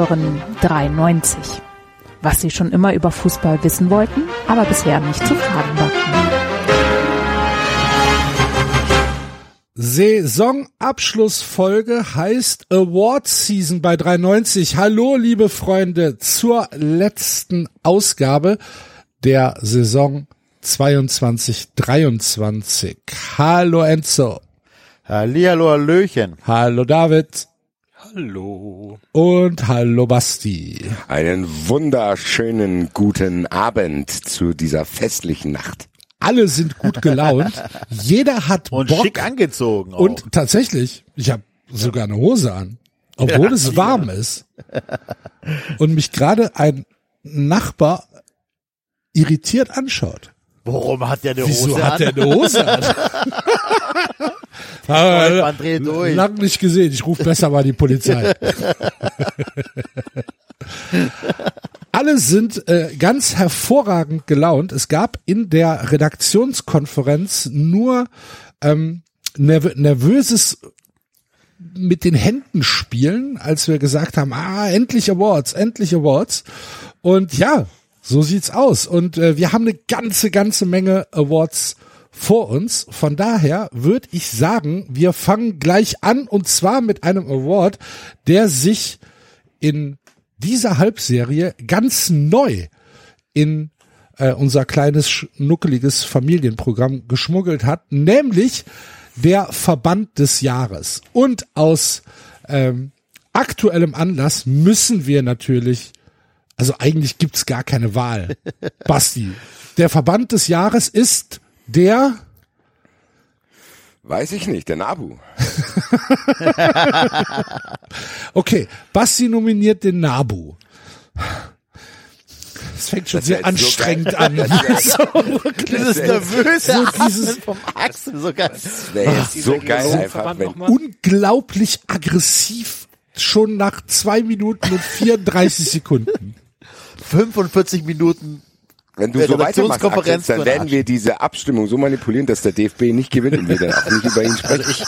Hören 93. Was Sie schon immer über Fußball wissen wollten, aber bisher nicht zu fragen war. Saisonabschlussfolge heißt Award Season bei 93. Hallo, liebe Freunde, zur letzten Ausgabe der Saison 22, 23. Hallo Enzo. Hallihallo, Hallöchen. Hallo David. Hallo. Und hallo Basti. Einen wunderschönen guten Abend zu dieser festlichen Nacht. Alle sind gut gelaunt. Jeder hat Und Bock. schick angezogen. Auch. Und tatsächlich, ich habe sogar eine Hose an, obwohl Ja, es warm ist. Und mich gerade ein Nachbar irritiert anschaut. Warum hat der eine Wieso Hose hat an? der eine Hose an? Aber man dreht durch. lang nicht gesehen. Ich rufe besser mal die Polizei. Alle sind äh, ganz hervorragend gelaunt. Es gab in der Redaktionskonferenz nur ähm, nerv nervöses mit den Händen spielen, als wir gesagt haben, ah, endlich Awards, endlich Awards. Und ja, so sieht's aus. Und äh, wir haben eine ganze, ganze Menge Awards vor uns. Von daher würde ich sagen, wir fangen gleich an und zwar mit einem Award, der sich in dieser Halbserie ganz neu in äh, unser kleines schnuckeliges Familienprogramm geschmuggelt hat, nämlich der Verband des Jahres. Und aus ähm, aktuellem Anlass müssen wir natürlich, also eigentlich gibt's gar keine Wahl. Basti, der Verband des Jahres ist der Weiß ich nicht, der Nabu. Okay, Basti nominiert den Nabu. Es fängt schon Das sehr so anstrengend geil. an. Das So, Dieses nervöse so dieses- vom Axel, so geil. Das jetzt so geil einfach, wenn, unglaublich aggressiv schon nach zwei Minuten und 34 Sekunden. 45 Minuten. wenn du Der so weitermachst, Axel, dann werden wir diese Abstimmung so manipulieren, dass der DFB nicht gewinnt und wir dann auch nicht über ihn sprechen. Also ich,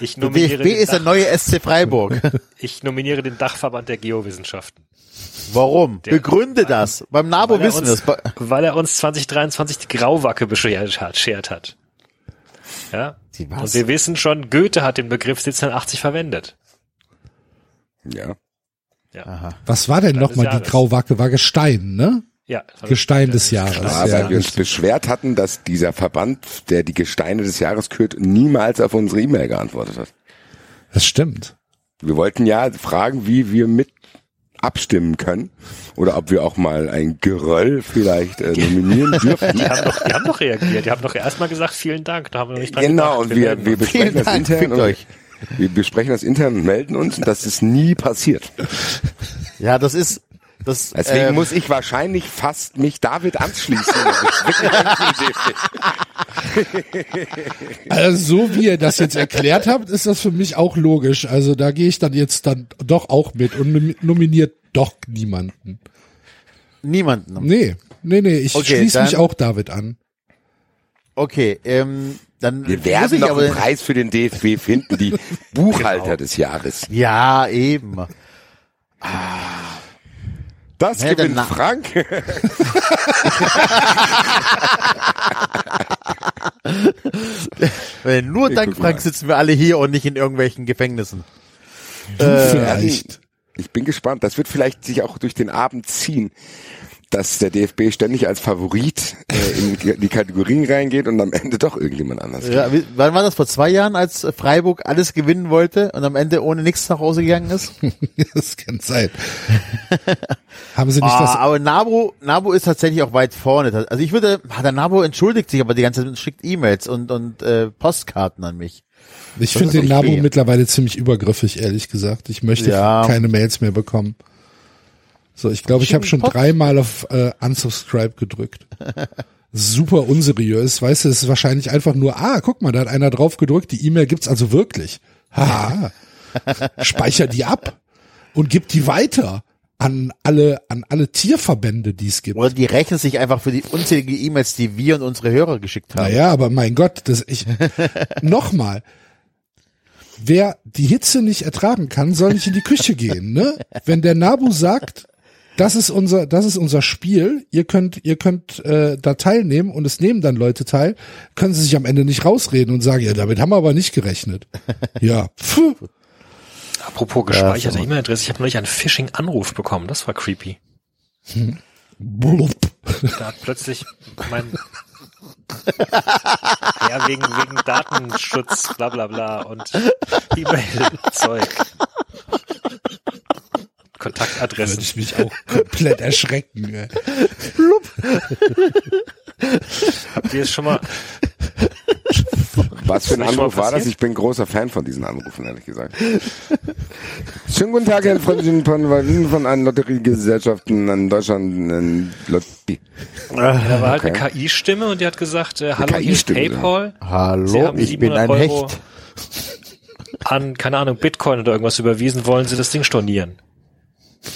ich Der nominiere, DFB den ist der neue SC Freiburg. ich nominiere den Dachverband der Geowissenschaften. Warum? Der- Begründe das. Beim NABO Weil er wissen wir es. uns, weil er uns 2023 die Grauwacke beschert hat. Schert hat. Ja? Und wir wissen schon, Goethe hat den Begriff 1780 verwendet. Ja. Aha. Was war denn nochmal die. Grauwacke? War Gestein, ne? Ja. Gestein des Jahres. Aber ja. wir uns beschwert hatten, dass dieser Verband, der die Gesteine des Jahres kürt, niemals auf unsere E-Mail geantwortet hat. Das stimmt. Wir wollten ja fragen, wie wir mit abstimmen können oder ob wir auch mal ein Geröll vielleicht äh, nominieren dürfen. Die haben doch, die haben doch reagiert. Die haben doch erstmal gesagt, vielen Dank. Da haben wir noch nicht dran Genau, gedacht. und wir, wir uns. besprechen Vielen das Dank, intern fickt und euch. Wir besprechen das intern und melden uns und das ist nie passiert. Ja, das ist, das, Deswegen ähm, muss ich wahrscheinlich fast mich David anschließen. Also so wie ihr das jetzt erklärt habt, ist das für mich auch logisch. Also da gehe ich dann jetzt dann doch auch mit und nom- nominiert doch niemanden. niemanden. Nee, nee, nee, ich Okay, schließe mich auch David an. Okay, ähm, dann Wir werden noch aber, einen Preis für den DFB finden, die Buchhalter des Jahres. Ja, eben. Das Ja, gewinnt Frank. Nur dank Frank mal. sitzen wir alle hier und nicht in irgendwelchen Gefängnissen. Du Äh, vielleicht. Ich bin gespannt. Das wird vielleicht sich auch durch den Abend ziehen, dass der DFB ständig als Favorit äh, in die Kategorien reingeht und am Ende doch irgendjemand anders. Ja, wie, wann war das? Vor zwei Jahren, als Freiburg alles gewinnen wollte und am Ende ohne nichts nach Hause gegangen ist? das kann sein. Haben sie nicht Ah, das aber Nabo, Nabo ist tatsächlich auch weit vorne. Also ich würde, ah, der Nabo entschuldigt sich aber die ganze Zeit und schickt E-Mails und, und äh, Postkarten an mich. Ich finde den. Nabu mittlerweile ziemlich übergriffig, ehrlich gesagt. Ich möchte Ja. keine Mails mehr bekommen. So, ich glaube, ich habe schon dreimal auf äh, Unsubscribe gedrückt. Super unseriös, weißt du, es ist wahrscheinlich einfach nur, ah, guck mal, da hat einer drauf gedrückt, die E-Mail gibt's also wirklich. Haha. Speicher die ab und gib die weiter an alle, an alle Tierverbände, die es gibt. Oder die rechnen sich einfach für die unzählige E-Mails, die wir und unsere Hörer geschickt haben. Naja, aber mein Gott, das ich nochmal. wer die Hitze nicht ertragen kann, soll nicht in die Küche gehen, ne? Wenn der Nabu sagt, das ist unser, das ist unser Spiel, ihr könnt, ihr könnt äh, da teilnehmen und es nehmen dann Leute teil, können sie sich am Ende nicht rausreden und sagen, ja, damit haben wir aber nicht gerechnet. Ja, pfuh. Apropos gespeicherte E-Mail-Adresse, ich habe neulich einen Phishing-Anruf bekommen, das war creepy. Blub. Da hat plötzlich mein ja, wegen, wegen Datenschutz, bla bla bla und E-Mail-Zeug. Würde Kontaktadressen. ich mich auch komplett erschrecken. Habt ihr es schon mal, Was für ein Anruf war das? Ich bin großer Fan von diesen Anrufen, ehrlich gesagt. Schönen guten Tag, Herr Freundin von, von allen Lotteriegesellschaften in Deutschland. In Lotterie. da war halt Okay. eine KI-Stimme und die hat gesagt, äh, hallo, hier ist PayPal. Sie Hallo, haben ich bin ein 700 Euro Hecht. An, keine Ahnung, Bitcoin oder irgendwas überwiesen, wollen Sie das Ding stornieren?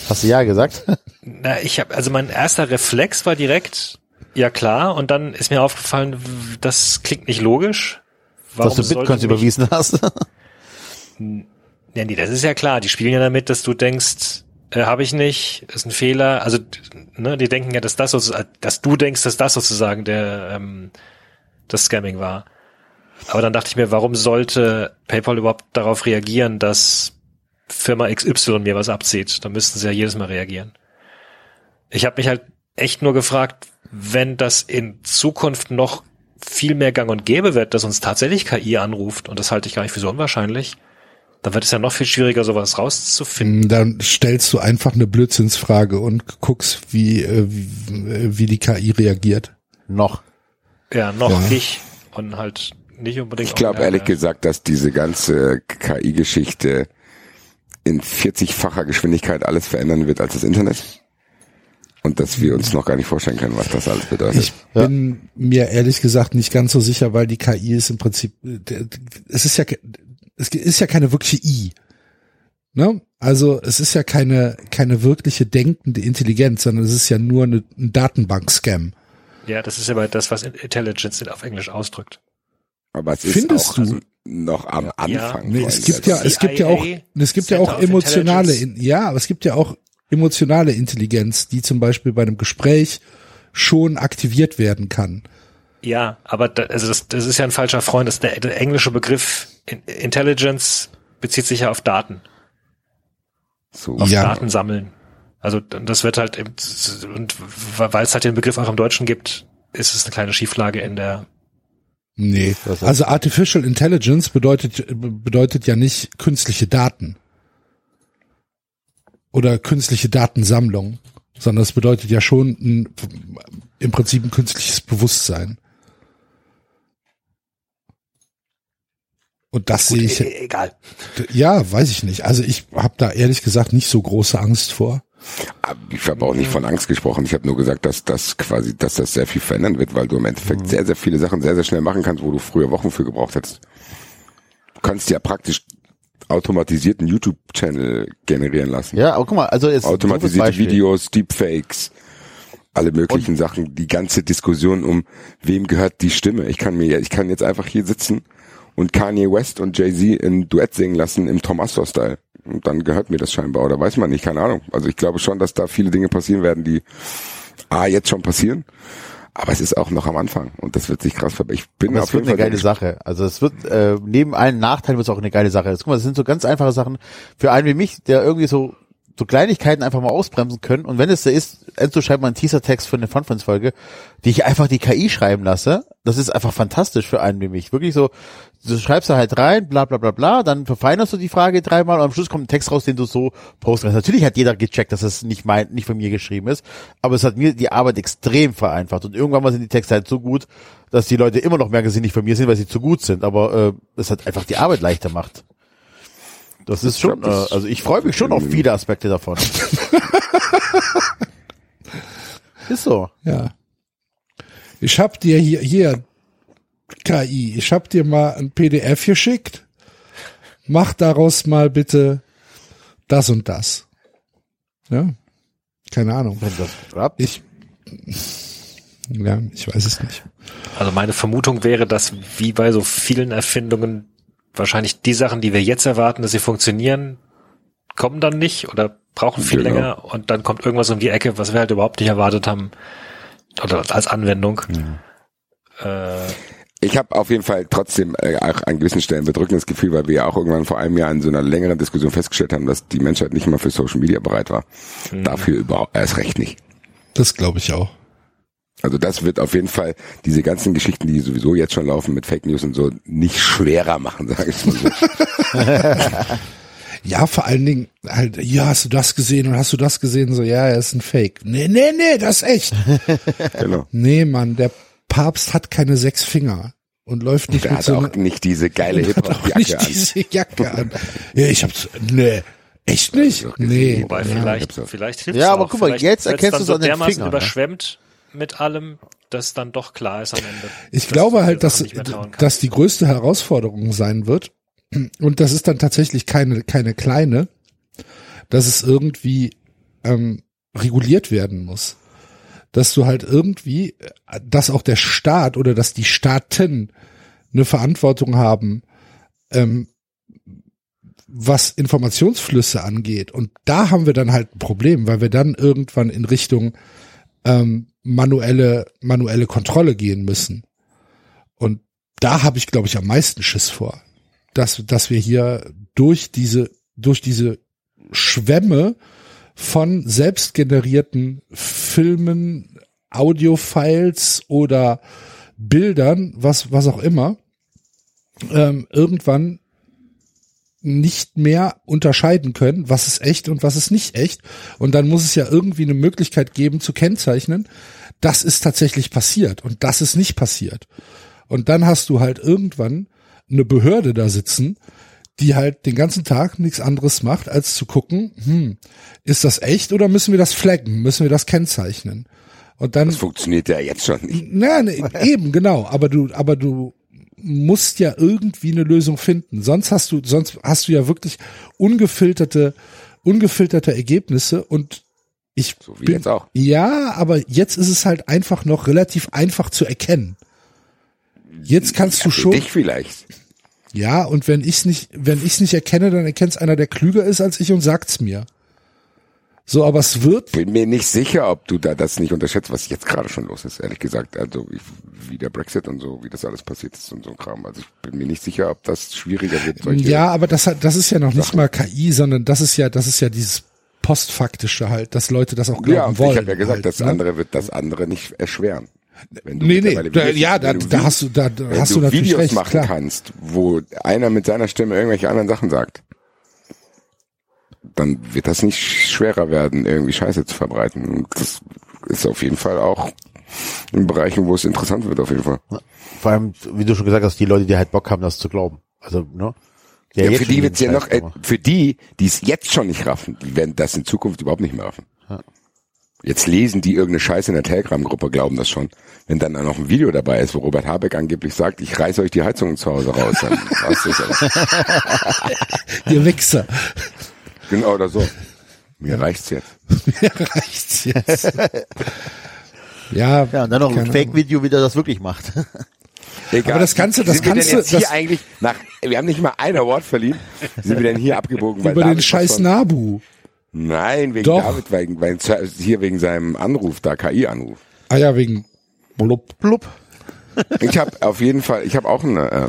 Hast du ja gesagt? Na, ich habe also mein erster Reflex war direkt, ja klar, und dann ist mir aufgefallen, das klingt nicht logisch. Warum dass du Bitcoins überwiesen hast? Ja, nee, das ist ja klar. Die spielen ja damit, dass du denkst, äh, habe ich nicht, ist ein Fehler. Also, ne, die denken ja, dass das sozusagen, dass du denkst, dass das sozusagen der ähm, das Scamming war. Aber dann dachte ich mir, warum sollte PayPal überhaupt darauf reagieren, dass Firma XY mir was abzieht? Da müssten sie ja jedes Mal reagieren. Ich habe mich halt echt nur gefragt, wenn das in Zukunft noch viel mehr gang und gäbe wird, dass uns tatsächlich KI anruft, und das halte ich gar nicht für so unwahrscheinlich, dann wird es ja noch viel schwieriger, sowas rauszufinden. Dann stellst du einfach eine Blödsinnsfrage und guckst, wie, äh, wie, wie die KI reagiert. Noch. Ja, noch Ja. ich und halt nicht unbedingt. Ich glaube ehrlich gesagt, dass diese ganze KI-Geschichte in 40-facher Geschwindigkeit alles verändern wird als das Internet. Und dass wir uns noch gar nicht vorstellen können, was das alles bedeutet. Ich bin mir ehrlich gesagt nicht ganz so sicher, weil die KI ist im Prinzip, es ist ja, es ist ja keine wirkliche I. Ne? Also es ist ja keine, keine wirkliche denkende Intelligenz, sondern es ist ja nur eine, ein Datenbank-Scam. Ja, das ist aber das, was Intelligence auf Englisch ausdrückt. Aber es ist Findest auch du? also noch am Anfang. Nee, es gibt ja, es gibt ja auch, es gibt ja auch emotionale, ja, aber es gibt ja auch emotionale Intelligenz, die zum Beispiel bei einem Gespräch schon aktiviert werden kann. Ja, aber da, also das, das ist ja ein falscher Freund. Das, der, der englische Begriff In- Intelligence bezieht sich ja auf Daten, so. auf Ja. Daten sammeln. Also das wird halt im, und weil es halt den Begriff auch im Deutschen gibt, ist es eine kleine Schieflage in der Nee, also Artificial Intelligence bedeutet, bedeutet ja nicht künstliche Daten. Oder künstliche Datensammlung, sondern es bedeutet ja schon ein, im Prinzip ein künstliches Bewusstsein. Und das sehe ich, E- egal. ja, weiß ich nicht. Also ich habe da ehrlich gesagt nicht so große Angst vor. Aber Ich habe auch nicht von Angst gesprochen. Ich habe nur gesagt, dass das quasi, dass das sehr viel verändern wird, weil du im Endeffekt sehr, sehr viele Sachen sehr, sehr schnell machen kannst, wo du früher Wochen für gebraucht hättest. Du kannst ja praktisch automatisierten YouTube-Channel generieren lassen. Ja, aber guck mal, also jetzt Automatisierte. Videos, Deepfakes, alle möglichen Sachen, die ganze Diskussion um wem gehört die Stimme. Ich kann mir, ich kann jetzt einfach hier sitzen und Kanye West und Jay-Z ein Duett singen lassen im Tom Astor-Style. Und dann gehört mir das scheinbar, oder weiß man nicht, keine Ahnung. Also ich glaube schon, dass da viele Dinge passieren werden, die A, jetzt schon passieren, aber es ist auch noch am Anfang und das wird sich krass verbessern. Ich bin Aber auf es wird jeden eine Fall geile sehr Sache. Also es wird äh, neben allen Nachteilen wird es auch eine geile Sache. Guck mal, das sind so ganz einfache Sachen für einen wie mich, der irgendwie so so Kleinigkeiten einfach mal ausbremsen können. Und wenn es da ist, Enzo schreibt mal einen Teaser-Text für eine Fun-Friends-Folge, die ich einfach die KI schreiben lasse. Das ist einfach fantastisch für einen wie mich. Wirklich so, du schreibst da halt rein, bla bla bla bla, dann verfeinerst du die Frage dreimal und am Schluss kommt ein Text raus, den du so posten kannst. Natürlich hat jeder gecheckt, dass es nicht mein, nicht von mir geschrieben ist, aber es hat mir die Arbeit extrem vereinfacht. Und irgendwann mal sind die Texte halt so gut, dass die Leute immer noch merken, dass sie nicht von mir sind, weil sie zu gut sind. Aber äh, es hat einfach die Arbeit leichter macht. Das ist schon, äh, das- also ich freue mich schon auf viele Aspekte davon. ist so. Ja. Ich hab dir hier, hier, KI, ich hab dir mal ein PDF geschickt. Mach daraus mal bitte das und das. Ja. Keine Ahnung. Wenn das klappt. Ich, ja, ich weiß es nicht. Also meine Vermutung wäre, dass wie bei so vielen Erfindungen wahrscheinlich die Sachen, die wir jetzt erwarten, dass sie funktionieren, kommen dann nicht oder brauchen viel Genau. länger und dann kommt irgendwas um die Ecke, was wir halt überhaupt nicht erwartet haben. Oder als Anwendung. Äh, Ich habe auf jeden Fall trotzdem äh, auch an gewissen Stellen bedrückendes Gefühl, weil wir ja auch irgendwann vor einem Jahr in so einer längeren Diskussion festgestellt haben, dass die Menschheit nicht mal für Social Media bereit war. Dafür überhaupt erst recht nicht. Das glaube ich auch. Also das wird auf jeden Fall diese ganzen Geschichten, die sowieso jetzt schon laufen mit Fake News und so, nicht schwerer machen, sage ich mal so. Ja, vor allen Dingen halt, ja, hast du das gesehen und hast du das gesehen? So, ja, er ist ein Fake. Nee, nee, nee, das ist echt. genau. nee, Mann, der Papst hat keine sechs Finger und läuft nicht Der mit hat so auch nicht diese geile hat auch Hip-Hop-Jacke nicht an. diese Jacke an. Ja, ich hab's, nee, echt nicht? Nee. wobei ja. vielleicht, vielleicht hilft Ja, es aber auch. guck mal, Vielleicht jetzt erkennst dann du's so an den Fingern, ne? überschwemmt mit allem, dass dann doch klar ist am Ende. Ich glaube halt, dass, dass die größte Herausforderung sein wird, und das ist dann tatsächlich keine, keine kleine, dass es irgendwie ähm, reguliert werden muss. Dass du halt irgendwie, dass auch der Staat oder dass die Staaten eine Verantwortung haben, ähm, was Informationsflüsse angeht. Und da haben wir dann halt ein Problem, weil wir dann irgendwann in Richtung ähm, manuelle, manuelle Kontrolle gehen müssen. Und da habe ich, glaube ich, am meisten Schiss vor, dass, dass wir hier durch diese, durch diese Schwämme von selbstgenerierten Filmen, Audiofiles oder Bildern, was, was auch immer, ähm, irgendwann nicht mehr unterscheiden können, was ist echt und was ist nicht echt. Und dann muss es ja irgendwie eine Möglichkeit geben zu kennzeichnen, das ist tatsächlich passiert und das ist nicht passiert. Und dann hast du halt irgendwann eine Behörde da sitzen, die halt den ganzen Tag nichts anderes macht, als zu gucken, hm, ist das echt oder müssen wir das flaggen, müssen wir das kennzeichnen? Und dann Das funktioniert ja jetzt schon nicht. na, ne, eben, genau. Aber du, aber du musst ja irgendwie eine Lösung finden. Sonst hast du, sonst hast du ja wirklich ungefilterte, ungefilterte Ergebnisse und ich So wie bin, jetzt auch. Ja, aber jetzt ist es halt einfach noch relativ einfach zu erkennen. Jetzt kannst du Für schon, dich vielleicht. ja, und wenn ich's nicht, wenn ich's nicht erkenne, dann erkennt's einer, der klüger ist als ich und sagt's mir. So, aber es wird, Bin mir nicht sicher, ob du da das nicht unterschätzt, was jetzt gerade schon los ist, ehrlich gesagt. Also wie, wie der Brexit und so, wie das alles passiert ist und so ein Kram. Also ich bin mir nicht sicher, ob das schwieriger wird. Solche Ja, aber das hat, das ist ja noch nicht mal KI, sondern das ist ja, das ist ja dieses postfaktische halt, dass Leute das auch glauben ja, wollen. ich habe ja gesagt, halt, das ne? andere wird das andere nicht erschweren. Wenn du Nee, nee, da, Videos- ja, da, du da hast du, da, hast du, du natürlich Videos recht, machen klar. kannst, wo einer mit seiner Stimme irgendwelche anderen Sachen sagt, dann wird das nicht schwerer werden, irgendwie Scheiße zu verbreiten. Und das ist auf jeden Fall auch in Bereichen, wo es interessant wird, auf jeden Fall. Vor allem, wie du schon gesagt hast, die Leute, die halt Bock haben, das zu glauben. Also, ne? Ja, jetzt für die wird's ja noch, äh, für die, die es jetzt schon nicht raffen, die werden das in Zukunft überhaupt nicht mehr raffen. Jetzt lesen die irgendeine Scheiße in der Telegram-Gruppe, glauben das schon. Wenn dann noch ein Video dabei ist, wo Robert Habeck angeblich sagt, ich reiß euch die Heizung zu Hause raus, dann was ist aber. Ihr Wichser. Genau oder so. Mir reicht's jetzt. Mir reicht's jetzt. ja, Ja, und dann noch ein Fake-Video, wie der das wirklich macht. Egal. Aber das du- das Sind wir kannst denn du- jetzt hier das- eigentlich nach, wir haben nicht mal ein Award verliehen. Sind wir denn hier abgebogen? weil über den scheiß Nabu. Nein, wegen Doch. David, wegen, wegen, hier wegen seinem Anruf, da KI-Anruf. Ah ja, wegen blub. Blub. Ich habe auf jeden Fall, ich habe auch eine, äh,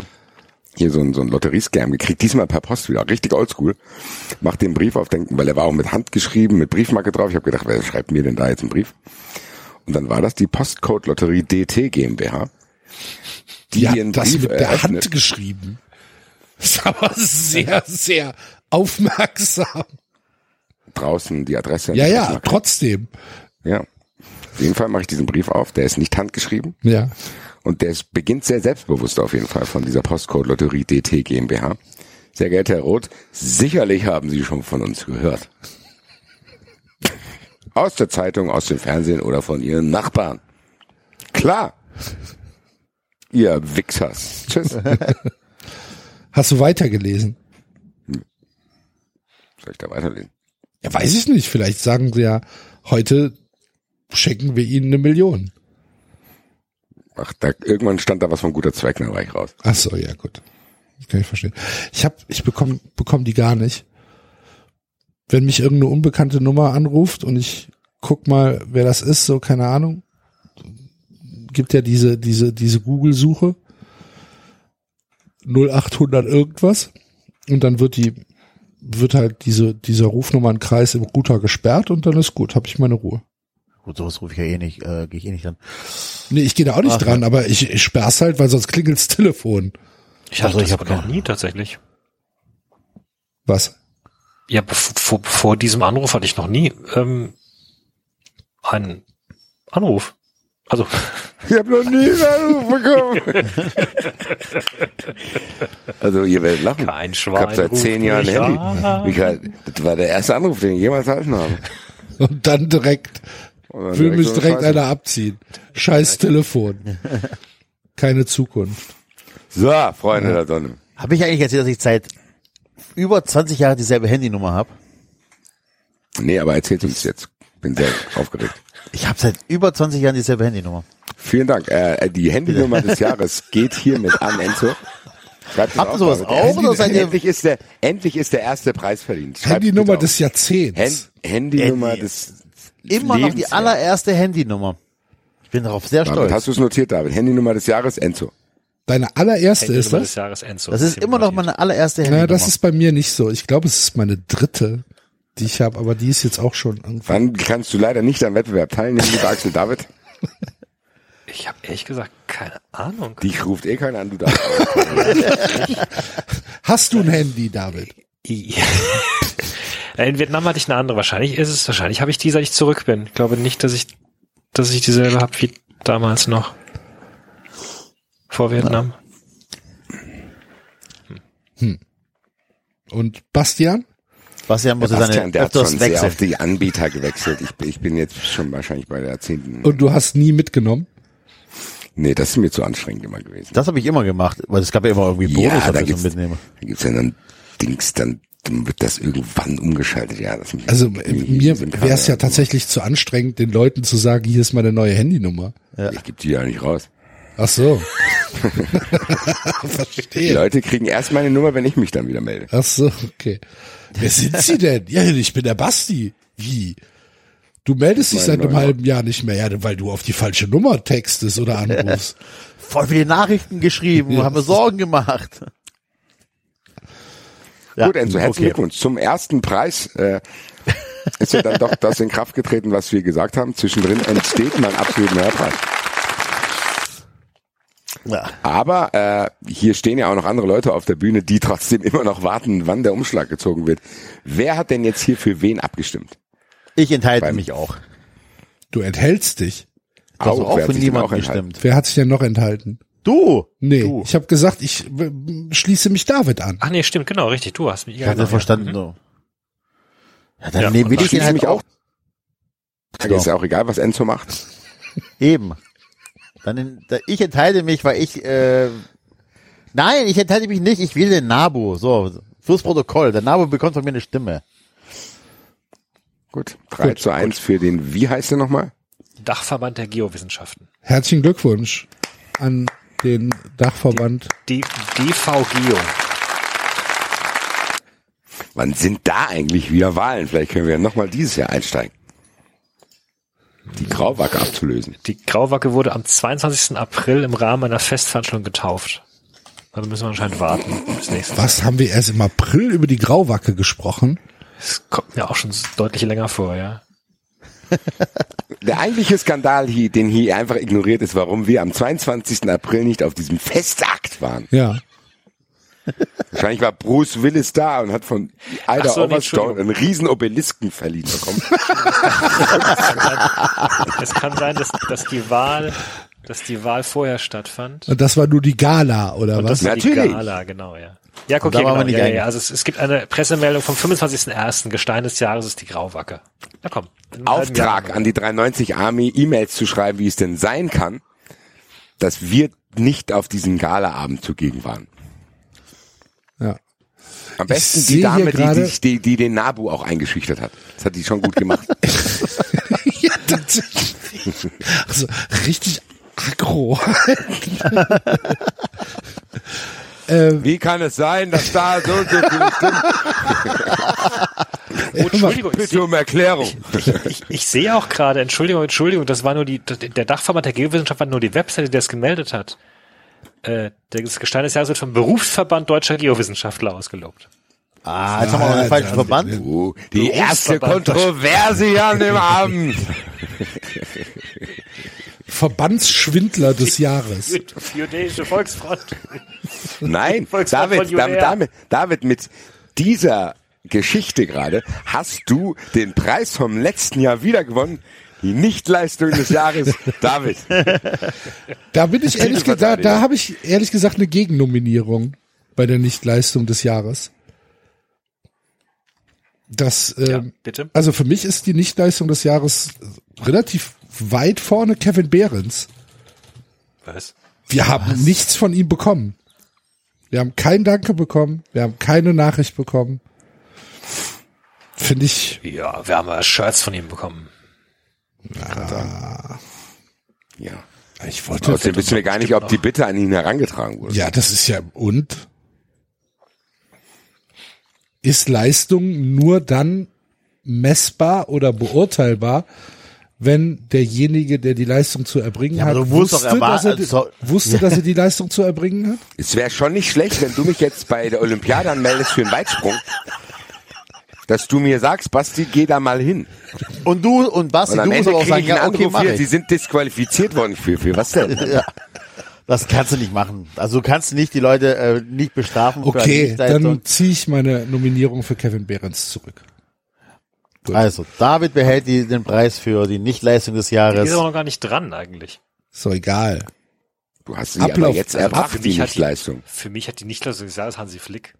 hier so ein, so ein Lotteriescam gekriegt, diesmal per Post wieder, richtig oldschool. Mach den Brief auf, denken, weil er war auch mit Hand geschrieben, mit Briefmarke drauf. Ich habe gedacht, wer schreibt mir denn da jetzt einen Brief? Und dann war das die Postcode Lotterie DT GmbH. Die ihren das Brief mit der eröffnet. Hand geschrieben. Das ist aber sehr, sehr aufmerksam. Draußen die Adresse. Ja, ja, trotzdem. Ja. Auf jeden Fall mache ich diesen Brief auf, der ist nicht handgeschrieben. Ja. Und der ist, beginnt sehr selbstbewusst auf jeden Fall von dieser Postcode Lotterie DT GmbH. Sehr geehrter Herr Roth, sicherlich haben Sie schon von uns gehört. Aus der Zeitung, aus dem Fernsehen oder von Ihren Nachbarn. Klar. Ihr Wichsers. Tschüss. Hast du weitergelesen? Soll ich da weiterlesen? Ja, weiß ich nicht. Vielleicht sagen sie ja, heute schenken wir ihnen eine Million. Ach, da, irgendwann stand da was von guter Zweck, dann war ich raus. Ach so, ja, gut. Das kann ich verstehen. Ich hab, ich bekomme bekomm die gar nicht. Wenn mich irgendeine unbekannte Nummer anruft und ich guck mal, wer das ist, so keine Ahnung, gibt ja diese diese diese Google-Suche 0800 irgendwas und dann wird die wird halt diese dieser Rufnummernkreis im Router gesperrt und dann ist gut, habe ich meine Ruhe. Gut, sowas rufe ich ja eh nicht, äh, gehe ich eh nicht an. Nee, ich gehe da auch nicht Ach, dran, aber ich, ich sperr's halt, weil sonst klingelt's Telefon. Ich hatte Also, ich das hab aber noch nie tatsächlich. Was? Ja, vor, vor diesem Anruf hatte ich noch nie ähm, einen Anruf. Also, Ich habe noch nie einen Anruf bekommen. also ihr werdet lachen. kein Ich Schwein. habe seit zehn Jahren an. Handy. Michael, das war der erste Anruf, den ich jemals erhalten habe. Und dann direkt, will mich direkt Scheiße. einer abziehen. Scheiß Telefon. Keine Zukunft. So, Freunde der Sonne. Habe ich eigentlich erzählt, dass ich seit über 20 Jahren dieselbe Handynummer habe? Nee, aber erzählt uns jetzt. Bin sehr aufgeregt. Ich habe seit über 20 Jahren dieselbe Handynummer. Vielen Dank. Äh, die Handynummer des Jahres geht hiermit an, Enzo. Schreibt Habt ihr sowas auch, oder seid ihr- endlich ist der, endlich ist der erste Preis verdient. Schreibt Handynummer des Jahrzehnts. Hand, Handynummer Handy. des Immer noch die allererste Handynummer. Ich bin darauf sehr David, stolz. hast du es notiert, David? Handynummer des Jahres, Enzo. Deine allererste Handynummer ist des das? Jahres Enzo. Das ist immer noch meine allererste Naja, Handynummer. das ist bei mir nicht so. Ich glaube, es ist meine dritte, die ich habe, aber die ist jetzt auch schon irgendwie. Wann kannst du leider nicht am Wettbewerb teilnehmen, lieber Axel David? Ich habe ehrlich gesagt keine Ahnung. Dich ruft eh keiner an, du darfst. Hast du ein Handy, David? Ja. In Vietnam hatte ich eine andere. Wahrscheinlich ist es, wahrscheinlich habe ich die, seit ich zurück bin. Ich glaube nicht, dass ich, dass ich dieselbe habe wie damals noch. Vor Vietnam. Und Bastian? Bastian muss seine Bastian, der hat schon sehr auf die Anbieter gewechselt. Ich, ich bin jetzt schon wahrscheinlich bei der zehnten. Und du hast nie mitgenommen? Nee, das ist mir zu anstrengend immer gewesen. Das habe ich immer gemacht, weil es gab ja immer irgendwie Ja, Bonus, da wenn ich gibt's- so mitnehme. Da gibt's ja dann Dings, dann, dann wird das irgendwann umgeschaltet. Ja, Also äh, mir wäre es ja tatsächlich zu anstrengend, den Leuten zu sagen, hier ist meine neue Handynummer. Ich gebe die ja nicht raus. Ach so. Die Verstehe. Leute kriegen erst meine Nummer, wenn ich mich dann wieder melde. Ach so, okay. Wer sind Sie denn? Ja, ich bin der Basti. Wie? Du meldest dich seit einem halben Jahr nicht mehr, ja, weil du auf die falsche Nummer textest oder anrufst. Voll viele Nachrichten geschrieben, Ja. haben mir Sorgen gemacht. Ja, Gut, Enzo, herzlichen okay. Glückwunsch. Zum ersten Preis äh, ist ja dann doch das in Kraft getreten, was wir gesagt haben. Zwischendrin entsteht mein absoluter Hörpreis. Ja. Aber äh, hier stehen ja auch noch andere Leute auf der Bühne, die trotzdem immer noch warten, wann der Umschlag gezogen wird. Wer hat denn jetzt hier für wen abgestimmt? Ich enthalte Beim- mich auch. Du enthältst dich. Du hast auch sich denn niemanden enthalten? gestimmt. Wer hat sich denn noch enthalten? Du! Nee, Du. ich habe gesagt, ich schließe mich David an. Ach nee, stimmt, genau, richtig. Du hast mich. Ich hatte verstanden. Ja. so. Ja, dann Ja, dann ich Schließe halt mich auch. auch. Ist ja auch egal, was Enzo macht. Eben. Dann in, da, ich enthalte mich, weil ich äh, Nein, ich enthalte mich nicht, ich will den Nabu. So, fürs Protokoll. Der Nabu bekommt von mir eine Stimme. Gut, 3 zu 1 für den, wie heißt der nochmal? Dachverband der Geowissenschaften. Herzlichen Glückwunsch an den Dachverband. Die DV Geo. Wann sind da eigentlich wieder Wahlen? Vielleicht können wir nochmal dieses Jahr einsteigen. Die Grauwacke abzulösen. Die Grauwacke wurde am 22. April im Rahmen einer Festveranstaltung getauft. Also müssen wir anscheinend warten bis nächstes Jahr. Was haben wir erst im April über die Grauwacke gesprochen? Das kommt mir auch schon deutlich länger vor, ja. Der eigentliche Skandal den hier einfach ignoriert ist, warum wir am 22. April nicht auf diesem Festakt waren. Ja. Wahrscheinlich war Bruce Willis da und hat von Ach so, Overstone einen riesen Obelisken verliehen bekommen. Es kann sein, dass, dass die Wahl, dass die Wahl vorher stattfand. Und das war nur die Gala, oder Und was? das war die Natürlich. Gala, genau, ja. Ja, guck hier, genau. Ja, ja. Also es, es gibt eine Pressemeldung vom 25.01. Gestein des Jahres ist die Grauwacke. Na komm. Auftrag an die 390 Army, E-Mails zu schreiben, wie es denn sein kann, dass wir nicht auf diesen Galaabend zugegen waren. Ja. Am besten die Dame, die, die, die, die den Nabu auch eingeschüchtert hat. Das hat die schon gut gemacht. ja, tatsächlich. Also, richtig aggro. äh, Wie kann es sein, dass da so und so viele Stimmen? Oh, Entschuldigung, ich, Bitte um Erklärung. ich, ich, ich sehe auch gerade, Entschuldigung, Entschuldigung, das war nur die, der Dachverband der Geowissenschaft war nur die Webseite, die das gemeldet hat. Äh, das Gestein des Jahres wird vom Berufsverband deutscher Geowissenschaftler ausgelobt. Ah, jetzt haben wir einen falschen Verband. Oh, die erste. Kontroverse hier an dem Abend. Verbandsschwindler des Jahres. Jüdische Volksfront. Nein, Volksfront David, David. David, David, mit dieser Geschichte gerade hast du den Preis vom letzten Jahr wieder gewonnen. Die Nichtleistung des Jahres. David. Da bin ich ehrlich gesagt, da, da habe ich ehrlich gesagt eine Gegennominierung bei der Nichtleistung des Jahres. Das, Ja, ähm, bitte. also für mich ist die Nichtleistung des Jahres relativ weit vorne Kevin Behrens. Was? Wir haben nichts von ihm bekommen. Wir haben kein Danke bekommen. Wir haben keine Nachricht bekommen. Finde ich, Ja, wir haben ja Shirts von ihm bekommen. Ja. ich wollte, Außerdem wissen wir gar nicht, ob die Bitte an ihn herangetragen wurde. ja, das ist ja, und? Ist Leistung nur dann messbar oder beurteilbar, wenn derjenige, der die Leistung zu erbringen Ja, hat, wusste, dass er, die- so- wusste, dass er die Leistung zu erbringen hat? Es wäre schon nicht schlecht, wenn du mich jetzt bei der Olympiade anmeldest für einen Weitsprung. Dass du mir sagst, Basti, geh da mal hin. Und du und Basti, Und du musst auch sagen, ja, okay, hier, sie sind disqualifiziert worden für, für was denn? Ja. Das kannst du nicht machen. Also du kannst nicht die Leute äh, nicht bestrafen Okay, dann ziehe ich meine Nominierung für Kevin Behrens zurück. Also, David behält die, den Preis für die Nichtleistung des Die Jahres. ist aber noch gar nicht dran eigentlich. Ist doch egal. Du hast sie aber Ablauf- jetzt also erbracht, für die mich hat die- Nichtleistung. Für mich hat die Nichtleistung des Jahres Hansi Flick.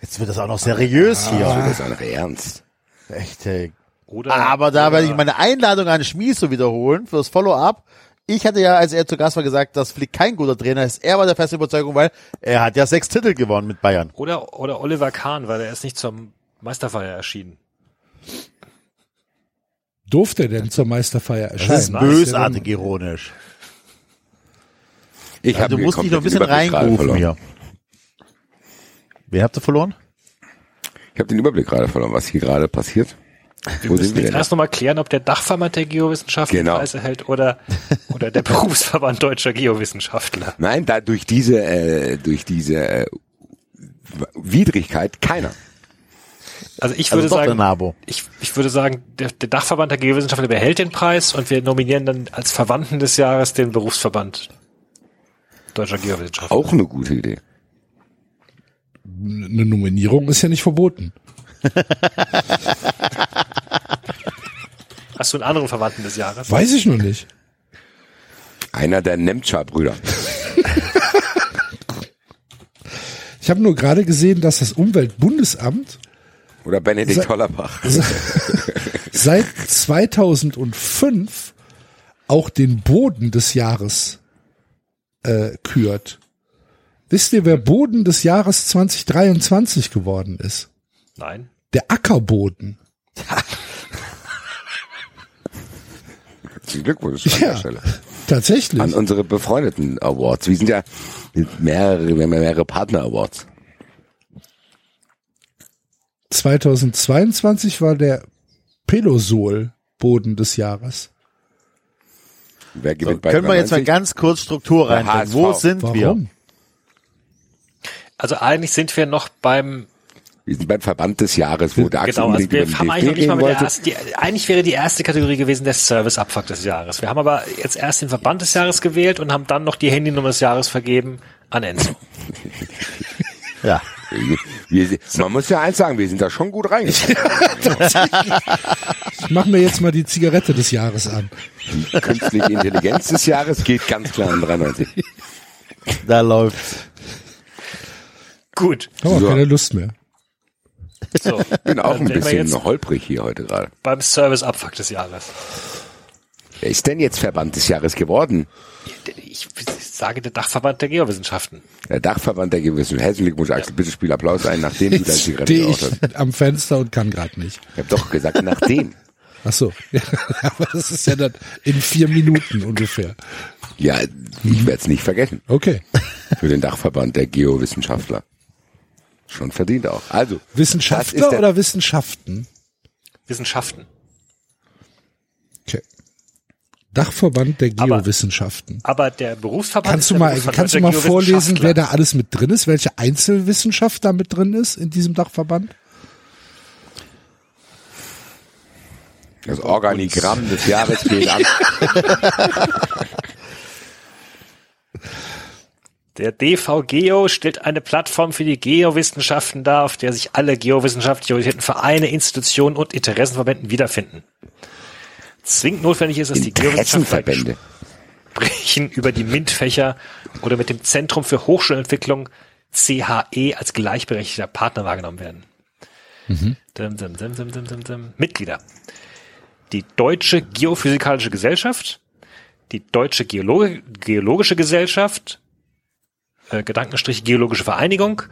Jetzt wird das auch noch seriös Also, hier. das ist einfach ernst. Echt, ey. Oder, Aber da oder, werde ich meine Einladung an Schmieso wiederholen fürs Follow-up. Ich hatte ja, als er zu Gast war, gesagt, dass Flick kein guter Trainer ist. Er war der festen Überzeugung, weil er hat ja sechs Titel gewonnen mit Bayern. Oder, oder Oliver Kahn, weil er ist nicht zur Meisterfeier erschienen. Durfte er denn zur Meisterfeier Das erscheinen? ist nice. bösartig ironisch. Ich hab du musst dich noch ein bisschen verloren. hier. Wer habt ihr verloren? Ich habe den Überblick gerade verloren, was hier gerade passiert. Wir Wo müssen sind wir jetzt erst nochmal klären, ob der Dachverband der Geowissenschaftler Genau. Preis erhält oder, oder der Berufsverband deutscher Geowissenschaftler. Nein, da durch diese, äh, durch diese äh, Widrigkeit keiner. Also ich Also würde der sagen, ich, ich würde sagen, der, der Dachverband der Geowissenschaftler behält den Preis und wir nominieren dann als Verwandten des Jahres den Berufsverband deutscher Geowissenschaftler. Auch eine gute Idee. Eine Nominierung ist ja nicht verboten. Hast du einen anderen Verwandten des Jahres? Weiß ich noch nicht. Einer der Nemtscher-Brüder. Ich habe nur gerade gesehen, dass das Umweltbundesamt Oder Benedikt Sa- Hollerbach. seit 2005 auch den Boden des Jahres äh, kürt. Wisst ihr, wer Boden des Jahres 2023 geworden ist? Nein. Der Ackerboden. Herzlichen Glückwunsch an Ja. der Stelle. Tatsächlich. An unsere befreundeten Awards. Wir sind ja mehrere, wir haben ja mehrere Partner-Awards. 2022 war der Pelosol Boden des Jahres. Wer So, gewinnt bei können wir jetzt mal 93? ganz kurz Struktur reinbringen. Wo sind wir? Warum? Also eigentlich sind wir noch beim, Wir sind beim Verband des Jahres, wo der Axel genau, also wir haben eigentlich noch nicht mal mit der ersten, die, eigentlich wäre die erste Kategorie gewesen der Serviceabfuck des Jahres. Wir haben aber jetzt erst den Verband des Jahres gewählt und haben dann noch die Handynummer des Jahres vergeben an Enzo. Ja. Wir, man muss ja eins sagen, wir sind da schon gut reingekommen. Ich mache mir jetzt mal die Zigarette des Jahres an. Die künstliche Intelligenz des Jahres geht ganz klar an 93. Da läuft's. Gut. Habe auch So. keine Lust mehr. So. Bin auch ein bisschen holprig hier heute gerade. beim Serviceabfuck des Jahres. Wer ist denn jetzt Verband des Jahres geworden? Ich sage der Dachverband der Geowissenschaften. Der Dachverband der Gewissen. Herzlichen Glückwunsch, Axel. Bitte spiel Applaus ein, nachdem du Jetzt Zigarette geraucht hast. ich am Fenster und kann gerade nicht. Ich habe doch gesagt, nachdem. Ach so. Ja, aber das ist ja dann in vier Minuten ungefähr. Ja, ich werde es nicht vergessen. Okay. Für den Dachverband der Geowissenschaftler. Schon verdient auch. Also, Wissenschaftler oder Wissenschaften? Wissenschaften. Okay. Dachverband der Aber- Geowissenschaften. Aber der Berufsverband Kannst ist du der mal, Berufsverband kannst du mal vorlesen, wer da alles mit drin ist, welche Einzelwissenschaft da mit drin ist in diesem Dachverband? Das Organigramm des Jahres geht an. Der DV Geo stellt eine Plattform für die Geowissenschaften dar, auf der sich alle geowissenschaftlich orientierten Vereine, Institutionen und Interessenverbänden wiederfinden. Zwingend notwendig ist, dass die Interessenverbände. sprechen über die MINT-Fächer oder mit dem Zentrum für Hochschulentwicklung CHE als gleichberechtigter Partner wahrgenommen werden. Dum, dum, dum, dum. Mitglieder. Die Deutsche Geophysikalische Gesellschaft, die Deutsche Geologi Geologische Gesellschaft, äh, Gedankenstrich Geologische Vereinigung,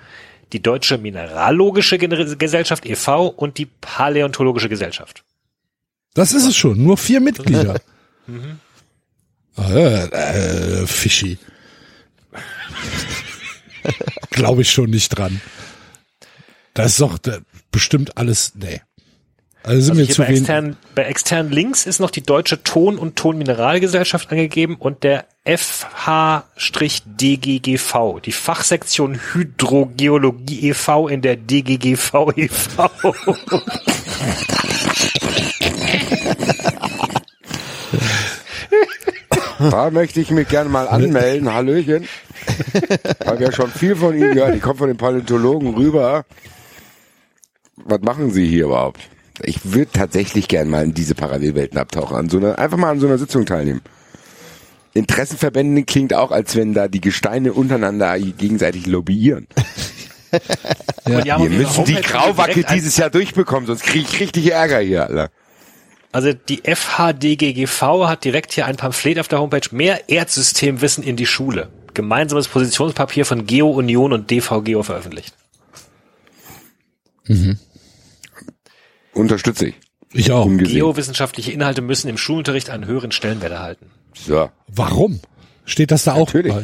die Deutsche Mineralogische Gesellschaft e.V. und die Paläontologische Gesellschaft. Das ist es schon, nur vier Mitglieder. äh, äh, Fischi. Glaube ich schon nicht dran. Das ist doch äh, bestimmt alles, nee. Also sind Also hier zu bei externen, bei externen Links ist noch die Deutsche Ton- und Tonmineralgesellschaft angegeben und der FH-DGGV, die Fachsektion Hydrogeologie e.V. in der DGGV e.V. Da möchte ich mich gerne mal anmelden. Hallöchen. Haben ja schon viel von Ihnen gehört. Ich komme von den Paläontologen rüber. Was machen Sie hier überhaupt? Ich würde tatsächlich gern mal in diese Parallelwelten abtauchen. An so einer, einfach mal an so einer Sitzung teilnehmen. Interessenverbände klingt auch, als wenn da die Gesteine untereinander gegenseitig lobbyieren. Haben Wir müssen die Grauwacke dieses Jahr durchbekommen, sonst kriege ich richtig Ärger hier, Alter. Also die FHDGGV hat direkt hier ein Pamphlet auf der Homepage Mehr Erdsystemwissen in die Schule. Gemeinsames Positionspapier von Geo Union und DV Geo veröffentlicht. Unterstütze ich. Ich auch. Ungesehen. Geowissenschaftliche Inhalte müssen im Schulunterricht einen höheren Stellenwert erhalten. So. Warum? Steht das da auch Natürlich.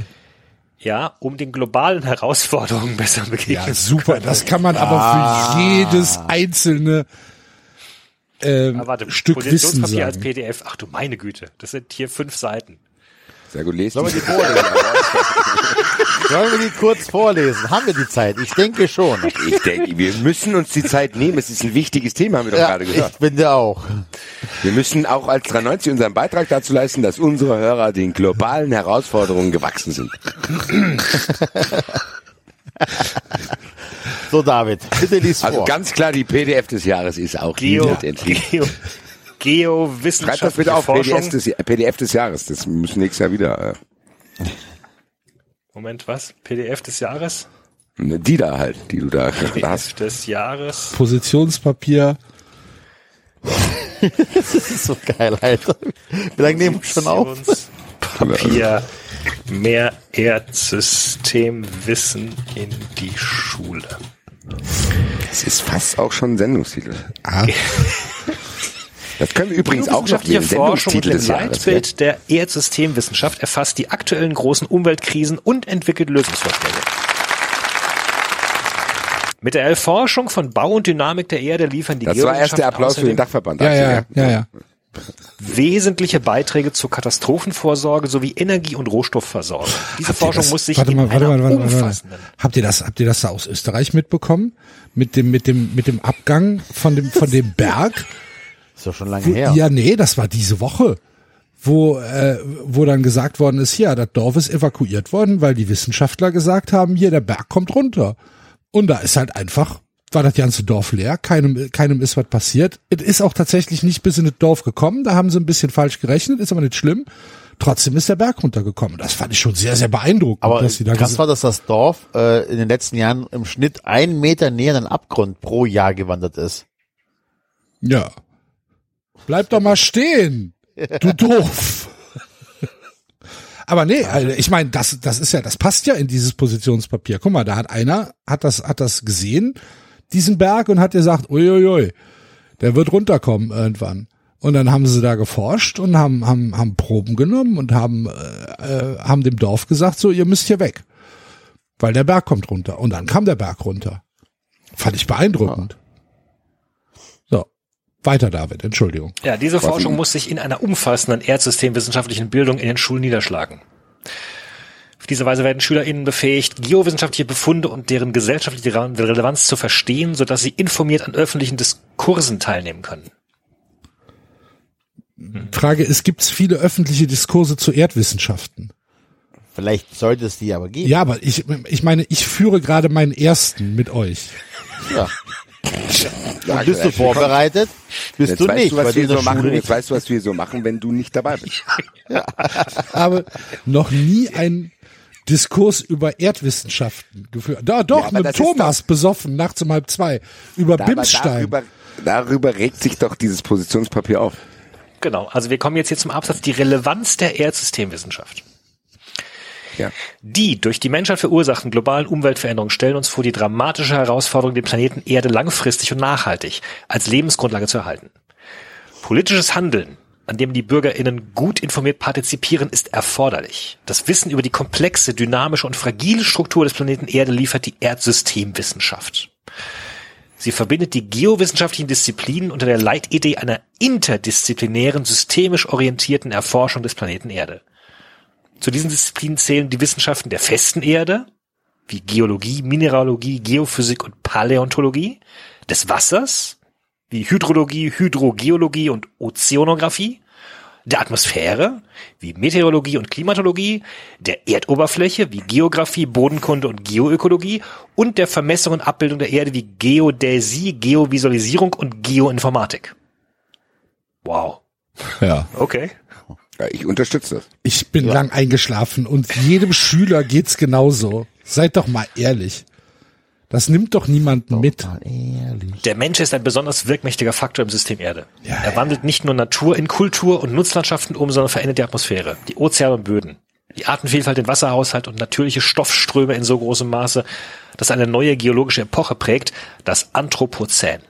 Ja, um den globalen Herausforderungen besser begegnen Ja, zu super. können. Das kann man aber für jedes einzelne ähm, Ah, warte, Stück Wissen Positionspapier als sagen. PDF. Ach du meine Güte, das sind hier fünf Seiten. Sehr gut, lest Sollen wir die die vorlesen? Sollen wir die kurz vorlesen? Haben wir die Zeit? Ich denke schon. Ich denke, wir müssen uns die Zeit nehmen. Es ist ein wichtiges Thema, haben wir doch Ja, gerade ich gehört. finde auch. Wir müssen auch als 390 unseren Beitrag dazu leisten, dass unsere Hörer den globalen Herausforderungen gewachsen sind. So, David, bitte lies Also vor. ganz klar, die PDF des Jahres ist auch Geo, hiermit entschieden. Geo, Schreibt das Geowissenschaftliche bitte auf Forschung. PDF des, PDF des Jahres. Das muss nächstes Jahr wieder. Moment, was? PDF des Jahres? Äh, die da halt, die du da PDF hast. des Jahres. Positionspapier. Das ist so geil, Alter. Wie lange nehmen wir schon auf? Papier. Mehr Erdsystemwissen in die Schule. Das ist fast auch schon ein Sendungstitel. Ah, Das können wir übrigens auch Wissenschaftliche nehmen. Forschung und des im Jahres. Leitbild der Erdsystemwissenschaft erfasst die aktuellen großen Umweltkrisen und entwickelt Lösungsvorschläge. Mit der Erforschung von Bau und Dynamik der Erde liefern die Das war erst der Applaus für den Dachverband. ja, ja, ja, ja. wesentliche Beiträge zur Katastrophenvorsorge sowie Energie- und Rohstoffversorgung. Diese Forschung das- muss sich warte in mal, warte einer mal, warte mal, warte mal. umfassenden Habt ihr das, habt ihr das da aus Österreich mitbekommen? Mit dem, mit dem, mit dem Abgang von dem, von dem Berg? Ist doch schon lange Wo, her. ja, nee, das war diese Woche. Wo, äh, wo dann gesagt worden ist, ja, das Dorf ist evakuiert worden, weil die Wissenschaftler gesagt haben, hier, der Berg kommt runter. Und da ist halt einfach, war das ganze Dorf leer, keinem, keinem ist was passiert. Es ist auch tatsächlich nicht bis in das Dorf gekommen, da haben sie ein bisschen falsch gerechnet, ist aber nicht schlimm. Trotzdem ist der Berg runtergekommen. Das fand ich schon sehr, sehr beeindruckend. Aber dass sie da krass war, dass das Dorf äh, in den letzten Jahren im Schnitt einen Meter näher an den Abgrund pro Jahr gewandert ist. Ja. Bleib doch mal stehen. Du doof. Aber nee, also ich meine, das, das ist ja, das passt ja in dieses Positionspapier. Guck mal, da hat einer, hat das, hat das gesehen, diesen Berg, und hat gesagt, uiuiui, der wird runterkommen irgendwann. Und dann haben sie da geforscht und haben, haben, haben Proben genommen und haben, äh, äh, haben dem Dorf gesagt, so, ihr müsst hier weg. Weil der Berg kommt runter. Und dann kam der Berg runter. Fand ich beeindruckend. Weiter, David, Entschuldigung. Ja, diese Forschung muss sich in einer umfassenden erdsystemwissenschaftlichen Bildung in den Schulen niederschlagen. Auf diese Weise werden SchülerInnen befähigt, geowissenschaftliche Befunde und deren gesellschaftliche Relevanz zu verstehen, sodass sie informiert an öffentlichen Diskursen teilnehmen können. Frage ist, gibt es viele öffentliche Diskurse zu Erdwissenschaften? Vielleicht sollte es die aber geben. Ja, aber ich, ich meine, ich führe gerade meinen ersten mit euch. Ja. Und bist du vorbereitet? Bist Jetzt du weißt nicht, du, was wir so machen. Jetzt weißt du, was wir so machen, wenn du nicht dabei bist. habe noch nie einen Diskurs über Erdwissenschaften geführt. Da doch, Ja, aber mit Thomas besoffen, nachts um halb zwei, über Da- aber Bimstein. Darüber, darüber regt sich doch dieses Positionspapier auf. Genau, also wir kommen jetzt hier zum Absatz, die Relevanz der Erdsystemwissenschaft. Ja. Die durch die Menschheit verursachten globalen Umweltveränderungen stellen uns vor die dramatische Herausforderung, den Planeten Erde langfristig und nachhaltig als Lebensgrundlage zu erhalten. Politisches Handeln, an dem die BürgerInnen gut informiert partizipieren, ist erforderlich. Das Wissen über die komplexe, dynamische und fragile Struktur des Planeten Erde liefert die Erdsystemwissenschaft. Sie verbindet die geowissenschaftlichen Disziplinen unter der Leitidee einer interdisziplinären, systemisch orientierten Erforschung des Planeten Erde. Zu diesen Disziplinen zählen die Wissenschaften der festen Erde, wie Geologie, Mineralogie, Geophysik und Paläontologie, des Wassers, wie Hydrologie, Hydrogeologie und Ozeanographie, der Atmosphäre, wie Meteorologie und Klimatologie, der Erdoberfläche, wie Geographie, Bodenkunde und Geoökologie und der Vermessung und Abbildung der Erde wie Geodäsie, Geovisualisierung und Geoinformatik. Wow. Ja. Okay. Ja, ich unterstütze das. Ich bin lang eingeschlafen und jedem Schüler geht's genauso. Seid doch mal ehrlich. Das nimmt doch niemanden mit. Der Mensch ist ein besonders wirkmächtiger Faktor im System Erde. er wandelt nicht nur Natur in Kultur und Nutzlandschaften um, sondern verändert die Atmosphäre, die Ozeane und Böden, die Artenvielfalt, den Wasserhaushalt und natürliche Stoffströme in so großem Maße, dass eine neue geologische Epoche prägt, das Anthropozän.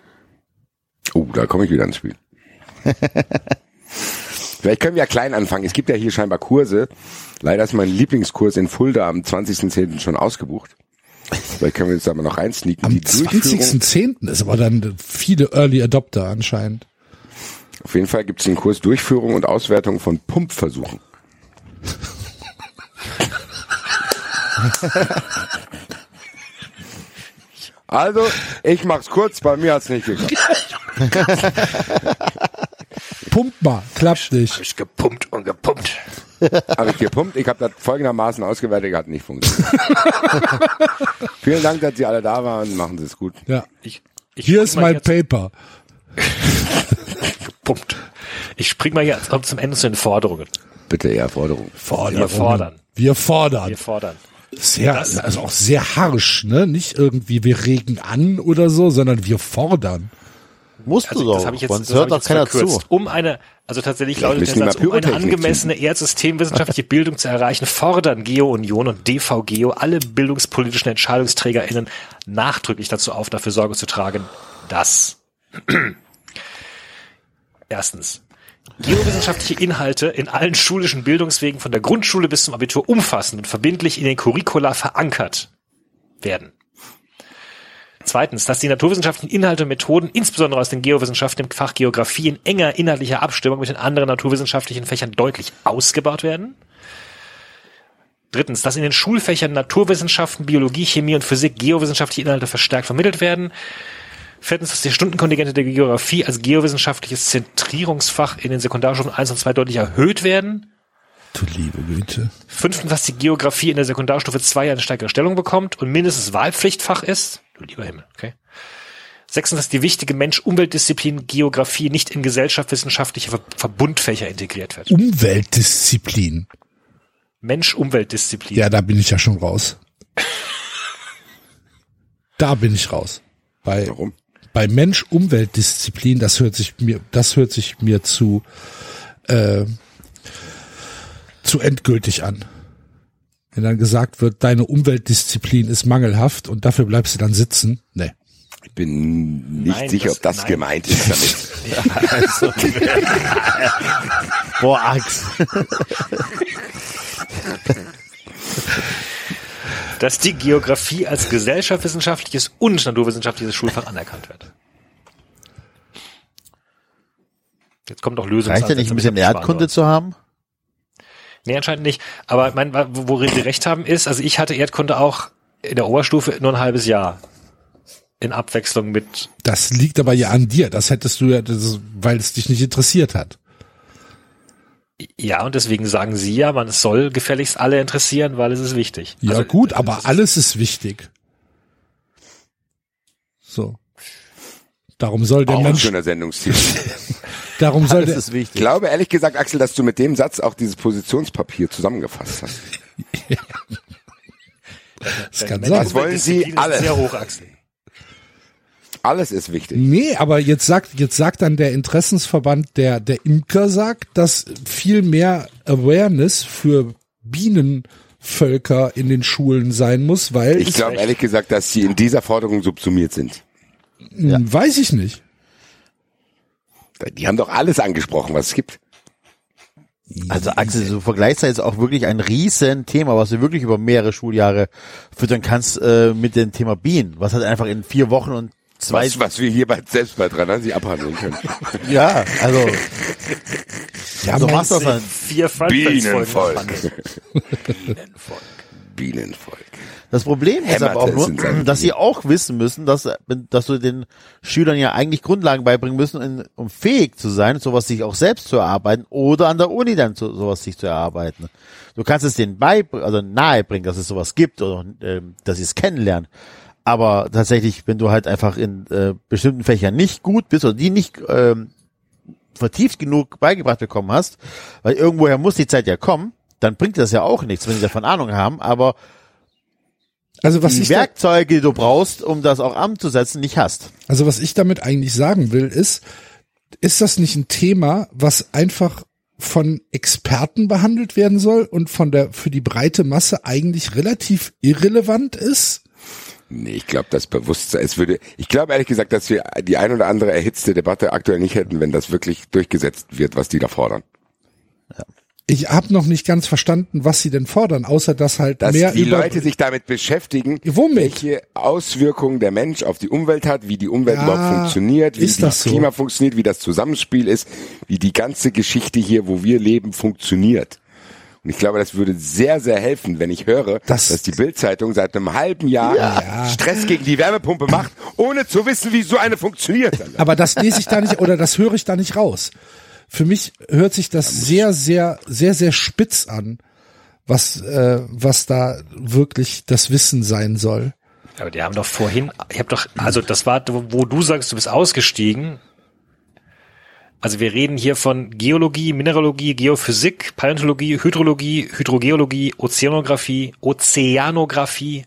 Oh, da komme ich wieder ins Spiel. Vielleicht können wir ja klein anfangen. Es gibt ja hier scheinbar Kurse. Leider ist mein Lieblingskurs in Fulda am 20.10. schon ausgebucht. Vielleicht können wir uns da mal noch reinsneaken. Am Die Durchführung- 20.10. ist aber dann viele Early Adopter anscheinend. Auf jeden Fall gibt es einen Kurs Durchführung und Auswertung von Pumpversuchen. Also, ich mach's kurz, bei mir hat's nicht geklappt. Pump mal, klappt nicht. Ich gepumpt und gepumpt. Habe ich gepumpt, ich habe das folgendermaßen ausgewertet, hat nicht funktioniert. Vielen Dank, dass Sie alle da waren, machen Sie es gut. Ja. Ich, ich Hier ist mein Paper. Gepumpt. Ich spring mal jetzt zum Ende zu den Forderungen. Bitte eher Forderung. Wir fordern. Wir fordern. Wir fordern. Sehr, Das- also auch sehr harsch, ne? Nicht irgendwie wir regen an oder so, sondern wir fordern. Musst Also, du doch, das habe ich jetzt, sonst das hört doch keiner verkürzt. zu. Um eine, also tatsächlich lautet der Satz, um eine angemessene erdsystemwissenschaftliche Bildung zu erreichen, fordern Geo-Union und DVGeo alle bildungspolitischen EntscheidungsträgerInnen nachdrücklich dazu auf, dafür Sorge zu tragen, dass erstens geowissenschaftliche Inhalte in allen schulischen Bildungswegen von der Grundschule bis zum Abitur umfassend und verbindlich in den Curricula verankert werden. Zweitens, dass die naturwissenschaftlichen Inhalte und Methoden, insbesondere aus den Geowissenschaften im Fach Geografie, in enger inhaltlicher Abstimmung mit den anderen naturwissenschaftlichen Fächern deutlich ausgebaut werden. Drittens, dass in den Schulfächern Naturwissenschaften, Biologie, Chemie und Physik geowissenschaftliche Inhalte verstärkt vermittelt werden. Viertens, dass die Stundenkontingente der Geografie als geowissenschaftliches Zentrierungsfach in den Sekundarstufen 1 und 2 deutlich erhöht werden. Du liebe Güte. Fünftens, dass die Geografie in der Sekundarstufe 2 eine stärkere Stellung bekommt und mindestens Wahlpflichtfach ist. Du lieber Himmel, okay. Sechstens, dass die wichtige Mensch-Umweltdisziplin Geografie nicht in gesellschaftswissenschaftliche Ver Verbundfächer integriert wird. Umweltdisziplin. Mensch-Umweltdisziplin. Ja, da bin ich ja schon raus. Da bin ich raus. Bei, Warum? bei Mensch-Umweltdisziplin, das hört sich mir, das hört sich mir zu, äh, zu endgültig an. Wenn dann gesagt wird, deine Umweltdisziplin ist mangelhaft und dafür bleibst du dann sitzen. Nee. Ich bin nicht Nein, sicher, das- ob das nein. gemeint ist damit. Also, boah, Axt. Dass die Geografie als gesellschaftswissenschaftliches und naturwissenschaftliches Schulfach anerkannt wird. Jetzt kommt auch Lösung. Reicht ja nicht ein bisschen Erdkunde zu haben? Nee, anscheinend nicht. Aber mein, worin wir recht haben ist, also ich hatte Erdkunde auch in der Oberstufe nur ein halbes Jahr. In Abwechslung mit, Das liegt aber ja an dir. Das hättest du ja, das, weil es dich nicht interessiert hat. ja, und deswegen sagen sie ja, man soll gefälligst alle interessieren, weil es ist wichtig. Ja Also, gut, aber alles ist wichtig. So. Darum soll der Auch ein Mensch, schöner Sendungstitel. darum soll Das der, ist Ich wichtig. glaube ehrlich gesagt, Axel, dass du mit dem Satz auch dieses Positionspapier zusammengefasst hast. das kann sein. Was wollen Sie Disziplin ist alle? Sehr hoch, Axel. Alles ist wichtig. Nee, aber jetzt sagt, jetzt sagt dann der Interessensverband der, der Imker sagt, dass viel mehr Awareness für Bienenvölker in den Schulen sein muss, weil Ich glaube ehrlich gesagt, dass sie in dieser Forderung subsumiert sind. Hm, weiß ich nicht. Die haben doch alles angesprochen, was es gibt. Also Axel, du vergleichst da jetzt auch wirklich ein riesen Thema, was du wirklich über mehrere Schuljahre füttern kannst äh, mit dem Thema Bienen, was halt einfach in vier Wochen und zwei Was, was wir hier bei, selbst bei 93 abhandeln können. ja, also Ja, so mein- machst du das dann. Vier Bienenvolk. abhandeln. Bienenvolk. Das Problem ist aber auch nur, dass sie auch wissen müssen, dass, dass du den Schülern ja eigentlich Grundlagen beibringen müssen, um fähig zu sein, sowas sich auch selbst zu erarbeiten oder an der Uni dann so, sowas sich zu erarbeiten. Du kannst es denen beibringen, also nahebringen, dass es sowas gibt oder ähm, dass sie es kennenlernen. Aber tatsächlich, wenn du halt einfach in äh, bestimmten Fächern nicht gut bist oder die nicht ähm, vertieft genug beigebracht bekommen hast, weil irgendwoher muss die Zeit ja kommen, dann bringt das ja auch nichts, wenn sie davon Ahnung haben, aber also was die Werkzeuge, die du brauchst, um das auch umzusetzen, nicht hast. also was ich damit eigentlich sagen will, ist, ist das nicht ein Thema, was einfach von Experten behandelt werden soll und von der, für die breite Masse eigentlich relativ irrelevant ist? Nee, ich glaube, das Bewusstsein, es würde, ich glaube ehrlich gesagt, dass wir die ein oder andere erhitzte Debatte aktuell nicht hätten, wenn das wirklich durchgesetzt wird, was die da fordern. Ich habe noch nicht ganz verstanden, was sie denn fordern, außer dass halt Dass mehr die über Leute sich damit beschäftigen, Womit? welche Auswirkungen der Mensch auf die Umwelt hat, wie die Umwelt Ja, überhaupt funktioniert, wie das das so? Klima funktioniert, wie das Zusammenspiel ist, wie die ganze Geschichte hier, wo wir leben, funktioniert. Und ich glaube, das würde sehr, sehr helfen, wenn ich höre, Das- dass die Bildzeitung seit einem halben Jahr Stress gegen die Wärmepumpe macht, ohne zu wissen, wie so eine funktioniert. aber das lese ich da nicht oder das höre ich da nicht raus. Für mich hört sich das sehr, sehr, sehr, sehr spitz an, was, äh, was da wirklich das Wissen sein soll. Aber die haben doch vorhin, ich habe doch, also das war, wo du sagst, du bist ausgestiegen. Also wir reden hier von Geologie, Mineralogie, Geophysik, Paläontologie, Hydrologie, Hydrogeologie, Ozeanographie, Ozeanographie,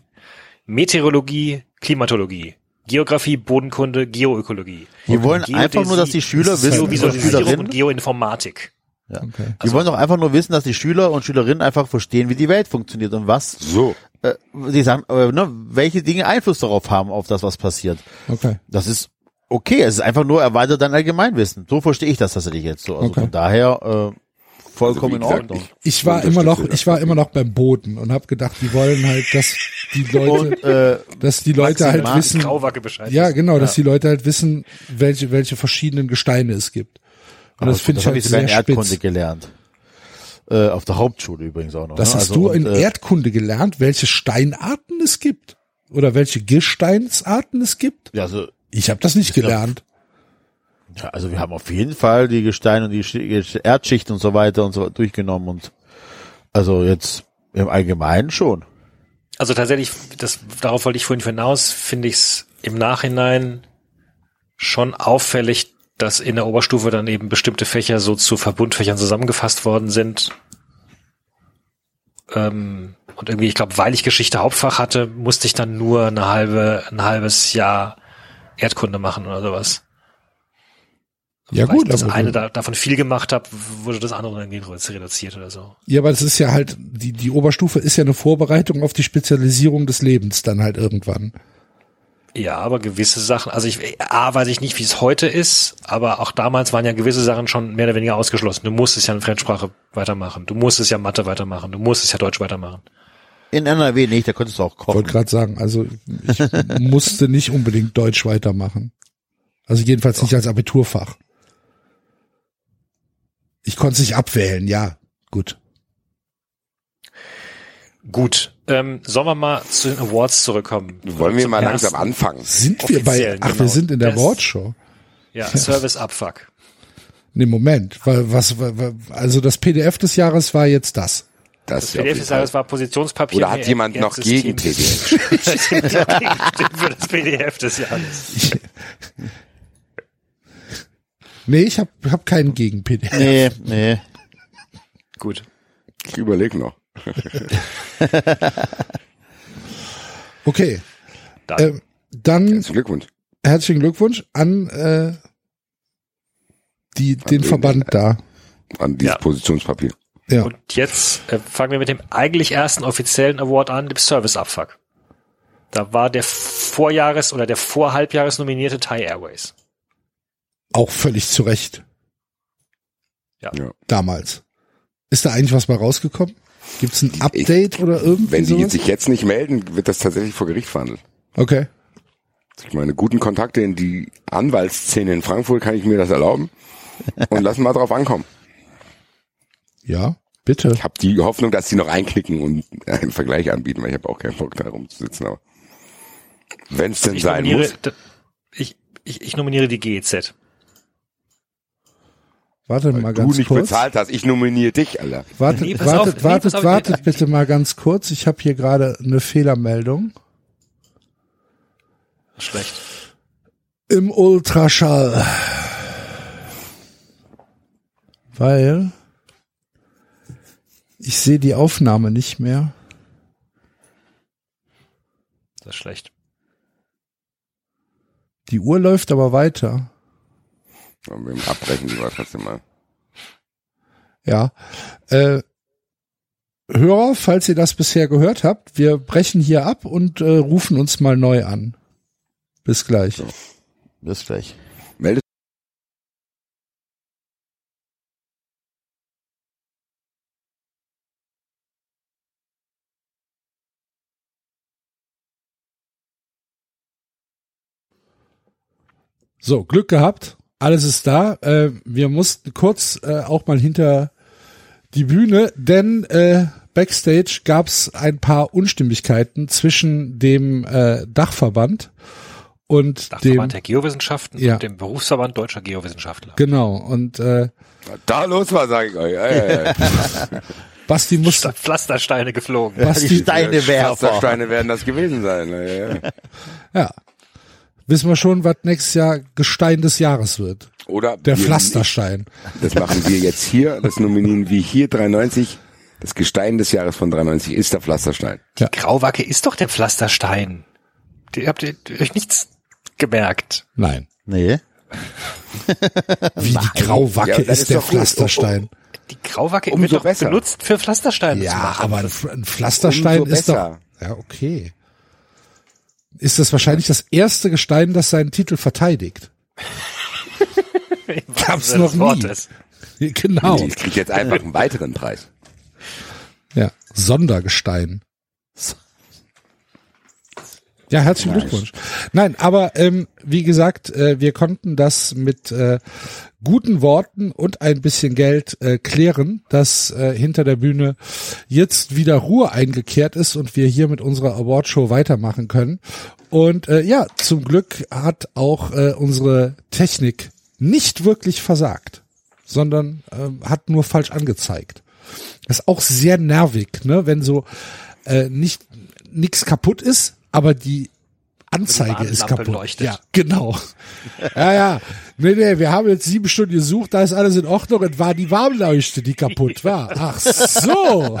Meteorologie, Klimatologie, Geografie, Bodenkunde, Geoökologie. Wir wollen Geodäsie, einfach nur, dass die Schüler wissen, oder Geovisualisierung Schülerinnen, und Geoinformatik. ja. Okay. wir wollen doch einfach nur wissen, dass die Schüler und Schülerinnen einfach verstehen, wie die Welt funktioniert und was, So. äh, die sagen, äh, ne, welche Dinge Einfluss darauf haben, auf das, was passiert. Okay. Das ist okay, es ist einfach nur erweitert dein Allgemeinwissen. So verstehe ich das tatsächlich jetzt so. Also Okay. von daher, äh, vollkommen Also, in Ordnung. Ich war immer noch, ich war immer noch beim Boden und habe gedacht, die wollen halt, dass die Leute, Und, äh, dass die Leute halt Maximal wissen, Grauwacke Bescheid. ja wissen. genau, dass die Leute halt wissen, welche welche verschiedenen Gesteine es gibt. Und das finde ich halt sogar sehr in Erdkunde spitz. gelernt. Äh, auf der Hauptschule übrigens auch noch. Das ne? hast Also, du und, in äh, Erdkunde gelernt, welche Steinarten es gibt oder welche Gesteinsarten es gibt? Ja, also, Ich habe das nicht glaub- gelernt. Ja, also wir haben auf jeden Fall die Gesteine und die Sch- Erdschicht und so weiter und so durchgenommen und also jetzt im Allgemeinen schon. Also tatsächlich, das, darauf wollte ich vorhin hinaus, finde ich es im Nachhinein schon auffällig, dass in der Oberstufe dann eben bestimmte Fächer so zu Verbundfächern zusammengefasst worden sind. Ähm, und irgendwie, ich glaube, weil ich Geschichte Hauptfach hatte, musste ich dann nur eine halbe, ein halbes Jahr Erdkunde machen oder sowas. Ja Weil gut, ich das aber eine da, davon viel gemacht habe, wurde das andere dann reduziert oder so. ja, aber das ist ja halt die die Oberstufe ist ja eine Vorbereitung auf die Spezialisierung des Lebens dann halt irgendwann. Ja, aber gewisse Sachen, also ich, A, weiß ich nicht, wie es heute ist, aber auch damals waren ja gewisse Sachen schon mehr oder weniger ausgeschlossen. Du musstest ja in Fremdsprache weitermachen, du musstest ja Mathe weitermachen, du musstest ja Deutsch weitermachen. In NRW nicht, da konntest du auch Ich kochen. wollte gerade sagen, also ich musste nicht unbedingt Deutsch weitermachen. Also jedenfalls nicht als Abiturfach. Ich konnte es nicht abwählen, ja, gut. Gut, ähm, sollen wir mal zu den Awards zurückkommen? Wollen wir mal ersten. langsam anfangen? Sind wir bei, ach, wir genau. sind in der Awardshow. Ja, Service Abfuck. Nee, Moment, weil was, wa- wa- also das PDF des Jahres war jetzt das. Das, Das PDF des. Jahres war Positionspapier. Oder hat jemand noch gegen PDF? für das PDF des Jahres. Nee, ich habe hab keinen gegen PDF. Nee, nee. Gut. Ich überlege noch. Okay, Dann. ähm, dann Herzlichen Glückwunsch. herzlichen Glückwunsch an äh, die, den den, Verband da. An dieses Ja. Positionspapier. Ja. Und jetzt äh, fangen wir mit dem eigentlich ersten offiziellen Award an, dem Service Abfuck. Da war der Vorjahres- oder der Vorhalbjahres nominierte Thai Airways. Auch völlig zu Recht. Ja. Damals. Ist da eigentlich was bei rausgekommen? Gibt's ein Update oder irgendwie Wenn die sowas? sich jetzt nicht melden, wird das tatsächlich vor Gericht verhandelt. Okay. Ich meine, guten Kontakte in die Anwaltsszene in Frankfurt kann ich mir das erlauben. Und lassen mal drauf ankommen. Ja, bitte. Ich habe die Hoffnung, dass sie noch einknicken und einen Vergleich anbieten, weil ich habe auch keinen Bock da rumzusitzen. Aber wenn es denn Ich sein muss, ich, ich, ich nominiere die GEZ. Warte mal weil du ganz nicht kurz. bezahlt hast, ich nominiere dich, Alter. Wartet, Nee, wartet, auf, nee, wartet, auf, wartet bitte mal ganz kurz. Ich habe hier gerade eine Fehlermeldung. Schlecht. Im Ultraschall. Weil ich sehe die Aufnahme nicht mehr. Das ist schlecht. Die Uhr läuft aber weiter. Aber mit dem Abbrechen lieber trotzdem mal. Ja. Äh, Hörer, falls ihr das bisher gehört habt, wir brechen hier ab und äh, rufen uns mal neu an. Bis gleich. Bis gleich. Melde So, Glück gehabt. Alles ist da. Äh, wir mussten kurz äh, auch mal hinter die Bühne, denn äh, backstage gab's ein paar Unstimmigkeiten zwischen dem äh, Dachverband und Dachverband dem der Geowissenschaften Ja. und dem Berufsverband deutscher Geowissenschaftler. genau und äh, da los war, sage ich euch. Ey, ey, ey. Basti musste Pflastersteine geflogen. Die Basti, Steinewerfer. Pflastersteine werden das gewesen sein. Ja, ja. Ja wissen wir schon, was nächstes Jahr Gestein des Jahres wird. Oder Der Pflasterstein. Das machen wir jetzt hier. Das nominieren wir hier 93. Das Gestein des Jahres von 93 ist der Pflasterstein. Grauwacke ist doch der Pflasterstein. Die, habt ihr euch nichts gemerkt? Nein. Nee. Wie die Grauwacke Ja, ist, ist der doch gut. Pflasterstein. Die Grauwacke Umso wird doch besser. benutzt für Pflastersteine Ja, aber ein, Pf- ein Pflasterstein Umso ist doch. besser. Ja, okay. Ist das wahrscheinlich das erste Gestein, das seinen Titel verteidigt? Gab's noch nie. Wortes. Genau. Ich kriege jetzt einfach einen weiteren Preis. Ja, Sondergestein. Ja, herzlichen Nice. Glückwunsch. Nein, aber ähm, wie gesagt, äh, wir konnten das mit äh, guten Worten und ein bisschen Geld äh, klären, dass äh, hinter der Bühne jetzt wieder Ruhe eingekehrt ist und wir hier mit unserer Awardshow weitermachen können. Und äh, ja, zum Glück hat auch äh, unsere Technik nicht wirklich versagt, sondern ähm, hat nur falsch angezeigt. Das ist auch sehr nervig, ne, wenn so äh, nicht nix kaputt ist, aber die Anzeige ist kaputt. leuchtet. Ja, genau. ja, ja. Nee, nee, wir haben jetzt sieben Stunden gesucht, da ist alles in Ordnung. Es war die Warnleuchte, die kaputt war. Ach so.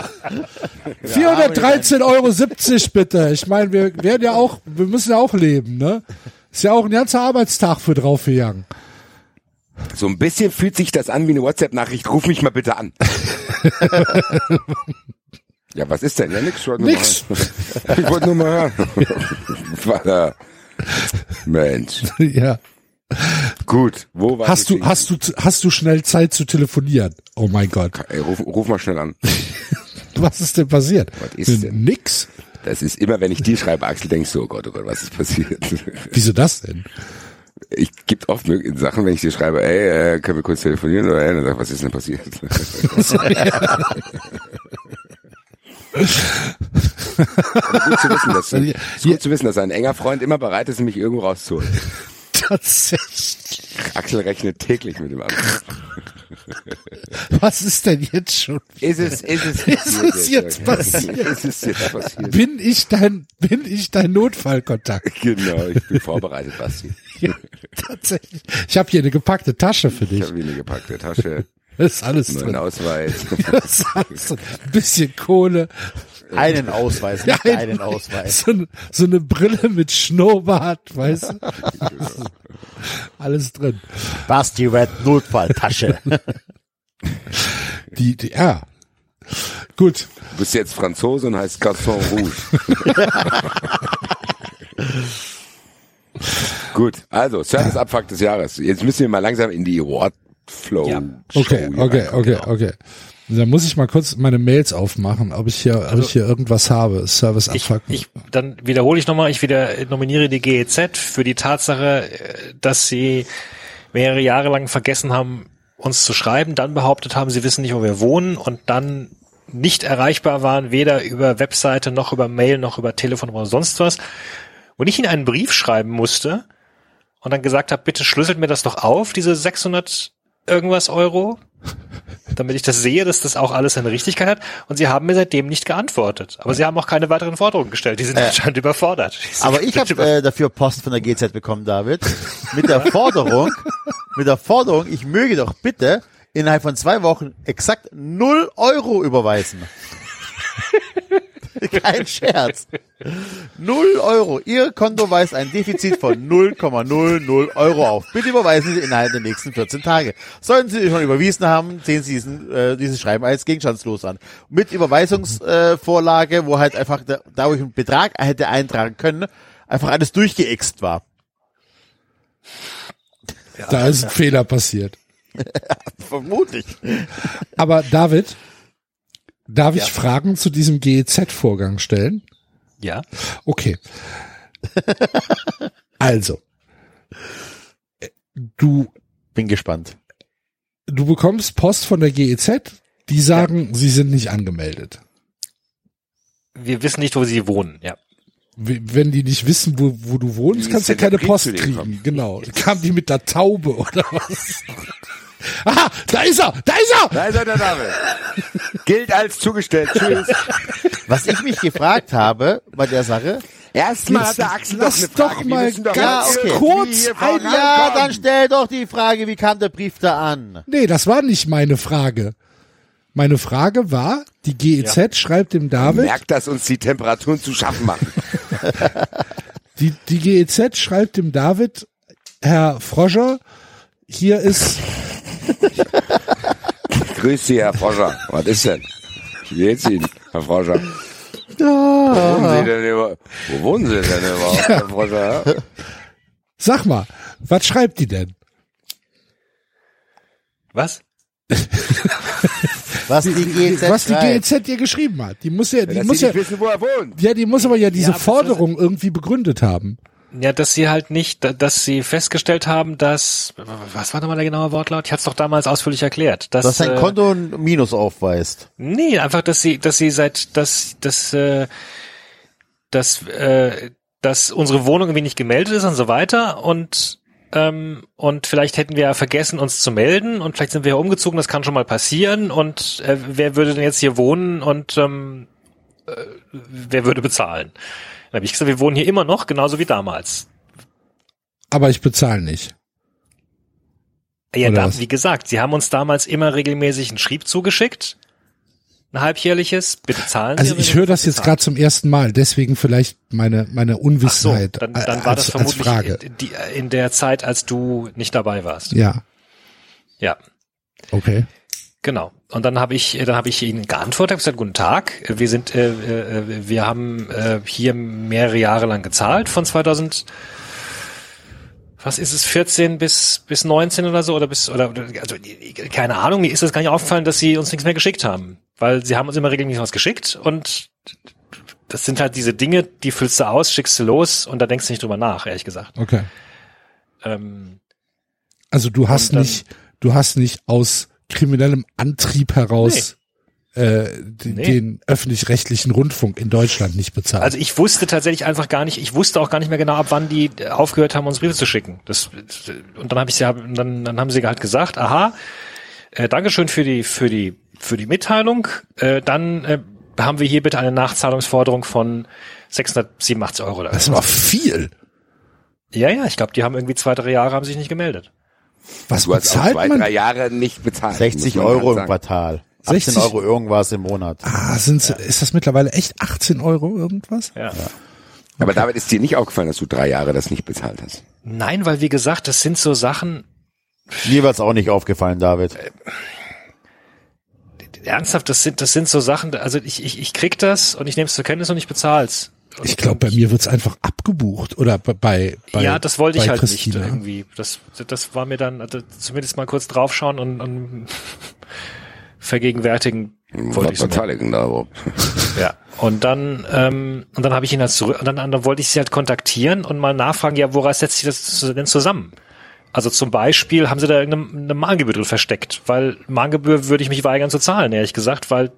413,70 Euro bitte. Ich meine, wir werden ja auch, wir müssen ja auch leben, ne? Ist ja auch ein ganzer Arbeitstag für draufgegangen. So ein bisschen fühlt sich das an wie eine WhatsApp-Nachricht. Ruf mich mal bitte an. ja, was ist denn? Ja, nix. Nur Nix. mal- Ich wollte nur mal hören. Mensch. ja. Gut, wo war Hast du, hast du, hast du schnell Zeit zu telefonieren? Oh mein Gott. Ey, ruf, ruf mal schnell an. Was ist denn passiert? Was ist denn? Nix. Das ist immer, wenn ich dir schreibe, Axel, denkst du, oh Gott, oh Gott, was ist passiert? Wieso das denn? Ich gibt oft Sachen, wenn ich dir schreibe, ey, äh, können wir kurz telefonieren oder ey, dann sag, was ist denn passiert? Gut zu wissen, dass Also, ist gut zu wissen, dass ein enger Freund immer bereit ist, mich irgendwo rauszuholen. Tatsächlich. Axel rechnet täglich mit dem Anruf. Was ist denn jetzt schon? Ist es, ist es, Ist es jetzt passiert? Ist es jetzt passiert? Bin ich dein, bin ich dein Notfallkontakt? Genau, ich bin vorbereitet, Basti. Ja, tatsächlich. Ich habe hier eine gepackte Tasche für Ich dich. habe hier eine gepackte Tasche, ist alles neuen drin. Ausweis. Da ist alles drin. Ein bisschen Kohle. Einen Ausweis, nicht ein- einen Ausweis. So, eine- so eine Brille mit Schnurrbart, weißt du? Alles drin. Basti Red Notfalltasche. Die, die, ja. Gut. Du bist jetzt Franzose und heißt Garçon Rouge. Gut, also Service-Abfuck des Jahres. Jetzt müssen wir mal langsam in die Award-Flow. Ja. Okay, okay, okay, reinkommen. okay. Da muss ich mal kurz meine Mails aufmachen, ob ich hier, ob ich hier irgendwas habe. Service Ich, abfucken. ich, dann wiederhole ich nochmal, ich wieder nominiere die GEZ für die Tatsache, äh, dass sie mehrere Jahre lang vergessen haben, uns zu schreiben, dann behauptet haben, sie wissen nicht, wo wir wohnen und dann nicht erreichbar waren, weder über Webseite noch über Mail noch über Telefon oder sonst was. Und ich ihnen einen Brief schreiben musste und dann gesagt habe, bitte schlüsselt mir das doch auf, diese 600 irgendwas Euro, damit ich das sehe, dass das auch alles eine Richtigkeit hat. Und sie haben mir seitdem nicht geantwortet. Aber sie haben auch keine weiteren Forderungen gestellt. Die sind anscheinend überfordert. Sind Aber ich habe äh, dafür Post von der GZ bekommen, David, mit der Forderung, mit der Forderung, ich möge doch bitte innerhalb von zwei Wochen exakt null Euro überweisen. Kein Scherz. Null Euro. Ihr Konto weist ein Defizit von 0,00 Euro auf. Bitte überweisen Sie innerhalb der nächsten 14 Tage. Sollten Sie schon überwiesen haben, sehen Sie diesen, äh, dieses Schreiben als gegenstandslos an. Mit Überweisungsvorlage, äh, wo halt einfach, da, da wo ich einen Betrag hätte eintragen können, einfach alles durchgeixt war. da ist ein Fehler passiert. Vermutlich. Aber David, darf ich Fragen zu diesem GEZ-Vorgang stellen? ja. Okay. Also, du, Bin gespannt. du bekommst Post von der GEZ, die sagen, sie sind nicht angemeldet. Wir wissen nicht, wo sie wohnen. Ja. Wenn die nicht wissen, wo, wo du wohnst, kannst du der keine Post kriegen. gekommen? Genau. Kam die mit der Taube oder was? Aha, da ist er, da ist er! Da ist er, der Name. Gilt als zugestellt. Tschüss. Was ich mich gefragt habe bei der Sache, Erstmal hat der Axel lass doch mal doch ganz irgendwie kurz ein- ja, dann stell doch die Frage, wie kam der Brief da an? Nee, das war nicht meine Frage. Meine Frage war, die GEZ schreibt dem David, Merkt, dass uns die Temperaturen zu schaffen machen. die, die GEZ schreibt dem David, Herr Froscher, hier ist, Grüß Sie, Herr Froscher. Was ist denn? Wie geht's Ihnen, Herr Froscher? Wo wohnen Sie denn über, wo wohnen Sie denn überhaupt, Herr Froscher? sag mal, was schreibt die denn? Was? Was die GZ was die. GEZ dir geschrieben hat. Die muss ja, die Dass muss ja, nicht wissen, wo er wohnt. ja, die muss aber ja diese das- Forderung irgendwie begründet haben. Ja, dass sie halt nicht, dass sie festgestellt haben, dass, was war nochmal der genaue Wortlaut? Ich hatte es doch damals ausführlich erklärt. Dass, Dass sein äh, Konto ein Minus aufweist. Nee, einfach, dass sie, dass sie seit, dass, dass, äh, dass, äh, dass unsere Wohnung irgendwie nicht gemeldet ist und so weiter und ähm, und vielleicht hätten wir ja vergessen, uns zu melden und vielleicht sind wir ja umgezogen, das kann schon mal passieren und äh, wer würde denn jetzt hier wohnen und ähm, äh, wer würde bezahlen? Dann habe ich gesagt, wir wohnen hier immer noch, genauso wie damals. Aber ich bezahle nicht. Ja, Oder da, wie gesagt, sie haben uns damals immer regelmäßig einen Schrieb zugeschickt, ein halbjährliches, bitte zahlen Sie. Also ich höre das jetzt gerade zum ersten Mal, deswegen vielleicht meine, meine Ach so, Unwissenheit dann, dann war als, das als vermutlich Frage. in, in der Zeit, als du nicht dabei warst. Ja, Ja, okay. Genau. Und dann habe ich, dann habe ich ihnen geantwortet, habe gesagt, guten Tag, wir sind, äh, äh, wir haben äh, hier mehrere Jahre lang gezahlt von 2000 was ist es, 14 bis, bis 19 oder so, oder bis, oder, also, keine Ahnung, mir ist das gar nicht aufgefallen, dass sie uns nichts mehr geschickt haben. Weil sie haben uns immer regelmäßig was geschickt und das sind halt diese Dinge, die füllst du aus, schickst du los und da denkst du nicht drüber nach, ehrlich gesagt. Okay. Ähm, Also du hast dann- nicht, du hast nicht aus kriminellem Antrieb heraus äh, den, Nee. den öffentlich-rechtlichen Rundfunk in Deutschland nicht bezahlt. Also ich wusste tatsächlich einfach gar nicht, ich wusste auch gar nicht mehr genau, ab wann die aufgehört haben, uns Briefe zu schicken. Das, und dann habe ich sie, dann, dann haben sie halt gesagt, aha, äh, Dankeschön für die, für die, für die Mitteilung. Äh, dann äh, haben wir hier bitte eine Nachzahlungsforderung von 687 Euro. Oder das war viel. ja, ja, ich glaube, die haben irgendwie zwei, drei Jahre haben sich nicht gemeldet. Was Du hast auch bezahlt zwei, man? drei Jahre nicht bezahlt. 60 muss man Euro halt im. Quartal. 18 60 Euro irgendwas im Monat. Ah, sind's, ist das mittlerweile echt 18 Euro irgendwas? Ja. Aber David, ist dir nicht aufgefallen, dass du drei Jahre das nicht bezahlt hast? Nein, weil wie gesagt, das sind so Sachen, Mir war's auch nicht aufgefallen, David. ernsthaft, das sind, das sind so Sachen, also ich, ich, ich krieg das und ich nehme es zur Kenntnis und ich bezahl's. Ich glaube, bei mir wird's einfach abgebucht oder bei, bei bei- ja, das wollte ich bei halt Christina. nicht irgendwie. Das, das war mir dann also zumindest mal kurz draufschauen und, und vergegenwärtigen wollte ich beteiligen da überhaupt? Ja. Und dann ähm, und dann habe ich ihn halt zurück und dann, dann wollte ich sie halt kontaktieren und mal nachfragen, ja, woraus setzt sich das denn zusammen? Also zum Beispiel haben sie da irgendeine eine Mahngebühr drin versteckt, weil Mahngebühr würde ich mich weigern zu zahlen, ehrlich gesagt, weil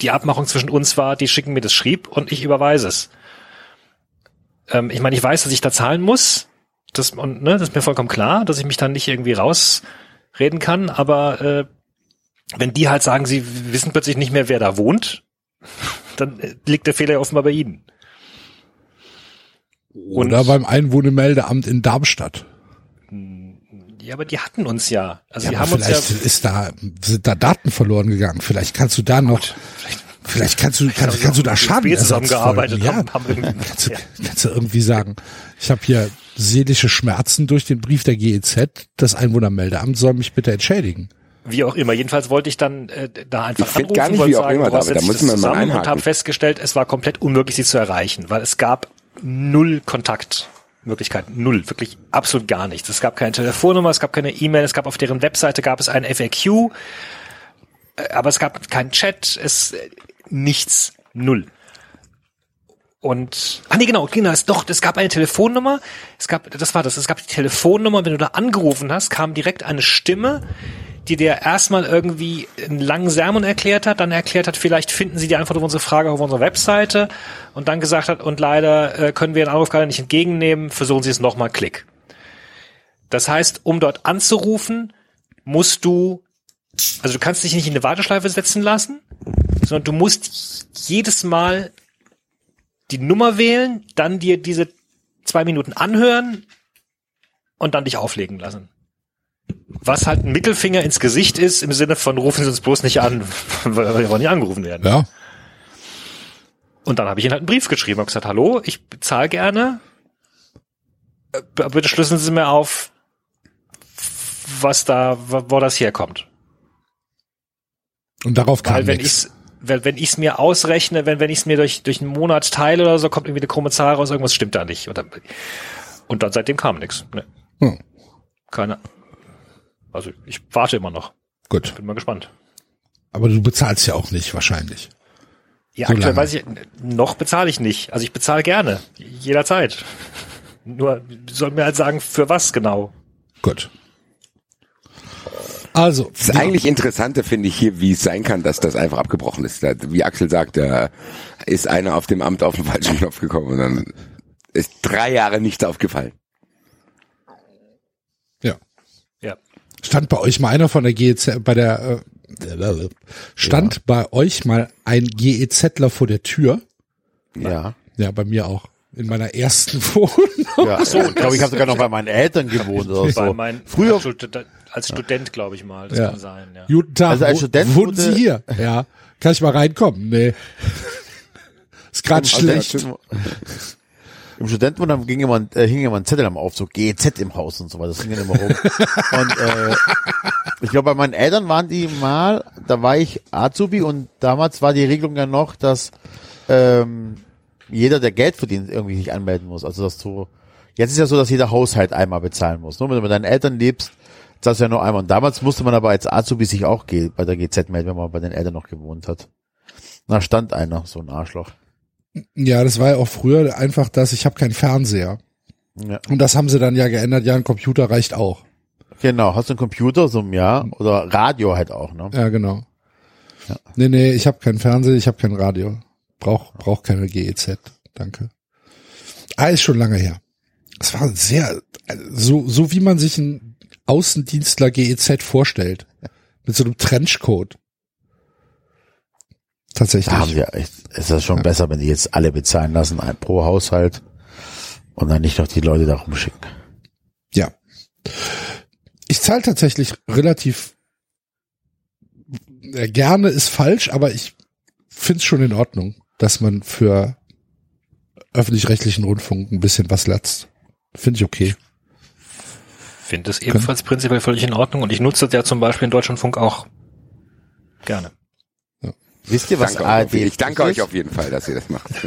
die Abmachung zwischen uns war, die schicken mir das Schrieb und ich überweise es. Ähm, ich meine, ich weiß, dass ich da zahlen muss, das, und, ne, das ist mir vollkommen klar, dass ich mich dann nicht irgendwie rausreden kann, aber äh, wenn die halt sagen, sie wissen plötzlich nicht mehr, wer da wohnt, dann äh, liegt der Fehler ja offenbar bei ihnen. Und, Oder beim Einwohnermeldeamt in Darmstadt. ja, aber die hatten uns ja. Also Ja, die haben uns ja. vielleicht ist da, sind da Daten verloren gegangen. Vielleicht kannst du da noch, vielleicht kannst du, kannst, kannst du da Schaden zusammengearbeitet ja. haben, haben irgendwie, Kannst du, ja. kannst du irgendwie sagen, ich habe hier seelische Schmerzen durch den Brief der GEZ, das Einwohnermeldeamt soll mich bitte entschädigen. Wie auch immer. Jedenfalls wollte ich dann äh, da einfach Ich anrufen, gar nicht, wollte wie auch sagen, immer, David, da müssen wir mal zusammen und einhaken. habe festgestellt, es war komplett unmöglich, sie zu erreichen, weil es gab null Kontaktmöglichkeiten, null, wirklich absolut gar nichts. Es gab keine Telefonnummer, es gab keine E-Mail, es gab auf deren Webseite gab es ein FAQ, äh, aber es gab keinen Chat, es nichts, null. Und, ah nee, genau, genau, es, doch, es gab eine Telefonnummer, es gab, das war das, es gab die Telefonnummer, wenn du da angerufen hast, kam direkt eine Stimme, die dir erstmal irgendwie einen langen Sermon erklärt hat, dann erklärt hat, vielleicht finden sie die Antwort auf unsere Frage auf unserer Webseite und dann gesagt hat, und leider äh, können wir den Anruf gerade nicht entgegennehmen, versuchen Sie es nochmal, klick. Das heißt, um dort anzurufen, musst du, also du kannst dich nicht in eine Warteschleife setzen lassen, sondern du musst jedes Mal die Nummer wählen, dann dir diese zwei Minuten anhören und dann dich auflegen lassen. Was halt ein Mittelfinger ins Gesicht ist, im Sinne von rufen Sie uns bloß nicht an, weil wir wollen nicht angerufen werden. Ja. Und dann habe ich ihnen halt einen Brief geschrieben und gesagt, hallo, ich bezahle gerne. Äh, Bitte schlüsseln Sie mir auf, was da, wo das herkommt. Und darauf kam Weil wenn nichts. ich's, wenn, wenn ich's mir ausrechne, wenn, wenn ich's mir durch, durch einen Monat teile oder so, kommt irgendwie eine krumme Zahl raus, irgendwas stimmt da nicht. Oder, und dann seitdem kam nichts. Ne. Hm. Keine. Also ich warte immer noch. Gut. Bin mal gespannt. Aber du bezahlst ja auch nicht, wahrscheinlich. Ja, So aktuell lange. weiß ich, noch bezahle ich nicht. Also ich bezahle gerne. Jederzeit. Nur soll mir halt sagen, für was genau. Gut. Also, Das eigentlich Interessante finde ich hier, wie es sein kann, dass das einfach abgebrochen ist. Wie Axel sagt, da ist einer auf dem Amt auf den falschen Knopf gekommen und dann ist drei Jahre nichts aufgefallen. ja. Ja. Stand bei euch mal einer von der GEZ, bei der, äh, stand bei euch mal ein GEZler vor der Tür? Ja. Ja, bei mir auch. In meiner ersten Wohnung. ja. So, ich glaube, ich habe sogar noch bei meinen Eltern gewohnt oder Bei so. mein, Früher, als Student, glaube ich mal. Das Ja. kann sein, ja. Guten Tag, Also als wo- Student wohnen Sie hier? Ja. Kann ich mal reinkommen? Nee. Ist gerade Also, schlecht. Im Studentenwohnheim ging immer, äh, hing immer ein Zettel am Aufzug, GEZ im Haus und so weiter, das ging dann immer rum. und äh, ich glaube, bei meinen Eltern waren die mal, da war ich Azubi und damals war die Regelung ja noch, dass ähm, jeder, der Geld verdient, irgendwie sich anmelden muss. Also dass du Jetzt ist ja so, dass jeder Haushalt einmal bezahlen muss. Nur wenn du mit deinen Eltern lebst, zahlst du ja nur einmal. Und damals musste man aber als Azubi sich auch bei der GZ melden, wenn man bei den Eltern noch gewohnt hat. Da stand einer, so ein Arschloch. Ja, das war ja auch früher einfach das, ich habe keinen Fernseher. Ja. Und das haben sie dann ja geändert, ja, ein Computer reicht auch. Genau, hast du einen Computer so im Jahr oder Radio halt auch, ne? Ja, genau. Ja. Nee, nee, ich habe keinen Fernseher, ich habe kein Radio. Brauch, brauch keine GEZ. Danke. Ah, ist schon lange her. Es war sehr, so, so wie man sich einen Außendienstler GEZ vorstellt. Mit so einem Trenchcoat. Tatsächlich. Da haben wir echt, ist das schon besser, wenn die jetzt alle bezahlen lassen, ein pro Haushalt und dann nicht noch die Leute da rumschicken. Ja. Ich zahle tatsächlich relativ äh, gerne ist falsch, aber ich finde es schon in Ordnung, dass man für öffentlich-rechtlichen Rundfunk ein bisschen was latzt. Finde ich okay. Finde es ebenfalls prinzipiell völlig in Ordnung und ich nutze das ja zum Beispiel in Deutschlandfunk auch gerne. Wisst ihr, was Danke euch ARD auf, ich danke ist? euch auf jeden Fall, dass ihr das macht.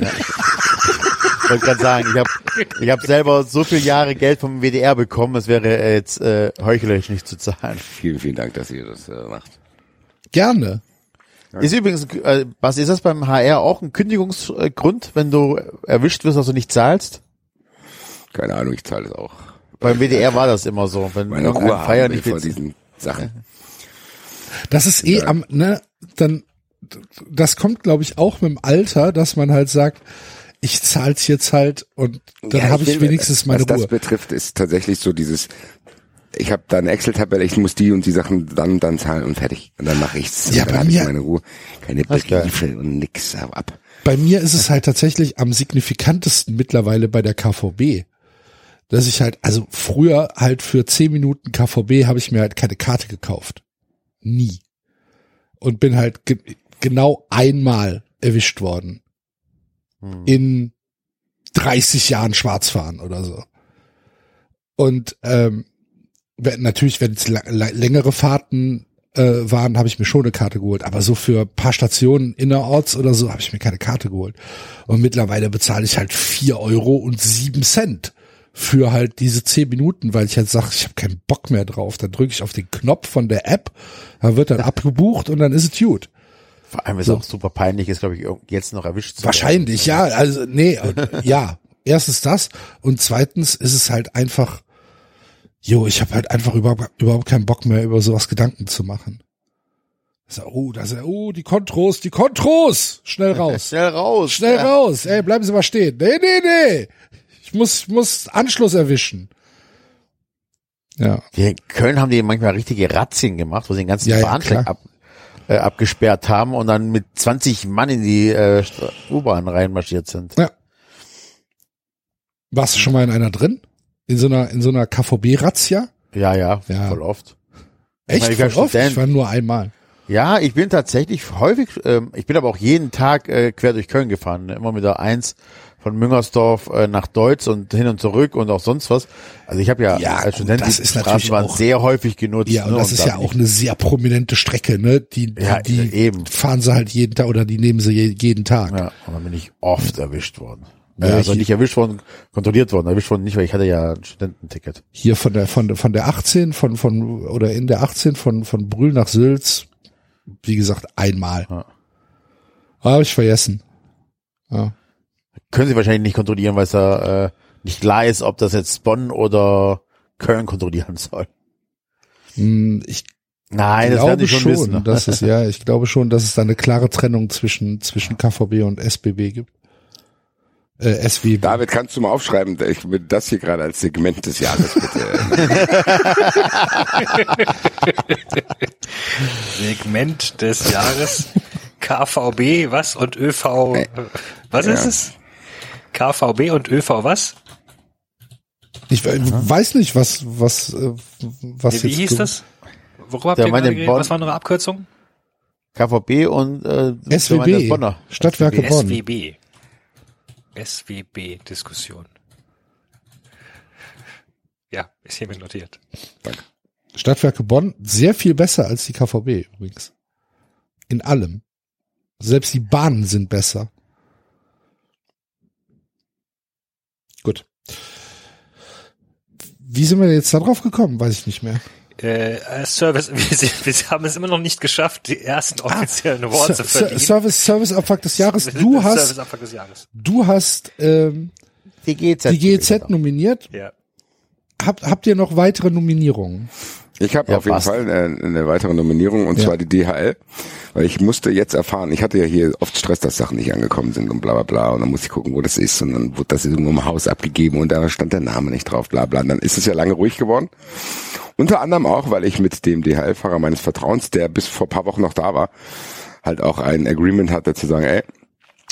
Ich wollte gerade sagen, ich habe ich hab selber so viele Jahre Geld vom WDR bekommen, es wäre jetzt äh, heuchlerisch nicht zu zahlen. vielen, vielen Dank, dass ihr das äh, macht. Gerne. Ist übrigens, äh, was ist das beim HR auch ein Kündigungsgrund, wenn du erwischt wirst, dass du nicht zahlst? Keine Ahnung, ich zahle das auch. Beim WDR war das immer so, wenn Meine Ruhe Feier haben nicht vor diesen Sachen. Das ist eh am, ne, dann, das kommt, glaube ich, auch mit dem Alter, dass man halt sagt, ich zahl's jetzt halt und dann Ja, habe ich, will- wenigstens meine Was das Ruhe. betrifft, ist tatsächlich so dieses, ich habe da eine Excel-Tabelle, ich muss die und die Sachen dann dann zahlen und fertig. Und dann mache ich's. Ja, und dann bei habe ich mir- meine Ruhe. Keine Das. Briefe und nix ab. Bei mir ist es halt tatsächlich am signifikantesten mittlerweile bei der KVB. Dass ich halt, also früher halt für 10 Minuten KVB habe ich mir halt keine Karte gekauft. Nie. Und bin halt ge genau einmal erwischt worden. Hm. In 30 Jahren Schwarzfahren oder so. Und ähm, wenn, natürlich, wenn es längere Fahrten äh, waren, habe ich mir schon eine Karte geholt. Aber so für ein paar Stationen innerorts oder so habe ich mir keine Karte geholt. Und mittlerweile bezahle ich halt vier Euro und sieben Cent für halt diese zehn Minuten, weil ich halt sage, ich habe keinen Bock mehr drauf. Dann drücke ich auf den Knopf von der App, da wird dann abgebucht und dann ist es gut. vor allem ist So. auch super peinlich, ist glaube ich jetzt noch erwischt zu Wahrscheinlich, ja. Also, nee, ja. Erstens das und zweitens ist es halt einfach, jo, ich habe halt einfach überhaupt, überhaupt keinen Bock mehr, über sowas Gedanken zu machen. So, oh, das ist, oh, die Kontros, die Kontros! Schnell raus. Schnell raus. Schnell ja. raus. Ey, bleiben Sie mal stehen. Nee, nee, nee. Ich muss, ich muss Anschluss erwischen. Ja. Die in Köln haben die manchmal richtige Razzien gemacht, wo sie den ganzen Ja, ja, Bahnsteig klar. ab, äh, abgesperrt haben und dann mit 20 Mann in die äh, U-Bahn reinmarschiert sind. Ja. Warst du schon mal in einer drin? In so einer, in so einer KVB-Razzia? Ja, ja, Ja. voll oft. Echt? meine, ich war Voll oft? Ich war nur einmal. Ja, ich bin tatsächlich häufig, ähm, ich bin aber auch jeden Tag äh, quer durch Köln gefahren, ne? immer mit der Eins von Müngersdorf äh, nach Deutz und hin und zurück und auch sonst was. Also ich habe ja, Ja, als Student das die ist natürlich Straßenbahn auch- sehr häufig genutzt. Ja, und ne? das ist da ja auch eine sehr prominente Strecke, ne? Die, die, Ja, die eben. fahren sie halt jeden Tag oder die nehmen sie je, jeden Tag. ja, und dann bin ich oft erwischt worden. Ja, Ja, also ich- nicht erwischt worden, kontrolliert worden, erwischt worden nicht, weil ich hatte ja ein Studententicket. Hier von der, von der, von der 18, von, von, oder in der 18 von, von Brühl nach Sülz, wie gesagt, einmal. Ja. Habe ich vergessen. Ja. Können sie wahrscheinlich nicht kontrollieren, weil es da äh, nicht klar ist, ob das jetzt Bonn oder Köln kontrollieren soll. Hm, Ich Nein, das werden glaube schon, schon, wissen. ne? dass es, ja, ich glaube schon, dass es da eine klare Trennung zwischen, zwischen KVB und SBB gibt. Äh, SWB. David, kannst du mal aufschreiben, ich will das hier gerade als Segment des Jahres bitte. Segment des Jahres. KVB, was? Und ÖV, was ist es? KVB und ÖV, was? Ich we- weiß nicht, was, was, äh, was Wie jetzt hieß das? Worüber habt Der ihr gerade geredet? Was war eure Abkürzung? KVB und äh, SWB, Bonner. Stadtwerke Bonn. SWB. SWB-Diskussion. Ja, ist hiermit notiert. Stadtwerke Bonn sehr viel besser als die KVB übrigens. In allem. Selbst die Bahnen sind besser. Gut. Wie sind wir jetzt da drauf gekommen? Weiß ich nicht mehr. Äh, Service, wir, wir haben es immer noch nicht geschafft, die ersten offiziellen Awards zu Ah, verdienen. Service, Service Abfuck des Jahres. Du hast, des Jahres. du hast ähm, Die GZ. die GEZ nominiert. Ja. Habt, habt ihr noch weitere Nominierungen? Ich habe Ja, auf jeden passt. Fall eine, eine weitere Nominierung und Ja. zwar die DHL, weil ich musste jetzt erfahren, ich hatte ja hier oft Stress, dass Sachen nicht angekommen sind und bla bla bla und dann musste ich gucken, wo das ist und dann wurde das irgendwo im Haus abgegeben und da stand der Name nicht drauf, bla bla. Und dann ist es ja lange ruhig geworden. Unter anderem auch, weil ich mit dem DHL-Fahrer meines Vertrauens, der bis vor paar Wochen noch da war, halt auch ein Agreement hatte zu sagen, ey,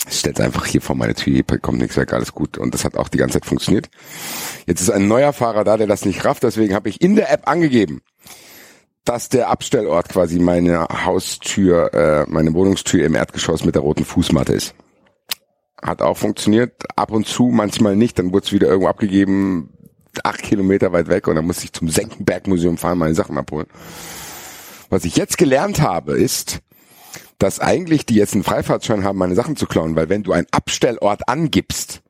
stellt einfach hier vor meine Tür, hier kommt nichts weg, alles gut. Und das hat auch die ganze Zeit funktioniert. Jetzt ist ein neuer Fahrer da, der das nicht rafft, deswegen habe ich in der App angegeben, dass der Abstellort quasi meine Haustür, äh, meine Wohnungstür im Erdgeschoss mit der roten Fußmatte ist. Hat auch funktioniert, ab und zu, manchmal nicht, dann wurde es wieder irgendwo abgegeben, acht Kilometer weit weg und dann musste ich zum Senckenberg-Museum fahren, meine Sachen abholen. Was ich jetzt gelernt habe, ist, dass eigentlich die jetzt einen Freifahrtschein haben, meine Sachen zu klauen, weil wenn du einen Abstellort angibst,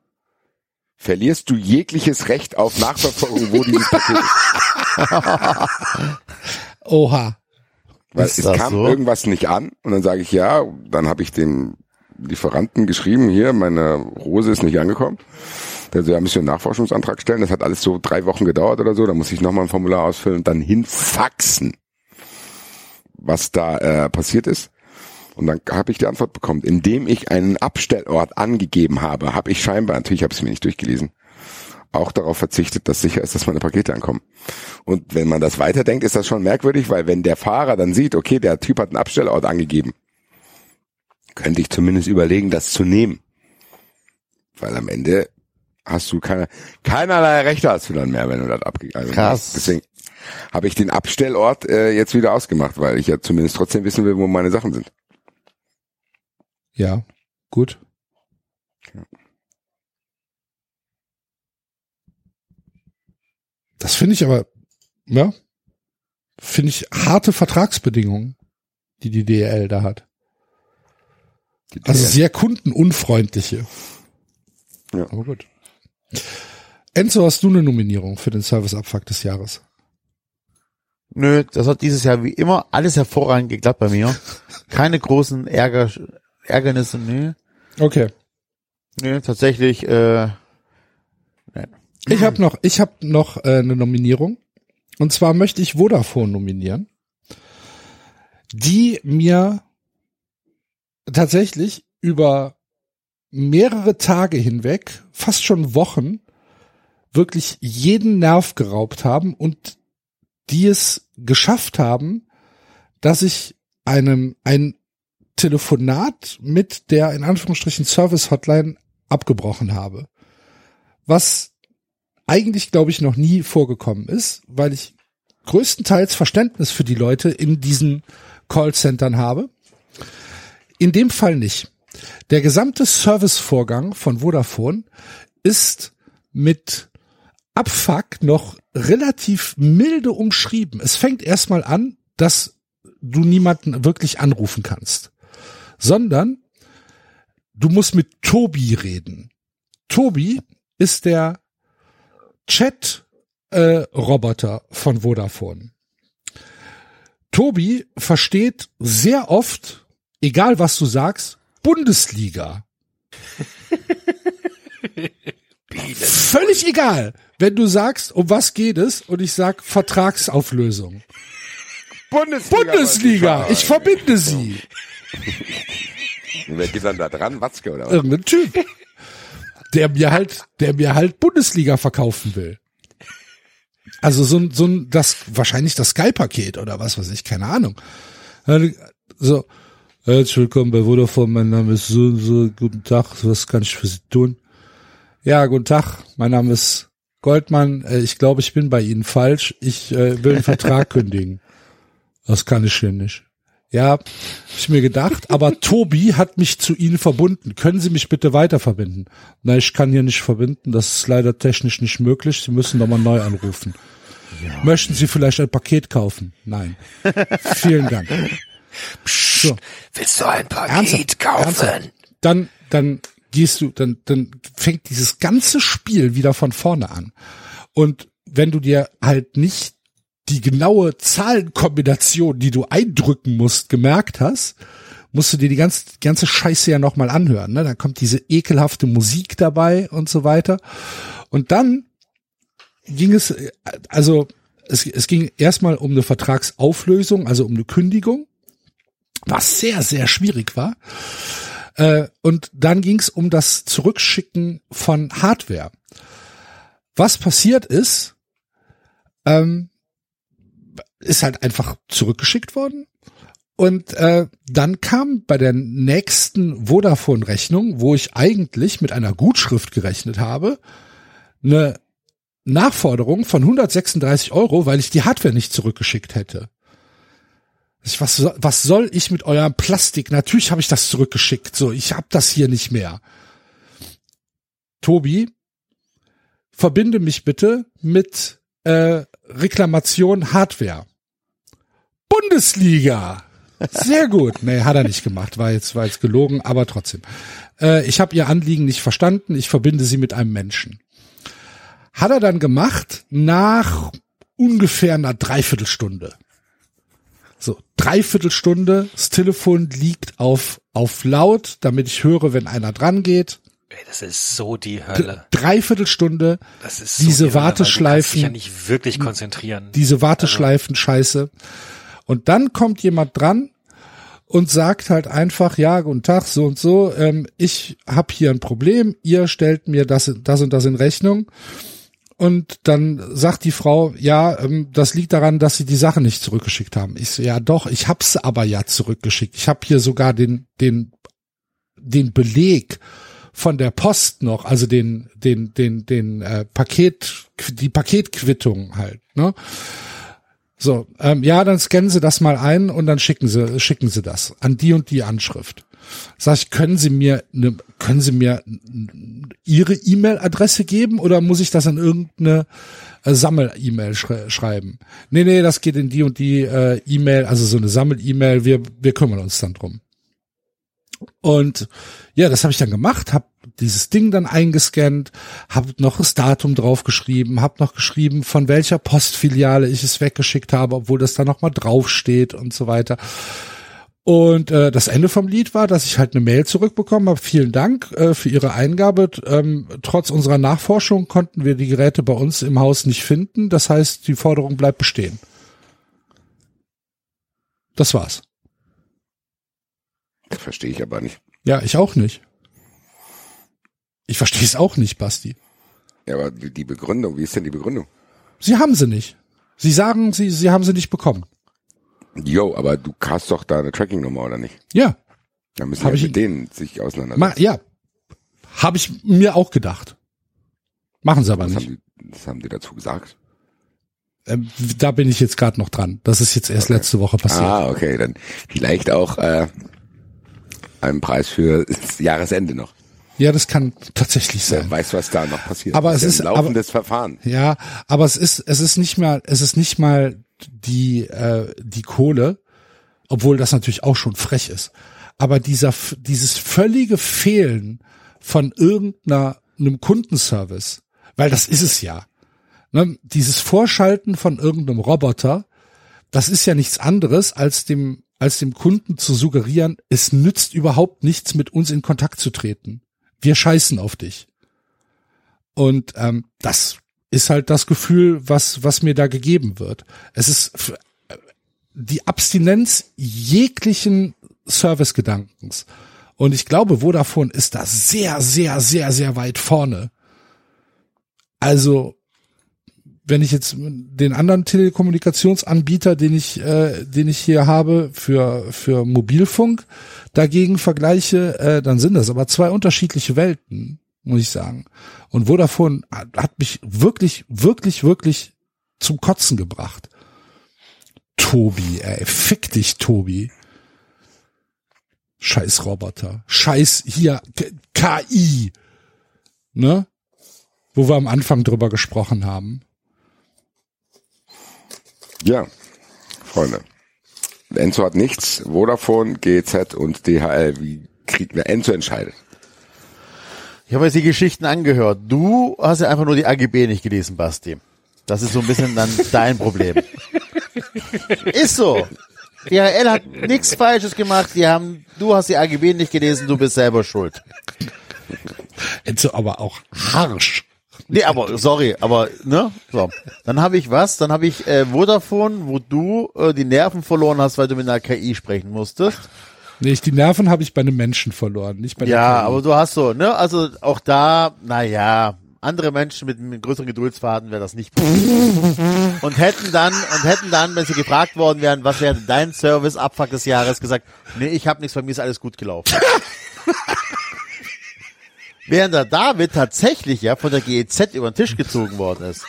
verlierst du jegliches Recht auf Nachverfolgung, wo dieses Paket ist. Oha. Weil Ist es das kam so? irgendwas nicht an und dann sage ich ja, dann habe ich dem Lieferanten geschrieben, hier, meine Rose ist nicht angekommen. Der so, ja, müssen wir einen Nachforschungsantrag stellen. Das hat alles so drei Wochen gedauert oder so. Da muss ich nochmal ein Formular ausfüllen und dann hinfaxen, was da äh, passiert ist. Und dann habe ich die Antwort bekommen. Indem ich einen Abstellort angegeben habe, habe ich scheinbar, natürlich habe ich es mir nicht durchgelesen, auch darauf verzichtet, dass sicher ist, dass meine Pakete ankommen. Und wenn man das weiterdenkt, ist das schon merkwürdig, weil wenn der Fahrer dann sieht, okay, der Typ hat einen Abstellort angegeben, könnte ich zumindest überlegen, das zu nehmen. Weil am Ende hast du keine, keinerlei Rechte hast du dann mehr, wenn du das abgegeben hast. Krass. Deswegen habe ich den Abstellort äh, jetzt wieder ausgemacht, weil ich ja zumindest trotzdem wissen will, wo meine Sachen sind. Ja, gut. Das finde ich aber, ja, finde ich harte Vertragsbedingungen, die die DL da hat. Also sehr kundenunfreundliche. Ja. Aber gut. Enzo, hast du eine Nominierung für den Service-Abfuck des Jahres? Nö, das hat dieses Jahr wie immer alles hervorragend geklappt bei mir. Keine großen Ärger, Ärgernisse, nö. Okay. Nö, tatsächlich, äh. Ich habe noch, ich habe noch äh, eine Nominierung. Und zwar möchte ich Vodafone nominieren, die mir tatsächlich über mehrere Tage hinweg, fast schon Wochen, wirklich jeden Nerv geraubt haben und die es geschafft haben, dass ich einem ein Telefonat mit der in Anführungsstrichen Service Hotline abgebrochen habe. Was eigentlich, glaube ich, noch nie vorgekommen ist, weil ich größtenteils Verständnis für die Leute in diesen Callcentern habe. In dem Fall nicht. Der gesamte Servicevorgang von Vodafone ist mit Abfuck noch relativ milde umschrieben. Es fängt erstmal an, dass du niemanden wirklich anrufen kannst, sondern du musst mit Tobi reden. Tobi ist der Chat-Roboter von Vodafone. Tobi versteht sehr oft, egal was du sagst, Bundesliga. Völlig egal, wenn du sagst, um was geht es und ich sag Vertragsauflösung. Bundesliga. Bundesliga, ich verbinde sie. Wer geht dann da dran? Watzke oder was? Irgendein Typ, der mir halt, der mir halt Bundesliga verkaufen will. Also so ein, so ein, das, wahrscheinlich das Sky-Paket oder was weiß ich, keine Ahnung. So, herzlich willkommen bei Vodafone, mein Name ist so, so, guten Tag, was kann ich für Sie tun? Ja, guten Tag, mein Name ist Goldmann, äh, ich glaube, ich bin bei Ihnen falsch, ich äh, will einen Vertrag kündigen. Das kann ich hier nicht. Ja, hab ich mir gedacht, aber Tobi hat mich zu Ihnen verbunden. Können Sie mich bitte weiter verbinden? Na, ich kann hier nicht verbinden, das ist leider technisch nicht möglich. Sie müssen nochmal neu anrufen. Möchten Sie vielleicht ein Paket kaufen? Nein. Vielen Dank. So. Willst du ein Ernsthaft, ernsthaft. Dann, dann gehst du, dann, dann fängt dieses ganze Spiel wieder von vorne an. Und wenn du dir halt nicht die genaue Zahlenkombination, die du eindrücken musst, gemerkt hast, musst du dir die ganze, ganze Scheiße ja nochmal anhören. Ne? Da kommt diese ekelhafte Musik dabei und so weiter. Und dann ging es, also es, es ging erstmal um eine Vertragsauflösung, also um eine Kündigung, was sehr, sehr schwierig war. Äh, und dann ging es um das Zurückschicken von Hardware. Was passiert ist, ähm, ist halt einfach zurückgeschickt worden. Und äh, dann kam bei der nächsten Vodafone-Rechnung, wo ich eigentlich mit einer Gutschrift gerechnet habe, eine Nachforderung von 136 Euro, weil ich die Hardware nicht zurückgeschickt hätte. Was, was soll ich mit eurem Plastik? Natürlich habe ich das zurückgeschickt. So, ich habe das hier nicht mehr. Tobi, verbinde mich bitte mit äh, Reklamation Hardware. Bundesliga. Sehr gut. Nee, hat er nicht gemacht. War jetzt, war jetzt gelogen, aber trotzdem. Äh, ich habe ihr Anliegen nicht verstanden. Ich verbinde sie mit einem Menschen. Hat er dann gemacht nach ungefähr einer Dreiviertelstunde. So, Dreiviertelstunde, das Telefon liegt auf, auf laut, damit ich höre, wenn einer dran geht. Ey, das ist so die Hölle. Dreiviertelstunde, Das ist diese so die Hölle, Warteschleifen, ja nicht wirklich konzentrieren. diese Warteschleifen scheiße. Und dann kommt jemand dran und sagt halt einfach, ja, guten Tag, so und so, ähm, ich habe hier ein Problem, ihr stellt mir das, das und das in Rechnung. Und dann sagt die Frau, ja, ähm, das liegt daran, dass sie die Sache nicht zurückgeschickt haben. Ich so, ja doch, ich hab's aber ja zurückgeschickt. Ich habe hier sogar den, den, den Beleg von der Post noch, also den, den, den, den äh, Paket, die Paketquittung halt, ne? So, ähm, ja, dann scannen Sie das mal ein und dann schicken Sie, schicken Sie das an die und die Anschrift. Sag ich, können Sie mir, ne, können Sie mir Ihre E-Mail-Adresse geben oder muss ich das an irgendeine äh, Sammel-E-Mail schrei schreiben? Nee, nee, das geht in die und die äh, E-Mail, also so eine Sammel-E-Mail, wir, wir kümmern uns dann drum. Und ja, das habe ich dann gemacht, habe dieses Ding dann eingescannt, habe noch das Datum draufgeschrieben, habe noch geschrieben, von welcher Postfiliale ich es weggeschickt habe, obwohl das da noch mal draufsteht und so weiter. Und äh, das Ende vom Lied war, dass ich halt eine Mail zurückbekommen habe. Vielen Dank äh, für Ihre Eingabe. Ähm, trotz unserer Nachforschung konnten wir die Geräte bei uns im Haus nicht finden. Das heißt, die Forderung bleibt bestehen. Das war's. Verstehe ich aber nicht. Ja, ich auch nicht. Ich verstehe es auch nicht, Basti. Ja, aber die Begründung, wie ist denn die Begründung? Sie haben sie nicht. Sie sagen, sie, sie haben sie nicht bekommen. Jo, aber du hast doch da eine Tracking-Nummer, oder nicht? Ja, Da müssen Hab ja ich- mit denen sich auseinandersetzen. ja, habe ich mir auch gedacht. Machen sie aber was, nicht. haben die, was haben die dazu gesagt? Ähm, da bin ich jetzt gerade noch dran. Das ist jetzt erst letzte Woche passiert. Ah, okay, dann vielleicht auch äh, einen Preis für das Jahresende noch. Ja, das kann tatsächlich sein. Wer weiß, was da noch passiert. Aber es ist- ein laufendes Verfahren. Ja, aber es ist es ist nicht mal es ist nicht mal die äh, die Kohle, obwohl das natürlich auch schon frech ist. Aber dieser dieses völlige Fehlen von irgendeiner einem Kundenservice, weil das ist es ja. Ne? Dieses Vorschalten von irgendeinem Roboter, das ist ja nichts anderes als dem als dem Kunden zu suggerieren, es nützt überhaupt nichts mit uns in Kontakt zu treten. Wir scheißen auf dich. Und ähm, das ist halt das Gefühl, was, was mir da gegeben wird. Es ist äh, die Abstinenz jeglichen Servicegedankens. Und ich glaube, Vodafone ist da sehr, sehr, sehr, sehr weit vorne. Also, wenn ich jetzt den anderen Telekommunikationsanbieter, den ich, äh, den ich hier habe für, für Mobilfunk, dagegen vergleiche, äh, dann sind das aber zwei unterschiedliche Welten, muss ich sagen. Und Vodafone hat hat mich wirklich, wirklich, wirklich zum Kotzen gebracht. Tobi, ey, fick dich, Tobi. Scheiß Roboter. Scheiß hier KI. Ne? Wo wir am Anfang drüber gesprochen haben. Ja, Freunde. Enzo hat nichts. Vodafone, GZ und DHL. Wie kriegt wer Enzo entscheidet? Ich habe jetzt die Geschichten angehört. Du hast ja einfach nur die AGB nicht gelesen, Basti. Das ist so ein bisschen dann dein Problem. Ist so. DHL hat nichts Falsches gemacht. Die haben, du hast die AGB nicht gelesen, du bist selber schuld. Enzo aber auch harsch. Nee, aber sorry, aber ne, so. Dann habe ich was? Dann habe ich äh, Vodafone, wo du äh, die Nerven verloren hast, weil du mit einer KI sprechen musstest. Nee, ich, die Nerven habe ich bei einem Menschen verloren, nicht bei Ja, KI. aber du hast so, ne, also auch da, na ja, andere Menschen mit einem größeren Geduldsfaden wäre das nicht und hätten dann und hätten dann, wenn sie gefragt worden wären, was wäre dein Service Abfuck des Jahres, gesagt, nee, ich habe nichts, bei mir ist alles gut gelaufen. Während der David tatsächlich ja von der GEZ über den Tisch gezogen worden ist.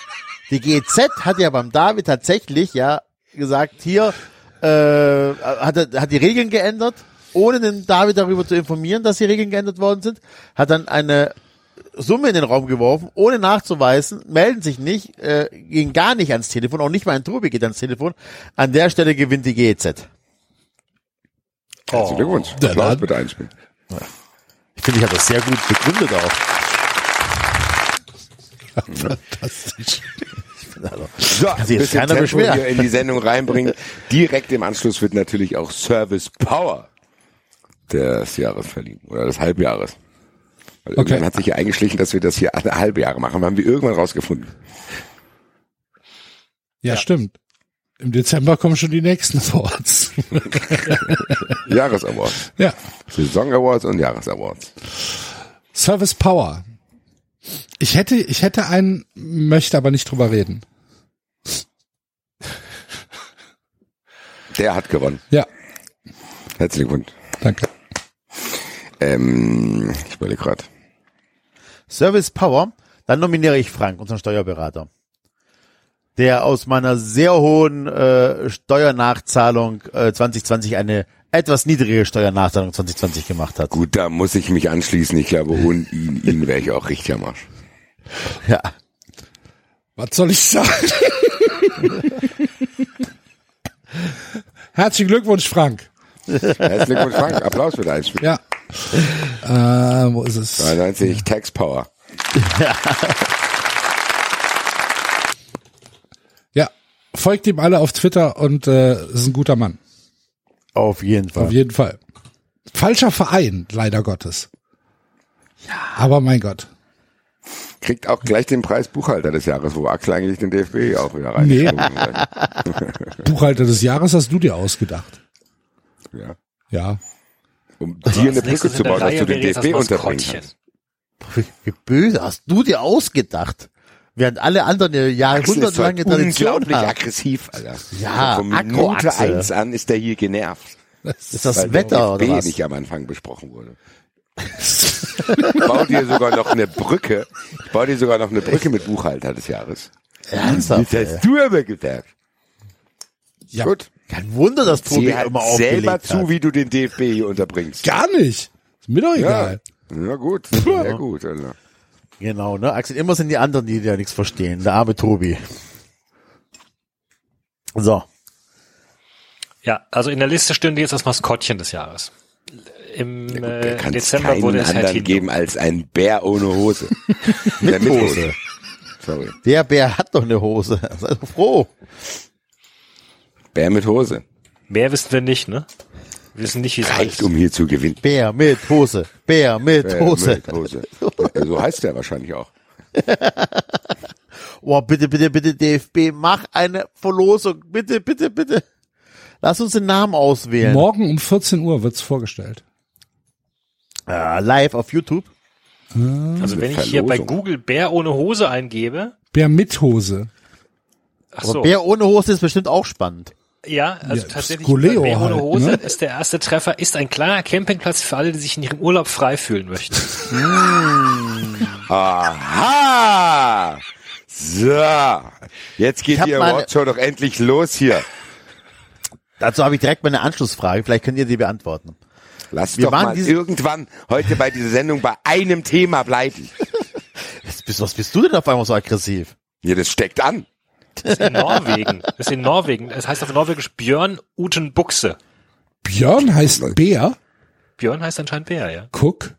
Die GEZ hat ja beim David tatsächlich ja gesagt, hier äh, hat, er, hat die Regeln geändert, ohne den David darüber zu informieren, dass die Regeln geändert worden sind, hat dann eine Summe in den Raum geworfen, ohne nachzuweisen, melden sich nicht, äh, gehen gar nicht ans Telefon, auch nicht mal ein Tobi geht ans Telefon. An der Stelle gewinnt die GEZ. Herzlichen Glückwunsch. Ja, Applaus dann- bitte einspielen. Ich finde, ich habe das sehr gut begründet auch. Fantastisch. Also, So, sich jetzt bisschen keiner Tempo hier in die Sendung reinbringen. Direkt im Anschluss wird natürlich auch Service Power des Jahres verliehen. Oder des Halbjahres. Weil Okay. irgendwann hat sich ja eingeschlichen, dass wir das hier alle halbe Jahre machen. Haben wir irgendwann rausgefunden. Ja, stimmt. Im Dezember kommen schon die nächsten Awards. Jahresawards. ja. Saison Awards und Jahresawards. Service Power. Ich hätte, ich hätte einen, möchte aber nicht drüber reden. Der hat gewonnen. Ja, Herzlichen Glückwunsch. danke. Ähm, ich überlege gerade. Service Power, dann nominiere ich Frank, unseren Steuerberater. Der aus meiner sehr hohen äh, Steuernachzahlung äh, 2020 eine etwas niedrige Steuernachzahlung 2020 gemacht hat. Gut, da muss ich mich anschließen. Ich glaube, ohne ihn, ihn wäre ich auch richtig am Arsch. Ja. Was soll ich sagen? Herzlichen Glückwunsch, Frank. Herzlichen Glückwunsch, Frank. Applaus für dein Spiel. Ja. Äh, wo ist es? 92 Tax Power. Ja. Folgt ihm alle auf Twitter und äh, ist ein guter Mann. Auf jeden Fall. Auf jeden Fall. Falscher Verein, leider Gottes. Ja. Aber mein Gott. Kriegt auch gleich den Preis Buchhalter des Jahres, wo Axel eigentlich den DFB auch wieder rein. Nee. Buchhalter des Jahres hast du dir ausgedacht. Ja. Ja. Um dir eine Brücke zu bauen, dass du den DFB unterbringen kannst. Wie böse hast du dir ausgedacht? Während alle anderen eine jahrhundertelange halt Tradition unglaublich haben. aggressiv, Alter. Ja, Von Minute eins an ist der hier genervt. Ist das weil Wetter der oder DFB was? nicht am Anfang besprochen wurde. ich baue dir sogar noch eine Brücke. Ich baue dir sogar noch eine Brücke mit Buchhalter des Jahres. Ernsthaft? Das hast du aber gesagt. Ja. Gut. Kein Wunder, dass Tobi halt immer selber aufgelegt zu, hat. wie du den DFB hier unterbringst. Gar nicht. Ist mir doch Ja. egal. Na gut, sehr gut, Alter. Genau, ne? Axel, immer sind die anderen, die ja nichts verstehen. Der arme Tobi. So. Ja, also in der Liste stünde jetzt das Maskottchen des Jahres. Im Da äh, kann es Dezember wurde es anderen halt geben als ein Bär ohne Hose. mit Hose. Sorry. Der Bär hat doch eine Hose. Sei doch froh. Bär mit Hose. Mehr wissen wir nicht, ne? Wir wissen nicht, wie es Reicht, heißt. um hier zu gewinnen. Bär mit Hose. Bär mit Bär Hose. mit Hose. So heißt der wahrscheinlich auch. Oh, bitte, bitte, bitte, DFB, mach eine Verlosung. Bitte, bitte, bitte. Lass uns den Namen auswählen. Morgen um 14 Uhr wird's vorgestellt. Ah, live auf YouTube. Also wenn ich hier bei. Google Bär ohne Hose eingebe, Bär mit Hose. ach Aber so, Bär ohne Hose ist bestimmt auch spannend. Ja, also Ja, tatsächlich Skoleo Bär ohne halt, Hose ne? ist der erste Treffer, ist ein kleiner Campingplatz für alle, die sich in ihrem Urlaub frei fühlen möchten. Aha! So. Jetzt geht die Awardshow doch endlich los hier. Dazu habe ich direkt mal eine Anschlussfrage. Vielleicht könnt ihr die beantworten. Lass Wir doch waren mal irgendwann heute bei dieser Sendung bei einem Thema bleiben. Was bist, was bist du denn auf einmal so aggressiv? Ja, das steckt an. Das ist in Norwegen. Das ist in Norwegen. Es heißt auf Norwegisch Björn Uten Buchse. Björn heißt Bär. Björn heißt anscheinend Bär, ja. Guck.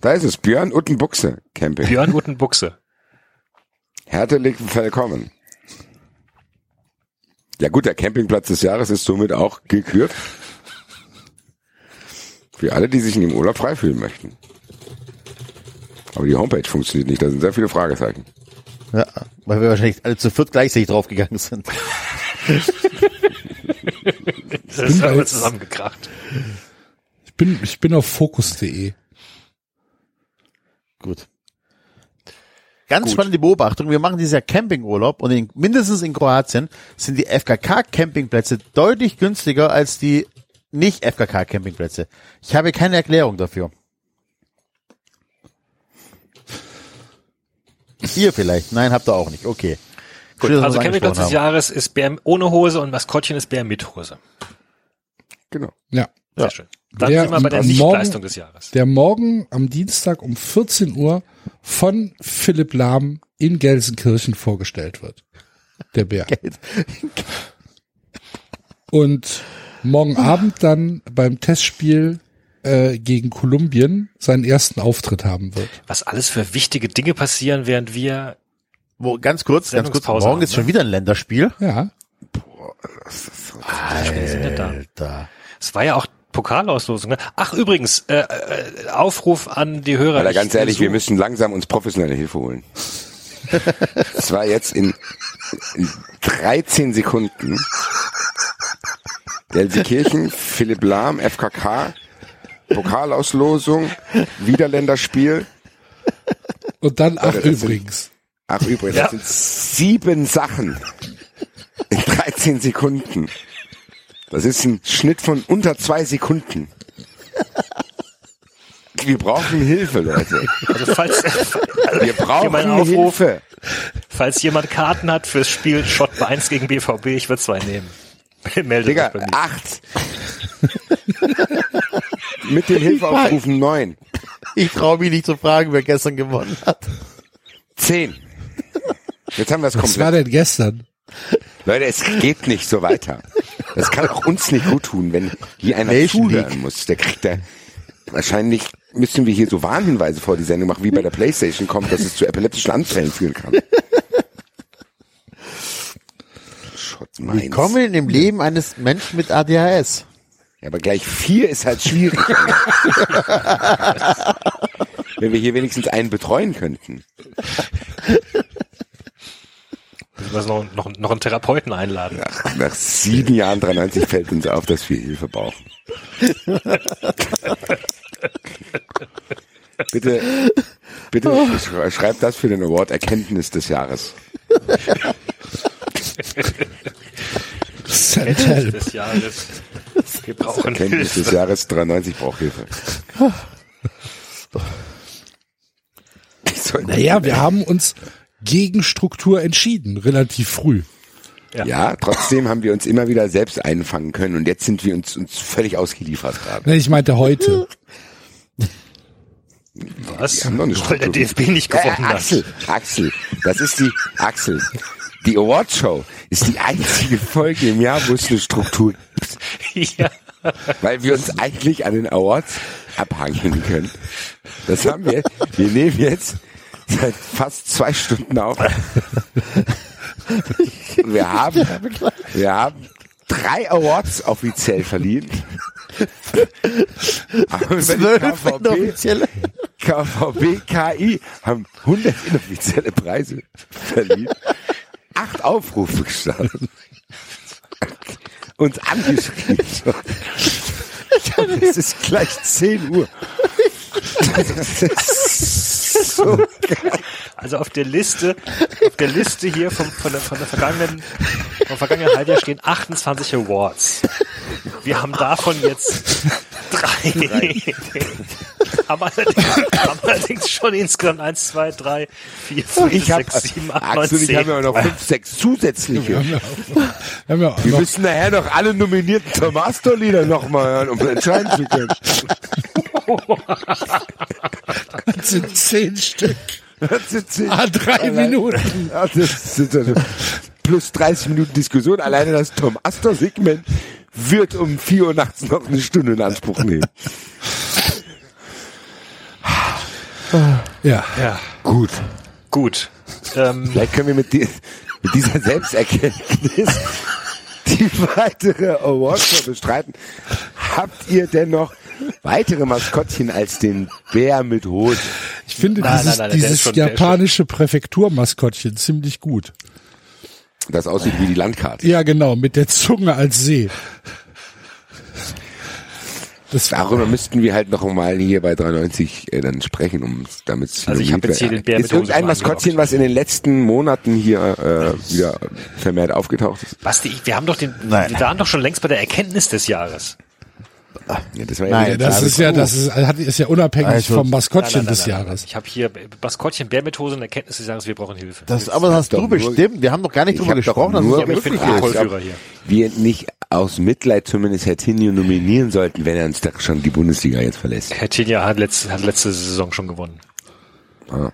Da ist es. Björn Uttenbuchse Camping. Björn Uten Buchse. Herzlich willkommen. Ja gut, der Campingplatz des Jahres ist somit auch gekürt. Für alle, die sich in dem Urlaub frei fühlen möchten. Aber die Homepage funktioniert nicht, da sind sehr viele Fragezeichen. Ja, weil wir wahrscheinlich alle zu viert gleichzeitig draufgegangen sind. Das ist jetzt- zusammengekracht. Ich bin, ich bin auf Focus.de. Gut. Ganz spannende Beobachtung. Wir machen dieses Jahr Campingurlaub und in, mindestens in Kroatien sind die FKK-Campingplätze deutlich günstiger als die nicht-FKK-Campingplätze. Ich habe keine Erklärung dafür. Ihr vielleicht? Nein, habt ihr auch nicht. Okay. Gut, Schön, also Campingplatz des Jahres ist Bär ohne Hose und Maskottchen ist Bär mit Hose. Genau. Ja. Sehr schön. Dann Der sind wir bei der am Nichtleistung Morgen- des Jahres. Der morgen am Dienstag um 14 Uhr von Philipp Lahm in Gelsenkirchen vorgestellt wird. Der Bär. Und morgen Abend dann beim Testspiel äh, gegen Kolumbien seinen ersten Auftritt haben wird. Was alles für wichtige Dinge passieren, während wir Wo, ganz kurz, ganz kurz. Morgen haben, ist schon ne? wieder ein Länderspiel. Ja. sind ja da. Alter. Es war ja auch Pokalauslosung. Ne? Ach übrigens, äh, äh, Aufruf an die Hörer. Alter, Ich ganz ehrlich, wir müssen langsam uns professionelle Hilfe holen. Es war jetzt in, in 13 Sekunden. Gelsenkirchen, Philipp Lahm, FKK, Pokalauslosung, Wiederländerspiel. Und dann, ach sind- übrigens, Ach übrigens, Ja. das sind sieben Sachen in 13 Sekunden. Das ist ein Schnitt von unter zwei Sekunden. Wir brauchen Hilfe, Leute. Also falls, also Wir brauchen Aufruf, Hilfe. falls jemand Karten hat fürs Spiel Schott 1 gegen BVB, ich würde zwei nehmen. Meldet Digga, euch bei mir. acht. Mit den Hilfeaufrufen neun. Ich traue mich nicht zu fragen, wer gestern gewonnen hat. Zehn. Jetzt haben wir es was war komplett. denn gestern? Leute, es geht nicht so weiter. Das kann auch uns nicht gut tun, wenn hier einer Nation zuhören League. muss. Der kriegt da, wahrscheinlich müssen wir hier so Warnhinweise vor die Sendung machen, wie bei der Playstation kommt, dass es zu epileptischen Anfällen führen kann. Schott meins. Willkommen in dem Leben eines Menschen mit ADHS. Ja, aber gleich vier ist halt schwierig. Wenn wir hier wenigstens einen betreuen könnten. Müssen wir noch, noch, noch einen Therapeuten einladen. Nach, nach sieben Jahren 93 fällt uns auf, dass wir Hilfe brauchen. bitte, bitte sch- schreib das für den Award Erkenntnis des Jahres. Self-Help. des Jahres. Wir brauchen Erkenntnis des Hilfe. Jahres 93 braucht Hilfe. Naja, wir haben uns gegen Struktur entschieden, relativ früh. Ja, trotzdem haben wir uns immer wieder selbst einfangen können und jetzt sind wir uns, uns völlig ausgeliefert gerade. Ich meinte heute. Was? Wir haben noch eine Weil der Struktur. DFB nicht Äh, gewonnen hat. Axel, Axel, das ist die, Axel, die Awardshow ist die einzige Folge im Jahr, wo es eine Struktur gibt, Ja. weil wir uns eigentlich an den Awards abhangen können. Das haben wir, wir nehmen jetzt seit fast zwei Stunden auf. Wir haben, wir haben drei Awards offiziell verliehen. Aber über die Zwölf KVB inoffizielle. KVB, KI haben 100 inoffizielle Preise verliehen, acht Aufrufe gestartet, uns angeschrieben. Es ist gleich 10 Uhr. So. Also auf der Liste, auf der Liste hier vom, von, der, von der vergangenen, vom vergangenen Halbjahr stehen 28 Awards. Wir haben davon jetzt drei. haben, allerdings, haben allerdings schon insgesamt eins, zwei, drei, vier, fünf, Ich sechs, sieben, acht, neun, Axel, ich zehn. habe ja noch fünf, sechs zusätzliche. Wir haben ja auch Wir noch, müssen nachher noch alle nominierten Tomasto-Lieder nochmal hören, um entscheiden zu können. das sind zehn Stück. Das sind zehn- Ah, drei Allein- Minuten. Das sind plus 30 Minuten Diskussion. Alleine das Tom Astor Segment wird um 4 Uhr nachts noch eine Stunde in Anspruch nehmen. Ja. Ja, Gut. gut. Ähm, Vielleicht können wir mit, die, mit dieser Selbsterkenntnis die weitere Awards bestreiten, habt ihr denn noch weitere Maskottchen als den Bär mit Hose? Ich finde Nein, dieses, nein, nein, dieses schon- japanische Präfekturmaskottchen ziemlich gut. Das aussieht wie die Landkarte. Ja, genau, mit der Zunge als See. Das Darüber müssten wir halt noch mal hier bei 390 äh, dann sprechen, um damit es Also ich hab jetzt hier den Bär Ist irgendein Maskottchen, was in den letzten Monaten hier äh, wieder vermehrt aufgetaucht ist? Basti, wir haben doch den, Nein. wir waren doch schon längst bei der Erkenntnis des Jahres. Ja, das war Nein, ja das ist ja, das ist, hat, ist ja unabhängig Also- vom Maskottchen Nein, nein, des Jahres. Ich habe hier Maskottchen, Bärmethode und Erkenntnis des Jahres, wir brauchen Hilfe. Das, aber das hast doch du nur- bestimmt. Wir haben doch gar nicht Ich drüber gesprochen. dass nur es Ja, ich ob hier. wir nicht aus Mitleid zumindest Herr Tinio nominieren sollten, wenn er uns doch schon die Bundesliga jetzt verlässt. Herr Tinja hat letzte, hat letzte Saison schon gewonnen. Ah.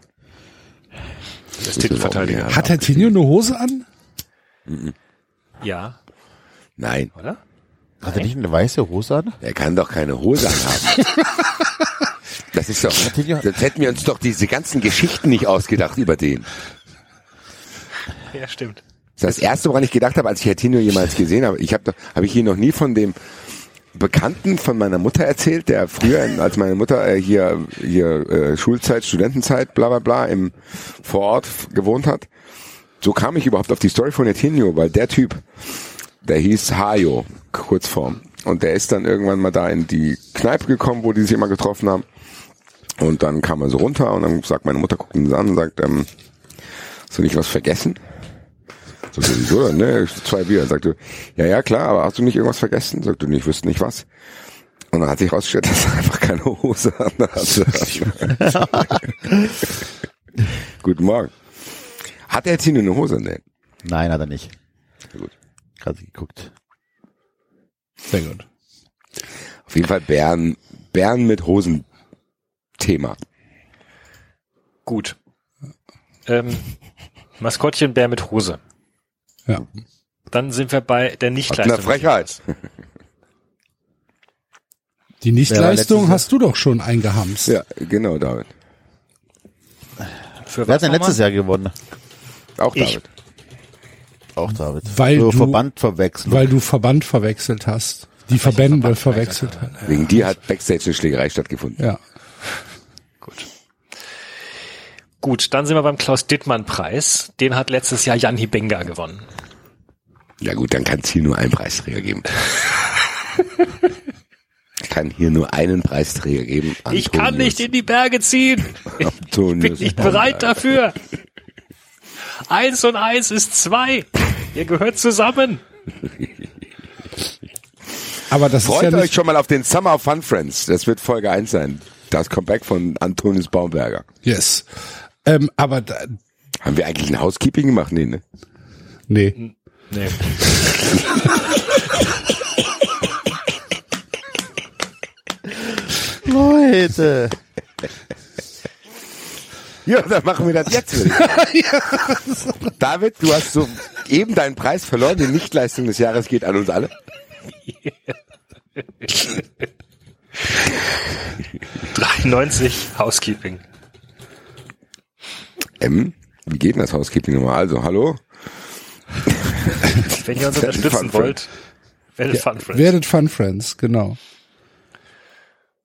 Das ist Titelverteidiger. Hat Herr Tinio eine Hose an? Ja, Nein, oder? Hat er nicht eine weiße Hose an? er kann doch keine Hose anhaben. Das ist doch, sonst hätten wir uns doch diese ganzen Geschichten nicht ausgedacht über den. Ja, stimmt. Das ist das erste, woran ich gedacht habe, als ich Herr Tino jemals gesehen habe. Ich habe doch, habe ich hier noch nie von dem Bekannten von meiner Mutter erzählt, der früher, als meine Mutter äh, hier, hier äh, Schulzeit, Studentenzeit, bla bla bla, im Vorort gewohnt hat. So kam ich überhaupt auf die Story von Hertinho, weil der Typ, der hieß Hajo, Kurzform. Und der ist dann irgendwann mal da in die Kneipe gekommen, wo die sich immer getroffen haben. Und dann kam er so runter und dann sagt meine Mutter, guckt ihn so an und sagt, ähm, hast du nicht was vergessen? So, wieso denn, ne? Zwei Bier. Sagt du, ja, ja, klar, aber hast du nicht irgendwas vergessen? Sagt du, nee, ich wüsste nicht was. Und dann hat sich rausgestellt, dass er einfach keine Hose an hatte. Guten Morgen. Hat er Tino eine Hose? Nee. Nein, hat er nicht. Gerade geguckt. Sehr gut. Auf jeden Fall Bären, Bären mit Hosen Thema. Gut. Ähm, Maskottchen, Bär mit Hose. Ja. Dann sind wir bei der Nichtleistung. Frechheit. Die Nichtleistung hast du doch schon eingehamst. Ja, genau, David. Für Wer was hat denn letztes Jahr gewonnen? Auch Ich. Auch David. Weil so du- Verband verwechseln. Weil du Verband verwechselt hast. Die Verbände verwechselt hast. Wegen dir hat Backstage eine Schlägerei stattgefunden. Ja. Gut. Gut, dann sind wir beim Klaus-Dittmann-Preis. Den hat letztes Jahr Jan Hibenga gewonnen. Ja gut, dann kann es hier nur einen Preisträger geben. Ich kann hier nur einen Preisträger geben. Ich kann nicht in die Berge ziehen. Ich bin Antonius nicht bereit dafür. Eins und eins ist zwei. Ihr gehört zusammen. Aber das ist Freut ja euch nicht, schon mal auf den Summer of Fun Friends. Das wird Folge 1 sein. Das Comeback von Antonius Baumberger. yes. Ähm, aber da, Haben wir eigentlich ein Housekeeping gemacht? Nee, ne? nee. Nee. Leute. Ja, dann machen wir das jetzt. sagen. David, du hast so eben deinen Preis verloren. Die Nichtleistung des Jahres geht an uns alle. 93 Housekeeping. M, wie geht denn das Housekeeping nochmal? Also, hallo? Wenn ihr uns Werdet unterstützen Fun wollt, werdet Fun Friends. Werdet Fun Friends, genau.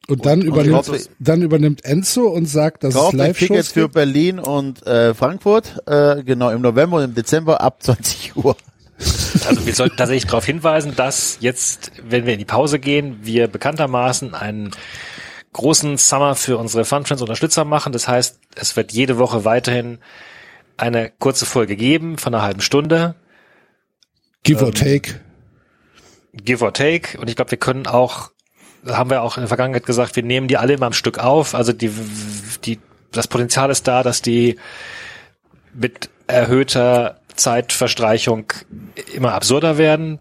Und dann übernimmt, kauft- dann übernimmt Enzo und sagt, dass es Kauft euch Tickets für. Berlin und äh, Frankfurt. Äh, genau, im November und im Dezember ab 20 Uhr. Also wir sollten tatsächlich darauf hinweisen, dass jetzt, wenn wir in die Pause gehen, wir bekanntermaßen einen großen Summer für unsere Fun Friends Unterstützer machen. Das heißt, es wird jede Woche weiterhin eine kurze Folge geben von einer halben Stunde, Give or take. give or take. Und ich glaube, wir können auch, haben wir auch in der Vergangenheit gesagt, wir nehmen die alle immer am Stück auf. Also die, die, das Potenzial ist da, dass die mit erhöhter Zeitverstreichung immer absurder werden,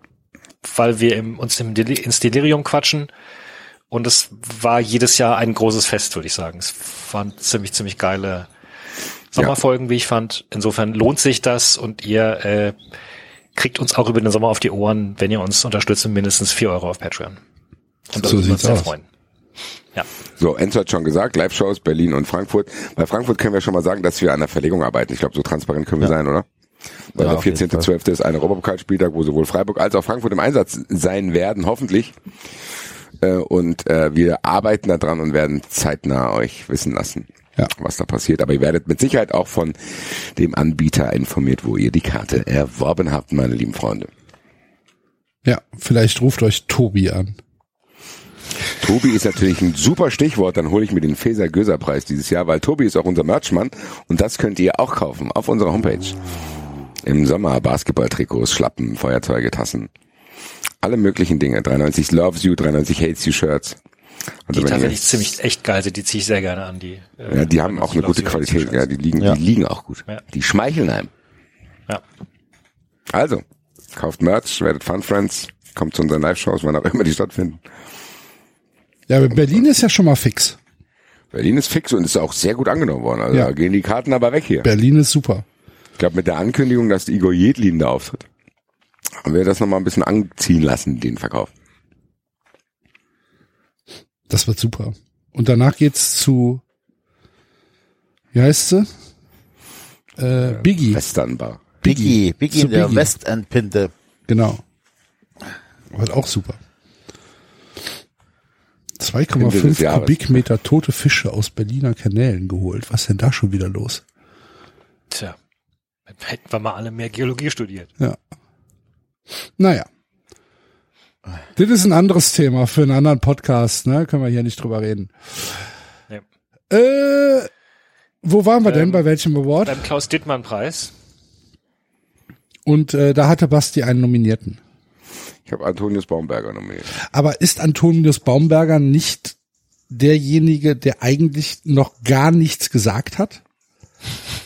weil wir im, uns im Deli ins Delirium quatschen. Und es war jedes Jahr ein großes Fest, würde ich sagen. Es waren ziemlich, ziemlich geile Sommerfolgen, wie ich fand. Insofern lohnt sich das und ihr äh, kriegt uns auch über den Sommer auf die Ohren, wenn ihr uns unterstützt, mit mindestens vier Euro auf Patreon. Und So würden wir uns sieht's sehr aus. freuen. Ja. So, Enzo hat schon gesagt, Live-Shows Berlin und Frankfurt. Bei Frankfurt können wir schon mal sagen, dass wir an der Verlegung arbeiten. Ich glaube, so transparent können wir sein, oder? Weil Ja, der auf jeden 14.12. ist ein Europapokalspieltag, wo sowohl Freiburg als auch Frankfurt im Einsatz sein werden, hoffentlich. Äh, Und äh, wir arbeiten daran und werden zeitnah euch wissen lassen, Ja. was da passiert. Aber ihr werdet mit Sicherheit auch von dem Anbieter informiert, wo ihr die Karte erworben habt, meine lieben Freunde. Ja, vielleicht ruft euch Tobi an. Tobi ist natürlich ein super Stichwort, dann hole ich mir den Feser Göser Preis dieses Jahr, weil Tobi ist auch unser Merchmann und das könnt ihr auch kaufen auf unserer Homepage. Im Sommer Basketballtrikots, Schlappen, Feuerzeuge, Tassen. Alle möglichen Dinge. 93 Loves You, 93 Hates You Shirts. Also Die tatsächlich ziemlich echt geil sind, die ziehe ich sehr gerne an. Die, äh, ja, die haben auch eine gute Qualität, ja, die liegen, Ja. die liegen auch gut. Ja. Die schmeicheln einem. Ja. Also, kauft Merch, werdet Fun Friends, kommt zu unseren Live-Shows, wann auch immer die stattfinden. Ja, aber Berlin ist ja schon mal fix. Berlin ist fix und ist auch sehr gut angenommen worden. Also Ja. da gehen die Karten aber weg hier. Berlin ist super. Ich glaube, mit der Ankündigung, dass Igor Jedlin da auftritt, haben wir das nochmal ein bisschen anziehen lassen, den Verkauf. Das wird super. Und danach geht's zu, wie heißt sie? Äh, Biggie. Biggie, Westernbar. Biggie Zu in der Biggie. Westendpinte. Genau. Wird auch super. Ende des 2,5 Jahres. Kubikmeter tote Fische aus Berliner Kanälen geholt. Was ist denn da schon wieder los? Tja, hätten wir mal alle mehr Geologie studiert. Ja. Naja. Das ist ein anderes Thema für einen anderen Podcast, ne? Können wir hier nicht drüber reden. Ja. Äh, wo waren wir denn? Ähm, Bei welchem Award? Beim Klaus-Dittmann-Preis. Und äh, da hatte Basti einen Nominierten. Ich habe Antonius Baumberger nominiert. Aber ist Antonius Baumberger nicht derjenige, der eigentlich noch gar nichts gesagt hat?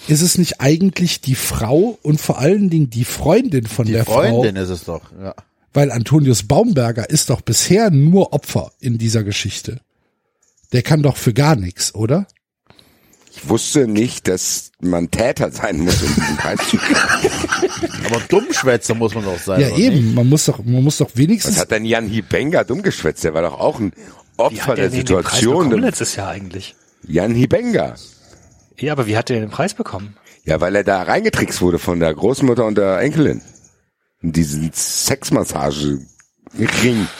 Ist es nicht eigentlich die Frau und vor allen Dingen die Freundin von Die der Freundin Frau? ist es doch. Ja. Weil Antonius Baumberger ist doch bisher nur Opfer in dieser Geschichte. Der kann doch für gar nichts, oder? Ich wusste nicht, dass man Täter sein muss, um diesen Preis zu kriegen. Aber Dummschwätzer muss man doch sein. Ja, eben. Nicht? Man muss doch, man muss doch Was wenigstens. hat denn Jan Hibenga dumm geschwätzt? Der war doch auch ein Wie Opfer hat der der denn den Preis Situation. bekommen letztes Jahr eigentlich? Jan Hibenga. Ja, aber wie hat der den Preis bekommen? Ja, weil er da reingetrickst wurde von der Großmutter und der Enkelin. In diesen Sexmassage-Ring.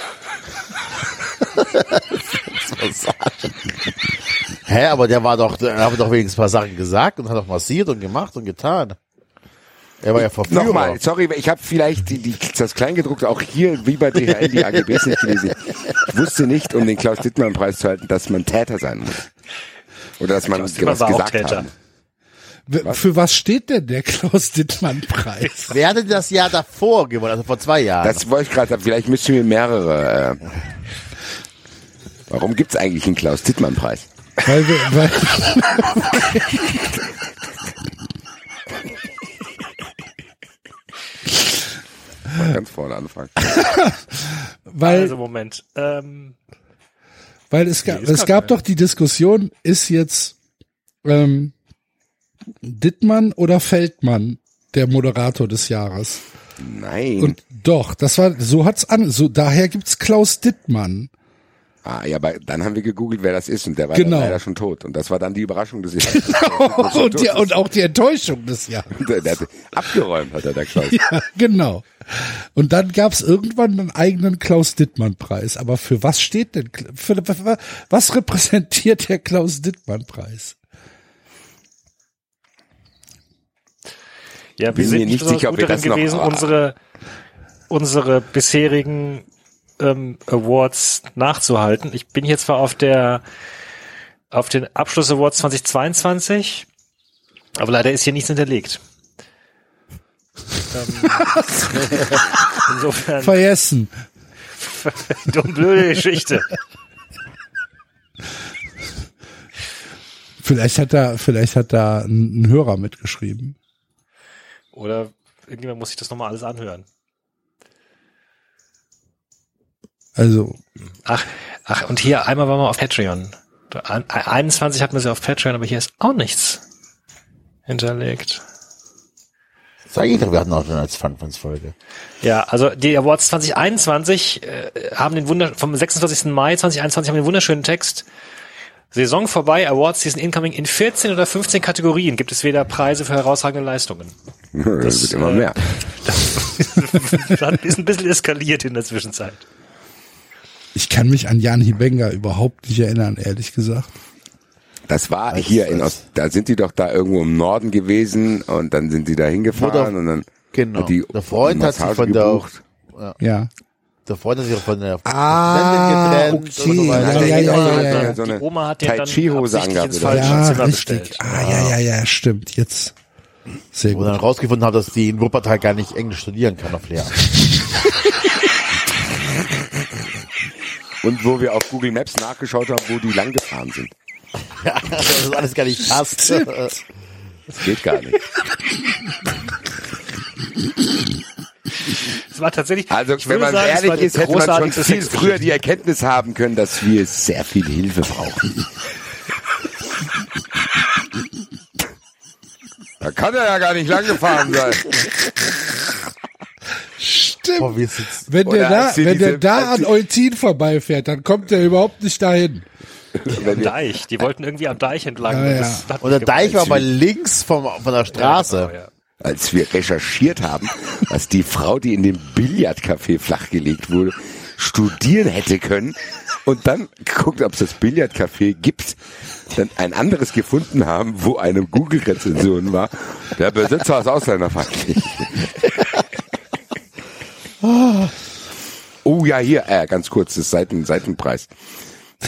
Hä, aber der war doch, der hat doch wenigstens ein paar Sachen gesagt und hat doch massiert und gemacht und getan. Er war ja Verführer. Nochmal, sorry, ich habe vielleicht die, die, das Kleingedruckte auch hier, wie bei DHL, die AGBs nicht gelesen. Ich wusste nicht, um den Klaus-Dittmann-Preis zu halten, dass man Täter sein muss. Oder dass man was gesagt Täter. hat. W- Für was steht denn der Klaus-Dittmann-Preis? Wer hatte das Jahr davor gewonnen, also vor zwei Jahren? Das wollte ich gerade sagen. Vielleicht müssten wir mehrere. Äh, warum gibt's eigentlich einen Klaus-Dittmann-Preis? Weil, wir, weil, Mal ganz vorne anfangen. weil, Also Moment. Ähm, weil es, ga, es gab doch die Diskussion, ist jetzt ähm, Dittmann oder Feldmann der Moderator des Jahres? Nein. Und doch, das war, so hat's an, so, daher gibt's Klaus Dittmann. Ah, ja, aber dann haben wir gegoogelt, wer das ist und der war Genau. dann leider schon tot. Und das war dann die Überraschung des Jahres. und, die, und auch die Enttäuschung des Jahres. der, der hat abgeräumt, hat er der Klaus. Ja, genau. Und dann gab's irgendwann einen eigenen Klaus-Dittmann-Preis. Aber für was steht denn, für, für, was repräsentiert der Klaus-Dittmann-Preis? ja, wir Bin sind mir nicht sicher, ob wir das noch- gewesen, Ah. unsere, unsere bisherigen ähm, Awards nachzuhalten. Ich bin jetzt zwar auf der auf den Abschluss Awards 2022, aber leider ist hier nichts hinterlegt. ähm, insofern, Vergessen. dumm blöde Geschichte. Vielleicht hat da, vielleicht hat da ein, ein Hörer mitgeschrieben. Oder irgendjemand muss sich das nochmal alles anhören. Also, Ach, ach, und hier einmal waren wir auf Patreon. Ein- 21 hatten wir sie auf Patreon, aber hier ist auch nichts hinterlegt. Sag ich doch, wir hatten auch schon als Fun-Fans-Folge. Ja, also die Awards 2021 äh, haben den Wunder vom 26. Mai 2021 haben den wunderschönen Text Saison vorbei, Awards Season Incoming in 14 oder 15 Kategorien gibt es wieder Preise für herausragende Leistungen. Das, wird immer äh, mehr. Das hat- ist ein bisschen eskaliert in der Zwischenzeit. Ich kann mich an Jan Hibenga überhaupt nicht erinnern, ehrlich gesagt. Das war hier in Ost, da sind die doch da irgendwo im Norden gewesen und dann sind die da hingefahren und dann Genau. hat die Der Freund hat sich von der, gebucht. Ja. der Freund hat sich auch von der Ah, getrennt okay. und so Ja, ja, ja, ja, Hat ja, ja. so Die Oma hat dann ins falsche Ja, Zimmer richtig. bestellt. Ah, ja, ja, ja, stimmt. Jetzt. Sehr Wo dann gut. rausgefunden haben, dass die in Wuppertal gar nicht Englisch studieren kann auf Lehramt. Und wo wir auf Google Maps nachgeschaut haben, wo die lang gefahren sind. ja, das alles gar nicht passt. Das geht gar nicht. Es war tatsächlich, Also ich wenn man sagen, ehrlich ist, hätte man schon viel früher die Erkenntnis haben können, dass wir sehr viel Hilfe brauchen. Da kann er ja gar nicht lang gefahren sein. Stimmt. Boah. Wenn der da, wenn der da an Eutin vorbeifährt, dann kommt der überhaupt nicht dahin. Am Deich. Die wollten irgendwie am Deich entlang. Ja, und ja. Und der Deich war mal links vom, von der Straße. Ja, genau, ja. Als wir recherchiert haben, dass die Frau, die in dem Billardcafé flachgelegt wurde, studieren hätte können und dann geguckt, ob es das Billardcafé gibt, dann ein anderes gefunden haben, wo eine Google-Rezension war. Der Besitzer ist ausländerfeindlich. Oh ja, hier, äh, ganz kurz, das Seiten, Seitenpreis.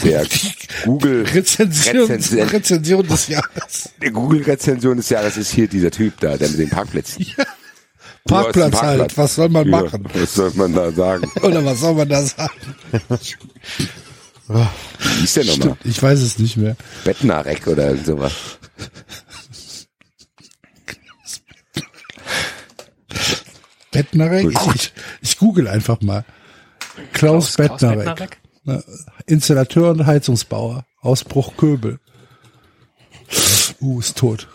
Der Google Rezension, Rezension, Rezension des Jahres. der Google-Rezension des Jahres ist hier dieser Typ da, der mit den Parkplätzen. Parkplatz, Du hast einen halt. Was soll man Ja, machen? Was soll man da sagen? Oder was soll man da sagen? Wie ist der nochmal? Ich weiß es nicht mehr. Bettnarek oder sowas. Bettnarek? Gut. Ich, ich google einfach mal. Klaus, Klaus Bettnarek. Bettnarek? Na, Installateur und Heizungsbauer. Ausbruch Köbel. Uh, ist tot.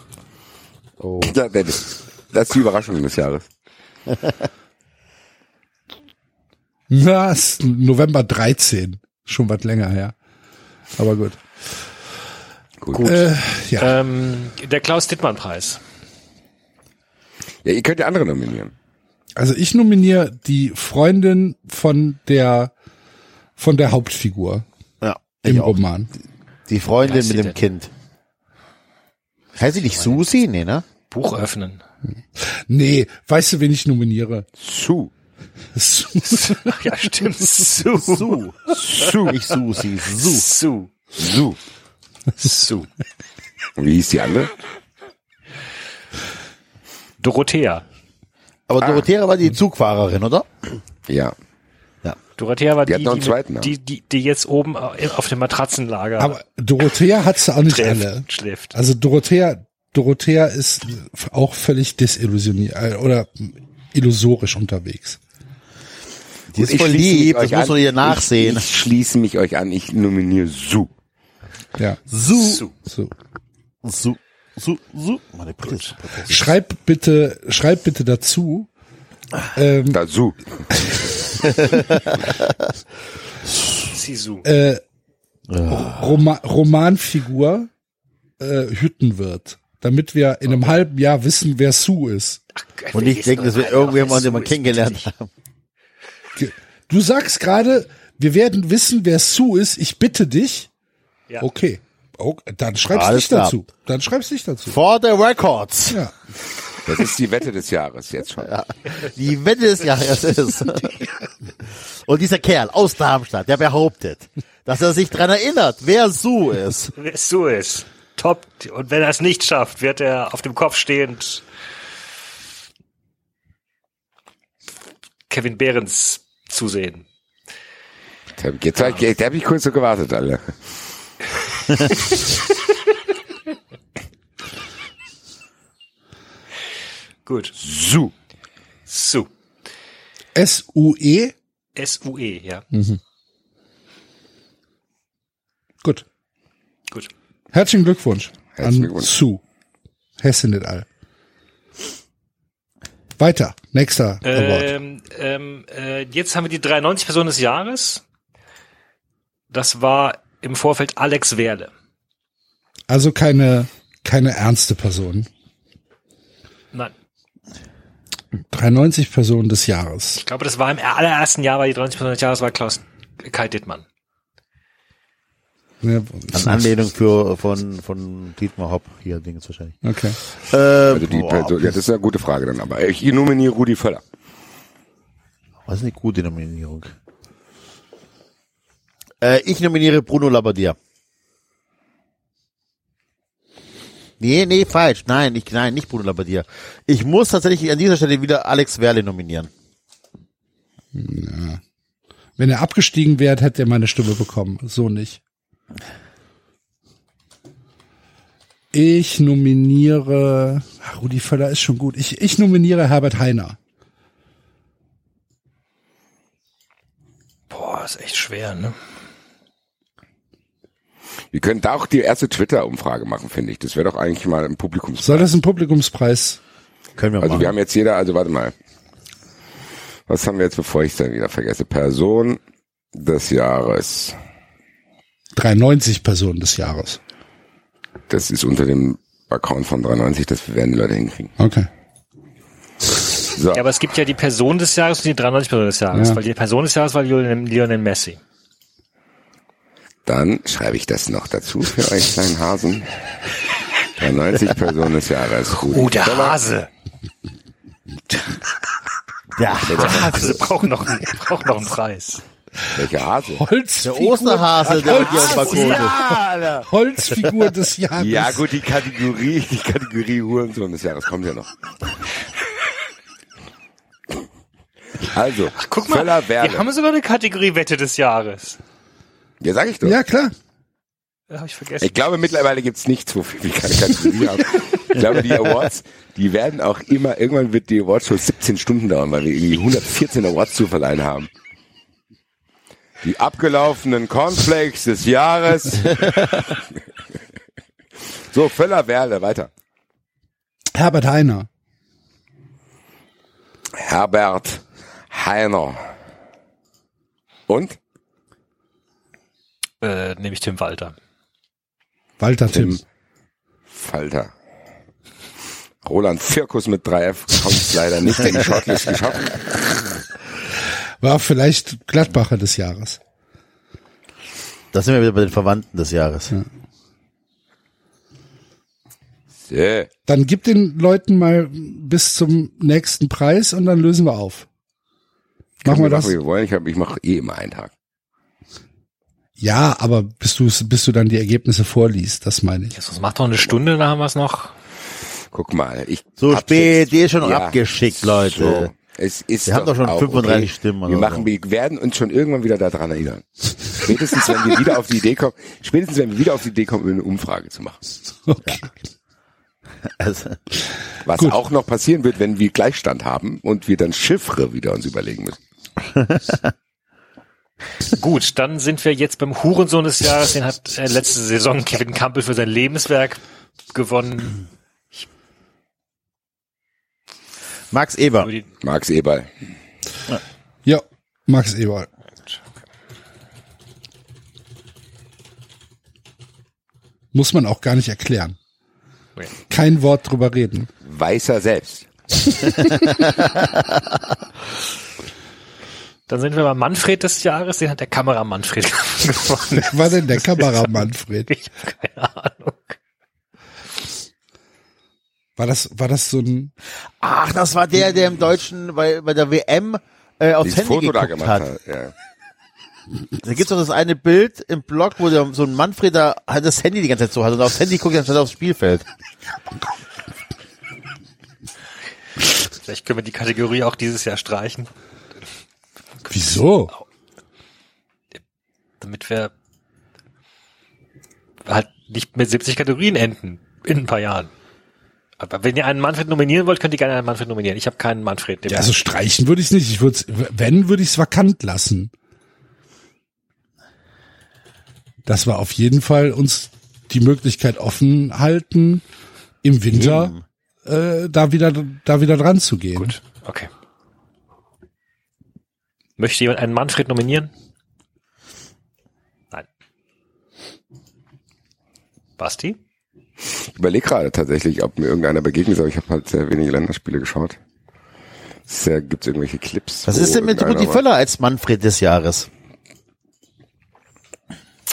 Oh. Das das ist die Überraschung des Jahres. Na, ist November 13. Schon was länger her. Aber gut. Gut. Äh, ja. Ähm, der Klaus-Dittmann-Preis. Ja, ihr könnt ja andere nominieren. Also ich nominiere die Freundin von der von der Hauptfigur Ja, im. Roman. Die Freundin mit dem denn? Kind. Heißt sie nicht Susi? Nee, ne? Buch öffnen. Nee, weißt du, wen ich nominiere? Su. Ach ja, stimmt. Su. Su. Su. Nicht Susi, Su. Su. Su. Su. Wie hieß die andere? Dorothea. Aber Dorothea war die Zugfahrerin, oder? Ja. Dorothea war Die die, die, zweiten mit, Namen. die, die, die jetzt oben auf dem Matratzenlager Aber Dorothea hat sie auch nicht schläft. alle. schläft. Also Dorothea, Dorothea ist auch völlig desillusioniert äh, oder illusorisch unterwegs. Die ist Ich voll schließe mich lieb, das euch muss an. man ihr nachsehen. Ich, ich schließe mich euch an. Ich nominiere Su. Ja, Su. Su. Su. Su. Su. Meine Brille ist super. Schreib bitte, schreib bitte dazu. Ähm, Da Su. Sisu. äh, Roma Romanfigur äh, Hüttenwirt, damit wir in einem halben Jahr wissen, wer Sue ist. Und ich denke, das wird irgendjemand, den wir kennengelernt haben. Du sagst gerade, wir werden wissen, wer Sue ist. Ich bitte dich. Ja. Okay. Okay. Dann schreibst Alles dich dazu. Dann schreibst dich dazu. For the records. Ja. Das ist die Wette des Jahres jetzt schon. Die Wette des Jahres ist. Und dieser Kerl aus Darmstadt, der behauptet, dass er sich dran erinnert, wer Su ist. Wer Su ist. Top. Und wenn er es nicht schafft, wird er auf dem Kopf stehend Kevin Behrens zusehen. Jetzt hab ich, jetzt hab ich kurz so gewartet, alle. Gut. Su. Su. S-U-E. S-U-E, ja. Gut. Gut. Herzlichen Glückwunsch Herzlichen an Glückwunsch. Sue. Hessen nicht all. Weiter. Nächster Award. Ähm, ähm, äh, jetzt haben wir die 93 Person des Jahres. Das war im Vorfeld Alex Werle. Also keine, keine ernste Person. Nein. 93 Personen des Jahres. Ich glaube, das war im allerersten Jahr, weil die 30 des Jahres war Klaus Kai Dittmann. Ja, An Anlehnung für, von, von Dietmar Hopp, hier Dinge wahrscheinlich. Okay. Äh, Also die boah, Person, ja, das ist eine gute Frage dann, aber ich nominiere Rudi Völler. Was ist eine gute Nominierung? Äh, ich nominiere Bruno Labbadia. Nee, nee, falsch. Nein, ich, nein, nicht Bruno Labbadia. Ich muss tatsächlich an dieser Stelle wieder Alex Werle nominieren. Wenn er abgestiegen wäre, hätte er meine Stimme bekommen. So nicht. Ich nominiere, ach, Rudi Völler ist schon gut. Ich, ich nominiere Herbert Heiner. Boah, ist echt schwer, ne? Wir können da auch die erste Twitter-Umfrage machen, finde ich. Das wäre doch eigentlich mal ein Publikums. Soll das ein Publikumspreis? Können wir Also machen. wir haben jetzt jeder, also warte mal. Was haben wir jetzt, bevor ich es dann wieder vergesse? Person des Jahres. 93 Personen des Jahres. Das ist unter dem Account von 93, das werden die Leute hinkriegen. Okay. So, Ja, aber es gibt ja die Person des Jahres und die 93 Personen des Jahres, Ja. weil die Person des Jahres war Lionel, Lionel Messi. Dann schreibe ich das noch dazu für euch kleinen Hasen. 93 Personen des Jahres. Rudi Oh, der. Hase. Ja, Der Hase braucht noch, einen- braucht noch einen Preis. Welcher Hase? Holzfigur, der Osterhase, der hier auf dem Balkon ist. Holzfigur des Jahres. Ja gut, die Kategorie, die Kategorie Hurensohn des Jahres kommt ja noch. Also, Guck mal, Völler, wir Werle. haben sogar eine Kategorie Wette des Jahres. Ja, sag ich doch. Ja, klar. Ja, hab ich vergessen. Ich glaube, mittlerweile gibt's nichts, wofür wir keine Kategorie haben. Ich glaube, die Awards, die werden auch immer, irgendwann wird die Awards schon 17 Stunden dauern, weil wir irgendwie 114 Awards zu verleihen haben. Die abgelaufenen Cornflakes des Jahres. so, Völler, Werle, weiter. Herbert Heiner. Herbert Heiner. Und? Äh, nehme ich Tim Walter. Walter Tim. Tim Falter. Roland Firkus mit 3F kommt leider nicht in die Shortlist geschafft. War vielleicht Gladbacher des Jahres. Da sind wir wieder bei den Verwandten des Jahres. So. Dann gib den Leuten mal bis zum nächsten Preis und dann lösen wir auf. Machen wir das? Machen, wir wollen. Ich, hab- ich mache eh immer einen Tag. Ja, aber bis du bis du dann die Ergebnisse vorliest, das meine ich. Jetzt macht doch eine Stunde, dann haben wir es noch. Guck mal, ich So spät, die ist schon abgeschickt, Leute. So. Es ist Wir haben doch schon auch 35 Stimmen Wir oder machen, so. wir werden uns schon irgendwann wieder daran erinnern. Spätestens, wenn wir wieder auf die Idee kommen, spätestens, wenn wir wieder auf die Idee kommen, eine Umfrage zu machen. Okay. Also, Was Gut. auch noch passieren wird, wenn wir Gleichstand haben und wir dann Chiffre wieder uns überlegen müssen. Gut, dann sind wir jetzt beim Hurensohn des Jahres. Den hat äh, letzte Saison Kevin Campbell für sein Lebenswerk gewonnen. Max Eber. Max Eberl. Ja, Max Eberl. Muss man auch gar nicht erklären. Kein Wort drüber reden. Weißer selbst. Dann sind wir beim Manfred des Jahres. Den hat der Kamera Manfred gewonnen. Wer war denn der Kameramann, Fred? Ich habe keine Ahnung. War das, war das so ein, Ach, das war der, der im Deutschen bei, bei der WM äh, aufs Handy Foto da geguckt gemacht hat. hat. Ja. Da gibt's doch das eine Bild im Blog, wo der, so ein Manfred da halt das Handy die ganze Zeit so hat und aufs Handy guckt anstatt aufs Spielfeld. Vielleicht können wir die Kategorie auch dieses Jahr streichen, wieso? damit wir halt nicht mit 70 Kategorien enden in ein paar Jahren. Aber wenn ihr einen Manfred nominieren wollt, könnt ihr gerne einen Manfred nominieren. Ich habe keinen Manfred. Ja, also streichen würde ich es nicht. Ich würde wenn, würde ich es vakant lassen. Dass wir auf jeden Fall uns die Möglichkeit offen halten, im Winter äh, da wieder da wieder dran zu gehen. Gut, okay. Möchte jemand einen Manfred nominieren? Nein. Basti? Ich überlege gerade tatsächlich, ob mir irgendeiner begegnet ist, aber ich habe halt sehr wenige Länderspiele geschaut. Sehr, gibt's irgendwelche Clips? Was ist denn mit Rudi Völler als Manfred des Jahres?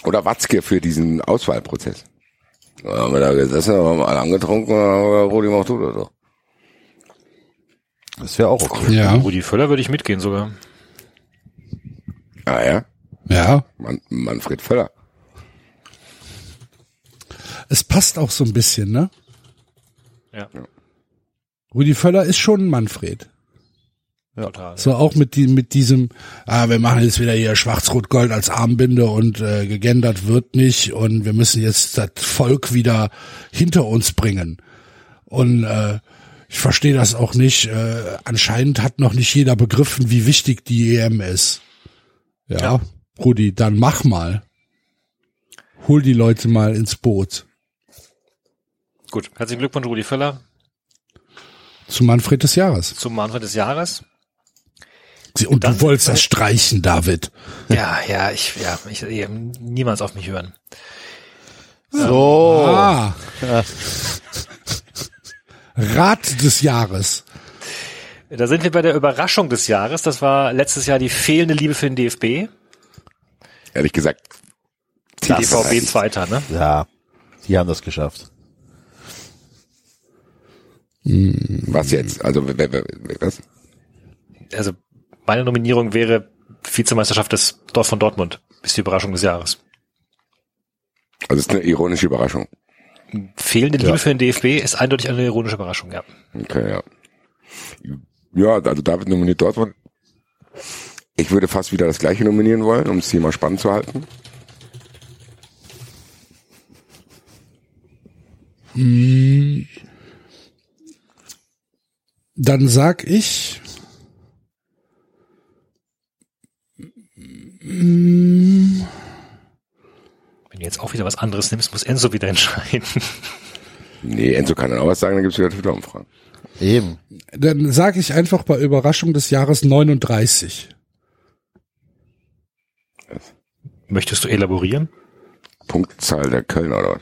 Oder Watzke für diesen Auswahlprozess. Da haben wir da gesessen, haben wir alle angetrunken, und haben wir, Rudi macht du das doch. Das wäre auch okay. Ja, Rudi Völler würde ich mitgehen sogar. Ah ja, ja. Man, Manfred Völler. Es passt auch so ein bisschen, ne? Ja, Rudi Völler ist schon ein Manfred. total. So auch mit, die, mit diesem, ah, wir machen jetzt wieder hier Schwarz-Rot-Gold als Armbinde und äh, gegendert wird nicht und wir müssen jetzt das Volk wieder hinter uns bringen. Und äh, ich verstehe das auch nicht. Äh, anscheinend hat noch nicht jeder begriffen, wie wichtig die EM ist. Ja, Ja. Rudi, dann mach mal. Hol die Leute mal ins Boot. Gut, herzlichen Glückwunsch, Rudi Völler, Zu Manfred des Jahres. zum Manfred des Jahres. Und du wolltest das streichen, David. Ja, ja, ich, ja, ich, ich niemals auf mich hören. So. Ah. Rat des Jahres. Da sind wir bei der Überraschung des Jahres. Das war letztes Jahr die fehlende Liebe für den DFB. Ehrlich gesagt. Die DVB Zweiter, ne? Ja, die haben das geschafft. Was jetzt? Also, was? Also meine Nominierung wäre Vizemeisterschaft des Dorf von Dortmund. Ist die Überraschung des Jahres. Also, es ist eine ironische Überraschung. Fehlende Liebe für den DFB ist eindeutig eine ironische Überraschung, ja. Okay, ja. Ja, also David nominiert Dortmund. Ich würde fast wieder das gleiche nominieren wollen, um das Thema spannend zu halten. Dann sag ich, Wenn du jetzt auch wieder was anderes nimmst, muss Enzo wieder entscheiden. Nee, Enzo kann dann auch was sagen, dann gibt's wieder Twitter-Umfragen. Eben. dann sag ich einfach bei Überraschung des Jahres 39. Möchtest du elaborieren? Punktzahl der Kölner oder?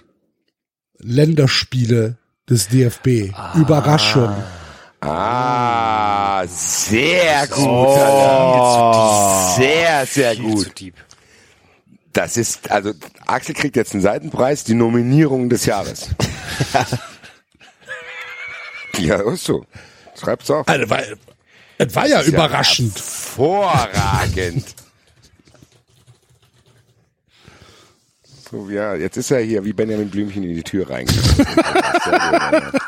Länderspiele des DFB. Überraschung. Ah, sehr gut. Oh. Sehr, sehr Viel zu deep. Das ist, also Axel kriegt jetzt einen Seitenpreis, die Nominierung des Jahres. ja, ist so. Schreib's auf. Also, war, es war ja überraschend. Hervorragend. so, ja, jetzt ist er hier wie Benjamin Blümchen in die Tür reingekommen.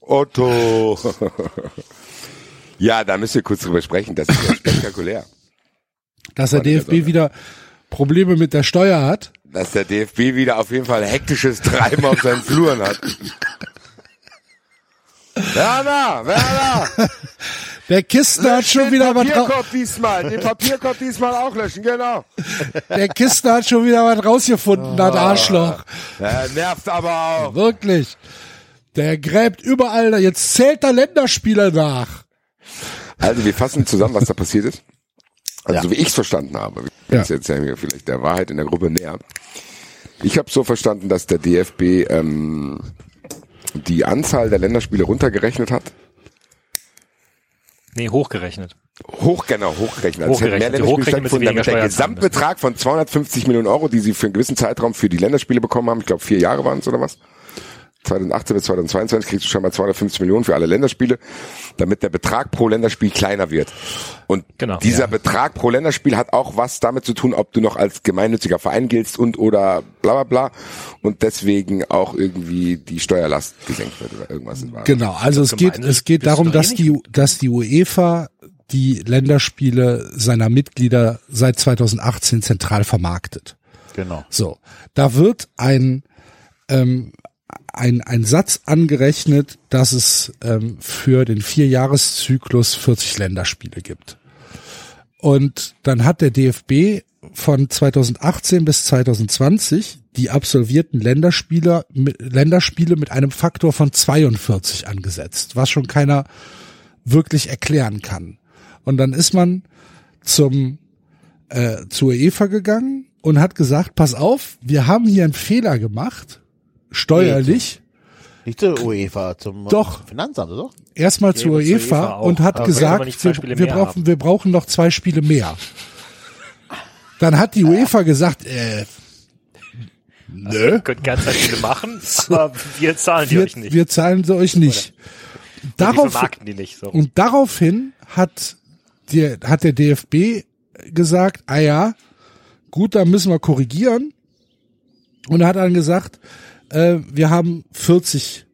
Otto. ja, da müsst ihr kurz drüber sprechen. Das ist ja spektakulär. Dass der DFB der wieder Probleme mit der Steuer hat. Dass der DFB wieder auf jeden Fall hektisches Treiben auf seinen Fluren hat. Werner, Werner! Der Kistner hat schon wieder was ra- Papierkorb diesmal, den Papierkorb diesmal auch löschen, genau. der Kistner hat schon wieder was rausgefunden, das Arschloch. Ja, nervt aber auch. Wirklich. Der gräbt überall, jetzt zählt der Länderspieler nach. Also wir fassen zusammen, was da passiert ist. Also Ja. so wie ich es verstanden habe. Ja. Jetzt ja vielleicht der Wahrheit in der Gruppe näher. Ich habe so verstanden, dass der DFB ähm, die Anzahl der Länderspiele runtergerechnet hat. Nee, hochgerechnet. Hoch, genau, hochgerechnet. Also Hochgerechnet. mehr Die Länderspiele hochgerechnet, stattgefunden, damit der Gesamtbetrag von 250 Millionen Euro, die sie für einen gewissen Zeitraum für die Länderspiele bekommen haben, ich glaube vier Jahre waren es oder was, 2018 bis 2022 kriegst du schon mal 250 Millionen für alle Länderspiele, damit der Betrag pro Länderspiel kleiner wird. Und Genau. dieser Ja. Betrag pro Länderspiel hat auch was damit zu tun, ob du noch als gemeinnütziger Verein giltst und oder bla bla bla und deswegen auch irgendwie die Steuerlast gesenkt wird oder irgendwas. Genau, also es geht, es geht darum, eh dass nicht. die, dass die UEFA die Länderspiele seiner Mitglieder seit 2018 zentral vermarktet. Genau. So, da wird ein ähm, ein, ein Satz angerechnet, dass es ähm, für den Vierjahreszyklus 40 Länderspiele gibt. Und dann hat der DFB von 2018 bis 2020 die absolvierten Länderspieler, mit, Länderspiele mit einem Faktor von 42 angesetzt, was schon keiner wirklich erklären kann. Und dann ist man zum äh, zur UEFA gegangen und hat gesagt, pass auf, wir haben hier einen Fehler gemacht. Steuerlich Nicht zur UEFA, zum Doch. Finanzamt, oder? erstmal zur zur UEFA UEFA auch. und hat Aber gesagt, wir, wir brauchen, haben? wir brauchen noch zwei Spiele mehr. Dann hat die UEFA gesagt, äh, Ihr könnt ganz viele machen, aber wir zahlen die wir, euch nicht. wir zahlen sie euch nicht. Darauf, vermarkten die nicht so. und daraufhin hat, die, hat der DFB gesagt, ah ja, gut, da müssen wir korrigieren. Und er hat dann gesagt, äh, wir haben 40,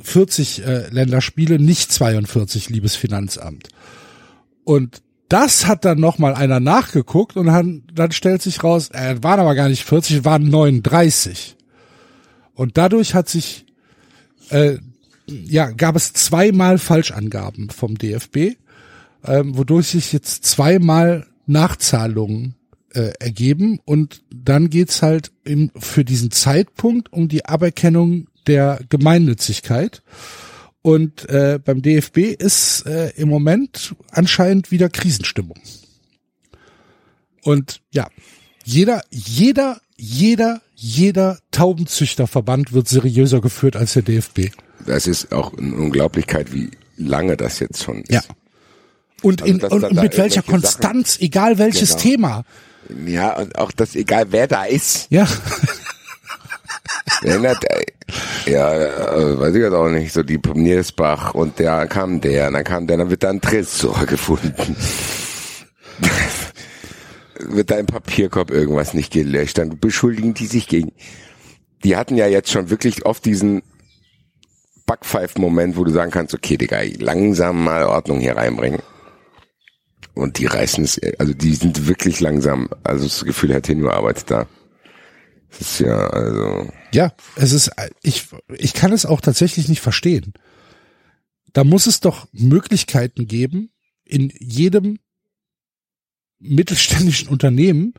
40 äh, Länderspiele, nicht 42, liebes Finanzamt. Und das hat dann noch mal einer nachgeguckt und dann, dann stellt sich raus, äh, waren aber gar nicht 40, es waren 39. Und dadurch hat sich, äh, ja, gab es zweimal Falschangaben vom DFB, ähm, wodurch sich jetzt zweimal Nachzahlungen äh, ergeben und dann geht's halt im, für diesen Zeitpunkt um die Aberkennung der Gemeinnützigkeit. Und äh, beim DFB ist äh, im Moment anscheinend wieder Krisenstimmung. Und ja, jeder, jeder, jeder, jeder Taubenzüchterverband wird seriöser geführt als der DFB. Das ist auch eine Unglaublichkeit, wie lange das jetzt schon ist. Ja. Und, Also, in, und, und mit welcher Konstanz, egal welches Genau. Thema. Ja, und auch das, egal wer da ist, Ja, erinnert, äh, ja, äh, weiß ich jetzt auch nicht, so die Niersbach und der kam der, und dann kam der, dann wird da ein Tresor gefunden. wird da im Papierkorb irgendwas nicht gelöscht, dann beschuldigen die sich gegen. Die hatten ja jetzt schon wirklich oft diesen Backpfeif-Moment, wo du sagen kannst, okay, Digga, langsam mal Ordnung hier reinbringen. Und die reißen es, also die sind wirklich langsam. Also das Gefühl, Herr Tenur arbeitet da. Das ist ja, also, ja, es ist, ich, ich kann es auch tatsächlich nicht verstehen. Da muss es doch Möglichkeiten geben, in jedem mittelständischen Unternehmen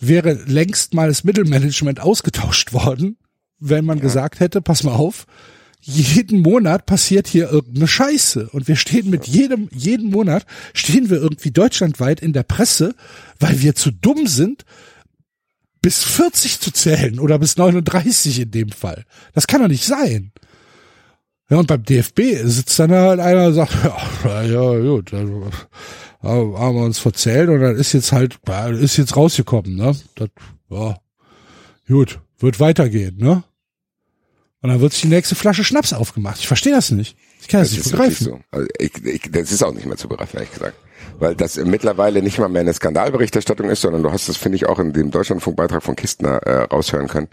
wäre längst mal das Mittelmanagement ausgetauscht worden, wenn man gesagt hätte, pass mal auf, jeden Monat passiert hier irgendeine Scheiße und wir stehen mit jedem, jeden Monat stehen wir irgendwie deutschlandweit in der Presse, weil wir zu dumm sind, bis 40 zu zählen oder bis 39 in dem Fall. Das kann doch nicht sein. Ja, und beim DFB sitzt dann halt einer und sagt, ja, ja gut, also, haben wir uns verzählt und dann ist jetzt halt, ist jetzt rausgekommen, ne? Das, ja, gut, wird weitergehen, ne? Und dann wird sich die nächste Flasche Schnaps aufgemacht. Ich verstehe das nicht. Ich kann das, das nicht begreifen. so. Also ich, ich, das ist auch nicht mehr zu begreifen, ehrlich gesagt. Weil das mittlerweile nicht mal mehr eine Skandalberichterstattung ist, sondern du hast das, finde ich, auch in dem Deutschlandfunkbeitrag von Kistner äh, raushören können.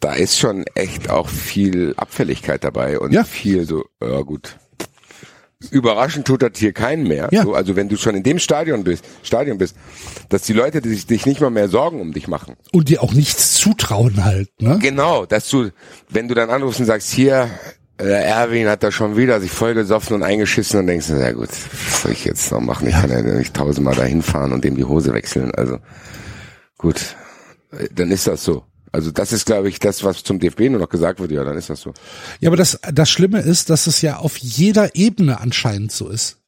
Da ist schon echt auch viel Abfälligkeit dabei und Ja. viel so, ja gut. Überraschend tut das hier keinen mehr. Ja. So, also wenn du schon in dem Stadion bist, Stadion bist, dass die Leute die sich, dich nicht mal mehr Sorgen um dich machen. Und dir auch nichts zutrauen halt, ne? Genau, dass du, wenn du dann anrufst und sagst, hier, äh, Erwin hat da schon wieder sich voll gesoffen und eingeschissen und denkst, na gut, was soll ich jetzt noch machen? Ich kann ja nicht tausendmal dahin fahren und dem die Hose wechseln. Also gut, äh, dann ist das so. Also das ist, glaube ich, das, was zum DFB nur noch gesagt wird, ja, dann ist das so. Ja, aber das, das Schlimme ist, dass es ja auf jeder Ebene anscheinend so ist.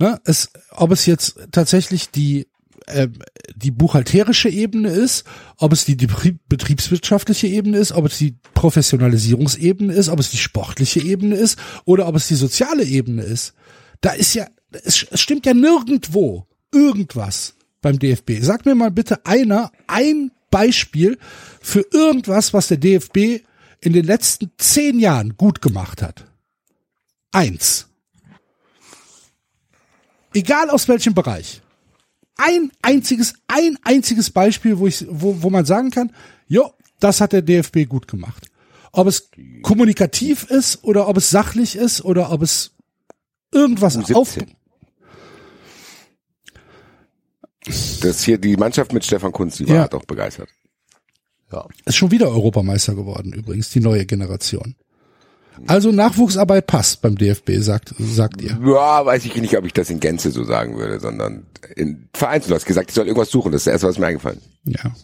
Ne? Es, ob es jetzt tatsächlich die, äh, die buchhalterische Ebene ist, ob es die, die Betrieb- betriebswirtschaftliche Ebene ist, ob es die Professionalisierungsebene ist, ob es die sportliche Ebene ist oder ob es die soziale Ebene ist. Da ist ja, es, es stimmt ja nirgendwo irgendwas beim DFB. Sag mir mal bitte einer, ein Beispiel für irgendwas, was der DFB in den letzten zehn Jahren gut gemacht hat. Eins. Egal aus welchem Bereich. Ein einziges, ein einziges Beispiel, wo ich, wo, wo man sagen kann, jo, das hat der DFB gut gemacht. Ob es kommunikativ ist oder ob es sachlich ist oder ob es irgendwas U17. auf, Das hier, die Mannschaft mit Stefan Kunz, die war Ja. halt auch begeistert. Ja. Ist schon wieder Europameister geworden, übrigens, die neue Generation. Also Nachwuchsarbeit passt beim DFB, sagt, sagt ihr. Ja, weiß ich nicht, ob ich das in Gänze so sagen würde, sondern in Vereinzelt. Du hast gesagt, ich soll irgendwas suchen. Das ist das erste, was mir eingefallen ist. Ja.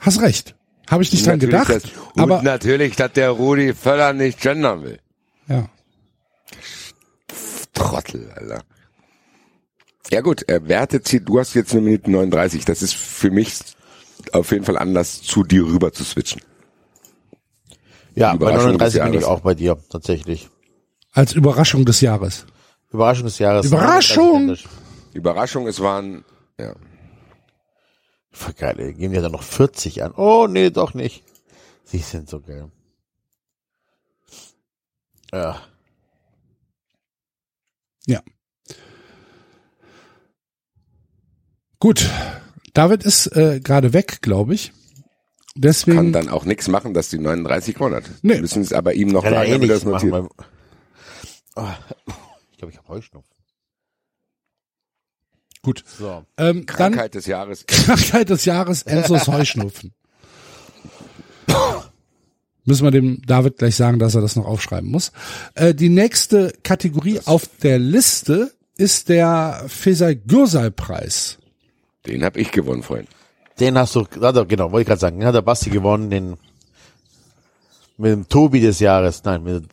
Hast recht. Habe ich nicht dran Natürlich, gedacht. und aber natürlich, dass der Rudi Völler nicht gendern will. ja. Trottel, Alter. Ja gut, äh, wer hat jetzt hier, du hast jetzt eine Minute 39, das ist für mich auf jeden Fall Anlass, zu dir rüber zu switchen. Ja, bei Überraschung 39 des bin ich auch bei dir, tatsächlich. Als Überraschung des Jahres. Überraschung des Jahres. Überraschung! Überraschung, es waren, ja. Voll geil, ey. geben die dann noch 40 an. Oh, nee, doch nicht. Sie sind so geil. Ja. Gut. David ist äh, gerade weg, glaube ich. Kann Deswegen. dann auch nichts machen, dass die 39 gewonnen hat. Nee. Müssen es aber ihm noch Kann sagen, eh das machen. notiert. Weil, oh, ich glaube, ich habe Heuschnupfen. Gut. So. Ähm, dann Krankheit des Jahres. Krankheit des Jahres Enzos Heuschnupfen. Müssen wir dem David gleich sagen, dass er das noch aufschreiben muss. Äh, die nächste Kategorie auf der Liste ist der Feser Gürsal Preis. Den habe ich gewonnen vorhin. Den hast du, also, genau, wollte ich gerade sagen, den hat der Basti gewonnen, den mit dem Tobi des Jahres. Nein, mit,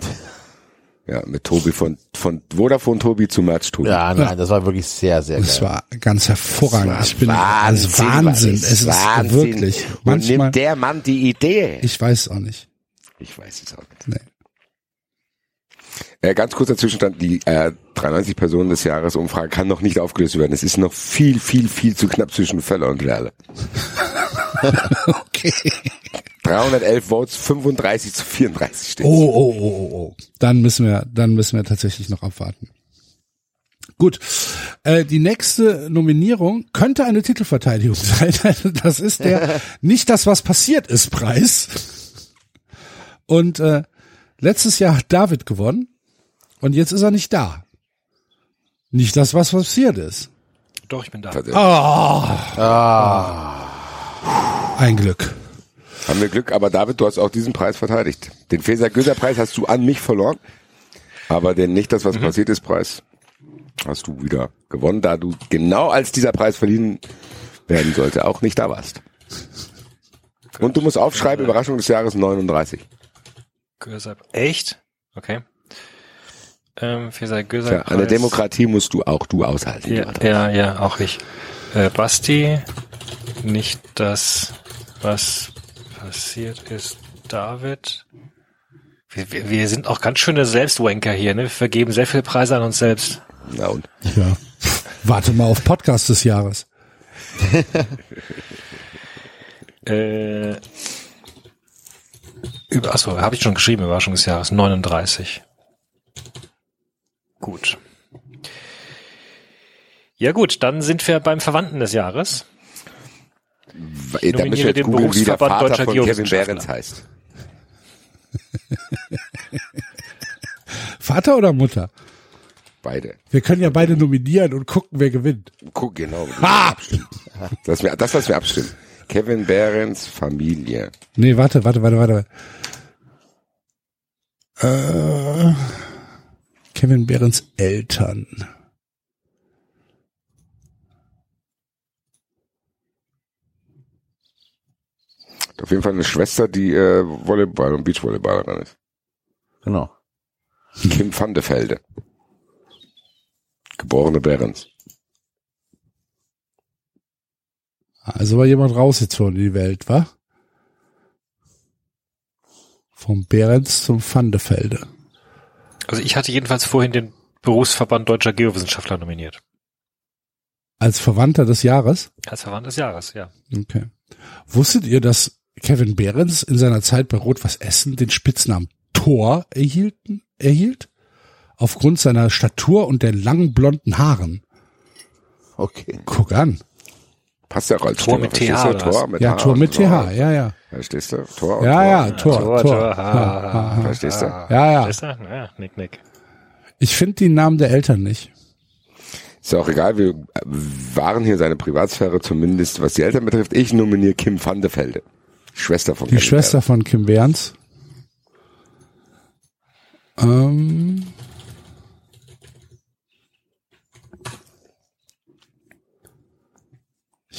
Ja, mit Tobi von, von Vodafone Tobi zu Match Tobi. ja, nein, das war wirklich sehr, sehr Das geil. war ganz hervorragend. Das war ich bin Wahnsinn. Wahnsinn. was Es ist Wahnsinn. wirklich. Manchmal. nimmt der Mann die Idee? Ich weiß auch nicht. Ich weiß es auch nicht. Nee. Äh, ganz kurzer Zwischenstand, die äh, 93 Personen des Jahres Umfrage kann noch nicht aufgelöst werden. Es ist noch viel, viel, viel zu knapp zwischen Feller und Lerle. Okay. 311 Votes, 35 zu 34 steht. Oh, oh, oh, oh, oh. Dann müssen wir, dann müssen wir tatsächlich noch abwarten. Gut. Äh, die nächste Nominierung könnte eine Titelverteidigung sein. Das ist der nicht das, was passiert ist, Preis. Und äh, letztes Jahr hat David gewonnen und jetzt ist er nicht da. Nicht das, was passiert ist. Doch, ich bin da. Tatsächlich. Ein Glück. Haben wir Glück, aber David, du hast auch diesen Preis verteidigt. Den Feser-Göser-Preis hast du an mich verloren, aber den nicht das, was passiert ist, Preis hast du wieder gewonnen, da du genau als dieser Preis verliehen werden sollte, auch nicht da warst. Und du musst aufschreiben, Überraschung des Jahres 39. Göser. Echt? Okay. Ähm, Feser Göser. Tja, eine Demokratie musst du auch du aushalten. Ja, ja, ja, auch ich. Äh, Basti, nicht das, was passiert ist, David. Wir, wir, wir sind auch ganz schöne Selbstwanker hier, ne? Wir vergeben sehr viele Preise an uns selbst. Na und? Ja. Warte mal auf Podcast des Jahres. Äh, über, achso, habe ich schon geschrieben, Überraschung des Jahres 39. Gut. Ja gut, dann sind wir beim Verwandten des Jahres. Ey, Da müssen wir den googeln, wie der Berufsverband Vater Deutscher von Kevin. Behrens heißt. Vater oder Mutter? Beide. Wir können ja beide nominieren und gucken, wer gewinnt. Guck, genau. Ha! Das, wir, das, was wir abstimmen. Kevin Behrens Familie. Nee, warte, warte, warte, warte. Äh, Kevin Behrens Eltern. Auf jeden Fall eine Schwester, die äh, Volleyball und Beachvolleyballerin ist. Genau. Kim van de Velde. Geborene Behrens. Also war jemand rausgezogen in die Welt, wa? Vom Behrens zum Vandefelde. Also ich hatte jedenfalls vorhin den Berufsverband Deutscher Geowissenschaftler nominiert. Als Verwandter des Jahres. Als Verwandt des Jahres, ja. Okay. Wusstet ihr, dass Kevin Behrens in seiner Zeit bei Rot-Was Essen den Spitznamen Thor erhielten, erhielt? Aufgrund seiner Statur und der langen blonden Haaren. Okay. Guck an. Passt ja auch als Tor Stimme, mit verstehst TH du? was? Tor mit Ja, H Tor mit so. TH, ja, ja. Verstehst du? Tor und Ja, Tor. ja, Tor, Tor, Tor. Verstehst du? Ja, ja. Ist er? Ja, nick, nick. Ich finde die Namen der Eltern nicht. Ist ja auch egal, wir waren hier seine Privatsphäre, zumindest was die Eltern betrifft. Ich nominiere Kim van de Velde. Schwester von Die Kevin Schwester von Kim Behrens. Ähm,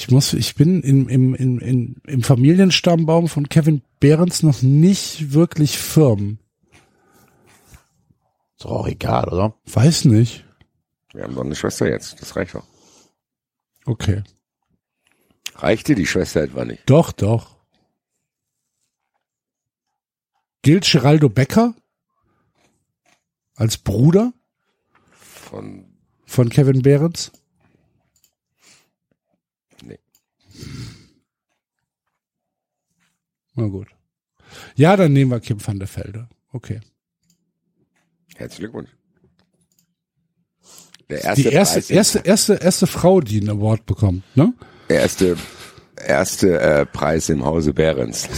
ich muss, ich bin im, im, im, im, im Familienstammbaum von Kevin Behrens noch nicht wirklich firm. Ist doch auch egal, oder? Weiß nicht. Wir haben doch eine Schwester jetzt. Das reicht doch. Okay. Reicht dir die Schwester etwa nicht? Doch, doch. Gilt Geraldo Becker als Bruder Von, von Kevin Behrens? Na gut. Ja, dann nehmen wir Kim van der Velde. Okay. herzlichen Glückwunsch. Der erste, Die erste, Preis, erste, erste, erste Frau, die einen Award bekommt, ne? erste, erste äh, Preis im Hause Behrens.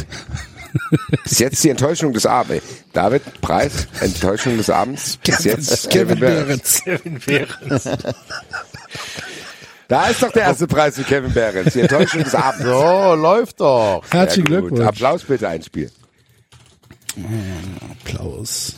Bis jetzt die Enttäuschung des Abends. David, Preis, Enttäuschung des Abends. Bis jetzt Kevin Behrens. Behrens. Kevin Behrens. Da ist doch der erste Preis für Kevin Behrens. Die Enttäuschung des Abends. So, läuft doch. Herzlichen. Glückwunsch. Applaus bitte einspielen. Applaus.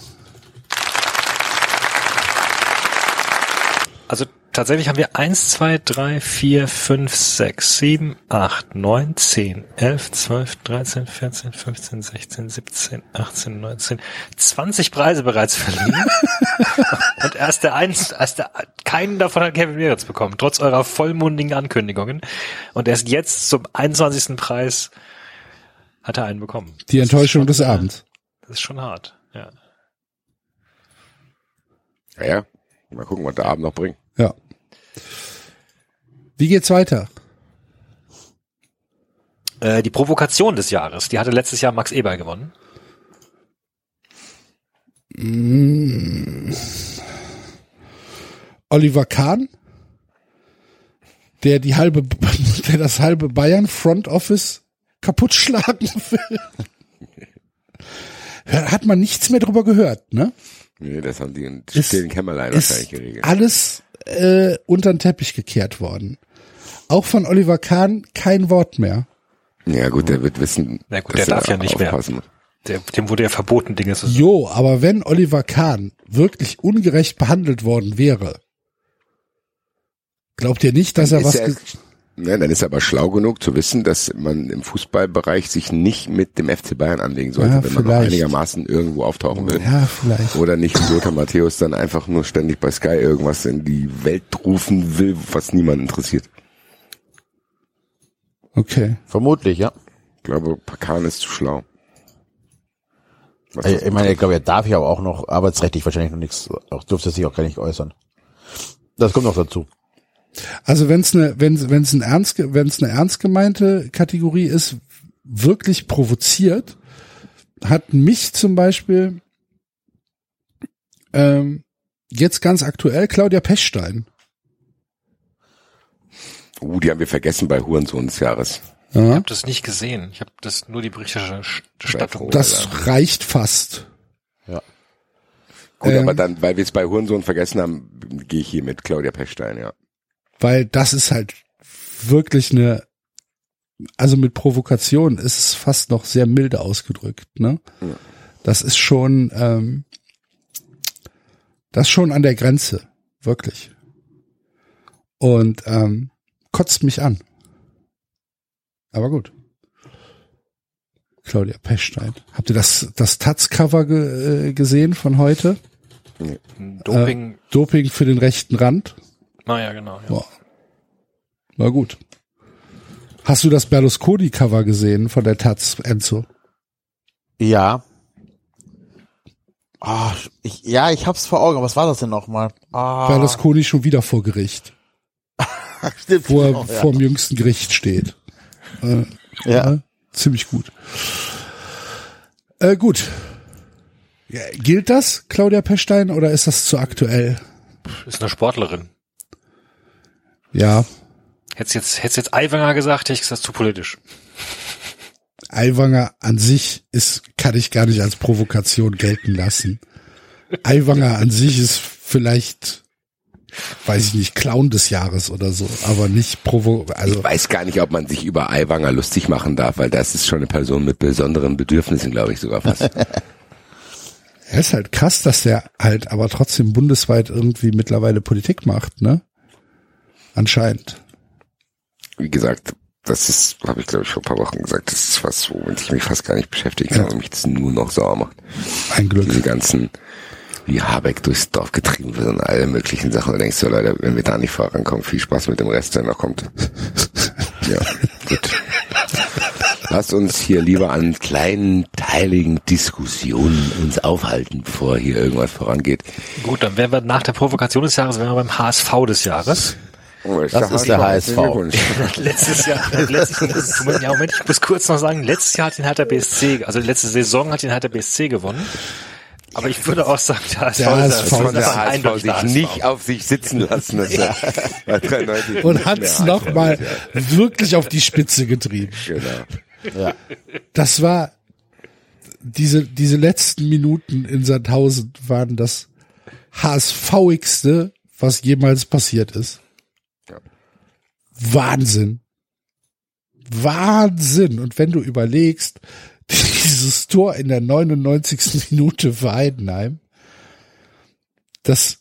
Also tatsächlich haben wir eins, zwei, drei, vier, fünf, sechs, sieben, acht, neun, zehn, elf, zwölf, dreizehn, vierzehn, fünfzehn, sechzehn, siebzehn, achtzehn, neunzehn, zwanzig Preise bereits verliehen. Und erst der eins, erst der, keinen davon hat Kevin Meretz bekommen, trotz eurer vollmundigen Ankündigungen. Und erst jetzt zum 21. Preis hat er einen bekommen. Die Enttäuschung schon, des Abends. Das ist schon hart, ja. Ja, ja. Mal gucken, was der Abend noch bringt. Ja. Wie geht's weiter? Äh, die Provokation des Jahres, die hatte letztes Jahr Max Eber gewonnen. Oliver Kahn, der die halbe, der das halbe Bayern Front Office kaputt schlagen will. Hat man nichts mehr drüber gehört, ne? Nee, das haben die in stillen Kämmerlein wahrscheinlich geregelt. alles äh, unter den Teppich gekehrt worden. Auch von Oliver Kahn kein Wort mehr. Ja gut, der wird wissen, Na gut, dass der darf er ja nicht mehr. aufpassen muss. Der, dem wurde ja verboten, Dinge zu sagen. Jo, aber wenn Oliver Kahn wirklich ungerecht behandelt worden wäre, glaubt ihr nicht, dass er Ist was... ja, dann ist er aber schlau genug zu wissen, dass man im Fußballbereich sich nicht mit dem FC Bayern anlegen sollte, Ja, wenn man noch einigermaßen irgendwo auftauchen will. Ja, vielleicht. Oder nicht wie Lothar Matthäus dann einfach nur ständig bei Sky irgendwas in die Welt rufen will, was niemand interessiert. Okay. Vermutlich, ja. Ich glaube, Pakan ist zu schlau. Was Ich, das ich meine, ich glaube, er darf ja aber auch noch arbeitsrechtlich wahrscheinlich noch nichts, auch dürfte sich auch gar nicht äußern. Das kommt noch dazu. Also wenn es eine, wenn wenn es ein ernst, wenn es eine ernst gemeinte Kategorie ist, wirklich provoziert, hat mich zum Beispiel ähm, jetzt ganz aktuell Claudia Pechstein. Uh, die haben wir vergessen bei Hurensohn des Jahres. Ich Ja, habe das nicht gesehen. Ich habe das nur die Berichterstattung. das reicht fast. Gut, Ähm. aber dann, weil wir es bei Hurensohn vergessen haben, gehe ich hier mit Claudia Pechstein, ja. Weil das ist halt wirklich eine, also mit Provokation ist es fast noch sehr milde ausgedrückt, ne? Ja. Das ist schon, ähm, das schon an der Grenze, wirklich. Und ähm, kotzt mich an. Aber gut. Claudia Pechstein. Habt ihr das, das Taz-Cover ge, äh, gesehen von heute? Doping. Doping für den rechten Rand. Naja, genau. Ja. Boah. Na gut. Hast du das Berlusconi-Cover gesehen von der Taz, Enzo? Ja. Ah, ich, ja, ich hab's vor Augen. Was war das denn nochmal? Ah, Berlusconi schon wieder vor Gericht, stimmt. wo er genau, ja. vor dem jüngsten Gericht steht. Äh, ja. ja, ziemlich gut. Äh, gut. Ja, gilt das, Claudia Pechstein, oder ist das zu aktuell? Ist eine Sportlerin. Ja, Hättest jetzt, hättest jetzt Aiwanger gesagt, hätte ich gesagt, zu politisch. Aiwanger an sich ist, kann ich gar nicht als Provokation gelten lassen. Aiwanger an sich ist vielleicht, weiß ich nicht, Clown des Jahres oder so, aber nicht provo, also, Ich weiß gar nicht, ob man sich über Aiwanger lustig machen darf, weil das ist schon eine Person mit besonderen Bedürfnissen, glaube ich sogar fast. er ist halt krass, dass der halt aber trotzdem bundesweit irgendwie mittlerweile Politik macht, ne? Anscheinend. Wie gesagt, das ist, habe ich glaube ich vor ein paar Wochen gesagt, das ist was, womit ich mich fast gar nicht beschäftigen kann und mich das nur noch sauer macht. Ein Glück. Diese ganzen, wie Habeck durchs Dorf getrieben wird und alle möglichen Sachen. Da denkst du, Leute, wenn wir da nicht vorankommen, viel Spaß mit dem Rest, der noch kommt. ja, gut. Lasst uns hier lieber an kleinen, teiligen Diskussionen uns aufhalten, bevor hier irgendwas vorangeht. Gut, dann wären wir nach der Provokation des Jahres, wären wir beim HSV des Jahres. Oh, ich Das ist der HSV. Letztes Jahr, letztes, ja, Moment, ich muss kurz noch sagen, letztes Jahr hat den Hertha BSC, also letzte Saison hat den Hertha BSC gewonnen. Aber ich würde auch sagen, der HSV, Der HSV Das der HSV eindeutig sich der HSV. nicht auf sich sitzen lassen. Das ja. bei 93 Und hat's der noch HSV mal ist, wirklich auf die Spitze getrieben. Genau. Ja. Das war diese diese letzten Minuten in Sandhausen waren das HSVigste, was jemals passiert ist. Wahnsinn. Wahnsinn. Und wenn du überlegst, dieses Tor in der 99. Minute für Heidenheim, das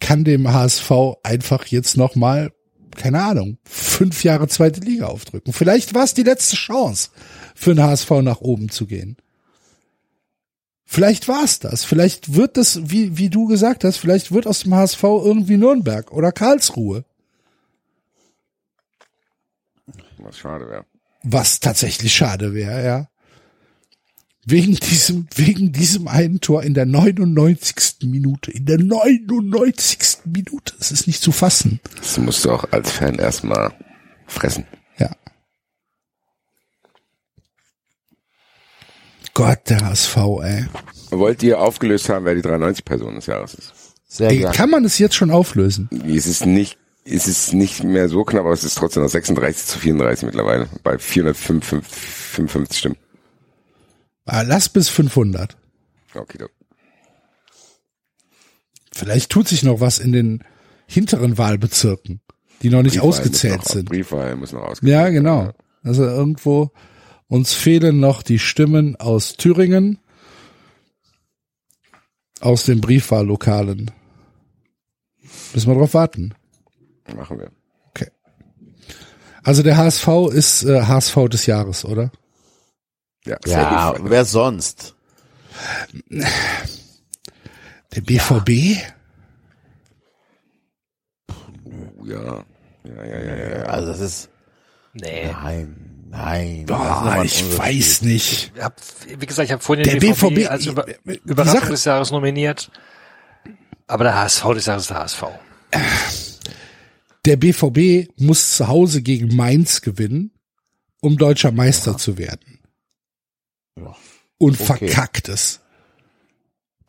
kann dem HSV einfach jetzt noch mal, keine Ahnung, fünf Jahre zweite Liga aufdrücken. Vielleicht war es die letzte Chance für den HSV nach oben zu gehen. Vielleicht war es das. Vielleicht wird das, wie, wie du gesagt hast, vielleicht wird aus dem HSV irgendwie Nürnberg oder Karlsruhe. Was schade wäre. Was tatsächlich schade wäre, ja. Wegen diesem, wegen diesem einen Tor in der 99. Minute. In der 99. Minute. Es ist nicht zu fassen. Das musst du auch als Fan erstmal fressen. Ja. Gott, der HSV, ey. Wollt ihr aufgelöst haben, wer die 93 Person des Jahres ist? Sehr ey gerne. kann man es jetzt schon auflösen? Es ist nicht, es ist nicht mehr so knapp, aber es ist trotzdem noch 36 zu 34 mittlerweile. Bei 455 Stimmen. Ah, lass bis 500. Okay, doch. Vielleicht tut sich noch was in den hinteren Wahlbezirken, die noch nicht Briefwahl ausgezählt noch, sind. Briefwahl muss noch ausgezählt Ja, genau. Also irgendwo, uns fehlen noch die Stimmen aus Thüringen, aus den Briefwahllokalen. Müssen wir drauf warten. Machen wir. Okay. Also der HSV ist äh, HSV des Jahres, oder? Ja, Ja, wer sonst? Der BVB? Ja. Ja, ja, ja, ja. Also das ist Nee. nein, nein. Boah, ich weiß nicht. Ich hab, wie gesagt, ich habe vorhin Der den BVB, BVB als Über Überraschung des Jahres nominiert. Aber der HSV des Jahres ist der HSV. Der BVB muss zu Hause gegen Mainz gewinnen, um deutscher Meister zu werden. Ja. Und Okay. verkackt es.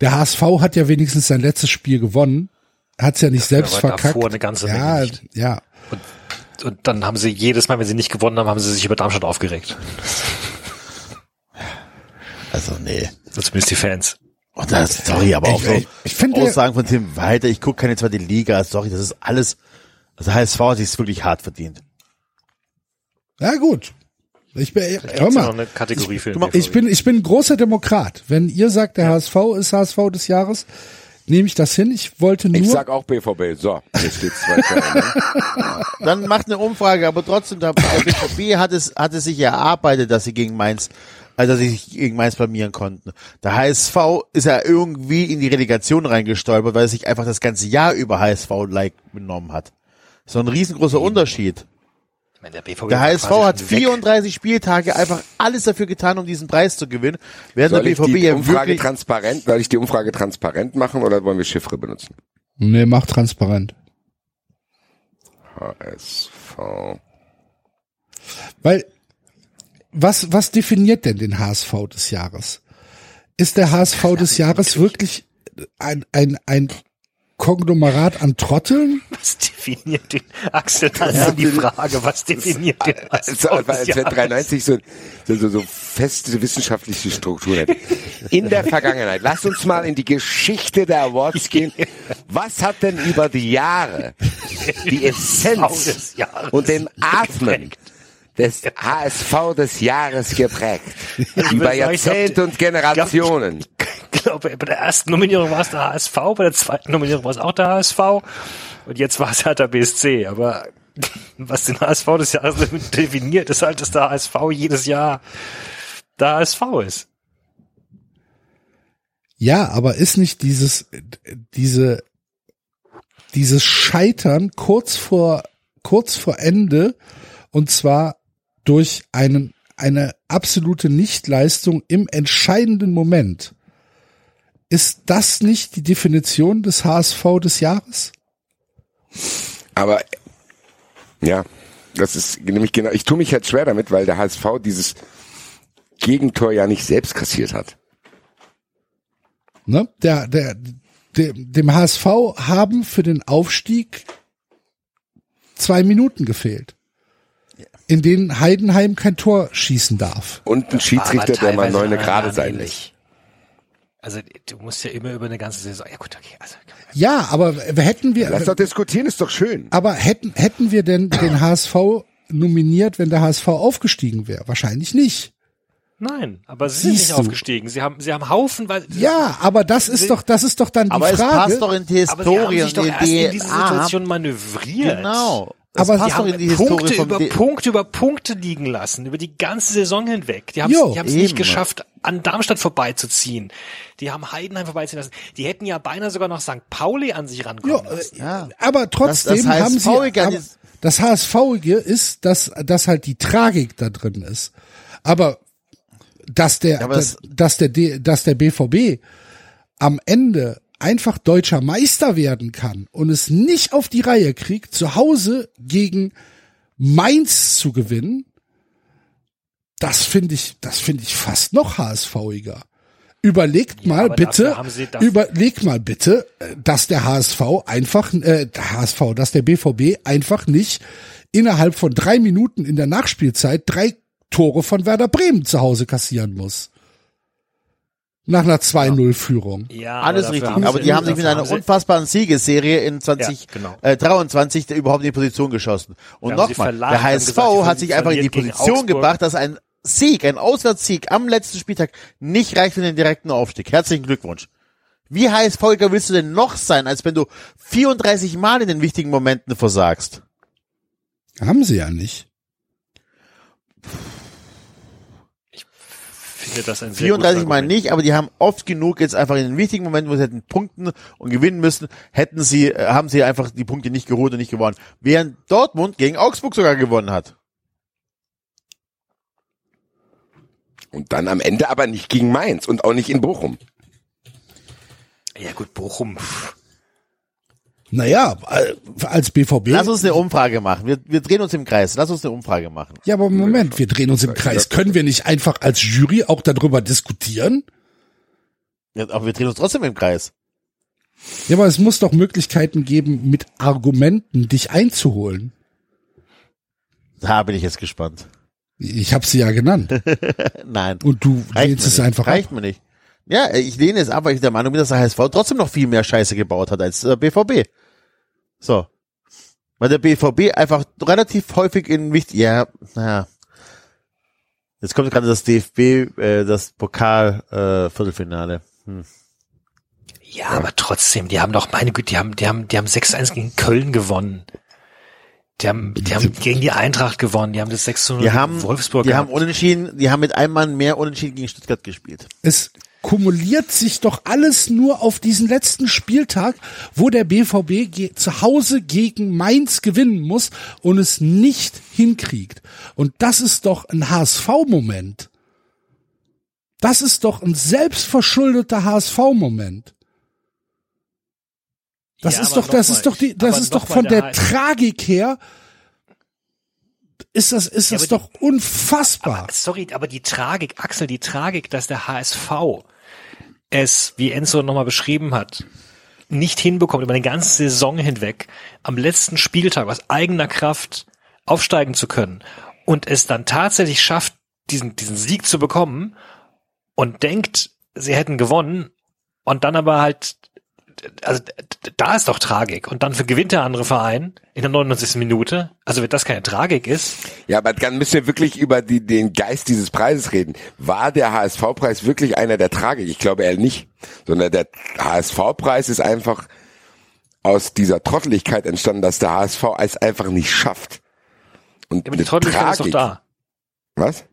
Der HSV hat ja wenigstens sein letztes Spiel gewonnen. Hat es ja nicht selbst war verkackt. davor eine ganze Menge ja, nicht. ja. Und dann haben sie jedes Mal, wenn sie nicht gewonnen haben, haben sie sich über Darmstadt aufgeregt. Also nee. So zumindest die Fans. Und das, sorry, aber auch Ich- so ich- ich finde- Aussagen von Tim Walter, ich gucke keine zweite Liga, sorry, das ist alles, also HSV hat sich wirklich hart verdient. Ja, gut. Ich bin, hör ja mal, eine Kategorie für mal, BVB. ich bin, ich bin ein großer Demokrat. Wenn ihr sagt, der HSV ist HSV des Jahres, nehme ich das hin. Ich wollte nur, Ich sag auch BVB. So, jetzt steht's zwei zwei, ne? Dann macht eine Umfrage, aber trotzdem, der BVB hat es, hat es sich erarbeitet, dass sie gegen Mainz, also dass sie sich gegen Mainz blamieren konnten. Der HSV ist ja irgendwie in die Relegation reingestolpert, weil er sich einfach das ganze Jahr über HSV-like benommen hat. So ein riesengroßer Unterschied. Ich meine, der BVB Der HSV hat schon weg. 34 Spieltage einfach alles dafür getan, um diesen Preis zu gewinnen, während Soll der ich BVB die ja Umfrage wirklich transparent, soll ich die Umfrage transparent machen oder wollen wir Chiffre benutzen? nee, mach transparent. HSV. Weil, was, was definiert denn den HSV des Jahres? Ist der HSV des Jahres wirklich ein, ein, ein Konglomerat an Trotteln? Was definiert den, Axel, das ist die Frage, was definiert den HSV So, als des wenn Jahres? 93 so, so, so, so feste wissenschaftliche Struktur hätte. In der Vergangenheit, lass uns mal in die Geschichte der Awards gehen. Was hat denn über die Jahre die Essenz und den Atmen des HSV des Jahres geprägt? Über glaub, Jahrzehnte und Generationen. Ich glaube, bei der ersten Nominierung war es der HSV, bei der zweiten Nominierung war es auch der HSV und jetzt war es halt der BSC. Aber was den HSV des Jahres definiert, ist halt, dass der HSV jedes Jahr der HSV ist. Ja, aber ist nicht dieses, diese, dieses Scheitern kurz vor, kurz vor Ende und zwar durch einen eine absolute Nichtleistung im entscheidenden Moment. Ist das nicht die Definition des HSV des Jahres? Aber ja, das ist nämlich genau, ich tue mich halt schwer damit, weil der HSV dieses Gegentor ja nicht selbst kassiert hat. Ne? Der, der, der, dem HSV haben für den Aufstieg zwei Minuten gefehlt, in denen Heidenheim kein Tor schießen darf. Und ein Schiedsrichter, der mal neune Gerade sein lässt. Also du musst ja immer über eine ganze Saison. Ja gut, okay. Also, Ja, aber hätten wir, Lass doch diskutieren, ist doch schön. aber hätten, hätten wir denn den HSV nominiert, wenn der HSV aufgestiegen wäre? Wahrscheinlich nicht. nein, aber sie sind Siehst nicht du. aufgestiegen. Sie haben, sie haben haufenweise. Ja, aber das ist doch, das ist doch dann die Aber es Frage. passt doch in die aber sie haben Historie sich doch und erst in diese DNA. Situation manövriert. Genau. Es Aber passt sie doch Die in die haben Historie Punkte vom über Punkte über Punkte liegen lassen, über die ganze Saison hinweg. Die haben Jo, es nicht geschafft, an Darmstadt vorbeizuziehen. Die haben Heidenheim vorbeiziehen lassen. Die hätten ja beinahe sogar noch St. Pauli an sich rankommen Ja, lassen. äh, Ja. aber trotzdem Das- das haben sie, aber, ist- das HSV-ige ist, dass, dass halt die Tragik da drin ist. Aber, dass der, aber dass, es- dass der, D- dass der BVB am Ende einfach deutscher Meister werden kann und es nicht auf die Reihe kriegt, zu Hause gegen Mainz zu gewinnen, das finde ich, das finde ich fast noch HSV-iger. Überlegt mal aber bitte, dafür haben sie das- überleg mal bitte, äh, dass der HSV einfach, äh, der HSV, dass der BVB einfach nicht innerhalb von drei Minuten in der Nachspielzeit drei Tore von Werder Bremen zu Hause kassieren muss. Nach einer 2-0-Führung. Ja, Alles richtig. aber die haben sich mit einer unfassbaren Siegesserie in 20, Ja, genau. äh, 23 überhaupt in die Position geschossen. Und nochmal, der HSV gesagt, hat sich einfach in die Position gebracht, dass ein Sieg, ein Auswärtssieg am letzten Spieltag nicht reicht für den direkten Aufstieg. Herzlichen Glückwunsch. Wie HSViger willst du denn noch sein, als wenn du 34 Mal in den wichtigen Momenten versagst? Haben sie ja nicht. Finde das ein sehr 34 gutes Mal nicht, aber die haben oft genug jetzt einfach in den wichtigen Momenten, wo sie hätten punkten und gewinnen müssen, hätten sie, äh, haben sie einfach die Punkte nicht geholt und nicht gewonnen. Während Dortmund gegen Augsburg sogar gewonnen hat. Und dann am Ende aber nicht gegen Mainz und auch nicht in Bochum. Ja gut, Bochum. pff. Naja, äh, als BVB. Lass uns eine Umfrage machen. Wir, wir drehen uns im Kreis. Lass uns eine Umfrage machen. ja, aber Moment, wir drehen uns im Kreis. Können wir nicht einfach als Jury auch darüber diskutieren? Ja, aber wir drehen uns trotzdem im Kreis. Ja, aber es muss doch Möglichkeiten geben, mit Argumenten dich einzuholen. Da bin ich jetzt gespannt. Ich habe sie ja genannt. Nein. Und du Reicht lehnst mir es nicht. einfach Reicht ab. mir nicht. Ja, ich lehne es ab, weil ich der Meinung bin, dass der HSV trotzdem noch viel mehr Scheiße gebaut hat als der BVB. So. Weil der BVB einfach relativ häufig in wichtig, ja, naja. Jetzt kommt gerade das DFB, äh, das Pokal, äh, Viertelfinale. Hm. Ja, aber trotzdem, die haben doch, meine Güte, die haben, die haben, die haben 6-1 gegen Köln gewonnen. Die haben, die haben gegen die Eintracht gewonnen, die haben das 6-0 Die haben, Wolfsburg die haben gehabt. unentschieden, die haben mit einem Mann mehr unentschieden gegen Stuttgart gespielt. Es kumuliert sich doch alles nur auf diesen letzten Spieltag, wo der BVB zu Hause gegen Mainz gewinnen muss und es nicht hinkriegt. Und das ist doch ein HSV-Moment. Das ist doch ein selbstverschuldeter HSV-Moment. Das Ja, ist doch, das ist doch die, das ist doch von der der Tragik her, ist das, ist Ja, das doch unfassbar. Aber, sorry, aber die Tragik, Axel, die Tragik, dass der HSV es, wie Enzo nochmal beschrieben hat, nicht hinbekommt, über eine ganze Saison hinweg, am letzten Spieltag aus eigener Kraft aufsteigen zu können und es dann tatsächlich schafft, diesen, diesen Sieg zu bekommen und denkt, sie hätten gewonnen und dann aber halt, also da ist doch Tragik und dann gewinnt der andere Verein in der 99. Minute, also wenn das keine Tragik ist, Ja, aber dann müssen wir wirklich über die, den Geist dieses Preises reden. War der HSV-Preis wirklich einer der Tragik? Ich glaube eher nicht. Sondern der HSV-Preis ist einfach aus dieser Trotteligkeit entstanden, dass der HSV es einfach nicht schafft. Und Ja, aber die Trotteligkeit ist doch Tragik- da. Was?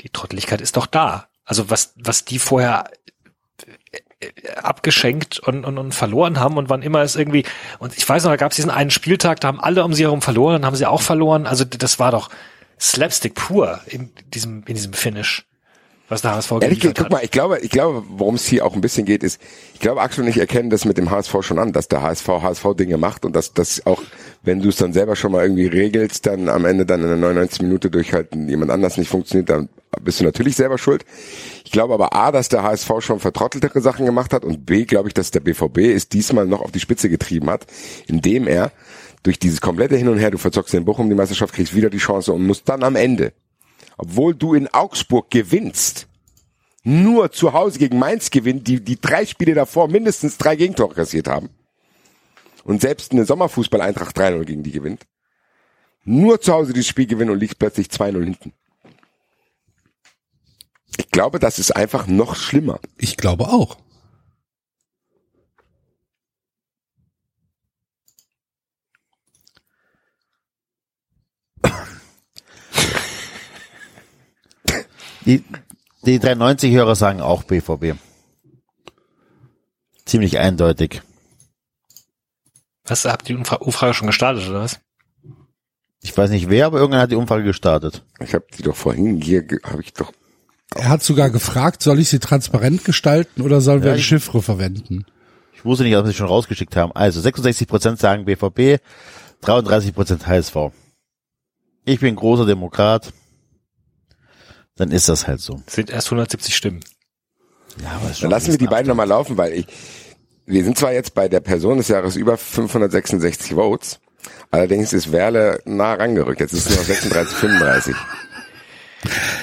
Die Trotteligkeit ist doch da. Also was, was die vorher abgeschenkt und, und, und verloren haben und wann immer es irgendwie, und ich weiß noch, da gab es diesen einen Spieltag, da haben alle um sie herum verloren, dann haben sie auch verloren. Also das war doch, Slapstick pur in diesem, in diesem Finish, was der HSV Ehrlich guck hat. mal, ich glaube, ich glaube, worum es hier auch ein bisschen geht, ist, ich glaube, Axel und ich erkennen das mit dem HSV schon an, dass der HSV HSV-Dinge macht und dass das auch, wenn du es dann selber schon mal irgendwie regelst, dann am Ende dann in der 99 Minute durch halt jemand anders nicht funktioniert, dann bist du natürlich selber schuld. Ich glaube aber A, dass der HSV schon vertrotteltere Sachen gemacht hat und B, glaube ich, dass der BVB es diesmal noch auf die Spitze getrieben hat, indem er durch dieses komplette Hin und Her, du verzockst den Bochum die Meisterschaft, kriegst wieder die Chance und musst dann am Ende, obwohl du in Augsburg gewinnst, nur zu Hause gegen Mainz gewinnt, die die drei Spiele davor mindestens drei Gegentore kassiert haben. Und selbst eine Sommerfußball-Eintracht 3-0 gegen die gewinnt. Nur zu Hause dieses Spiel gewinnen und liegt plötzlich 2-0 hinten. Ich glaube, das ist einfach noch schlimmer. Ich glaube auch. Die, die 390-Hörer sagen auch BVB. Ziemlich eindeutig. Was, habt ihr die Umfra- Umfrage schon gestartet, oder was? Ich weiß nicht wer, aber irgendwann hat die Umfrage gestartet. Ich habe die doch vorhin hier, habe ich doch. Er hat sogar gefragt, soll ich sie transparent gestalten oder sollen wir Ja, ein ich- Chiffre verwenden? Ich wusste nicht, ob sie schon rausgeschickt haben. Also 66% sagen BVB, 33% HSV. Ich bin großer Demokrat. Dann ist das halt so. Sind erst 170 Stimmen. Ja, aber ist Dann lassen wir die beiden nochmal laufen, weil ich, wir sind zwar jetzt bei der Person des Jahres über 566 Votes, allerdings ist Werle nah rangerückt. Jetzt ist es nur noch 36, 35.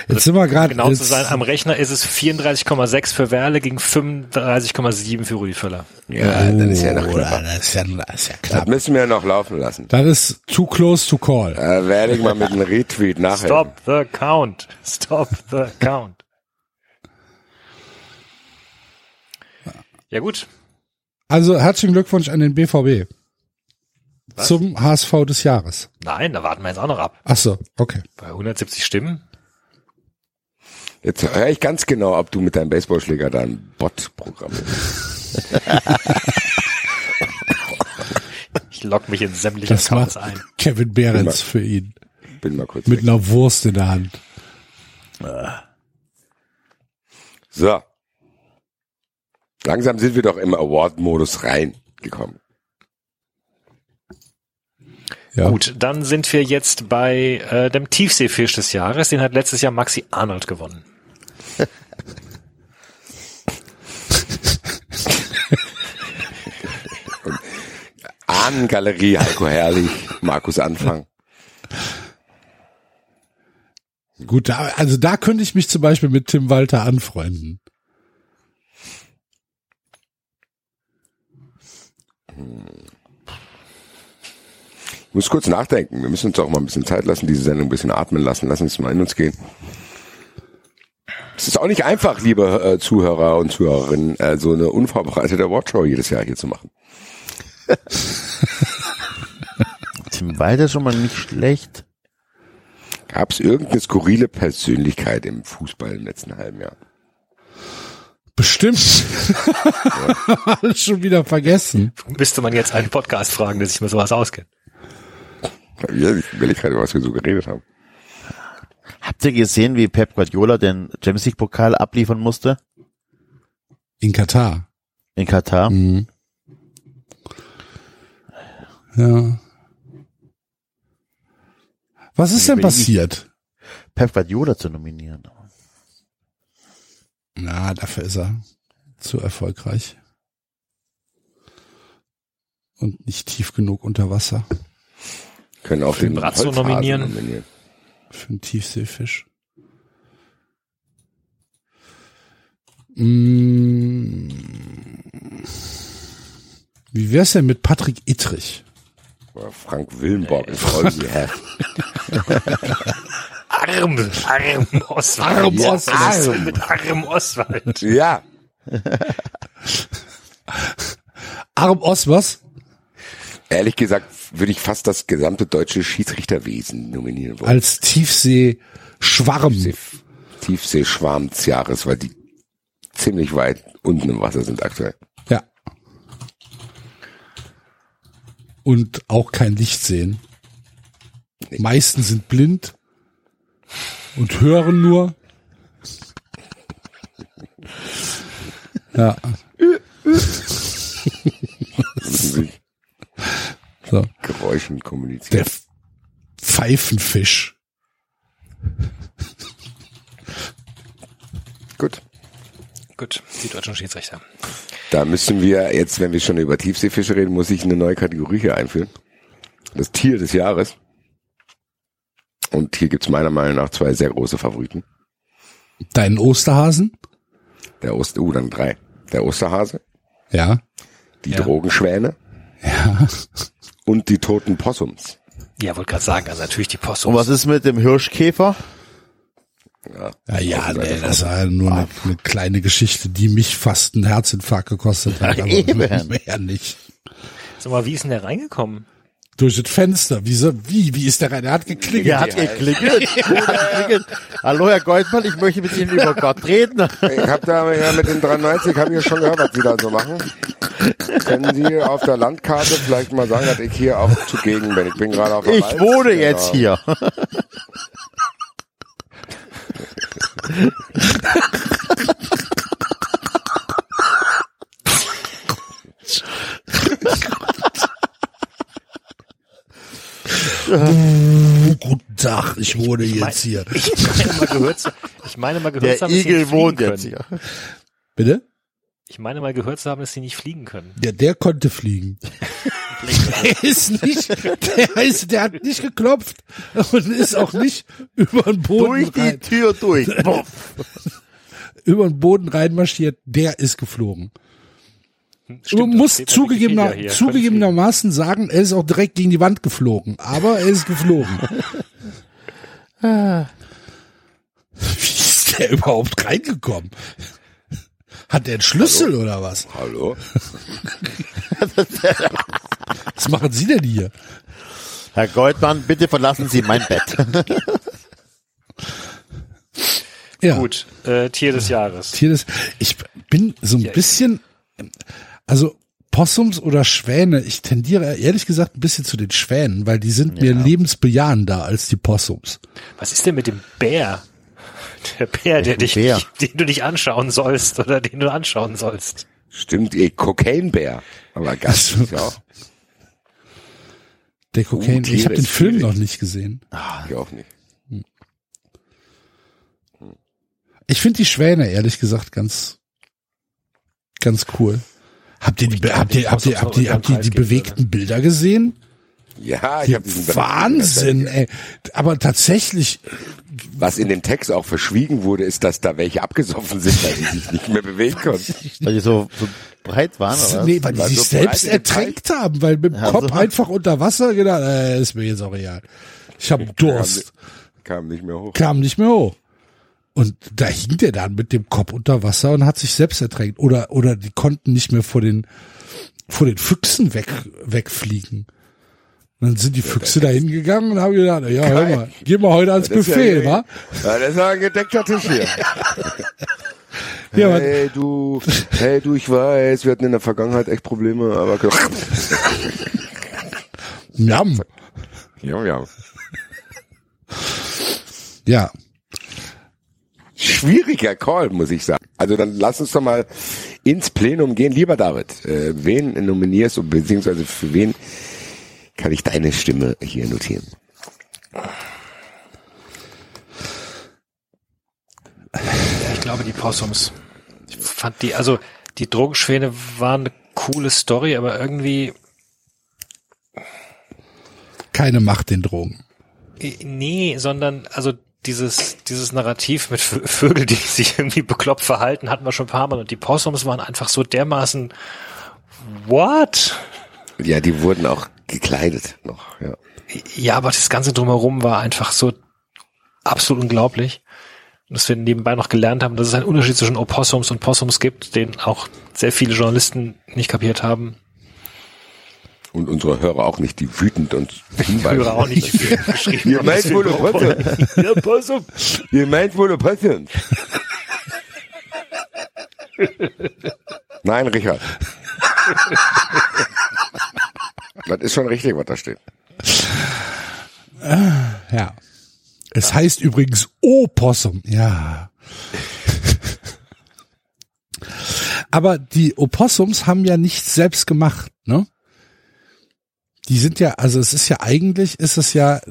Jetzt sind wir gerade. Genau zu sein, am Rechner ist es 34,6 für Werle gegen 35,7 für Rudi Völler. Ja, dann ist ja noch Oh, knapper. Das ist ja, das ist ja Das knapp. müssen wir noch laufen lassen. Das ist too close to call. Da werde ich mal mit einem Retweet nachher. Stop the count. Stop the count. Ja gut. Also herzlichen Glückwunsch an den BVB. Was? Zum HSV des Jahres. Nein, da warten wir jetzt auch noch ab. Ach so, okay. Bei 170 Stimmen. Jetzt höre ich ganz genau, ob du mit deinem Baseballschläger da ein Bot programmierst. Ich lock mich in sämtliche Das Accounts ein. Kevin Behrens für ihn. Bin mal kurz Mit weg. einer Wurst in der Hand. So. Langsam sind wir doch im Award-Modus reingekommen. Ja. Gut, dann sind wir jetzt bei äh, dem Tiefseefisch des Jahres. Den hat letztes Jahr Maxi Arnold gewonnen. Ahnengalerie, Heiko Herrlich, Markus Anfang. Gut, da, also da könnte ich mich zum Beispiel mit Tim Walter anfreunden. Ich muss kurz nachdenken. Wir müssen uns auch mal ein bisschen Zeit lassen, diese Sendung ein bisschen atmen lassen. Lassen uns mal in uns gehen. Es ist auch nicht einfach, liebe äh, Zuhörer und Zuhörerinnen, äh, so eine unvorbereitete Watchshow jedes Jahr hier zu machen. Tim Walter ist schon mal nicht schlecht. Gab es irgendeine skurrile Persönlichkeit im Fußball im letzten halben Jahr? Bestimmt. Alles schon wieder vergessen. Müsste man jetzt einen Podcast fragen, der sich mit sowas auskennt. Ja, ich will gerade, was wir so geredet haben. Habt ihr gesehen, wie Pep Guardiola den Champions League Pokal abliefern musste? In Katar. In Katar? Mhm. Ja. Was ist denn passiert? Pep Guardiola zu nominieren. Na, dafür ist er zu erfolgreich. Und nicht tief genug unter Wasser Können auch den Brazzo nominieren. nominieren. Für einen Tiefseefisch. Mm. Wie wär's denn mit Patrick Ittrich? Oder Frank Willenborg ist voll yeah. Arm, Arm Oswald. Arm Ja, Oswald. was denn mit Arm Oswald. Ja, Arm Oswers? Ehrlich gesagt würde ich fast das gesamte deutsche Schiedsrichterwesen nominieren wollen. Als Tiefsee-Schwarm. Tiefseeschwarm des Jahres, weil die ziemlich weit unten im Wasser sind aktuell. Ja. Und auch kein Licht sehen. Nee. Meisten sind blind. und hören nur. Ja. So. Geräuschen kommunizieren. Der Pfeifenfisch. Gut. Gut, die deutschen Schiedsrichter. Da müssen wir jetzt, wenn wir schon über Tiefseefische reden, muss ich eine neue Kategorie hier einführen. Das Tier des Jahres. Und hier gibt's meiner Meinung nach zwei sehr große Favoriten. Deinen Osterhasen? Der Oster, uh, dann drei. Der Osterhase, Ja. die Ja. Drogenschwäne Ja. und die toten Possums. Ja, wollte gerade sagen, also natürlich die Post. Und was ist mit dem Hirschkäfer? Ja, ja, nee, das war nur eine, eine kleine Geschichte, die mich fast einen Herzinfarkt gekostet hat. Ja, aber eben. mehr nicht. Sag mal, wie ist denn der reingekommen? Durch das Fenster. Wie, so, wie, wie ist der rein? Er hat geklingelt. Er hat geklingelt. Hallo, Herr Goldmann, ich möchte mit Ihnen über Gott reden. Ich habe da ja mit den 93, habe ich ja schon gehört, was Sie da so machen. Können Sie auf der Landkarte vielleicht mal sagen, dass ich hier auch zugegen bin? Ich bin gerade auf der Ich Walz. wohne Genau. jetzt hier. Oh, guten Tag, ich wohne mein- jetzt hier. Ich meine mal gehört, zu- ich meine mal gehört Der zu haben, dass sie Igel nicht fliegen wohnt können. jetzt hier. Bitte? Ich meine mal gehört zu haben, dass sie nicht fliegen können. Ja, der konnte fliegen. Der ist nicht, der ist, der hat nicht geklopft und ist auch nicht über den Boden Durch die rein, Tür durch. Über den Boden reinmarschiert. Der ist geflogen. Stimmt, muss zugegebener, zugegebenermaßen sagen, er ist auch direkt gegen die Wand geflogen. Aber er ist geflogen. Wie ist der überhaupt reingekommen? Hat der einen Schlüssel oder was? Hallo? Was machen Sie denn hier? Herr Goldmann, bitte verlassen Sie mein Bett. Ja. Gut, äh, Tier des Jahres. Tier des, ich bin so ein Ja, bisschen, also Possums oder Schwäne, ich tendiere ehrlich gesagt ein bisschen zu den Schwänen, weil die sind mir lebensbejahender als die Possums. Was ist denn mit dem Bär? Der Bär, der dich, Bär? den du nicht anschauen sollst oder den du anschauen sollst. Stimmt, eh, Cocaine Bär. Aber ganz Ach so. ist ja auch. Der Cocaine, Tiere ich habe den Film schwierig. noch nicht gesehen. Ich auch nicht. Ich finde die Schwäne ehrlich gesagt ganz, ganz cool. Habt ihr die, habt die ihr, habt ihr, habt ihr, habt ihr die bewegten Bilder gesehen? Ja, ich habe diesen Wahnsinn, ey. Aber tatsächlich, Was in dem Text auch verschwiegen wurde, ist, dass da welche abgesoffen sind, weil sie sich nicht mehr bewegen konnten. Weil die so, so breit waren, oder? nee, weil die sich so selbst ertränkt haben, weil mit dem Ja, Kopf so. einfach unter Wasser gedacht, äh, ist mir jetzt auch egal. Ich habe Durst, Kam nicht mehr hoch. kam nicht mehr hoch. Und da hing der dann mit dem Kopf unter Wasser und hat sich selbst ertränkt. Oder, oder die konnten nicht mehr vor den, vor den Füchsen weg, wegfliegen. Und dann sind die Füchse da hingegangen und haben gedacht, ja, hör mal, gehen wir heute ans ja Buffet, hier- wa? Ja, das ist ja ein gedeckter Tisch hier. Ja, hey, du, hey, du, ich weiß, wir hatten in der Vergangenheit echt Probleme, aber Jam. ja, ja. Ja. Schwieriger Call, muss ich sagen. Also dann lass uns doch mal ins Plenum gehen. Lieber David, äh, wen nominierst du, beziehungsweise für wen kann ich deine Stimme hier notieren? Ich glaube, die Possums. Ich fand die, also die Drogenschwäne waren eine coole Story, aber irgendwie, Keine Macht den Drogen. nee, sondern, also dieses, dieses Narrativ mit Vö- Vögel, die sich irgendwie bekloppt verhalten, hatten wir schon ein paar Mal und die Possums waren einfach so dermaßen, what? Ja, die wurden auch gekleidet noch, ja. Ja, aber das Ganze drumherum war einfach so absolut unglaublich. Und dass wir nebenbei noch gelernt haben, dass es einen Unterschied zwischen Opossums und Possums gibt, den auch sehr viele Journalisten nicht kapiert haben. Und unsere Hörer auch nicht, die wütend und hinweisen. Hörer auch nicht geschrieben. Ihr meint wohl Opossum. Ihr meint wohl Opossum. Nein, Richard. das ist schon richtig, was da steht. Ja. Es heißt übrigens Opossum. Ja. Aber die Opossums haben ja nichts selbst gemacht, ne? Die sind ja, also es ist ja eigentlich, ist es ja.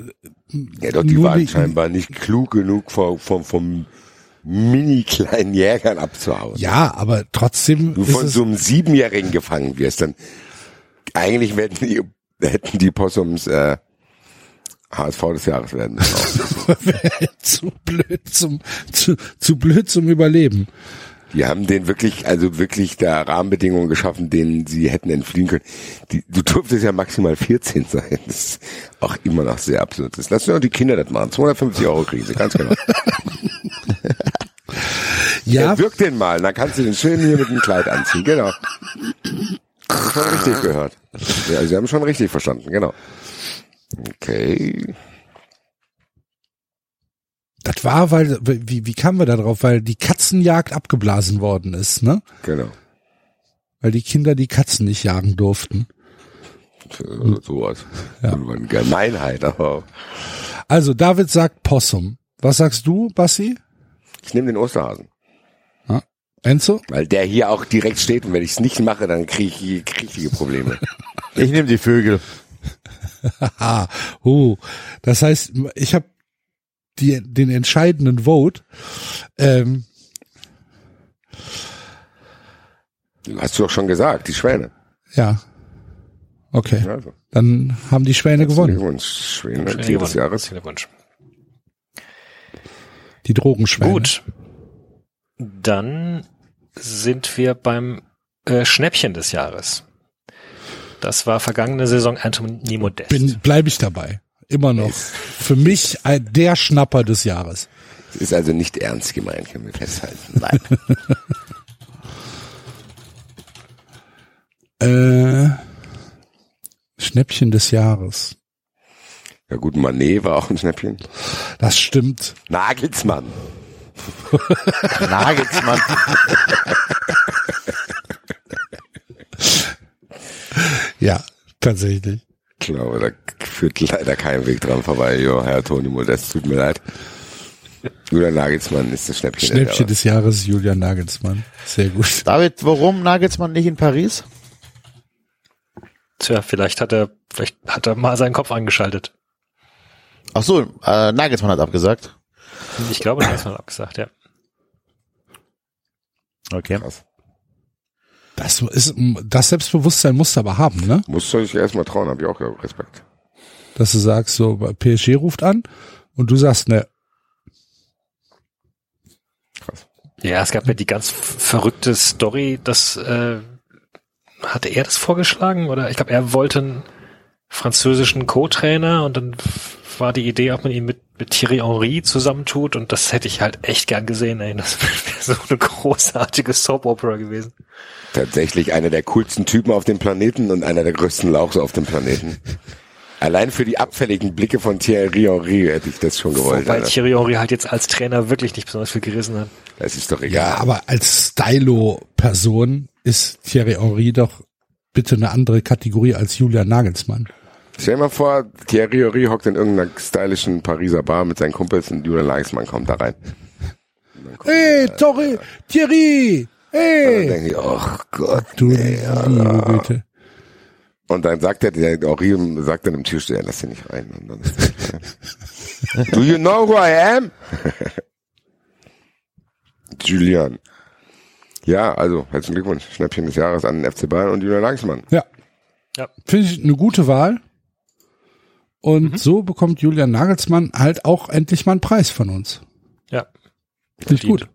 Ja, doch, die waren scheinbar nicht klug genug vom, vom, vom mini kleinen Jägern abzuhauen. Ja, aber trotzdem Du von so einem Siebenjährigen gefangen wirst, dann eigentlich werden die, hätten die Possums äh, HSV des Jahres werden zu blöd zum zu, zu blöd zum Überleben. Die haben den wirklich, also wirklich da Rahmenbedingungen geschaffen, denen sie hätten entfliehen können. Die, du durftest ja maximal 14 sein. Das ist auch immer noch sehr absurd. Das lassen doch die Kinder das machen. 250 Euro kriegen sie, ganz genau. Ja, Ja, wirk den mal, dann kannst du den schön hier mit dem Kleid anziehen, genau. Schon richtig gehört. Ja, sie haben schon richtig verstanden, genau. Okay. Das war, weil wie wie kamen wir da drauf? Weil die Katzenjagd abgeblasen worden ist, ne? Genau. Weil die Kinder die Katzen nicht jagen durften. So, sowas. Ja. Gemeinheit, aber Also David sagt Possum. Was sagst du, Bassi? ich nehme den Osterhasen. Enzo? Weil der hier auch direkt steht und wenn ich es nicht mache, dann kriege ich richtige Probleme. Ich nehme die Vögel. Ah, oh. Das heißt, ich habe die den entscheidenden Vote. Ähm, Hast du doch schon gesagt, die Schwäne. ja. Okay. Also, Dann haben die Schwäne gewonnen. Glückwunsch, Schwäne, Schön Tier des. Jahres. Glückwunsch. Die Drogenschwäne. Gut. Dann sind wir beim äh, Schnäppchen des Jahres. Das war vergangene Saison Anthony Modest. Bin, bleibe ich dabei. Immer noch. Für mich ein, der Schnapper des Jahres. Das ist also nicht ernst gemeint, können wir festhalten. Nein. Äh, Schnäppchen des Jahres. Ja gut, Manet war auch ein Schnäppchen. Das stimmt. Nagelsmann. Nagelsmann. Ja, tatsächlich. Ich glaube, da führt leider kein Weg dran vorbei. Jo, Herr Toni Modest, tut mir leid. Julian Nagelsmann ist das Schnäppchen. Schnäppchen des Jahres, Julian Nagelsmann. Sehr gut. David, warum Nagelsmann nicht in Paris? Tja, vielleicht hat er, vielleicht hat er mal seinen Kopf angeschaltet. Ach so, äh, Nagelsmann hat abgesagt. Ich glaube, das hat abgesagt, ja. Okay. Krass. Das ist, das Selbstbewusstsein musst du aber haben, ne? Musst du dich erstmal trauen, habe ich auch Respekt. Dass du sagst, so, PSG ruft an und du sagst, ne, Ja, es gab ja die ganz verrückte Story, dass äh, hatte er das vorgeschlagen oder ich glaube, er wollte einen französischen Co-Trainer und dann war die Idee, ob man ihn mit, mit Thierry Henry zusammentut und das hätte ich halt echt gern gesehen, ey. Das wäre so eine großartige Soap Opera gewesen. Tatsächlich einer der coolsten Typen auf dem Planeten und einer der größten Lauchs auf dem Planeten. Allein für die abfälligen Blicke von Thierry Henry hätte ich das schon gewollt. Wobei Alter. Thierry Henry halt jetzt als Trainer wirklich nicht besonders viel gerissen hat. Das ist doch ja, egal. aber als Stylo-Person ist Thierry Henry doch bitte eine andere Kategorie als Julian Nagelsmann. Stell dir mal vor, Thierry Henry hockt in irgendeiner stylischen Pariser Bar mit seinen Kumpels und Julian Nagelsmann kommt da rein. Hey, Torre, Thierry, Dann hey. denke ich, oh Gott. Du nee, Güte. Und dann sagt er, der Henri sagt dann im Türsteher, lass ihn nicht rein. Und dann ist Do you know who I am? Julian. Ja, also, herzlichen Glückwunsch. Schnäppchen des Jahres an den FC Bayern und Julian Nagelsmann. Ja. Ja. Finde ich eine gute Wahl. Und so bekommt Julian Nagelsmann halt auch endlich mal einen Preis von uns. Ja. Finde ich Verdient. gut.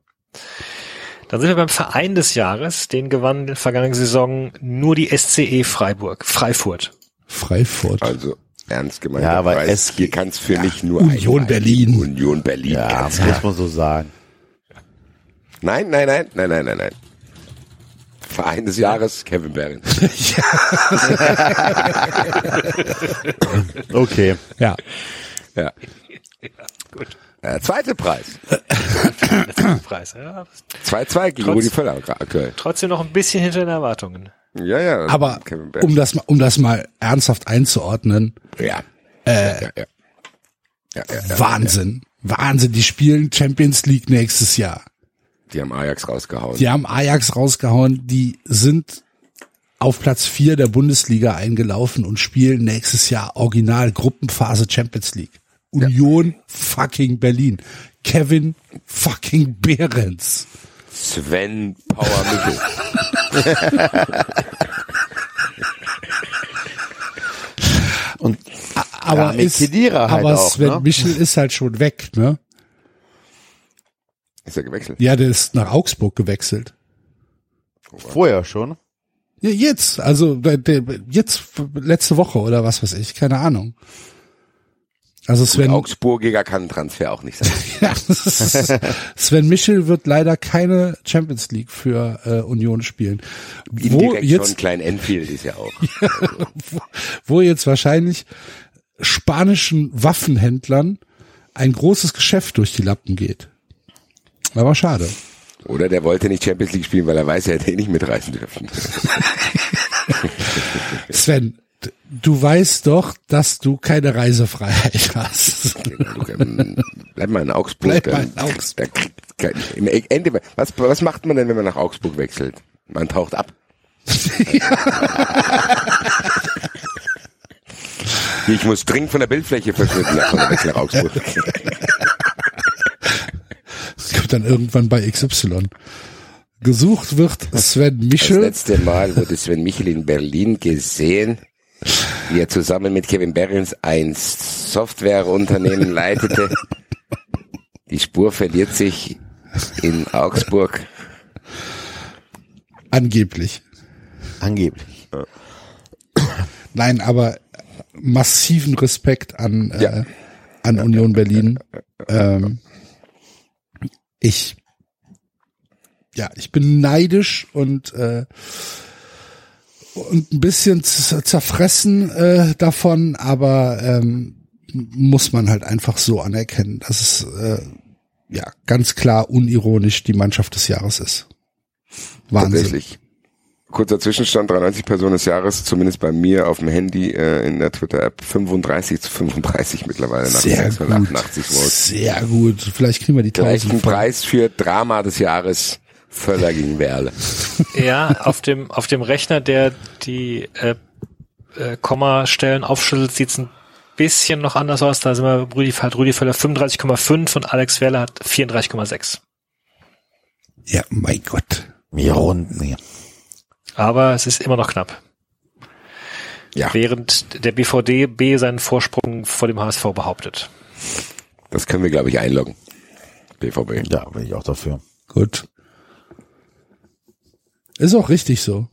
Dann sind wir beim Verein des Jahres. Den gewann in der vergangenen Saison nur die SCE Freiburg, Freifurt. Freifurt. Also, ernst gemeint. Ja, aber Preis. es- hier kann es für mich nur Union einen Berlin. Union Berlin. Ja, muss man so sagen. Nein, nein, nein, nein, nein, nein, nein. Verein des Jahres, Kevin Behrens. Okay. Ja. Ja. Gut. Äh, zweite Preis. Preis. Ja. 2-2 gegen Trotz- Rudi Völler aktuell. Trotzdem noch ein bisschen hinter den Erwartungen. Ja, ja. Aber um das, mal- um das mal ernsthaft einzuordnen, ja. äh, ja, ja. Ja, ja, ja, Wahnsinn. Wahnsinn. Die spielen Champions League nächstes Jahr. Die haben Ajax rausgehauen. Die haben Ajax rausgehauen. Die sind auf Platz vier der Bundesliga eingelaufen und spielen nächstes Jahr Original Gruppenphase Champions League. Union fucking Berlin. Kevin fucking Behrens. Sven Power Mittel. Und Aber, Ja, ist, halt aber auch, Sven ne? Michel ist halt schon weg, ne? Ist er gewechselt? Ja, der ist nach Augsburg gewechselt. vorher schon. Ja, jetzt, also der, der, jetzt letzte Woche oder was weiß ich, keine Ahnung. Also Sven, Augsburgiger kann ein Transfer auch nicht sein. ja, Sven Michel wird leider keine Champions League für äh, Union spielen. Wo Indirekt schon jetzt, Klein Enfield ist ja auch. wo, wo jetzt wahrscheinlich spanischen Waffenhändlern ein großes Geschäft durch die Lappen geht. Aber schade. Oder der wollte nicht Champions League spielen, weil er weiß, er hätte eh nicht mitreisen dürfen. Sven, du weißt doch, dass du keine Reisefreiheit hast. Bleib mal in Augsburg. Bleib mal in Augsburg. da Im Ende, was, was macht man denn, wenn man nach Augsburg wechselt? Man taucht ab. Ich muss dringend von der Bildfläche verschwinden nach der Wechsel nach Augsburg. Das dann irgendwann bei XY. Gesucht wird Sven Das Michel. letzte Mal wurde Sven Michel in Berlin gesehen, wie er zusammen mit Kevin Behrens ein Softwareunternehmen leitete. Die Spur verliert sich in Augsburg. Angeblich. Angeblich. Nein, aber massiven Respekt an, äh, Ja. an Union Berlin. Ähm, ich, ja, ich bin neidisch und, äh, und ein bisschen zerfressen äh, davon, aber ähm, muss man halt einfach so anerkennen, dass es äh, ja ganz klar unironisch die Mannschaft des Jahres ist. Wahnsinn. Tatsächlich. Kurzer Zwischenstand, 93 Personen des Jahres, zumindest bei mir auf dem Handy äh, in der Twitter-App 35 zu 35 mittlerweile nach Sehr gut. 688 Votes. Sehr gut. Vielleicht kriegen wir die Gleichen tausend. voll. Preis für Drama des Jahres Völler gegen Werle. Ja, auf dem, auf dem Rechner, der die äh, äh, Kommastellen aufschüttelt, sieht's ein bisschen noch anders aus. Da sind wir Rüdi, hat Rüdi Völler 35,5 und Alex Werle hat 34,6. Ja, mein Gott. Wir runden hier. Aber es ist immer noch knapp. Ja, Während der BVDB seinen Vorsprung vor dem HSV behauptet. das können wir, glaube ich, einloggen. BVB. Ja, bin ich auch dafür. Gut. Ist auch richtig so.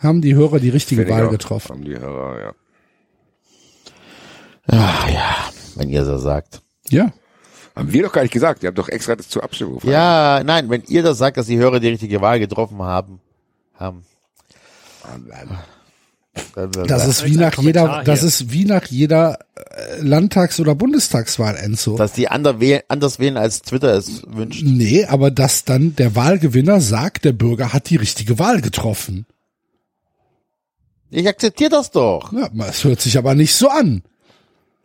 Haben die Hörer die richtige Wahl getroffen. Haben die Hörer, ja. Ah, ja, wenn ihr so sagt. Ja. Haben wir doch gar nicht gesagt. Ihr habt doch extra das zur Abstimmung gefragt. Ja, nein, wenn ihr das sagt, dass die Hörer die richtige Wahl getroffen haben, haben. Das ist wie nach jeder, das ist wie nach jeder äh, Landtags- oder Bundestagswahl, Enzo. dass die anders wählen, als Twitter es wünscht. nee, aber dass dann der Wahlgewinner sagt, der Bürger hat die richtige Wahl getroffen. Ich akzeptiere das doch. Ja, es hört sich aber nicht so an.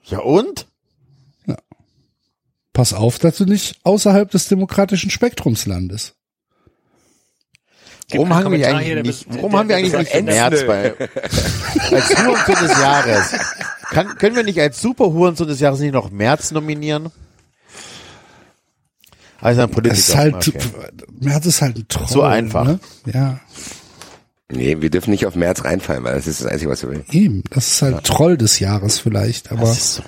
Ja und? Pass auf, dass du nicht außerhalb des demokratischen Spektrums landest. Warum haben wir eigentlich hier, nicht, warum haben wir eigentlich nicht im Ende- März bei, als Hurensohn des Jahres? Kann, können wir nicht als Super Hurensohn des Jahres nicht noch März nominieren? Also ein Politiker. Es ist halt, okay. Merz ist halt ein Troll. So einfach. Ne? Ja, Nee, wir dürfen nicht auf März reinfallen, weil das ist das Einzige, was wir will. eben. Das ist halt Troll des Jahres vielleicht, aber Das ist so.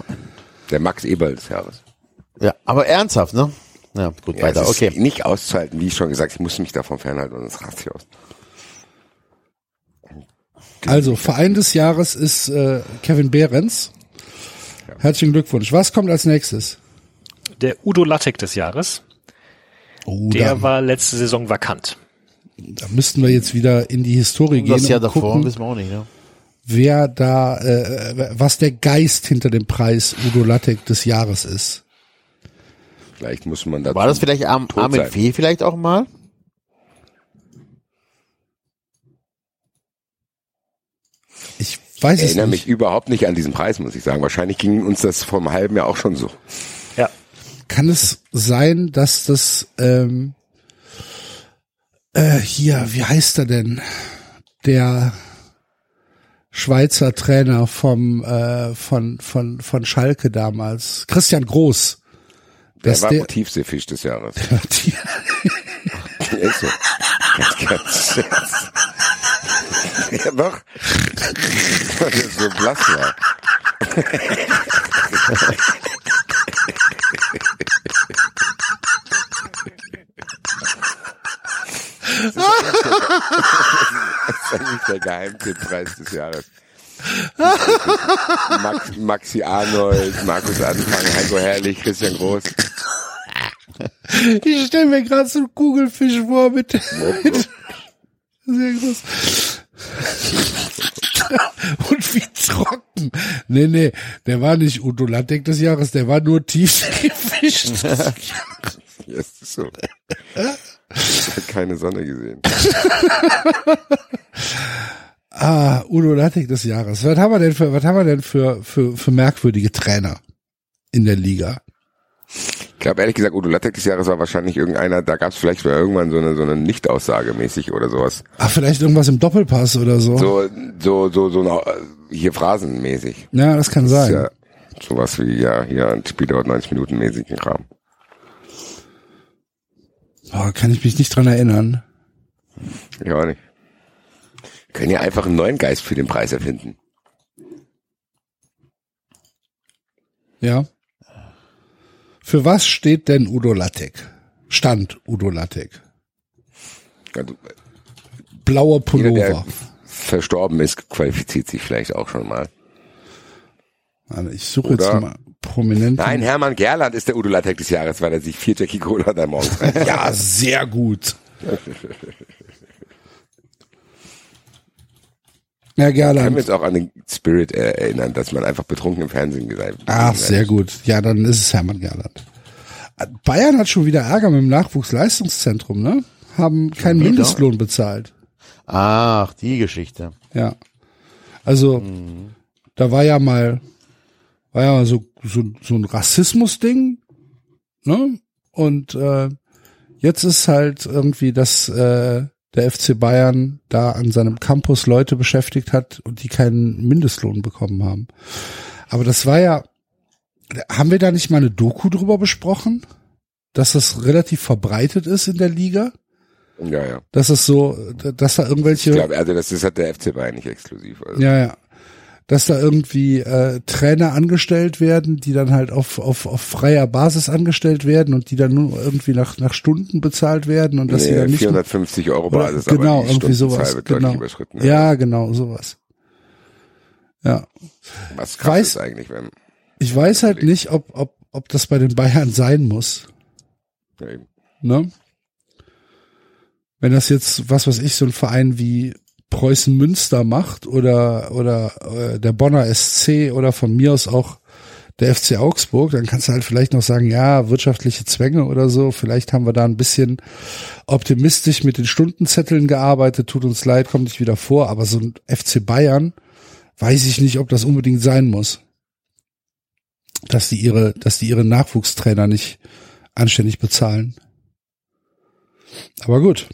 Der Max Eberl des Jahres. Ja, aber ernsthaft, ne? Ja, gut, Ja, weiter, es ist okay. Nicht auszuhalten, wie ich schon gesagt, ich muss mich davon fernhalten, sonst rast ich aus. Also, Verein des Jahres ist äh, Kevin Behrens. Herzlichen Glückwunsch. Was kommt als nächstes? Der Udo Lattek des Jahres, Oh, der da, war letzte Saison vakant. da müssten wir jetzt wieder in die Historie gehen Das Jahr und davor gucken, wissen wir auch nicht, ne? wer da, äh, was der Geist hinter dem Preis Udo Lattek des Jahres ist. Vielleicht muss man dazu War das vielleicht tot Armin. Fee vielleicht auch mal? Ich Weiß Ich ich erinnere mich nicht. überhaupt nicht an diesen Preis, muss ich sagen. Wahrscheinlich ging uns das vor einem halben Jahr auch schon so. Ja. Kann es sein, dass das ähm, äh, hier, wie heißt er denn? Der Schweizer Trainer vom äh, von von von Schalke damals, Christian Groß. Der war der, Tiefseefisch des Jahres. die, Ist so. Ganz, ganz. ja, doch. Weil er so blass war. Das ist eigentlich der Geheimtipppreis des Jahres. Max, Maxi Arnold, Markus Anfang, Heiko Herrlich, Christian Groß. ich stelle mir gerade so einen Kugelfisch vor mit, mit sehr groß. Und wie trocken. Nee, nee, der war nicht Udo Lattek des Jahres, der war nur Tiefseefisch. des Jahres. Ja, ist so. Ich habe keine Sonne gesehen. Ah, Udo Lattek des Jahres. Was haben wir denn für, was haben wir denn für, für, für merkwürdige Trainer in der Liga? Ich glaube ehrlich gesagt, Udo Lattek des Jahres war wahrscheinlich irgendeiner, da gab es vielleicht mal irgendwann so eine, so eine Nicht-Aussage mäßig oder sowas. Ach, vielleicht irgendwas im Doppelpass oder so. So, so, so, so eine, äh, hier phrasenmäßig. Ja, das kann Das sein. ja sowas wie, ja, hier ein Spiel dauert 90 Minuten mäßigen Kram. Boah, kann ich mich nicht dran erinnern. Ich auch nicht. Können ja einfach einen neuen Geist für den Preis erfinden. Ja. Für was steht denn Udo Lattek? Stand Udo Lattek. Also, Blauer jeder, Pullover. verstorben ist, qualifiziert sich vielleicht auch schon mal. Ich suche jetzt Oder- mal prominent. Nein, Hermann Gerland ist der Udo Lattek des Jahres, weil er sich vier Jackie Cola da morgens. Ja, sehr gut. Ja, Ich kann mich Gerland. jetzt auch an den Spirit äh, erinnern, dass man einfach betrunken im Fernsehen gesagt hat. Ach, sehr gut. Ja, dann ist es Hermann Gerland. Bayern hat schon wieder Ärger mit dem Nachwuchsleistungszentrum, ne? Haben keinen wieder? Mindestlohn bezahlt. Ach, die Geschichte. Ja. Also, da war ja mal, war ja mal so, so, so ein Rassismus-Ding, ne? Und äh, jetzt ist halt irgendwie, dass äh, der FC Bayern da an seinem Campus Leute beschäftigt hat und die keinen Mindestlohn bekommen haben. Aber das war ja, haben wir da nicht mal eine Doku drüber besprochen? Dass das relativ verbreitet ist in der Liga? Ja, ja. Dass es so, dass da irgendwelche Ich glaube, also das ist halt der FC Bayern nicht exklusiv. Also. ja, ja. Dass da irgendwie äh, Trainer angestellt werden, die dann halt auf, auf, auf freier Basis angestellt werden und die dann nur irgendwie nach, nach Stunden bezahlt werden und dass sie Nee, dann nicht 450 Euro oder, Basis, genau aber die irgendwie sowas genau. überschritten. ja. Genau sowas. Ja. Was krass weiß- ist eigentlich, wenn, ich weiß halt nicht ob ob ob das bei den Bayern sein muss. Ja, ne? Wenn das jetzt was weiß ich so ein Verein wie Preußen Münster macht oder oder äh, der Bonner SC oder von mir aus auch der FC Augsburg, dann kannst du halt vielleicht noch sagen, ja, wirtschaftliche Zwänge oder so. Vielleicht haben wir da ein bisschen optimistisch mit den Stundenzetteln gearbeitet. Tut uns leid, kommt nicht wieder vor. Aber so ein FC Bayern, weiß ich nicht, ob das unbedingt sein muss. Dass die ihre, dass die ihre Nachwuchstrainer nicht anständig bezahlen. Aber gut,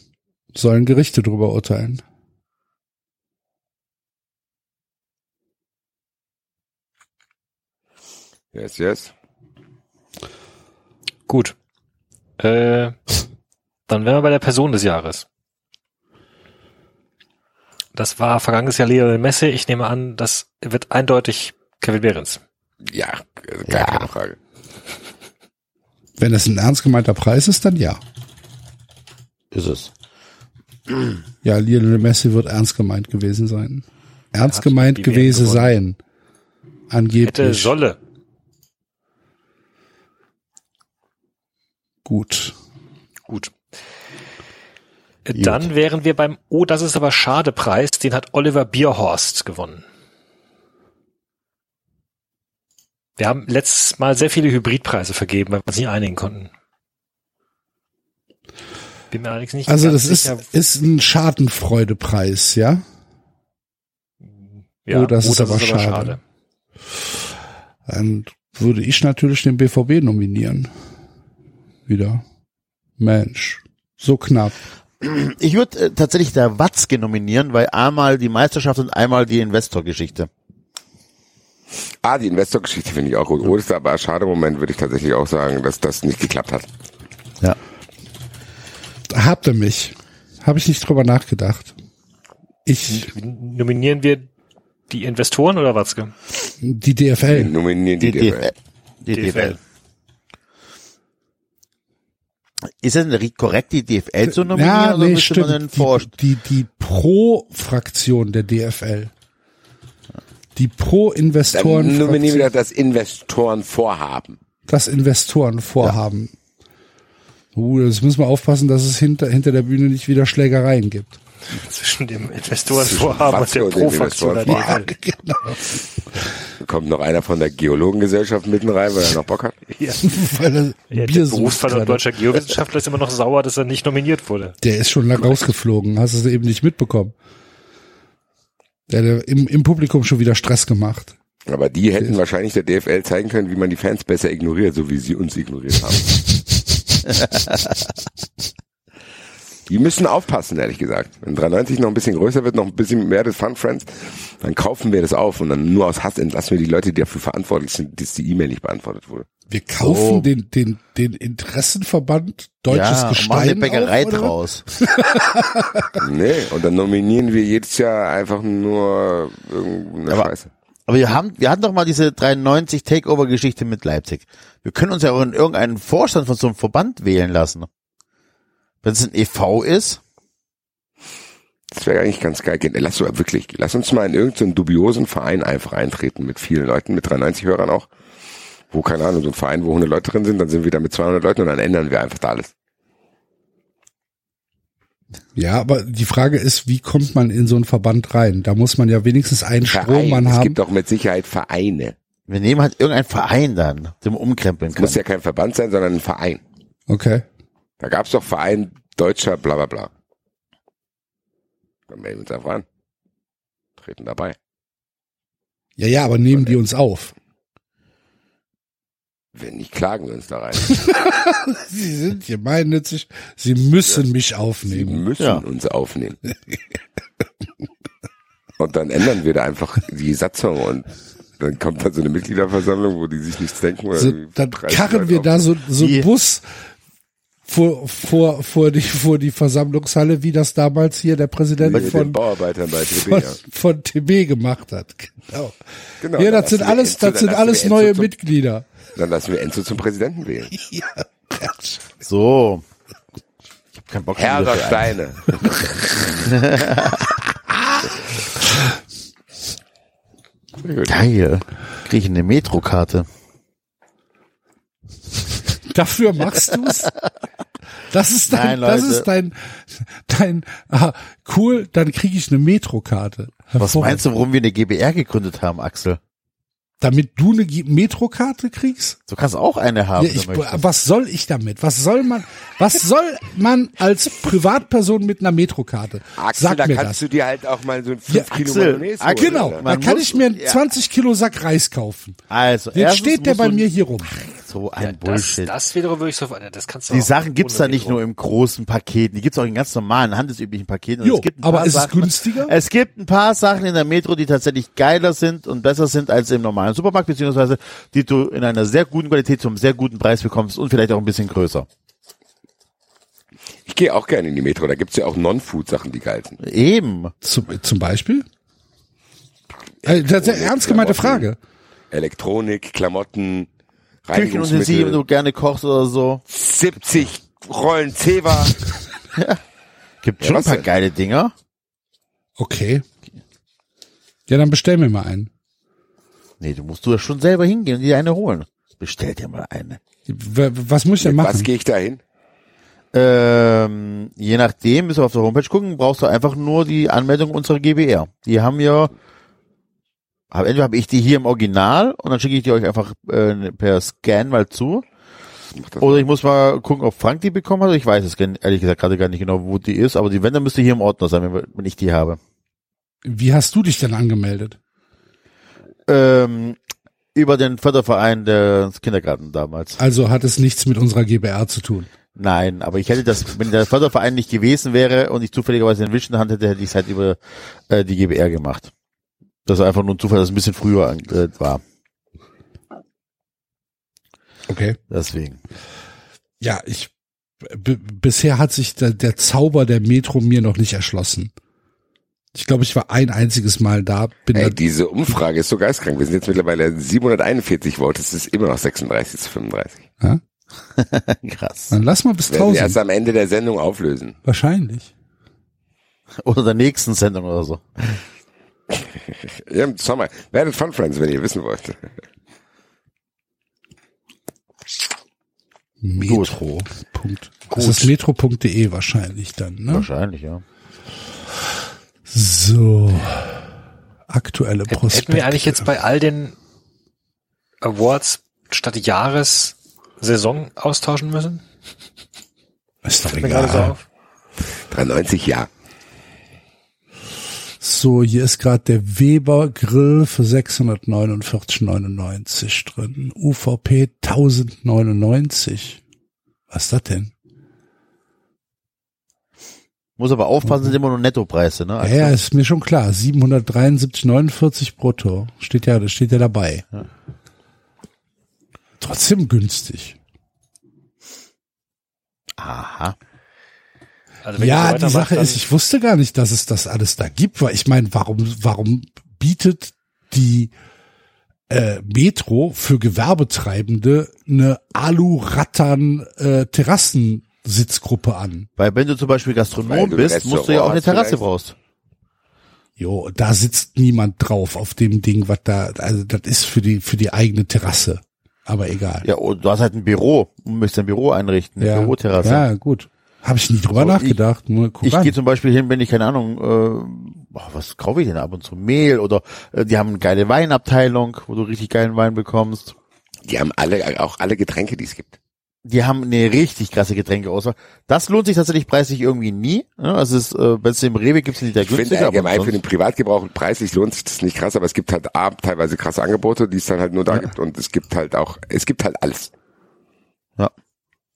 sollen Gerichte drüber urteilen. Yes, yes. Gut. Äh, dann wären wir bei der Person des Jahres. Das war vergangenes Jahr Lionel Messi. Ich nehme an, das wird eindeutig Kevin Behrens. Ja, also gar Ja. keine Frage. Wenn das ein ernst gemeinter Preis ist, dann ja. Ist es. Ja, Lionel Messi wird ernst gemeint gewesen sein. Ernst gemeint gewesen gewonnen. sein. Hätte Angeblich. solle. Gut. Gut. Äh, Dann wären wir beim Oh, das ist aber schade Preis. Den hat Oliver Bierhorst gewonnen. Wir haben letztes Mal sehr viele Hybridpreise vergeben, weil wir uns nicht einigen konnten. Bin mir allerdings nicht Also das ist, ist ein Schadenfreudepreis, ja? Ja, Oh, das ist aber schade. Dann würde ich natürlich den BVB nominieren. Wieder. Mensch. So knapp. Ich würde äh, tatsächlich der Watzke nominieren, weil einmal die Meisterschaft und einmal die Investorgeschichte. Ah, die Investorgeschichte finde ich auch gut. Oh, das ist aber ein schade Moment, würde ich tatsächlich auch sagen, dass das nicht geklappt hat. Ja. Habt ihr mich? Habe ich nicht drüber nachgedacht. Ich, Nominieren wir die Investoren oder Watzke? die DFL. Nominieren die, Die die DFL. Die DFL. Ist es korrekt, die DFL zu nominieren Ja, oder nee, müsste man den stimmt. vor Die, die, die Pro-Fraktion der DFL. Die Pro-Investoren. Dann nominieren wir das Investorenvorhaben. das Investorenvorhaben. Uh, das müssen wir aufpassen, dass es hinter, hinter der Bühne nicht wieder Schlägereien gibt. Zwischen dem Investorenvorhaben und der Pro-Fraktion der genau. Kommt noch einer von der Geologengesellschaft mitten rein, weil er noch Bock hat. Ja. Weil er Ja, der Bier sucht Berufsverband deutscher Geowissenschaftler ist immer noch sauer, dass er nicht nominiert wurde. Der ist schon lang rausgeflogen. Hast du es eben nicht mitbekommen? Der hat im, im Publikum schon wieder Stress gemacht. Aber die hätten wahrscheinlich der DFL zeigen können, wie man die Fans besser ignoriert, so wie sie uns ignoriert haben. Die müssen aufpassen, ehrlich gesagt. Wenn 93 noch ein bisschen größer wird, noch ein bisschen mehr des Fun Friends, dann kaufen wir das auf und dann nur aus Hass entlassen wir die Leute, die dafür verantwortlich sind, dass die E-Mail nicht beantwortet wurde. Wir kaufen Oh. den, den, den Interessenverband Deutsches ja, und machen Gestein eine Bäckerei auf, draus. Nee, und dann nominieren wir jedes Jahr einfach nur irgendeine Aber- Scheiße. Aber wir haben, wir hatten doch mal diese 93 Takeover-Geschichte mit Leipzig. Wir können uns ja auch in irgendeinen Vorstand von so einem Verband wählen lassen. Wenn es ein e.V. ist, Das wäre eigentlich ganz geil. Lass uns wirklich, lass uns mal in irgendeinen dubiosen Verein einfach eintreten mit vielen Leuten, mit 93 Hörern auch. Wo, keine Ahnung, so ein Verein, wo 100 Leute drin sind, dann sind wir da mit 200 Leuten und dann ändern wir einfach da alles. Ja, aber die Frage ist, wie kommt man in so einen Verband rein? Da muss man ja wenigstens einen Strohmann es haben. gibt auch mit Sicherheit Vereine. wir nehmen halt irgendeinen Verein dann, den wir umkrempeln Es muss ja kein Verband sein, sondern ein Verein. Okay. Da gab's doch Verein Deutscher bla bla bla. Dann melden wir uns einfach an. Treten dabei. Ja, ja, aber nehmen die uns auf. Wenn nicht, klagen wir uns da rein. Sie sind gemeinnützig. Sie müssen mich Sie aufnehmen. müssen Ja. uns aufnehmen. und dann ändern wir da einfach die Satzung und dann kommt da so eine Mitgliederversammlung, wo die sich nichts denken. Oder So, dann 30 karren wir auf- da so, so einen Bus vor, vor, vor die, vor die Versammlungshalle, wie das damals hier der Präsident von, Bauarbeitern bei TB, von, ja. von TB gemacht hat. Genau. Genau, ja, das sind alles, Enzo- das sind alles neue zum- Mitglieder. Dann lassen wir Enzo zum Präsidenten wählen. Ja. So. Ich hab keinen Bock Herr einen. Steine. Geil. Krieg ich eine Metrokarte. Dafür machst du's? Das ist dein, Nein, das ist dein, dein, ah, cool, dann kriege ich eine Metrokarte. Was meinst du, warum wir eine GBR gegründet haben, Axel? Damit du eine Metrokarte kriegst? Du kannst auch eine haben, Ja, ich, was soll ich damit? Was soll man, was soll man als Privatperson mit einer Metrokarte? Axel, Sag da mir kannst das. du dir halt auch mal so ein 5 Ja, Kilo Axel, Axel, holen, Genau, da kann muss- ich mir einen ja. 20 Kilo Sack Reis kaufen. Also, Jetzt steht der bei mir hier rum. So ein Das, Bullshit. das wiederum würde ich so, das kannst du die auch Sachen gibt's da nicht Metro. nur im großen Paket, die gibt's auch in ganz normalen, handelsüblichen Paketen. Und Jo, es gibt ein aber paar ist es Sachen, günstiger? Es gibt ein paar Sachen in der Metro, die tatsächlich geiler sind und besser sind als im normalen Supermarkt, beziehungsweise die du in einer sehr guten Qualität zum sehr guten Preis bekommst und vielleicht auch ein bisschen größer. Ich gehe auch gerne in die Metro, da gibt's ja auch Non-Food-Sachen, die geil sind. Eben. Zum, zum Beispiel? Äh, das ist eine ernst gemeinte Frage. Elektronik, Klamotten, Küchenutensilien, wenn du Reinigungsmittel, gerne kochst oder so. 70 Rollen Zewa. Gibt Ja, schon ein paar denn? geile Dinger. Okay. Ja, dann bestell mir mal einen. Nee, du musst du ja schon selber hingehen und dir eine holen. Bestell dir mal eine. W- Was muss ich denn Was machen? gehe ich da hin? Ähm, je nachdem, müssen wir auf der Homepage gucken, brauchst du einfach nur die Anmeldung unserer GBR. Die haben ja, hab, entweder habe ich die hier im Original und dann schicke ich die euch einfach äh, per Scan mal zu. Oder ich muss mal gucken, ob Frank die bekommen hat. Ich weiß es ehrlich gesagt gerade gar nicht genau, wo die ist, aber die, wenn, dann müsste hier im Ordner sein, wenn ich die habe. Wie hast du dich denn angemeldet? Ähm, über den Förderverein des Kindergarten damals. Also hat es nichts mit unserer GBR zu tun. Nein, aber ich hätte das, wenn der Förderverein nicht gewesen wäre und ich zufälligerweise den Wisch in der Hand hätte, hätte ich es halt über äh, die GBR gemacht. Das war einfach nur ein Zufall, dass es ein bisschen früher äh, war. Okay. Deswegen. Ja, ich bisher hat sich der, der Zauber der Metro mir noch nicht erschlossen. Ich glaube, ich war ein einziges Mal da, bin Ey, da, diese Umfrage ist so geistkrank. Wir sind jetzt mittlerweile 741 Volt. Es ist immer noch 36 zu 35. Krass. dann lass mal bis Werden wir erst 1000. am Ende der Sendung auflösen. Wahrscheinlich. Oder der nächsten Sendung oder so. Ja, im Sommer. Werdet Fun Friends, wenn ihr wissen wollt. Metro. Punkt. Das ist metro.de wahrscheinlich dann, ne? Wahrscheinlich, ja. So. Aktuelle Prospekte. Hätten wir eigentlich jetzt bei all den Awards statt Jahres Saison austauschen müssen? Ist doch so egal. auf. 93, ja. So, hier ist gerade der Weber Grill für 649,99 drin. UVP 1099. Was ist das denn? Muss aber aufpassen, sind immer nur Nettopreise, ne? Ja, ja, ist mir schon klar. 773,49 brutto. Steht ja, das steht ja dabei. Trotzdem günstig. Aha. Also Ja, die Sache ist, ich wusste gar nicht, dass es das alles da gibt, weil ich meine, warum, warum bietet die äh, Metro für Gewerbetreibende eine Alu-Rattern-Terrassensitzgruppe an? Weil wenn du zum Beispiel Gastronom du bist, musst du ja auch eine Terrasse brauchst. Jo, da sitzt niemand drauf auf dem Ding, was da, also das ist für die, für die eigene Terrasse. Aber egal. Ja, und du hast halt ein Büro. Du möchtest ein Büro einrichten, eine Büroterrasse. Ja, gut. Habe ich nie drüber So, nachgedacht. Nur guck Ich gehe zum Beispiel hin, wenn ich, keine Ahnung, äh, was kaufe ich denn ab und zu? Mehl oder äh, die haben eine geile Weinabteilung, wo du richtig geilen Wein bekommst. Die haben alle, auch alle Getränke, die es gibt. Die haben eine richtig krasse Getränkeauswahl. Das lohnt sich tatsächlich preislich irgendwie nie. Also es ist, äh, wenn es im Rewe gibt, sind die da Ich finde günstiger. aber allgemein für den Privatgebrauch preislich lohnt sich das nicht krass, aber es gibt halt A, teilweise krasse Angebote, die es dann halt nur da gibt und es gibt halt auch, es gibt halt alles. Ja.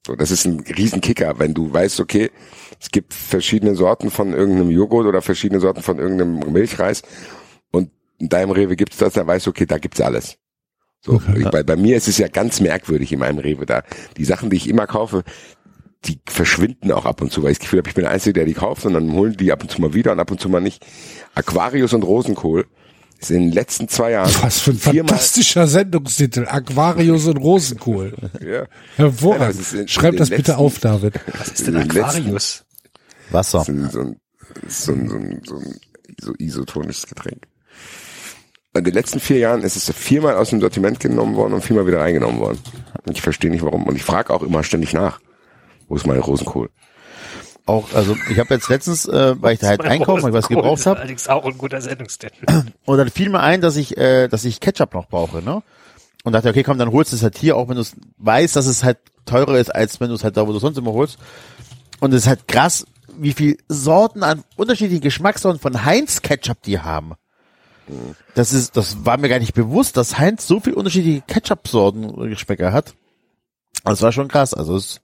So, das ist ein Riesenkicker, wenn du weißt, okay, es gibt verschiedene Sorten von irgendeinem Joghurt oder verschiedene Sorten von irgendeinem Milchreis und in deinem Rewe gibt's das, dann weißt du, okay, da gibt's alles. So, Okay. ich, bei, bei mir ist es ja ganz merkwürdig in meinem Rewe da. Die Sachen, die ich immer kaufe, die verschwinden auch ab und zu, weil ich das Gefühl habe, ich bin der Einzige, der die kauft, und dann holen die ab und zu mal wieder und ab und zu mal nicht. Aquarius und Rosenkohl ist in den letzten zwei Jahren Was für ein viermal, fantastischer Sendungstitel. Aquarius und Rosenkohl. ja, Hervorragend. Ja, in- Schreib in das den bitte letzten- auf, David. Was ist denn letzten- Aquarius? Wasser. so ein, so ein, so ein, so ein, so ein so isotonisches Getränk. In den letzten vier Jahren ist es viermal aus dem Sortiment genommen worden und viermal wieder reingenommen worden. Und ich verstehe nicht warum. Und ich frage auch immer ständig nach. Wo ist meine Rosenkohl? Auch, also ich habe jetzt letztens, äh, weil ich da halt einkaufen, weil ich was gebraucht habe, Allerdings auch ein guter Sendungstitel. und dann fiel mir ein, dass ich, äh, dass ich Ketchup noch brauche, ne? Und dachte, okay, komm, dann holst du es halt hier, auch wenn du es weißt, dass es halt teurer ist, als wenn du es halt da, wo du sonst immer holst. Und es ist halt krass, wie viel Sorten an unterschiedlichen Geschmackssorten von Heinz Ketchup die haben. Das ist, das war mir gar nicht bewusst, dass Heinz so viel unterschiedliche Ketchup-Sorten Geschmäcker hat. Das war schon krass. Also es,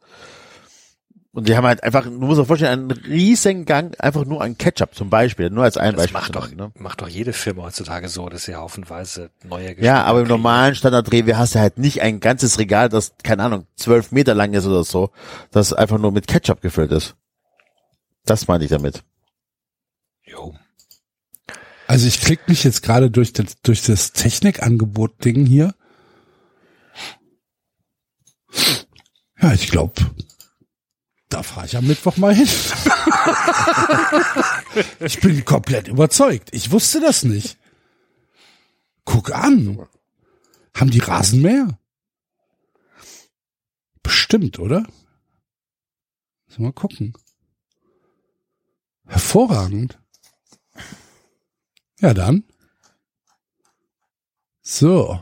und die haben halt einfach, du musst dir vorstellen, einen riesen Gang einfach nur an Ketchup zum Beispiel, nur als ein Das Beispiel. macht doch, ne? macht doch jede Firma heutzutage so, dass sie haufenweise neue Geschmäcker Ja, aber im kriegen. normalen Standard-Rewe hast du halt nicht ein ganzes Regal, das, keine Ahnung, zwölf Meter lang ist oder so, das einfach nur mit Ketchup gefüllt ist. Das meinte ich damit. Also ich klick mich jetzt gerade durch das, durch das Technikangebot-Ding hier. Ja, ich glaube, da fahre ich am Mittwoch mal hin. ich bin komplett überzeugt. Ich wusste das nicht. Guck an. Haben die Rasenmäher? Bestimmt, oder? Mal gucken. Hervorragend. Ja, dann. So.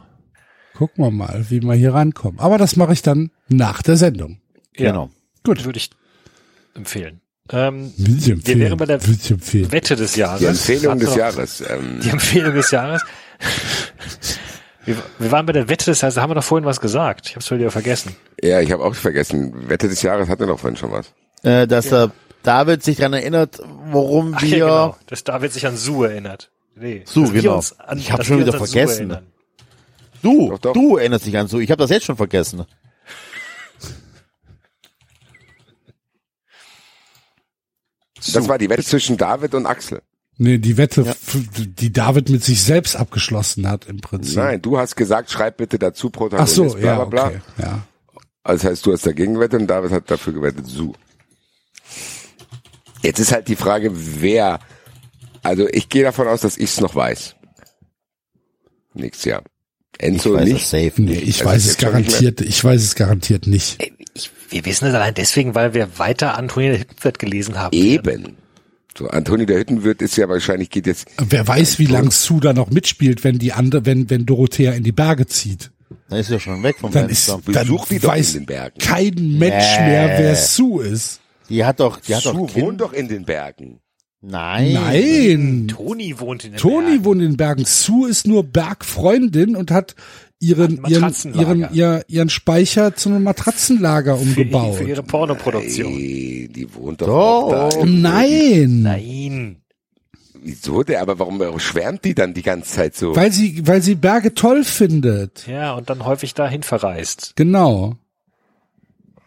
Gucken wir mal, wie wir hier rankommen. Aber das mache ich dann nach der Sendung. Ja, Genau. Gut. würde ich empfehlen. Ähm, Will ich empfehlen. wären bei der- Will ich empfehlen. Wette des Jahres. Die Empfehlung des Jahres. Ähm, Die Empfehlung des Jahres. Wir, wir waren bei der Wette des Jahres, da haben wir doch vorhin was gesagt. Ich hab's schon wieder vergessen. Ja, ich habe auch vergessen. Wette des Jahres hatten wir doch vorhin schon was. Äh, dass der David sich daran erinnert, worum Ach wir. ja, genau. Dass David sich an Sue erinnert. Nee. Sue, genau. An, Ich hab dass schon wieder Sue vergessen. Du, Doch, doch. du erinnerst dich an so. Ich habe das jetzt schon vergessen. Das war die Wette zwischen David und Axel. Nee, die Wette, f- die David mit sich selbst abgeschlossen hat im Prinzip. Nein, du hast gesagt, schreib bitte dazu Ach Protagonist, so, bla ja, bla bla. okay. Ja. Also das heißt, du hast dagegen gewettet und David hat dafür gewettet, Su. Jetzt ist halt die Frage, wer, also ich gehe davon aus, dass ich es noch weiß. Nächstes Jahr. Enzo weiß nicht. das safe Nee, ich Also weiß es garantiert, ich weiß es garantiert nicht. Ich, wir wissen es allein deswegen, weil wir weiter Antonia Hüttwert gelesen haben. Eben. So, Antoni der Hüttenwirt ist ja wahrscheinlich, geht jetzt, Wer weiß, wie lang Sue da noch mitspielt, wenn die andere, wenn, wenn Dorothea in die Berge zieht. Dann ist er schon weg vom Dann Fenster. ist, dann Besuch die doch weiß in den Bergen. kein Mensch Nee. mehr, wer Sue ist. Die hat doch, die hat Su doch wohnt doch in den Bergen. Nein. Nein. Toni wohnt in den Toni Bergen. wohnt in den Bergen. Sue ist nur Bergfreundin und hat ihren, ihren, ihren, ihr, ihren Speicher zu einem Matratzenlager für, umgebaut. für ihre Pornoproduktion. Nee, die wohnt doch Doch. auch da. Nein. Nein. Wieso der? Aber warum schwärmt die dann die ganze Zeit so? Weil sie, weil sie Berge toll findet. Ja, und dann häufig dahin verreist. Genau.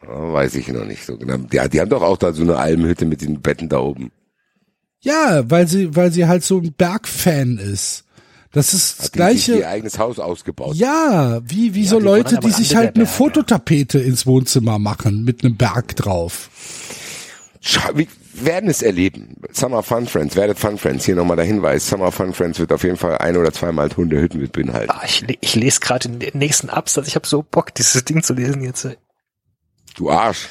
Weiß ich noch nicht so genau. Ja, die haben doch auch da so eine Almhütte mit den Betten da oben. Ja, weil sie, weil sie halt so ein Bergfan ist. Das ist das Hat die sich gleiche. ihr eigenes Haus ausgebaut. Ja, wie, wie so die Leute, die sich halt eine. Fototapete ins Wohnzimmer machen mit einem Berg drauf. Schau, wir werden es erleben. Summer Fun Friends, werdet Fun Friends. Hier nochmal der Hinweis. Summer Fun Friends wird auf jeden Fall ein oder zweimal Hundehütten mit beinhalten. Ah, ich, ich lese gerade den nächsten Absatz. Ich habe so Bock, dieses Ding zu lesen jetzt. Du Arsch.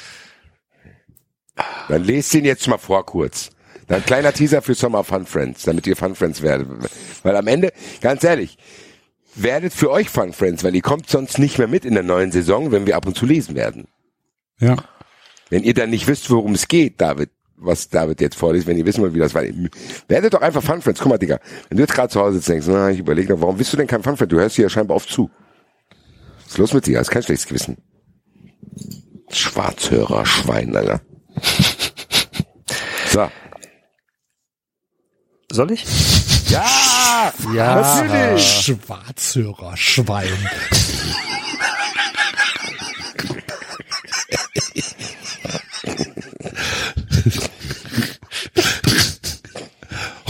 Dann lest ihn jetzt mal vor kurz. Dann kleiner Teaser für Summer Fun Friends, damit ihr Fun Friends werdet. Weil am Ende, ganz ehrlich, werdet für euch Fun Friends, weil ihr kommt sonst nicht mehr mit in der neuen Saison, wenn wir ab und zu lesen werden. Ja. Wenn ihr dann nicht wisst, worum es geht, David, was David jetzt vorliest, wenn ihr wissen wollt, wie das war, werdet doch einfach Fun Friends. Guck mal, Digga, wenn du jetzt gerade zu Hause sitzt denkst, na, ich überlege noch, warum bist du denn kein Fun Friend? Du hörst hier ja scheinbar oft zu. Was ist los mit dir? Das ist kein schlechtes Gewissen. Schwarzhörer, Schwein, Alter. So. Soll ich? Ja! Ja. Natürlich! Schwarzhörer, Schwein.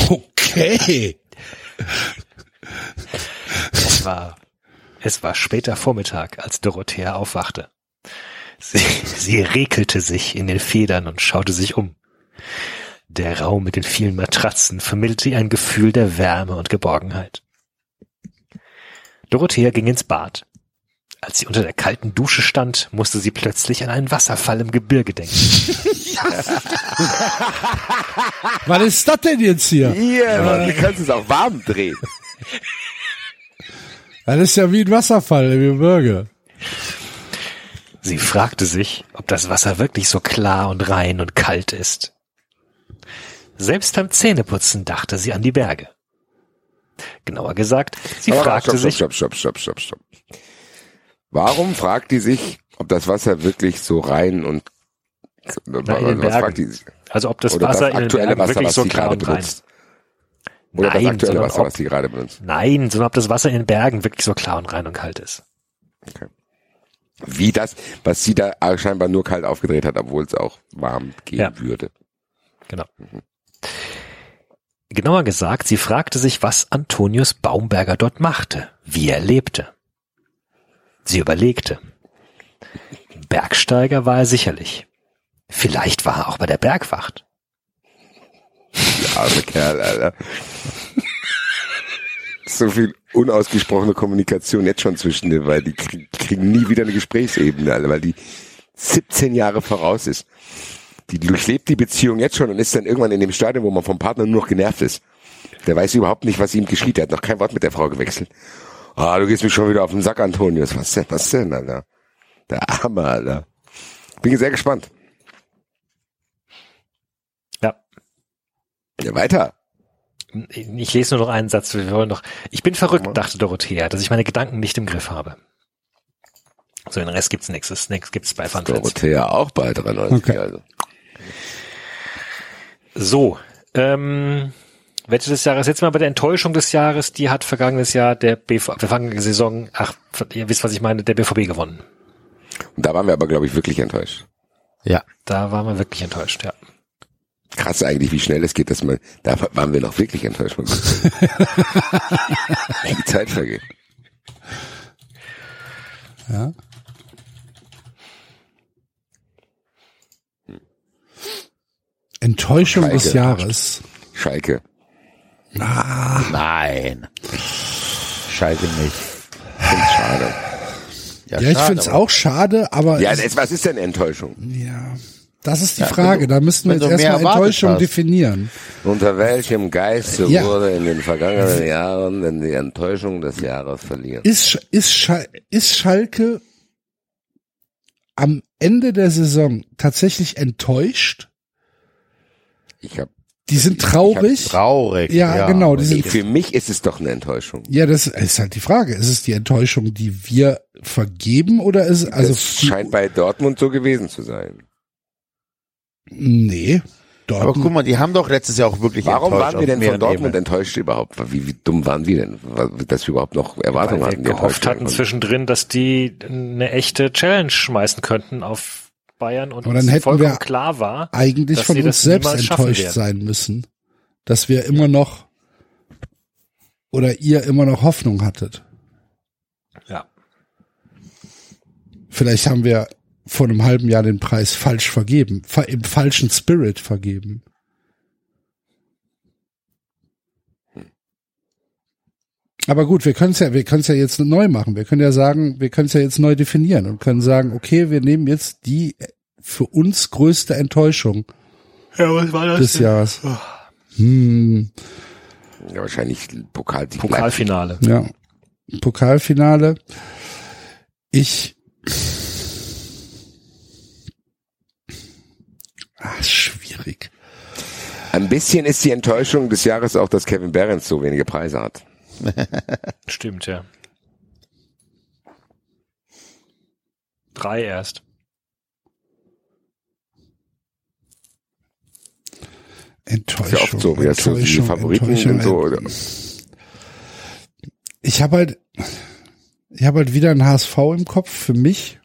Okay. Es war, es war später Vormittag, als Dorothea aufwachte. Sie, sie rekelte sich in den Federn und schaute sich um. Der Raum mit den vielen Matratzen vermittelte ihr ein Gefühl der Wärme und Geborgenheit. Dorothea ging ins Bad. Als sie unter der kalten Dusche stand, musste sie plötzlich an einen Wasserfall im Gebirge denken. Was ist das denn jetzt hier? Hier, Mann, du kannst es auch warm drehen. Das ist ja wie ein Wasserfall im Gebirge. Sie fragte sich, ob das Wasser wirklich so klar und rein und kalt ist. Selbst beim Zähneputzen dachte sie an die Berge. Genauer gesagt, sie Aber fragte stopp, sich, Stopp, stopp, stopp, stopp, stopp. Warum fragt die sich, ob das Wasser wirklich so rein und in den was Bergen. fragt die sich? also ob das Oder Wasser das in den aktuelle Bergen Wasser, wirklich was so sie klar gerade und rein. benutzt? Oder das Nein, aktuelle sondern Wasser, ob- was sie gerade benutzt? Nein, sondern ob das Wasser in den Bergen wirklich so klar und rein und kalt ist. Wie das, was sie da scheinbar nur kalt aufgedreht hat, obwohl es auch warm gehen Ja. würde. Genau. Genauer gesagt, sie fragte sich, was Antonius Baumberger dort machte, wie er lebte. Sie überlegte. Bergsteiger war er sicherlich. Vielleicht war er auch bei der Bergwacht. Der arme Kerl, Alter. so viel unausgesprochene Kommunikation jetzt schon zwischen denen, weil die krieg, kriegen nie wieder eine Gesprächsebene, Alter, weil die 17 Jahre voraus ist. Die durchlebt die Beziehung jetzt schon und ist dann irgendwann in dem Stadium, wo man vom Partner nur noch genervt ist. Der weiß überhaupt nicht, was ihm geschieht. Der hat noch kein Wort mit der Frau gewechselt. Ah, du gehst mich schon wieder auf den Sack, Antonius. Was denn, was denn, Alter? Der Arme, Alter. Bin sehr gespannt. Ja. Ja, weiter. Ich lese nur noch einen Satz. Wir wollen noch. Ich bin verrückt, dachte Dorothea, dass ich meine Gedanken nicht im Griff habe. So, den Rest gibt's nächstes. Next gibt's bei Fun. Dorothea auch bei 93, Okay. also. So, ähm, Wette des Jahres. Jetzt mal bei der Enttäuschung des Jahres. Die hat vergangenes Jahr der BV, vergangene Saison, ach, ihr wisst, was ich meine, der BVB gewonnen. Und da waren wir aber, glaube ich, wirklich enttäuscht. Ja. Da war man wirklich enttäuscht, ja. Krass eigentlich, wie schnell es geht, dass man, da waren wir noch wirklich enttäuscht. Die Zeit vergeht. Ja. Enttäuschung Schalke. des Jahres. Schalke. Nein. Schalke nicht. Find's schade. Ja, ich schade, finde es auch schade, aber Ja, es- was ist denn Enttäuschung? ja, das ist die Ja, Frage. du- da müssten wir jetzt erstmal Enttäuschung hast. definieren. Unter welchem Geiste Ja. wurde in den vergangenen Jahren denn die Enttäuschung des Jahres verlieren? Ist, ist, Schal ist Schalke am Ende der Saison tatsächlich enttäuscht? Ich hab, Die sind traurig. Traurig. Ja, genau, die sind- für mich ist es doch eine Enttäuschung. Ja, das ist halt die Frage. Ist es die Enttäuschung, die wir vergeben oder ist es also das scheint bei Dortmund so gewesen zu sein. nee, Aber Dortmund. guck mal, die haben doch letztes Jahr auch wirklich Warum enttäuscht waren wir denn von Dortmund Ebenen. enttäuscht überhaupt? Wie, wie dumm waren wir denn, dass wir überhaupt noch Erwartungen Weil hatten? wir gehofft hatten zwischendrin, dass die eine echte Challenge schmeißen könnten auf Bayern und Aber dann hätten wir klar war, eigentlich dass von uns selbst enttäuscht sein müssen, dass wir immer noch oder ihr immer noch Hoffnung hattet. ja. Vielleicht haben wir vor einem halben Jahr den Preis falsch vergeben, im falschen Spirit vergeben. Aber gut, wir können es ja, wir können es ja jetzt neu machen. Wir können ja sagen, wir können es ja jetzt neu definieren und können sagen, okay, wir nehmen jetzt die für uns größte Enttäuschung Ja, was war das? des Jahres. Hm, Ja, wahrscheinlich Pokal. Pokalfinale. ja. Pokalfinale. Ich. Ah, schwierig. Ein bisschen ist die Enttäuschung des Jahres auch, dass Kevin Behrens so wenige Preise hat. Stimmt, ja. Drei erst. Enttäuschung. Ist ja oft so, wie das so die Enttäuschung, Favoriten Enttäuschung. und so. Oder? Ich habe halt, ich habe halt wieder ein HSV im Kopf für mich.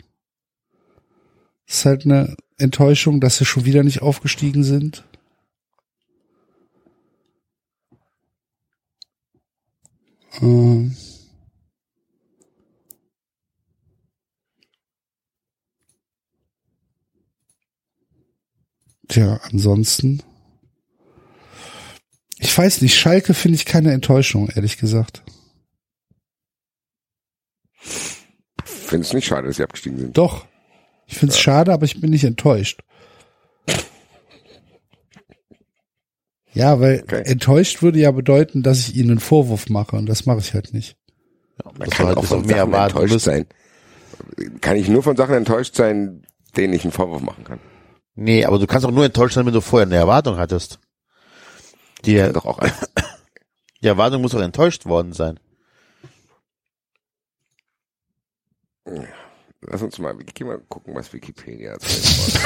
ist halt eine Enttäuschung, dass sie schon wieder nicht aufgestiegen sind. Ähm. Tja, ansonsten. Ich weiß nicht, Schalke finde ich keine Enttäuschung, ehrlich gesagt. Finde es nicht schade, dass sie abgestiegen sind. Doch. Ich finde es schade, aber ich bin nicht enttäuscht. Ja, weil Okay. enttäuscht würde ja bedeuten, dass ich ihnen einen Vorwurf mache und das mache ich halt nicht. Man Das kann war- auch von mehr Sachen erwarten enttäuscht müssen. sein. Kann ich nur von Sachen enttäuscht sein, denen ich einen Vorwurf machen kann. Nee, aber du kannst auch nur enttäuscht sein, wenn du vorher eine Erwartung hattest. Die, Doch auch die Erwartung muss auch enttäuscht worden sein. Lass uns mal, geh mal gucken, was Wikipedia sagt.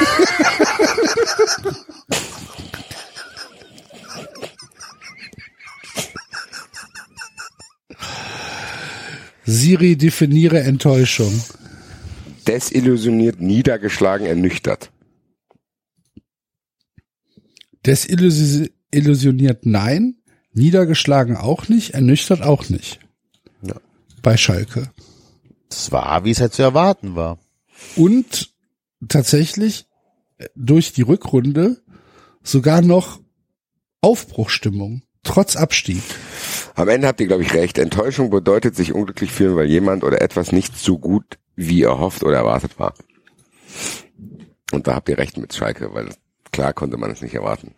Siri definiere Enttäuschung. Desillusioniert, niedergeschlagen, ernüchtert. Desillusioniert nein, niedergeschlagen auch nicht, ernüchtert auch nicht. Ja. Bei Schalke. Das war, wie es halt zu erwarten war. Und tatsächlich äh, durch die Rückrunde sogar noch Aufbruchstimmung, trotz Abstieg. Am Ende habt ihr, glaube ich, recht. Enttäuschung bedeutet sich unglücklich fühlen, weil jemand oder etwas nicht so gut wie erhofft oder erwartet war. Und da habt ihr recht mit Schalke, weil klar konnte man es nicht erwarten.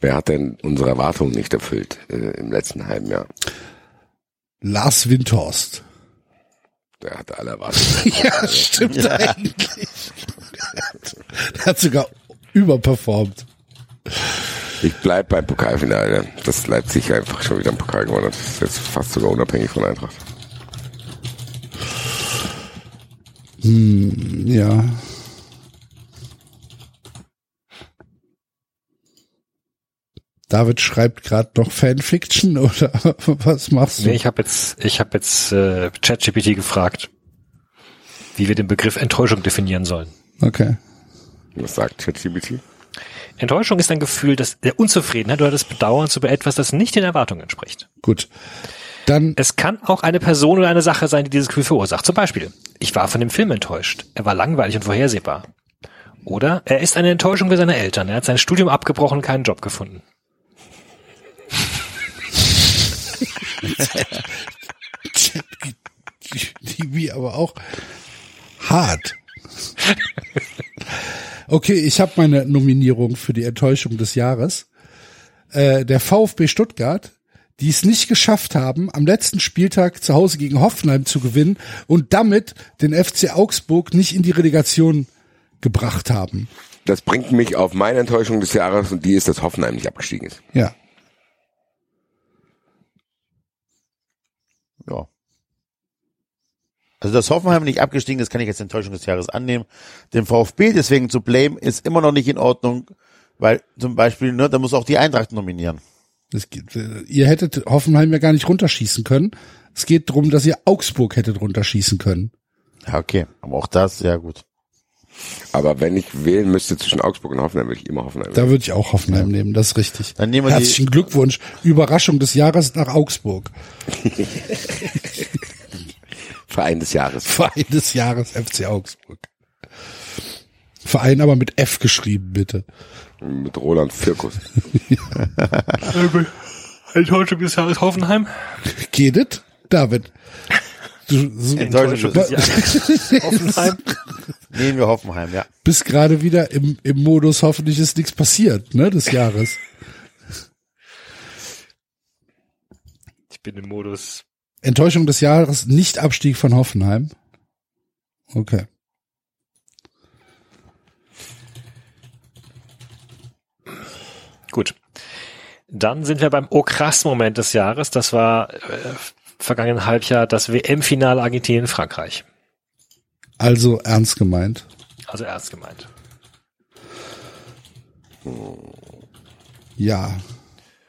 Wer hat denn unsere Erwartungen nicht erfüllt äh, im letzten halben Jahr? Lars Windhorst. Der hatte alle Erwartungen. Ja, stimmt eigentlich. Der hat sogar überperformt. Ich bleib beim Pokalfinale. Das Leipzig einfach schon wieder im Pokal gewonnen hat. Das ist jetzt fast sogar unabhängig von Eintracht. Ja. David schreibt gerade noch Fanfiction oder was machst du? Nee, ich habe jetzt, ich habe jetzt äh, ChatGPT gefragt, wie wir den Begriff Enttäuschung definieren sollen. Okay. Was sagt ChatGPT? Enttäuschung ist ein Gefühl das, der Unzufriedenheit oder des Bedauerns über etwas, das nicht den Erwartungen entspricht. Gut. Dann Es kann auch eine Person oder eine Sache sein, die dieses Gefühl verursacht. Zum Beispiel, ich war von dem Film enttäuscht. Er war langweilig und vorhersehbar. Oder er ist eine Enttäuschung für seine Eltern. Er hat sein Studium abgebrochen und keinen Job gefunden. TV aber auch hart. Okay, ich habe meine Nominierung für die Enttäuschung des Jahres. Äh, der VfB Stuttgart, die es nicht geschafft haben, am letzten Spieltag zu Hause gegen Hoffenheim zu gewinnen und damit den FC Augsburg nicht in die Relegation gebracht haben. Das bringt mich auf meine Enttäuschung des Jahres und die ist, dass Hoffenheim nicht abgestiegen ist. Ja. Ja. Also dass Hoffenheim nicht abgestiegen ist, kann ich als Enttäuschung des Jahres annehmen. Den VfB deswegen zu blame ist immer noch nicht in Ordnung, weil zum Beispiel, ne, da muss auch die Eintracht nominieren. Es geht, äh, ihr hättet Hoffenheim ja gar nicht runterschießen können. Es geht darum, dass ihr Augsburg hättet runterschießen können. Ja, okay. Aber auch das, ja gut. Aber wenn ich wählen müsste zwischen Augsburg und Hoffenheim, würde ich immer Hoffenheim Da wählen. würde ich auch Hoffenheim nehmen, das ist richtig. Dann nehmen wir die- Herzlichen Glückwunsch. Überraschung des Jahres nach Augsburg. Verein des Jahres. Verein des Jahres FC Augsburg. Verein aber mit F geschrieben, bitte. Mit Roland Firkus. Enttäuschung des Jahres Hoffenheim? Geht es? David. Du so, Enttäuschung des Jahres. Hoffenheim? Nehmen wir Hoffenheim, ja. bist gerade wieder im, im Modus, hoffentlich ist nichts passiert, ne, des Jahres. Ich bin im Modus. Enttäuschung des Jahres, nicht Abstieg von Hoffenheim. Okay. Gut. Dann sind wir beim Oh krass Moment des Jahres. Das war äh, vergangenen Halbjahr das WM-Finale Argentinien-Frankreich. Also ernst gemeint. Also ernst gemeint. Ja.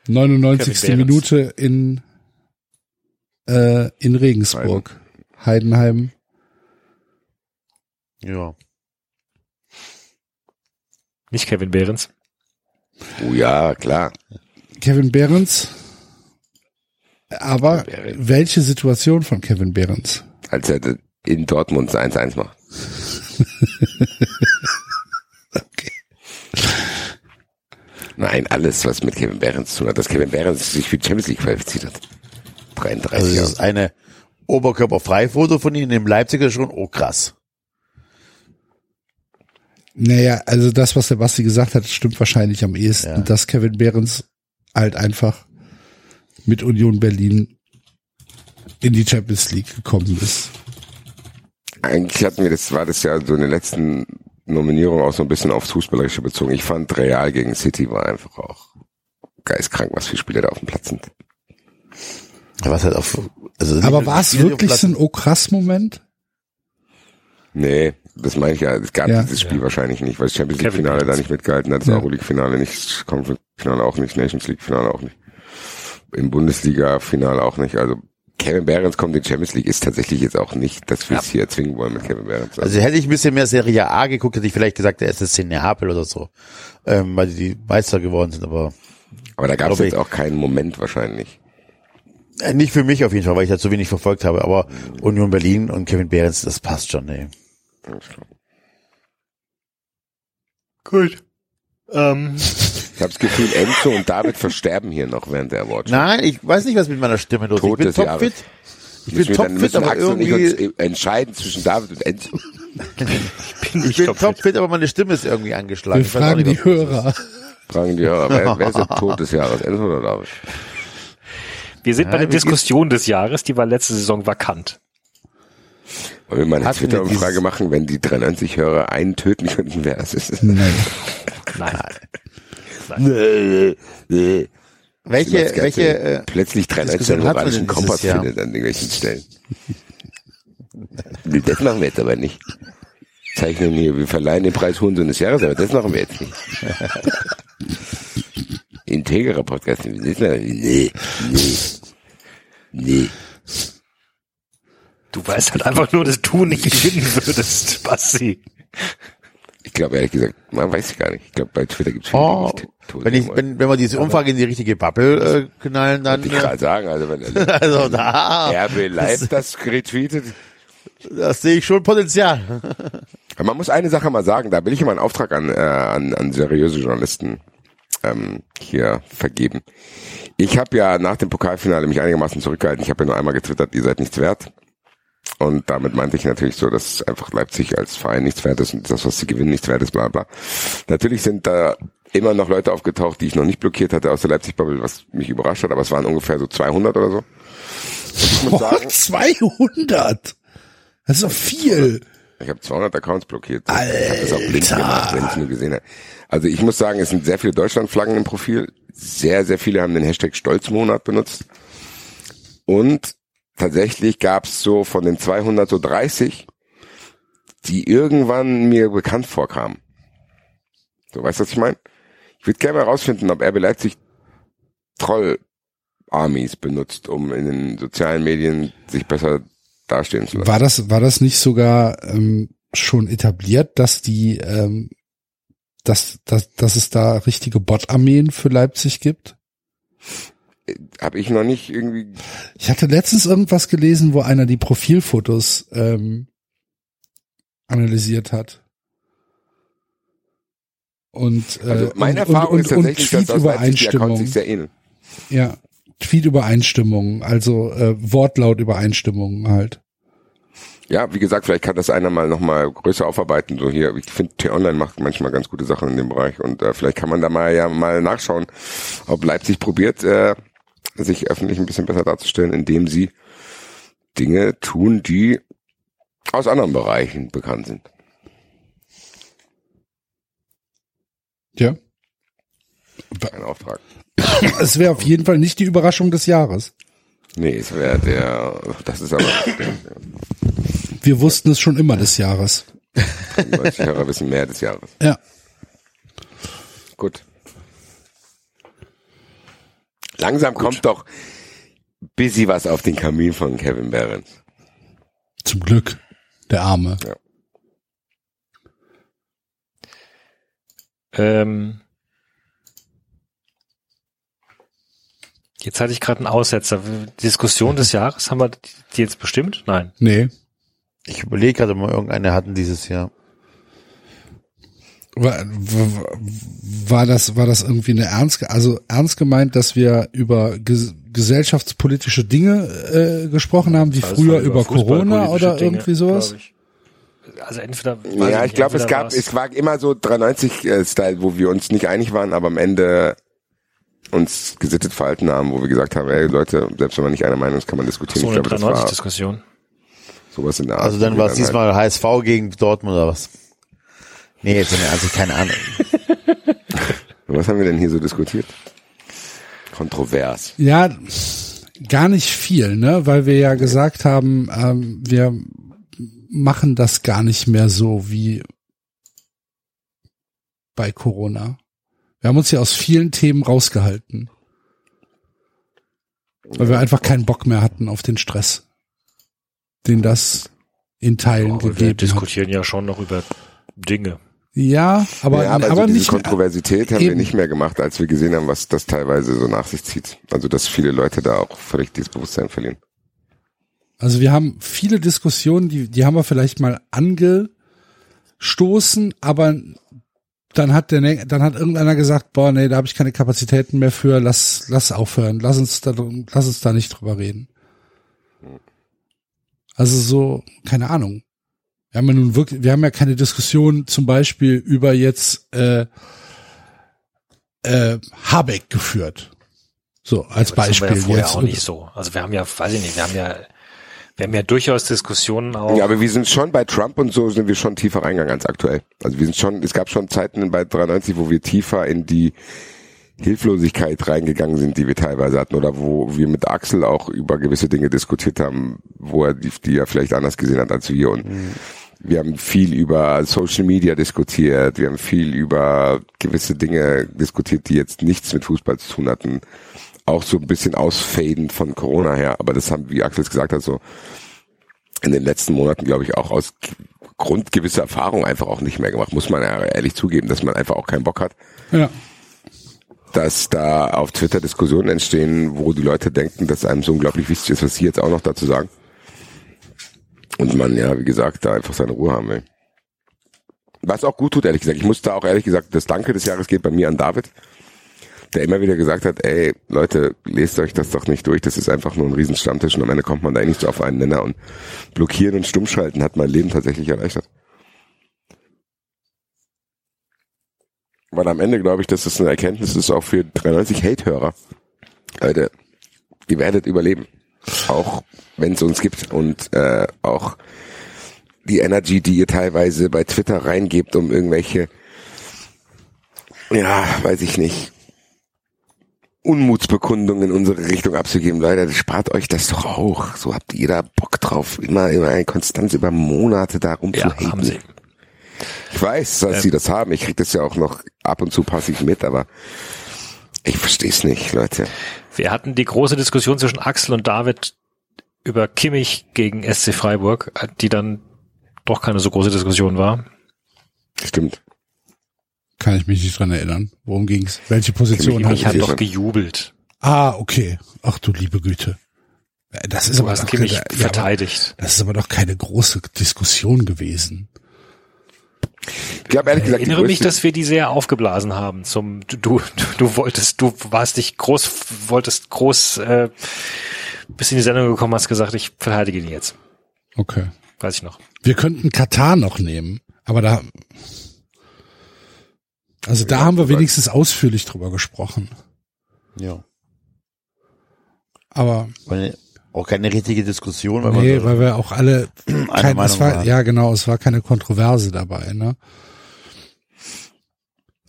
99. Kevin Behrens. Minute in, äh, in Regensburg. Heidenheim. Ja. Nicht Kevin Behrens. Oh ja, klar. Kevin Behrens. Aber Behrens. welche Situation von Kevin Behrens? Als er in Dortmund 1-1 macht. Nein, alles, was mit Kevin Behrens zu tun hat, dass Kevin Behrens sich für die Champions League qualifiziert hat. 33 Also das ist eine Oberkörperfreifoto von Ihnen im Leipziger schon, oh krass. Naja, also das, was der Basti gesagt hat, stimmt wahrscheinlich am ehesten, Ja. dass Kevin Behrens halt einfach mit Union Berlin in die Champions League gekommen ist. Eigentlich hatten wir das, war das ja so in den letzten Nominierungen auch so ein bisschen aufs Fußballerische bezogen. Ich fand Real gegen City war einfach auch geistkrank, was für Spieler da auf dem Platz sind. Ja, Was halt auf, also Aber war es wirklich so ein Oh krass Moment? Nee, das meine ich ja. Es gab Ja. dieses Spiel wahrscheinlich nicht, weil das Champions League Kevin Finale da nicht mitgehalten hat, das Ja. Euro League Finale nicht, Conference Finale auch nicht, Nations League Finale auch nicht. Im Bundesliga Finale auch nicht. Also Kevin Behrens kommt in die Champions League ist tatsächlich jetzt auch nicht, dass wir es hier erzwingen wollen mit Kevin Behrens. Also hätte ich ein bisschen mehr Serie A geguckt, hätte ich vielleicht gesagt, der SSC Neapel oder so, ähm, weil die Meister geworden sind, aber aber da gab es jetzt auch keinen Moment wahrscheinlich. Äh, nicht für mich auf jeden Fall, weil ich da zu wenig verfolgt habe, aber Union Berlin und Kevin Behrens, das passt schon, ey. Gut. Ähm, Ich habe das Gefühl, Enzo und David versterben hier noch während der Award. Nein, ich weiß nicht, was mit meiner Stimme los ist. Ich bin topfit. Ich bin topfit, aber Axel und ich irgendwie, uns entscheiden zwischen David und Enzo. ich bin topfit, aber meine Stimme ist irgendwie angeschlagen. Wir Ich weiß auch fragen nicht, die was los ist. Hörer. Fragen die Hörer, wer, wer ist der Tod des Jahres, Enzo oder David? Wir sind Ja, bei der Diskussion des Jahres, die war letzte Saison vakant. Wollen wir mal eine Twitter-Umfrage machen, wenn die 93 Hörer einen töten könnten, wer es ist? Nein. Nein. Welche, Ganz welche, geil. äh, plötzlich dran als Diskussion den hat man moralischen Kompass Jahr? findet an irgendwelchen Stellen. nee, das machen wir jetzt aber nicht. Zeichnen hier, wir verleihen den Preis Hurensohn des Jahres, aber das machen wir jetzt nicht. Integrer Podcast, nee, nee, nee. Du weißt halt einfach nur, dass du nicht gewinnen würdest, Basti. Ich glaube ehrlich gesagt, man weiß ich gar nicht. Ich glaube bei Twitter gibt es viele, oh, die nicht wenn ich, wenn, wenn wir diese Umfrage in die richtige Bubble äh, knallen, dann, ich äh, gerade sagen, also wenn also da, RB Live das retweetet, das sehe ich schon Potenzial. Man muss eine Sache mal sagen, da will ich immer einen Auftrag an, äh, an, an seriöse Journalisten ähm, hier vergeben. Ich habe ja nach dem Pokalfinale mich einigermaßen zurückgehalten. Ich habe ja nur einmal getwittert, ihr seid nichts wert. Und damit meinte ich natürlich so, dass einfach Leipzig als Verein nichts wert ist und das, was sie gewinnen, nichts wert ist, bla bla. Natürlich sind da immer noch Leute aufgetaucht, die ich noch nicht blockiert hatte aus der Leipzig-Bubble, was mich überrascht hat, aber es waren ungefähr so 200 oder so. Und ich muss sagen, 200! Das ist doch viel. Ich habe 200 Accounts blockiert. Ich habe das auch blind gemacht, wenn ich nur gesehen habe. Also ich muss sagen, es sind sehr viele Deutschlandflaggen im Profil. Sehr, sehr viele haben den Hashtag Stolzmonat benutzt. Und tatsächlich gab es so von den 200 so 30, die irgendwann mir bekannt vorkamen. So, weißt du, was ich meine? Ich würde gerne mal rausfinden, ob RB Leipzig Troll-Armies benutzt, um in den sozialen Medien sich besser dastehen zu lassen. War das, war das nicht sogar ähm, schon etabliert, dass die, ähm, dass, dass, dass es da richtige Bot-Armeen für Leipzig gibt? Habe ich noch nicht irgendwie Ich hatte letztens irgendwas gelesen, wo einer die Profilfotos ähm, analysiert hat. Und, äh, Also meine und, Erfahrung und, ist und, und tatsächlich, dass aus Leipzig die Accounts sich sehr ähneln. Ja, Tweet-Übereinstimmung, also äh, Wortlaut-Übereinstimmung halt. Ja, wie gesagt, vielleicht kann das einer mal nochmal größer aufarbeiten. So hier, ich finde, T-Online macht manchmal ganz gute Sachen in dem Bereich und äh, vielleicht kann man da mal ja mal nachschauen, ob Leipzig probiert, äh, sich öffentlich ein bisschen besser darzustellen, indem sie Dinge tun, die aus anderen Bereichen bekannt sind. Ja. Ein Auftrag. Es wäre auf jeden Fall nicht die Überraschung des Jahres. Nee, es wäre der, das ist aber, Wir wussten es schon immer des Jahres. die 90 Hörer wissen mehr des Jahres. Ja. Gut. Langsam kommt doch busy was auf den Kamin von Kevin Behrens. Zum Glück. Der Arme. Ähm, jetzt hatte ich gerade einen Aussetzer. Diskussion des Jahres, haben wir die jetzt bestimmt? Nein. Nee. Ich überlege gerade, wir irgendeine hatten dieses Jahr. War, war, war das, war das irgendwie eine ernst, also ernst gemeint, dass wir über ges gesellschaftspolitische Dinge äh, gesprochen haben, wie Also früher war über Corona oder Dinge, irgendwie sowas? ich. Also entweder. Ja, nicht, ich glaube, es gab, es war immer so 390-Style, wo wir uns nicht einig waren, aber am Ende uns gesittet verhalten haben, wo wir gesagt haben, ey Leute, selbst wenn man nicht einer Meinung ist, kann man diskutieren. so ich eine glaube, das war 93-Diskussion. sowas in der Art. Also dann wir war es halt- diesmal HSV gegen Dortmund oder was? Nee, jetzt also keine Ahnung. Was haben wir denn hier so diskutiert? Kontrovers. Ja, gar nicht viel, ne, weil wir ja gesagt haben, ähm, wir machen das gar nicht mehr so wie bei Corona. Wir haben uns ja aus vielen Themen rausgehalten. Weil wir einfach keinen Bock mehr hatten auf den Stress, den das in Teilen wir gegeben hat. diskutieren ja schon noch über Dinge. Ja, aber, ja, aber, aber so diese nicht, Kontroversität haben wir eben. nicht mehr gemacht, als wir gesehen haben, was das teilweise so nach sich zieht. Also dass viele Leute da auch völlig dieses Bewusstsein verlieren. Also wir haben viele Diskussionen, die, die haben wir vielleicht mal angestoßen, aber dann hat der, dann hat irgendeiner gesagt, boah, nee, da habe ich keine Kapazitäten mehr für, lass, lass aufhören, lass uns da, lass uns da nicht drüber reden. Also so, keine Ahnung. Wir haben ja nun wirklich, wir haben ja keine Diskussion zum Beispiel über jetzt äh, äh, Habeck geführt. So, als Aber das haben wir Beispiel ja vorher jetzt. auch nicht so. Also wir haben ja, weiß ich nicht, wir haben ja, wir haben ja durchaus Diskussionen auch. Ja, aber wir sind schon bei Trump und so sind wir schon tiefer reingegangen als aktuell. Also wir sind schon, es gab schon Zeiten bei 93, wo wir tiefer in die Hilflosigkeit reingegangen sind, die wir teilweise hatten oder wo wir mit Axel auch über gewisse Dinge diskutiert haben, wo er die, die er vielleicht anders gesehen hat als wir und mhm. wir haben viel über Social Media diskutiert, wir haben viel über gewisse Dinge diskutiert, die jetzt nichts mit Fußball zu tun hatten, auch so ein bisschen ausfadend von Corona her, aber das haben, wie Axel es gesagt hat, so in den letzten Monaten, glaube ich, auch aus Grund gewisser Erfahrung einfach auch nicht mehr gemacht, muss man ja ehrlich zugeben, dass man einfach auch keinen Bock hat. Ja dass da auf Twitter Diskussionen entstehen, wo die Leute denken, dass einem so unglaublich wichtig ist, was sie jetzt auch noch dazu sagen. Und man ja, wie gesagt, da einfach seine Ruhe haben will. Was auch gut tut, ehrlich gesagt. Ich muss da auch ehrlich gesagt, das Danke des Jahres geht bei mir an David, der immer wieder gesagt hat, ey, Leute, lest euch das doch nicht durch, das ist einfach nur ein Riesenstammtisch und am Ende kommt man da eh nicht so auf einen Nenner und blockieren und stummschalten hat mein Leben tatsächlich erleichtert. Weil am Ende glaube ich, dass das eine Erkenntnis ist auch für 93 Hate-Hörer. Leute, ihr werdet überleben. Auch wenn es uns gibt und äh, auch die Energy, die ihr teilweise bei Twitter reingebt, um irgendwelche, ja, weiß ich nicht, Unmutsbekundungen in unsere Richtung abzugeben. Leute, spart euch das doch auch. So habt ihr da Bock drauf, immer, immer eine Konstanz über Monate darum ja, zu haten. Haben sie. Ich weiß, dass ähm, sie das haben. Ich krieg das ja auch noch ab und zu passiv mit, aber ich verstehe es nicht, Leute. Wir hatten die große Diskussion zwischen Axel und David über Kimmich gegen SC Freiburg, die dann doch keine so große Diskussion war. Stimmt. Kann ich mich nicht dran erinnern. Worum ging's? Welche Position hat Ich hat doch gejubelt. Ah, okay. Ach du liebe Güte. Das ist du aber hast Kimmich keine, verteidigt. Ja, das ist aber doch keine große Diskussion gewesen. Ich glaube ehrlich gesagt, ich erinnere mich, dass wir die sehr aufgeblasen haben. Zum du, du, du wolltest, du warst dich groß, wolltest groß äh, bis in die Sendung gekommen, hast gesagt, ich verteidige ihn jetzt. Okay. Weiß ich noch. Wir könnten Katar noch nehmen, aber da, also da haben wir wenigstens ausführlich drüber gesprochen. Ja. Aber auch keine richtige Diskussion. Weil nee, weil wir auch alle, kein, es war, ja genau, es war keine Kontroverse dabei, ne?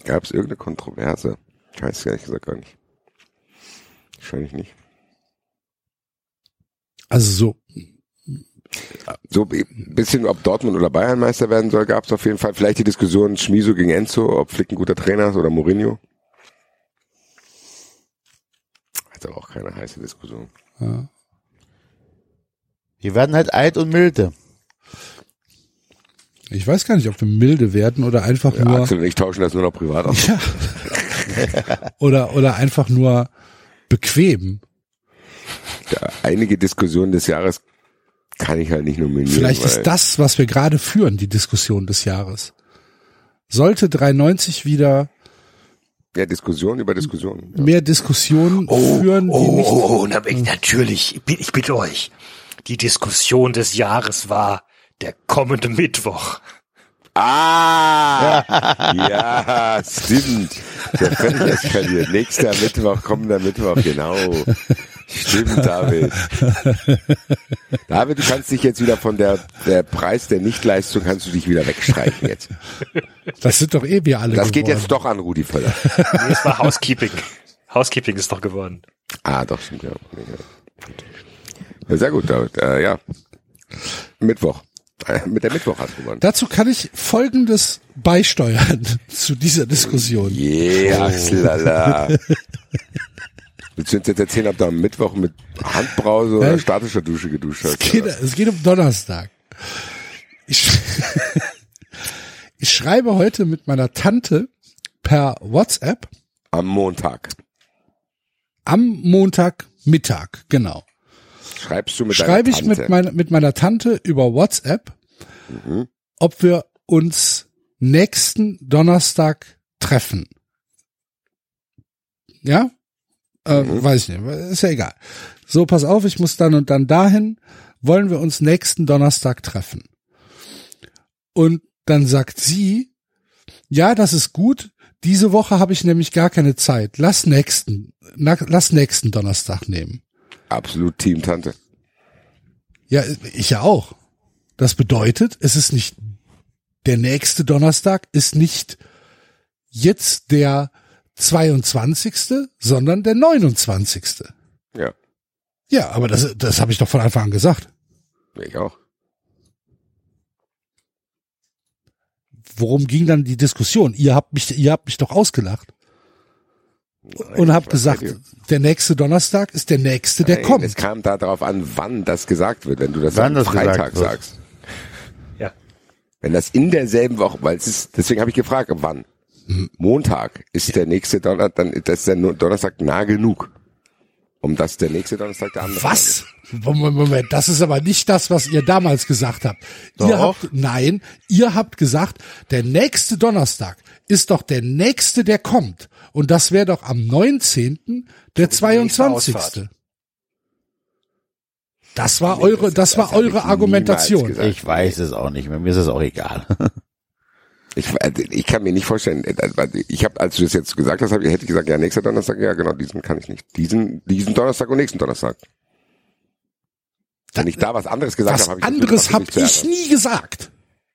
Gab es irgendeine Kontroverse? Ich weiß ehrlich gesagt gar nicht. Wahrscheinlich nicht. Also so. So ein bisschen, ob Dortmund oder Bayern Meister werden soll, gab es auf jeden Fall. Vielleicht die Diskussion Schmiso gegen Enzo, ob Flick ein guter Trainer ist oder Mourinho. Hat auch keine heiße Diskussion. Ja. Wir werden halt alt und milde. Ich weiß gar nicht, ob wir milde werden oder einfach ja, nur. Axel und ich tauschen das nur noch privat aus. Ja. oder, oder einfach nur bequem. Ja, einige Diskussionen des Jahres kann ich halt nicht nominieren. Vielleicht ist das, was wir gerade führen, die Diskussion des Jahres. Sollte 390 wieder ja, Diskussion über Diskussion. Ja. Mehr Diskussionen oh, führen. Oh, die nicht oh, oh, natürlich, ich bitte euch. Die Diskussion des Jahres war der kommende Mittwoch. Ah, ja, stimmt. Der völlig eskaliert. Nächster Mittwoch, kommender Mittwoch, genau. Stimmt, David. David, du kannst dich jetzt wieder von der, der Preis der Nichtleistung kannst du dich wieder wegstreichen jetzt. Das sind doch eh wir alle. Das geworden. geht jetzt doch an Rudi Völler. Nee, es war Housekeeping. Housekeeping ist doch geworden. Ah, doch, stimmt, ja. ja sehr gut, David. Äh, ja. Mittwoch. Äh, mit der Mittwoch hast du gewonnen. Dazu kann ich Folgendes beisteuern zu dieser Diskussion. Yeah, lala. Willst du uns jetzt erzählen, ob du am Mittwoch mit Handbrause oder ja, statischer Dusche geduscht hast? Es geht, es geht um Donnerstag. Ich, ich schreibe heute mit meiner Tante per WhatsApp. Am Montag. Am Montagmittag, genau. Schreibst du mit Schreibe ich mit, mein, mit meiner Tante über WhatsApp, mhm. ob wir uns nächsten Donnerstag treffen. Ja? Äh, mhm. Weiß ich nicht, ist ja egal. So, pass auf, ich muss dann und dann dahin. Wollen wir uns nächsten Donnerstag treffen? Und dann sagt sie, ja, das ist gut. Diese Woche habe ich nämlich gar keine Zeit. Lass nächsten, na, lass nächsten Donnerstag nehmen. Absolut Team Tante. Ja, ich ja auch. Das bedeutet, es ist nicht der nächste Donnerstag, ist nicht jetzt der 22., sondern der 29. Ja, Ja, aber das, das habe ich doch von Anfang an gesagt. ich auch. Worum ging dann die Diskussion? Ihr habt mich, ihr habt mich doch ausgelacht und habt gesagt, der nächste Donnerstag ist der nächste, der Nein, kommt. Es kam da darauf an, wann das gesagt wird. Wenn du das Wann am das Freitag sagst. Ja. Wenn das in derselben Woche, weil es ist, deswegen habe ich gefragt, wann. Montag ist der nächste Donnerstag, dann das ist der Donnerstag nah genug. Um das der nächste Donnerstag der andere. Was? Moment, Moment, das ist aber nicht das, was ihr damals gesagt habt. Ihr Doch. habt, nein, ihr habt gesagt, der nächste Donnerstag ist doch der nächste, der kommt. Und das wäre doch am 19. der nächste 22. Ausfahrt. Das war Nee, eure, das- war eure Argumentation. gesagt. Ich weiß es auch nicht mehr. Mir ist es auch egal. Ich, ich kann mir nicht vorstellen, äh, ich habe, als du das jetzt gesagt hast, hab, hätte ich gesagt, ja, nächster Donnerstag, ja genau, diesen kann ich nicht. Diesen, diesen Donnerstag und nächsten Donnerstag. Wenn ich da was anderes gesagt Was habe, habe ich anderes habe ich nie gesagt.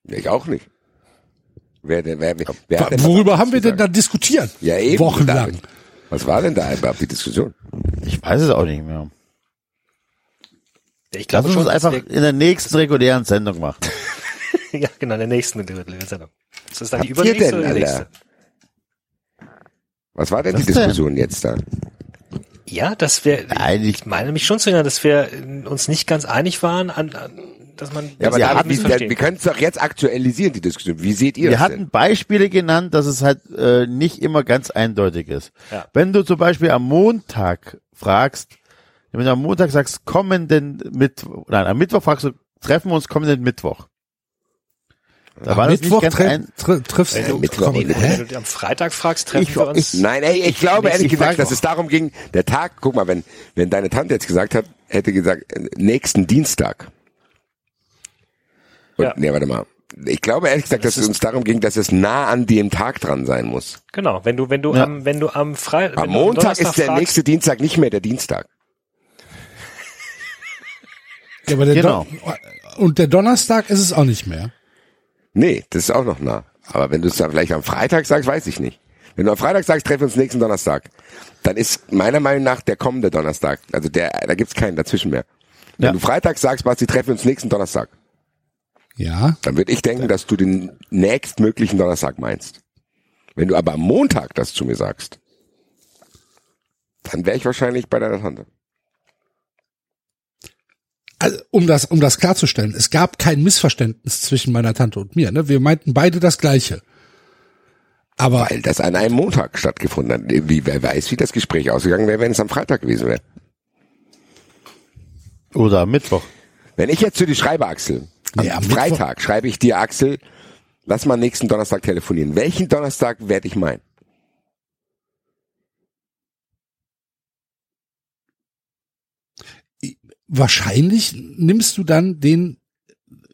Ich auch nicht. Wer, wer, wer, wer Worüber haben wir denn da diskutiert? Ja, eben. Wochenlang. Was war denn da überhaupt die Diskussion? Ich weiß es auch nicht mehr. Ich Lass glaube uns schon, einfach in der nächsten regulären Sendung machen. ja, genau, in der nächsten Sendung. Das ist dann die Habt ihr übernächste denn, oder die nächste? Was war denn Was die denn? Diskussion jetzt da? Ja, dass wir, Eigentlich- ich meine mich schon zu erinnern, dass wir uns nicht ganz einig waren, an, an dass man Ja, aber wir missverstehen wir können es doch jetzt aktualisieren, die Diskussion. Wie seht ihr Wir das hatten denn? Beispiele genannt, dass es halt äh, nicht immer ganz eindeutig ist. Ja. Wenn du zum Beispiel am Montag fragst, wenn du am Montag sagst, kommenden Mittwoch, nein, am Mittwoch fragst du, treffen wir uns kommenden Mittwoch. Da war Am das Mittwoch nicht ganz tre triffst Wenn du, Mittwoch, komm, wenn du am Freitag fragst, treffen Ich- wir uns. Nein, ey, ich glaube ehrlich ich gesagt, frag dass es darum ging, der Tag, guck mal, wenn, wenn deine Tante jetzt gesagt hat, hätte gesagt, äh, nächsten Dienstag. Und, Ja. Nee, warte mal. Ich glaube ehrlich gesagt, dass es uns darum ging, dass es nah an dem Tag dran sein muss. Genau, wenn du, wenn du Ja. am, wenn du am Freitag, Am Montag ist der nächste Dienstag nicht mehr der Dienstag. Ja, aber der Genau. Don und der Donnerstag ist es auch nicht mehr. Nee, das ist auch noch nah. Aber wenn du es dann vielleicht am Freitag sagst, weiß ich nicht. Wenn du am Freitag sagst, treffen wir uns nächsten Donnerstag, dann ist meiner Meinung nach der kommende Donnerstag. Also der, da gibt's keinen dazwischen mehr. Wenn Ja. du Freitag sagst, Basti, treffen wir uns nächsten Donnerstag, Ja. dann würde ich denken, dass du den nächstmöglichen Donnerstag meinst. Wenn du aber am Montag das zu mir sagst, dann wäre ich wahrscheinlich bei deiner Tante. Also, um das, um das klarzustellen, es gab kein Missverständnis zwischen meiner Tante und mir. Ne? Wir meinten beide das Gleiche. Aber Weil das an einem Montag stattgefunden hat. Wie, wer weiß, wie das Gespräch ausgegangen wäre, wenn es am Freitag gewesen wäre. oder am Mittwoch. Wenn ich jetzt zu dir schreibe, Axel, am Nee, am Freitag schreibe ich dir, Axel, lass mal nächsten Donnerstag telefonieren. Welchen Donnerstag werde ich meinen? Wahrscheinlich nimmst du dann den,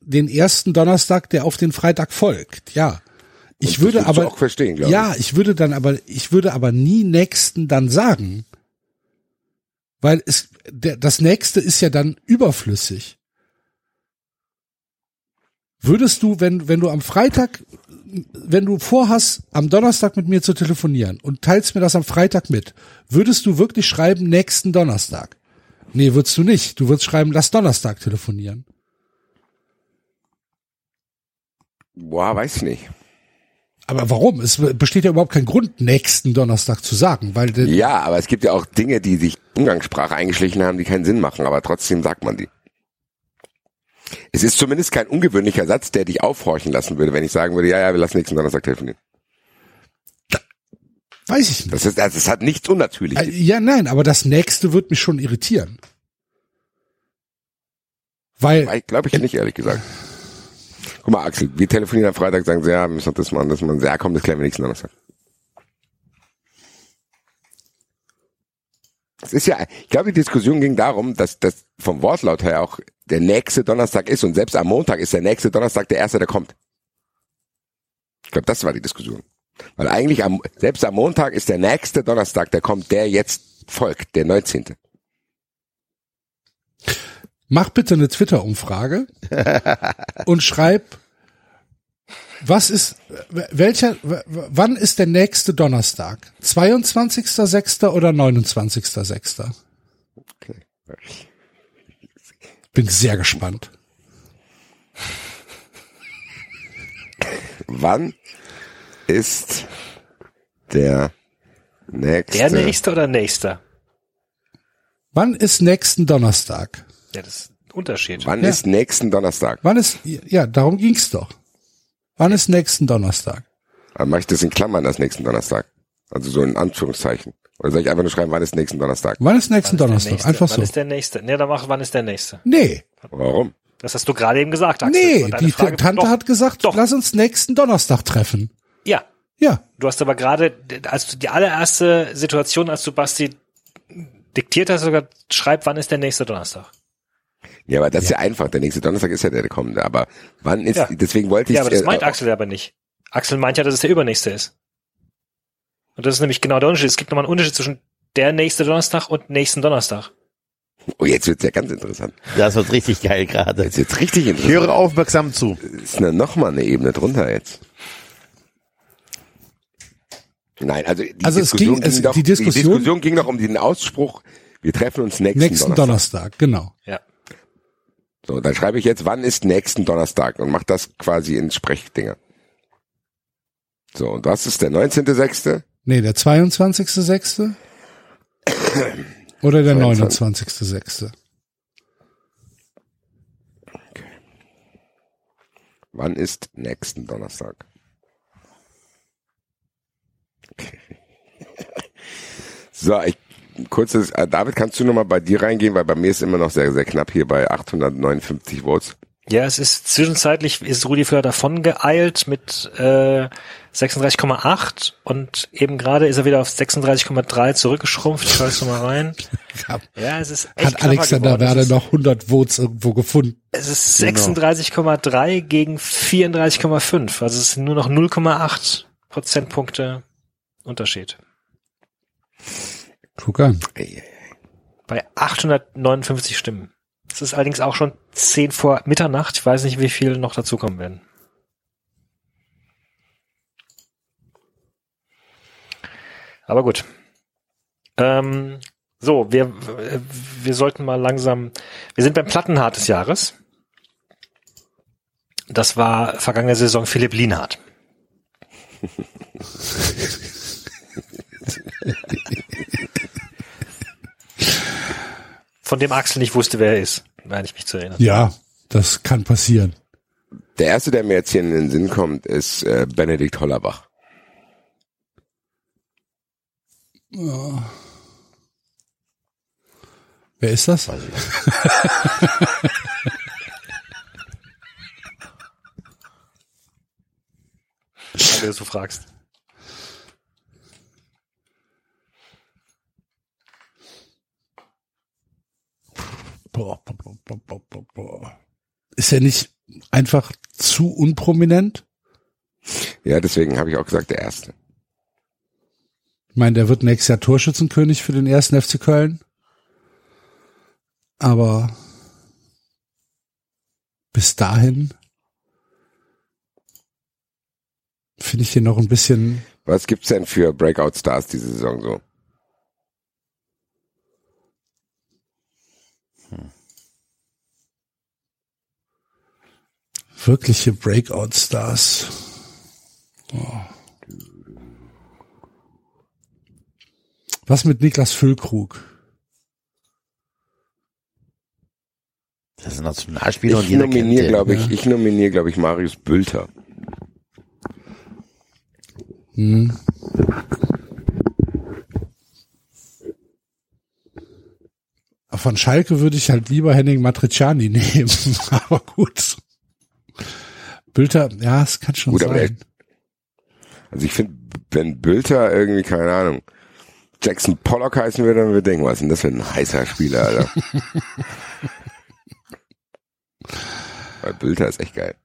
den ersten Donnerstag, der auf den Freitag folgt. Ja. Ich das würde aber, verstehen, ja, ich würde dann aber, ich würde aber nie nächsten dann sagen. Weil es, der, das nächste ist ja dann überflüssig. Würdest du, wenn, wenn du am Freitag, wenn du vorhast, am Donnerstag mit mir zu telefonieren und teilst mir das am Freitag mit, würdest du wirklich schreiben, nächsten Donnerstag? Nee, würdest du nicht. Du würdest schreiben, lass Donnerstag telefonieren. Boah, weiß ich nicht. Aber warum? Es besteht ja überhaupt kein Grund, nächsten Donnerstag zu sagen, weil Ja, aber es gibt ja auch Dinge, die sich Umgangssprache eingeschlichen haben, die keinen Sinn machen, aber trotzdem sagt man die. Es ist zumindest kein ungewöhnlicher Satz, der dich aufhorchen lassen würde, wenn ich sagen würde, ja, ja, wir lassen nächsten Donnerstag telefonieren. Weiß ich nicht. Das ist, das, hat nichts Äh, Unnatürliches. Ja, nein, aber das nächste wird mich schon irritieren. Weil, Glaube ich nicht, ehrlich gesagt. Guck mal, Axel, wir telefonieren am Freitag, sagen sie, ja, wir müssen das machen, das machen. Ja, komm, das klären wir nächsten Donnerstag. Es ist ja, ich glaube, die Diskussion ging darum, dass das vom Wortlaut her auch der nächste Donnerstag ist und selbst am Montag ist der nächste Donnerstag der erste, der kommt. Ich glaube, das war die Diskussion. Weil eigentlich am, selbst am Montag ist der nächste Donnerstag, der kommt, der jetzt folgt, der 19. mach bitte eine Twitter-Umfrage und schreib Was ist, welcher, wann ist der nächste Donnerstag? 22.06. oder 29.06.? Okay. Bin sehr gespannt. Wann ist der nächste? Der nächste oder nächster? Wann ist nächsten Donnerstag? Ja, das ist ein Unterschied. Wann Ja. ist nächsten Donnerstag? Wann ist, ja, darum ging's doch. Wann ist nächsten Donnerstag? Dann mache ich das in Klammern, das nächsten Donnerstag. Also so in Anführungszeichen. Oder soll ich einfach nur schreiben, wann ist nächsten Donnerstag? Wann ist nächsten Wann ist Donnerstag? nächste? Einfach Wann so. ist der nächste? Nee, dann mach, wann ist der nächste? Nee, Warum? Das hast du gerade eben gesagt, Axel. nee, die Frage- Tante doch, hat gesagt, doch. lass uns nächsten Donnerstag treffen. Ja, Ja, du hast aber gerade, als du die allererste Situation, als du Basti diktiert hast, sogar schreib, wann ist der nächste Donnerstag? Ja, aber das ist ja einfach. Der nächste Donnerstag ist ja der kommende. Aber wann ist, Ja. deswegen wollte ich Ja, aber das äh, meint Axel aber nicht. Axel meint ja, dass es der übernächste ist. Und das ist nämlich genau der Unterschied. Es gibt nochmal einen Unterschied zwischen der nächste Donnerstag und nächsten Donnerstag. Oh, jetzt wird's ja ganz interessant. Das wird richtig geil gerade. Jetzt wird's richtig Ich interessant. höre aufmerksam zu. ist eine, noch mal eine Ebene drunter jetzt. Nein, also die Also es Diskussion ging- es- ging doch, die Diskussion- Diskussion ging doch um den Ausspruch, wir treffen uns nächsten, nächsten Donnerstag. Donnerstag, genau. Ja. So, dann schreibe ich jetzt, wann ist nächsten Donnerstag und mach das quasi in Sprechdinger. So, und was ist der 19.06.? Nee, der 22.06. oder der 22.. 29.06. Wann ist nächsten Donnerstag? So, ich, kurzes, äh, David, kannst du nochmal bei dir reingehen, weil bei mir ist immer noch sehr, sehr knapp hier bei 859 Votes. Ja, es ist zwischenzeitlich ist Rudi Völler davon geeilt mit äh, 36,8 und eben gerade ist er wieder auf 36,3 zurückgeschrumpft. Ich schaue jetzt noch mal rein. Ja, es ist echt Hat Alexander geworden. Werder noch 100 Votes irgendwo gefunden. Es ist 36,3 gegen 34,5. Also es sind nur noch 0,8 Prozentpunkte Unterschied. Guck an. Bei 859 Stimmen. Es ist allerdings auch schon 10 vor Mitternacht. Ich weiß nicht, wie viel noch dazukommen werden. Aber gut. Ähm, so, wir, wir sollten mal langsam, wir sind beim Plattenhart des Jahres. Das war vergangene Saison Philipp Lienhardt. Von dem Axel nicht wusste, wer er ist, meine ich mich zu erinnern. Ja, das kann passieren. Der erste, der mir jetzt hier in den Sinn kommt, ist äh, Benedikt Hollerbach. Wer ist das? Dass du fragst. Boah, boah, boah, boah, boah, boah, boah. Ist er nicht einfach zu unprominent? Ja, deswegen habe ich auch gesagt, der erste. Ich meine, der wird nächstes Jahr Torschützenkönig für den ersten FC Köln. Aber bis dahin finde ich hier noch ein bisschen. Was gibt's denn für Breakout Stars diese Saison so? Wirkliche Breakout-Stars. Oh. Was mit Niklas Füllkrug? Das ist ein Nationalspieler und Ich jeder kennt nominiere, den. glaube ich, ja. ich nominiere, glaube ich, Marius Bülter. Hm. Von Schalke würde ich halt lieber Henning Matriciani nehmen, aber gut. Bülter, ja, es kann schon Gut, sein. Also ich finde, wenn Bülter irgendwie, keine Ahnung, Jackson Pollock heißen würde, dann würde ich denken, was ist denn das für ein heißer Spieler, Alter. Weil Bülter ist echt geil.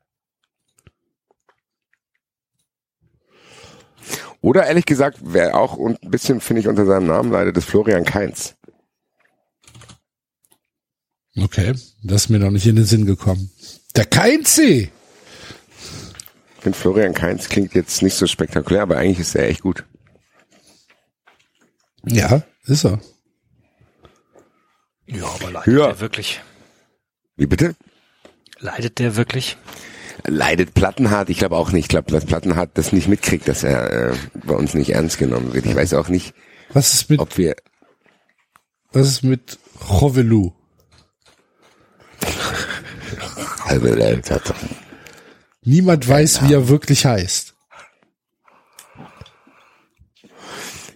Oder ehrlich gesagt, wer auch und ein bisschen, finde ich, unter seinem Namen leidet, ist Florian Kainz. Okay, das ist mir noch nicht in den Sinn gekommen. Der Keinzi! Finde Florian Kainz klingt jetzt nicht so spektakulär, aber eigentlich ist er echt gut. Ja, ist er. Ja, aber leidet Ja. der wirklich? Wie bitte? Leidet der wirklich? Leidet Plattenhardt? Ich glaube auch nicht. Ich glaube, dass Plattenhardt das nicht mitkriegt, dass er äh, bei uns nicht ernst genommen wird. Ich weiß auch nicht, Was ist mit, ob wir was ist mit Rovelu? Niemand weiß, wie er wirklich heißt.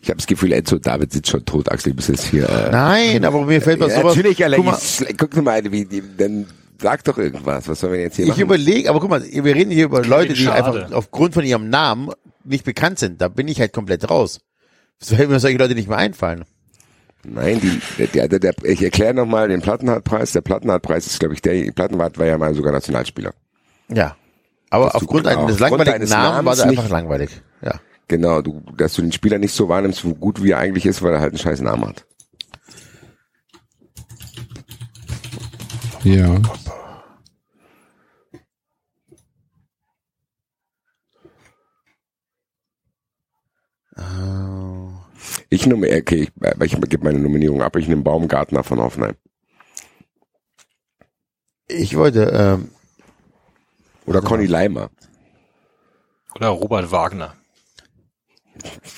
Ich habe das Gefühl, Enzo David sitzt schon tot, Axel, bis jetzt hier. Äh, Nein, aber mir fällt was ja, sowas. natürlich, Alter, guck mal, ich, guck mal, wie, die, dann sag doch irgendwas. Was sollen wir jetzt hier ich machen? überlege, aber guck mal, wir reden hier über Leute, die einfach aufgrund von ihrem Namen nicht bekannt sind. Da bin ich halt komplett raus. Es werden mir solche Leute nicht mehr einfallen. Nein, die, der, der, der, ich erkläre nochmal den Plattenhardt-Preis. Der Plattenhardt-Preis ist, glaube ich, der, Plattenhardt war ja mal sogar Nationalspieler. Ja. Aber Dass du- aufgrund genau, eines aufgrund langweiligen deines Namen war Namens der einfach langweilig. Ja. Genau, du, dass du den Spieler nicht so wahrnimmst, so gut wie er eigentlich ist, weil er halt einen scheiß Namen hat. Ja. Ich nehme, okay, ich, äh, ich gebe meine Nominierung ab. Ich nehme Baumgartner von Hoffenheim. Ich wollte, ähm, Oder Conny Leimer. Oder Robert Wagner?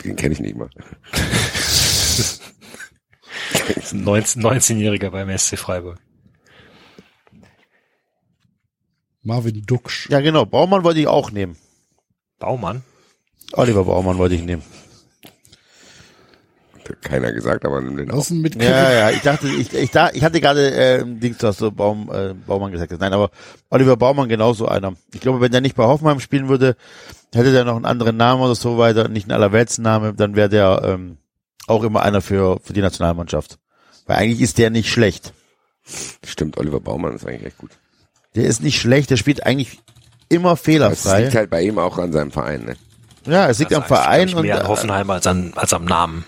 Den kenne ich nicht mal. 19 19-Jähriger beim SC Freiburg. Marvin Duksch. ja genau, Baumann wollte ich auch nehmen. Baumann? Oliver Baumann wollte ich nehmen. Hat keiner gesagt, aber nimm den denn mit? Ja, ja, ich dachte, ich, ich, da, ich hatte gerade äh, Dings, du hast so Baum, äh, Baumann gesagt. Nein, aber Oliver Baumann genauso einer. Ich glaube, wenn der nicht bei Hoffenheim spielen würde, hätte der noch einen anderen Namen oder so weiter, nicht einen Allerweltsname, dann wäre der ähm, auch immer einer für, für die Nationalmannschaft. Weil eigentlich ist der nicht schlecht. Stimmt, Oliver Baumann ist eigentlich echt gut. Der ist nicht schlecht, der spielt eigentlich immer Das fehlerfrei. liegt halt bei ihm auch an seinem Verein, ne? ja, es liegt am Also eigentlich, Verein glaub und ich, mehr an Hoffenheim als an als am Namen.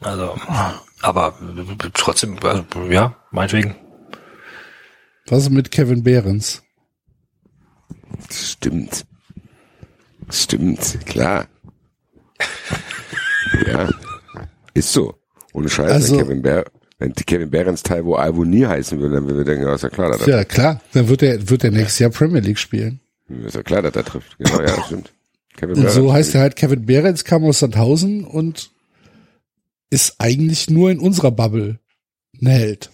Also, aber trotzdem, äh, ja, meinetwegen. Was ist mit Kevin Behrens? Stimmt. Stimmt, klar. ja. Ist so. Ohne Scheiß, Also- Kevin Bär, wenn Kevin Behrens Taiwo Alvoni heißen würde, dann würden wir denken, ja, ist ja klar, dass er, Ja, klar. Dann wird er, wird er nächstes Jahr Premier League spielen. ist ja klar, dass er trifft. Genau, ja, stimmt. Kevin Und so Behrens. heißt er halt Kevin Behrens, kam aus Sandhausen und ist eigentlich nur in unserer Bubble ein Held.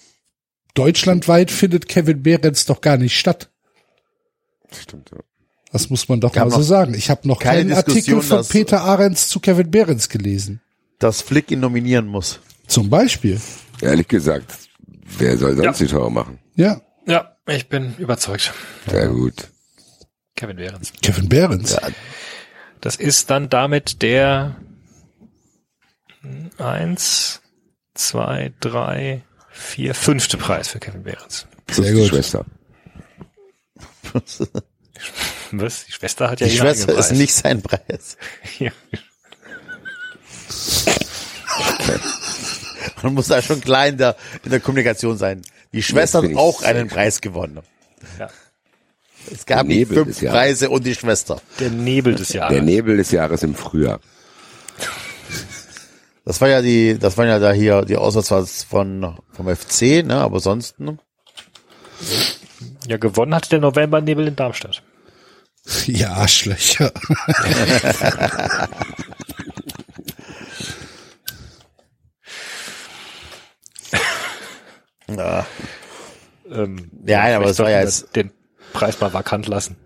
Deutschlandweit findet Kevin Behrens doch gar nicht statt. Stimmt, ja. Das muss man doch mal so sagen. Ich habe noch keine keinen Artikel von dass- Peter Ahrens zu Kevin Behrens gelesen. dass Flick ihn nominieren muss. Zum Beispiel. Ehrlich gesagt, wer soll sonst die Tore machen? Ja, Ja, ich bin überzeugt. Sehr gut. Kevin Behrens. Kevin Behrens. Das ist dann damit der eins, zwei, drei, vier, fünfte Preis für Kevin Behrens. Plus Sehr die gut. Schwester. Was? Die Schwester hat ja Die Schwester ist Preis. nicht sein Preis. Ja. Man muss da schon klar in der, in der Kommunikation sein. Die Schwester hat auch einen Preis gewonnen. Ja. Es gab Der nicht fünf. Preise und die Schwester. Der Nebel des Der Jahres. Nebel des Jahres im Frühjahr. Das war ja die, das waren ja da hier die Auswärtsfahrt von, vom FC, ne, aber sonst, ne? Ja, gewonnen hat der Novembernebel in Darmstadt. Ja, Arschlöcher. Ja. Ähm, Ja, aber vielleicht das war ja jetzt- Den Preis mal vakant lassen.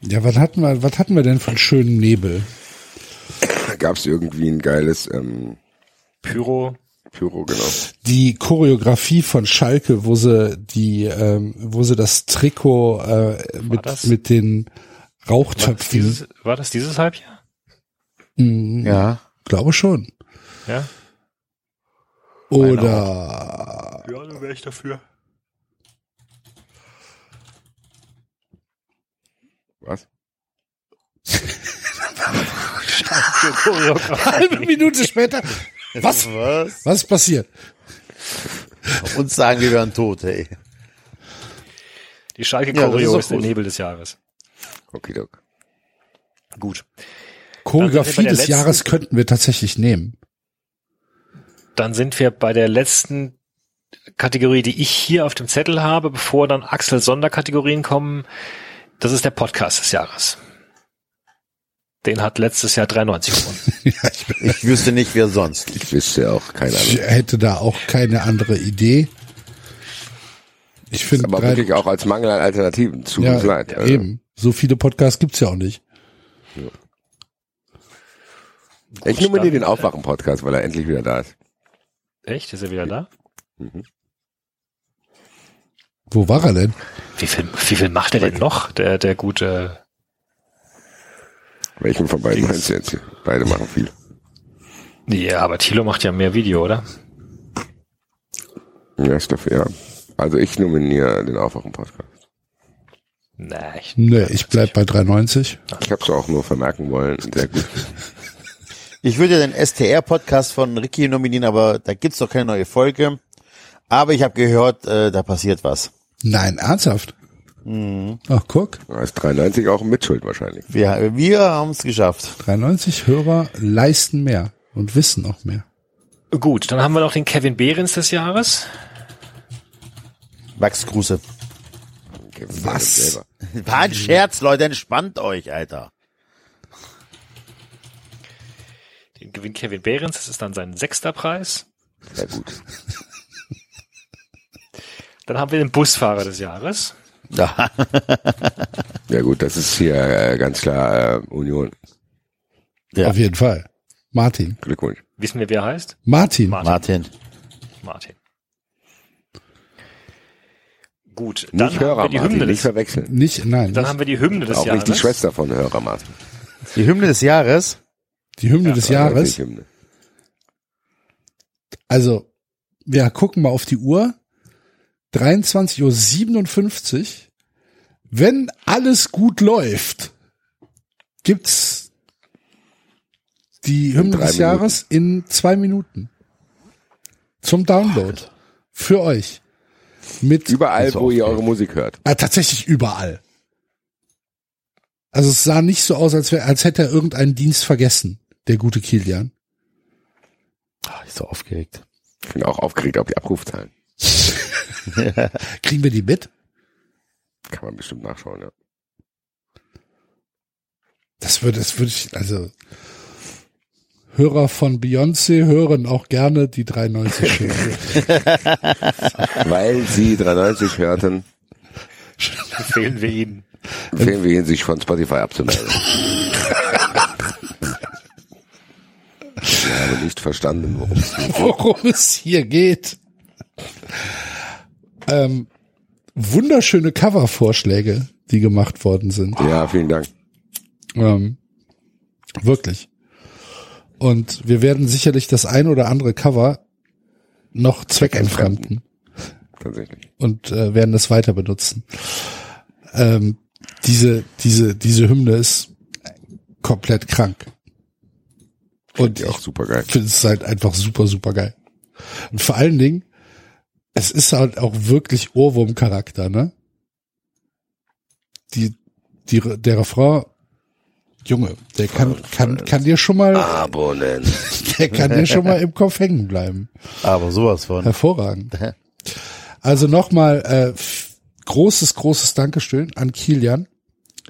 Ja, was hatten wir, was hatten wir denn von schönem Nebel? Gab es irgendwie ein geiles ähm, Pyro. Pyro, genau. Die Choreografie von Schalke, wo sie die, ähm, wo sie das Trikot äh, mit, das? mit den War das, Rauchtöpfen, dieses, war das dieses Halbjahr? Hm, Ja. glaube schon. Ja. Oder Ja, dann wäre ich dafür. Was? Halbe Minute später. Was? Was? Was ist passiert? Uns sagen, wir wären tot, ey. Die Schalke Ja, das ist Choreo ist der. Nebel des Jahres. Okidok. Gut. Choreografie des letzten- Jahres könnten wir tatsächlich nehmen. Dann sind wir bei der letzten Kategorie, die ich hier auf dem Zettel habe, bevor dann Axel Sonderkategorien kommen. Das ist der Podcast des Jahres. Den hat letztes Jahr 93 gewonnen. ja, ich, Ich wüsste nicht, wer sonst. Ich wüsste auch keine ich Ahnung. hätte da auch keine andere Idee. Ich finde Aber drei- wirklich auch als Mangel an Alternativen. Tut ja, leid. Also, eben. So viele Podcasts gibt's ja auch nicht. Ich nominiere den Aufwachen-Podcast, weil er endlich wieder da ist. Echt? Ist er wieder da? Wo war er denn? Wie viel, wie viel macht er denn noch, der, der gute, Welchen von beiden meinst du jetzt? Beide machen viel. ja, aber Thilo macht ja mehr Video, oder? Ja, Steffi, ja. Also ich nominiere den Aufwachen-Podcast. Nee, ich, Nee, ich bleib bei 3,90. Ich habe es auch nur vermerken wollen. Sehr gut. Ich würde den STR-Podcast von Ricky nominieren, aber da gibt's doch keine neue Folge. Aber ich habe gehört, äh, da passiert was. Nein, ernsthaft? Mhm. Ach, guck. Da ist 93 auch Mitschuld wahrscheinlich. Wir, wir haben es geschafft. 93 Hörer leisten mehr und wissen auch mehr. Gut, dann haben wir noch den Kevin Behrens des Jahres. Wachsgruße. Was? Selber. War ein Scherz, Leute, entspannt euch, Alter. Den gewinnt Kevin Behrens, das ist dann sein sechster Preis. Sehr gut. Dann haben wir den Busfahrer des Jahres. Ja. Ja gut, das ist hier äh, ganz klar äh, Union. Ja. Auf jeden Fall. Martin. Glückwunsch. Wissen wir, wer er heißt? Martin. Martin. Martin. Martin. Gut, dann Nicht haben Hörer wir die Martin, Hymne nicht des, verwechseln. Nicht, nein, dann nicht. haben wir die Hymne des Auch Jahres. nicht die Schwester von Hörer Martin. Die Hymne des Jahres. die Hymne des Ja, Jahres. wirklich Hymne. Also, wir gucken mal auf die Uhr. 23.57 Uhr. Wenn alles gut läuft, gibt's die Hymne des Minuten. Jahres in zwei Minuten. Zum Download. Für euch. Mit Überall, wo ihr eure Musik hört. Ah, tatsächlich überall. Also es sah nicht so aus, als, wär, als hätte er irgendeinen Dienst vergessen, der gute Kilian. Ah, ich so aufgeregt. Ich bin auch aufgeregt auf die Abrufzahlen. Kriegen wir die mit? Kann man bestimmt nachschauen, ja. Das würde, das würde ich, also Hörer von Beyoncé hören auch gerne die 93 Schilde. Weil sie 93 hörten, Empfehlen wir ihn. empfehlen wir ihnen, sich von Spotify abzumelden. ich habe nicht verstanden, worum es geht. worum es hier geht. Ähm, wunderschöne Covervorschläge, die gemacht worden sind. Ja, vielen Dank. Ähm, wirklich. Und wir werden sicherlich das ein oder andere Cover noch zweckentfremden Tatsächlich. und äh, werden es weiter benutzen. Ähm, diese, diese, diese Hymne ist komplett krank. Und auch super geil. finde es halt einfach super, super geil. Und vor allen Dingen, es ist halt auch wirklich Ohrwurm-Charakter, ne? Die, die, der Refrain, Junge, der kann, kann, kann dir schon mal, Abonnent. der kann dir schon mal im Kopf hängen bleiben. Aber sowas von. Hervorragend. Also nochmal äh, großes, großes Dankeschön an Kilian,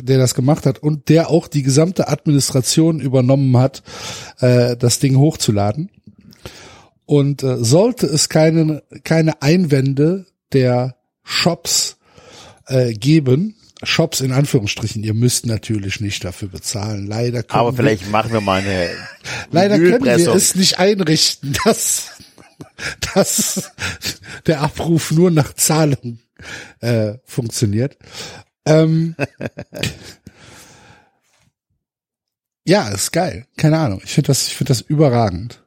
der das gemacht hat und der auch die gesamte Administration übernommen hat, äh, das Ding hochzuladen. Und äh, sollte es keine, keine Einwände der Shops äh, geben, Shops in Anführungsstrichen, ihr müsst natürlich nicht dafür bezahlen. Leider können Aber wir- vielleicht machen wir mal eine Leider können wir es nicht einrichten, dass, dass der Abruf nur nach Zahlung äh, funktioniert. Ähm, ja, ist geil. Keine Ahnung. Ich finde das, ich finde das überragend.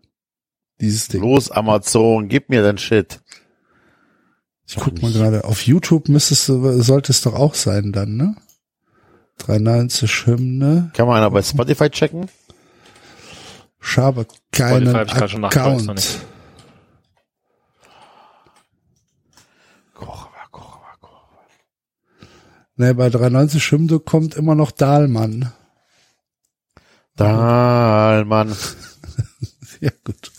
Dieses Ding. Los, Amazon, gib mir den Shit. Ich guck mal gerade. Auf YouTube müsstest du, sollte es doch auch sein dann, ne? 390 Hymne. Kann man einer bei Spotify checken? Ich habe keinen Spotify hab ich Account. Ne, bei 93 Schimde kommt immer noch Dahlmann. Dahlmann. Ja, gut.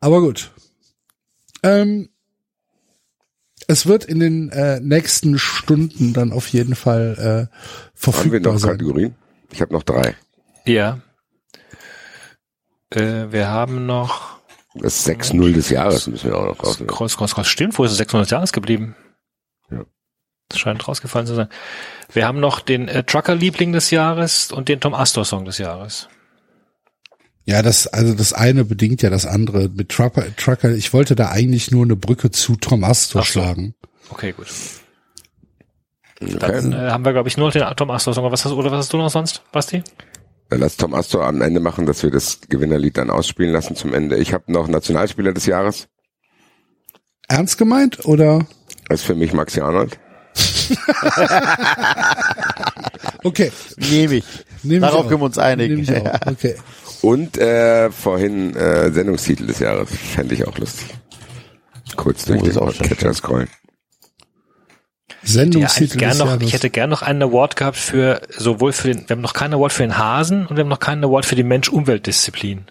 Aber gut. Ähm, es wird in den äh, nächsten Stunden dann auf jeden Fall äh, Haben wir verfügbar noch sein. Kategorien? Ich habe noch drei. Ja. Äh, wir haben noch Das 6-0 des Jahres müssen wir auch noch raus. Kreuz, Kreuz, Kreuz. Stimmt, wo ist es 600 Jahres geblieben? Ja. Das scheint rausgefallen zu sein. Wir haben noch den äh, Trucker-Liebling des Jahres und den Tom Astor-Song des Jahres. Ja, das, also das eine bedingt ja das andere. Mit Trucker, Trucker, ich wollte da eigentlich nur eine Brücke zu Tom Astor Ach so. schlagen. Okay, gut. Okay. Dann äh, haben wir, glaube ich, nur noch den Tom Astor-Song. Was hast, oder was hast du noch sonst, Basti? Lass Tom Astor am Ende machen, dass wir das Gewinnerlied dann ausspielen lassen zum Ende. Ich habe noch Nationalspieler des Jahres. Ernst gemeint oder? Das ist für mich Maxi Arnold. Okay, Nehme ich. nehme ich Darauf auch. können wir uns einigen. Ich. Okay. Und äh, vorhin äh, Sendungstitel des Jahres. Fände ich auch lustig. Kurz durch Oh, ist den auch schön. Catcher scrollen. Ja, Sendungstitel gern des noch, Jahres. ich hätte gern noch einen Award gehabt für sowohl für den, wir haben noch keinen Award für den Hasen und wir haben noch keinen Award für die Mensch-Umwelt-Disziplin.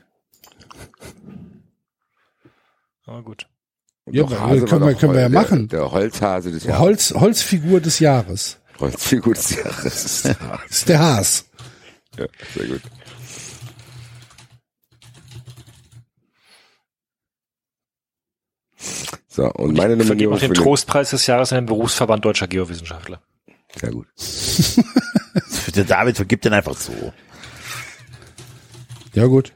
Aber gut. Ja, können wir- können wir ja der, machen. Der Holzhase des Jahres. Holz, Holzfigur des Jahres. Holzfigur des Jahres. ist der Haas. ja, sehr gut. So, und meine Vergeben Nominierung auch den für den, Trostpreis des Jahres an den Berufsverband Deutscher Geowissenschaftler. Sehr gut. Der David vergibt den einfach so. Ja gut.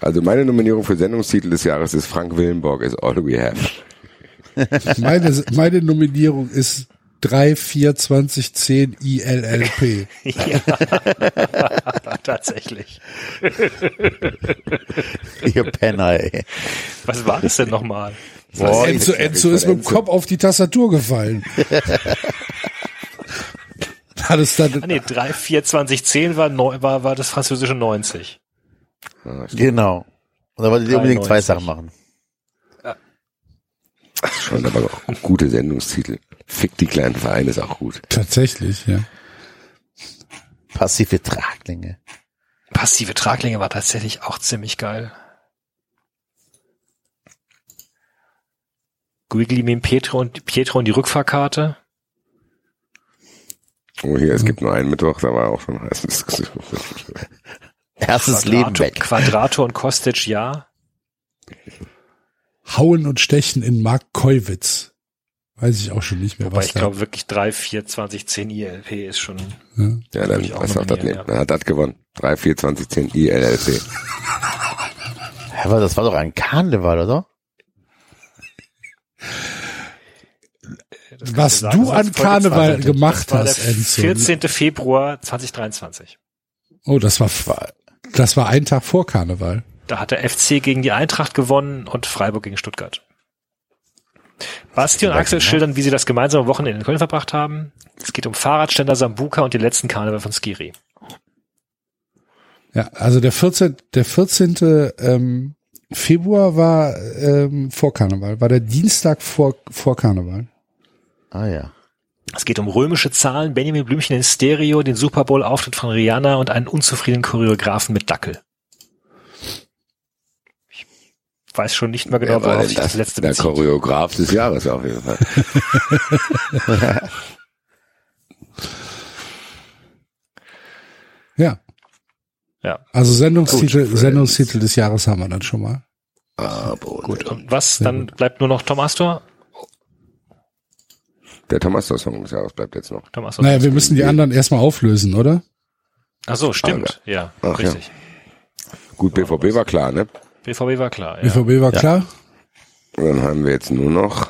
Also meine Nominierung für Sendungstitel des Jahres ist Frank Willenborg is All We Have. Meine, meine Nominierung ist 3, 4, 20, 10 ILLP. Ja, tatsächlich. Ihr Penner, ey. Was war das denn nochmal? Boah, Enzo, Enzo ist mit dem Kopf auf die Tastatur gefallen. Hat es dann, Ah, nee, 3, 4, 20, 10 war, neu, war, war das französische 90. Genau. Und da wollte ich unbedingt zwei 93. Sachen machen. Schon aber auch gute Sendungstitel. Fick die kleinen Vereine ist auch gut. tatsächlich, ja. Passive Traglinge. Passive Traglinge war tatsächlich auch ziemlich geil. Guigli mit Pietro und, Pietro und die Rückfahrkarte. Oh, hier, es gibt nur einen Mittwoch, da war auch schon heiße Diskussion. Erstes Leben Quadrato, weg. Quadrato und Kostic, ja. Hauen und Stechen in Mark Koiwitz. Weiß ich auch schon nicht mehr, Wobei was ich glaube wirklich 3, 4, 20, 10 ILP ist schon. ja. Ja, dann ich auch du auch das nehmen. ja. Dann hat das gewonnen. 3, 4, 20, 10 ILLC. Aber das war doch ein Karneval, oder? Das kann Was sagen, du an Karneval 20. gemacht hast, Enzo. 14. Februar 2023. Oh, das war, das war ein Tag vor Karneval. Da hat der FC gegen die Eintracht gewonnen und Freiburg gegen Stuttgart. Basti und Axel schildern, wie sie das gemeinsame Wochenende in Köln verbracht haben. Es geht um Fahrradständer Sambuka und die letzten Karneval von Skiri. Ja, also der 14. Der 14. Ähm, Februar war ähm, vor Karneval, war der Dienstag vor, vor Karneval. Ah ja. Es geht um römische Zahlen, Benjamin Blümchen in Stereo, den Super Bowl Auftritt von Rihanna und einen unzufriedenen Choreografen mit Dackel. Ich weiß schon nicht mehr genau, Wer war worauf denn sich das das? letzte Der bezieht. Choreograf des Jahres auf jeden Fall. Ja. Ja. Also Sendungstitel, Gut, Sendungstitel des Jahres haben wir dann schon mal. Aber Gut, und was? Dann bleibt nur noch Tom Astor. Der Thomas Song des Jahres bleibt jetzt noch. Tom Astor. Naja, wir müssen die anderen erstmal auflösen, oder? Ach so, stimmt. Ja, Ach, ja. richtig. Gut, BVB war klar, ne? BVB war klar. Ja. BVB war klar. Und dann haben wir jetzt nur noch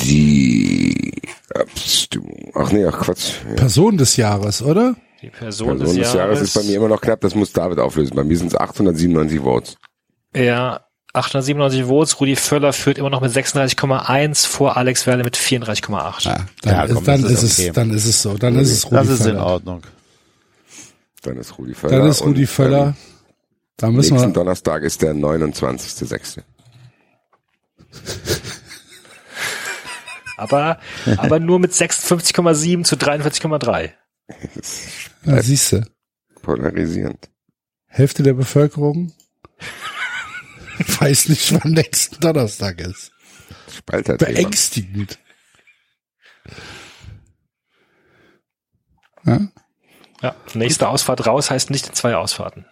die Abstimmung. Ach nee, ach Quatsch. Ja. Person des Jahres, oder? Die Person, Person des Jahres ist bei mir immer noch knapp, das muss David auflösen. Bei mir sind es 897 Votes. Ja, 897 Votes. Rudi Völler führt immer noch mit 36,1 vor Alex Werle mit 34,8. Ja, dann, Ja, ist, dann ist ist okay. es, dann ist es so. Dann ist es Rudi Das ist in Völler. Ordnung. Dann ist Rudi Völler. Dann ist Rudi Völler. Ähm, Da müssen nächsten wir, Donnerstag ist der 29.06. Aber, aber nur mit 56,7 zu 43,3. Ja, siehste. Polarisierend. Hälfte der Bevölkerung weiß nicht, wann nächsten Donnerstag ist. Spalterthema. Beängstigend. Ja? Ja, nächste Ausfahrt raus heißt nicht zwei Ausfahrten.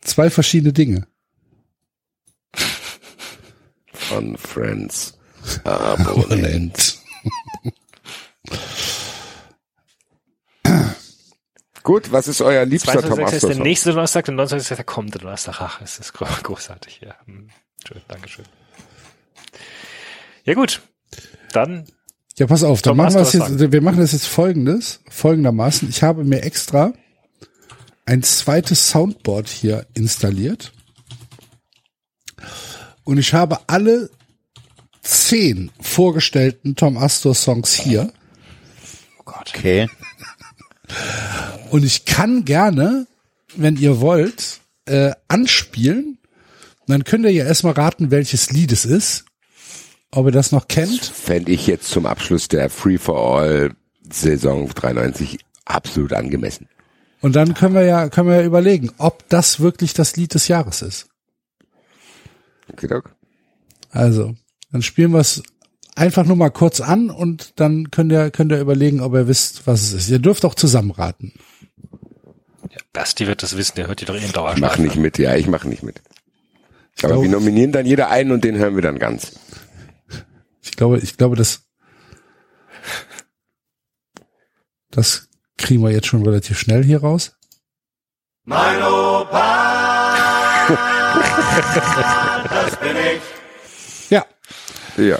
Zwei verschiedene Dinge. Von Friends. Abonnent. Gut, was ist euer liebster 22. Tom ist der Astor nächste Donnerstag, der 29. ist der kommende Donnerstag. Ach, es ist gro- großartig. Ja, Hm, schön, Dankeschön. Ja gut, dann Ja, pass auf, dann machen wir Astor jetzt, wir machen das jetzt folgendes, folgendermaßen. Ich habe mir extra ein zweites Soundboard hier installiert. Und ich habe alle zehn vorgestellten Tom Astor Songs hier. Okay. Und ich kann gerne, wenn ihr wollt, äh, anspielen. Dann könnt ihr ja erstmal raten, welches Lied es ist. Ob ihr das noch kennt. Fände ich jetzt zum Abschluss der Free for All Saison 93 absolut angemessen. Und dann können wir ja, können wir ja überlegen, ob das wirklich das Lied des Jahres ist. Okay, Doc? Also, dann spielen wir es einfach nur mal kurz an und dann könnt ihr, könnt ihr überlegen, ob ihr wisst, was es ist. Ihr dürft auch zusammen raten. ja, Basti wird das wissen, der hört die doch eh in Ich Dauerschleife. mach nicht mit, ja, ich mache nicht mit. Aber glaub- wir nominieren dann jeder einen und den hören wir dann ganz. Ich glaube, ich glaube, das, das kriegen wir jetzt schon relativ schnell hier raus. Ja, Ja.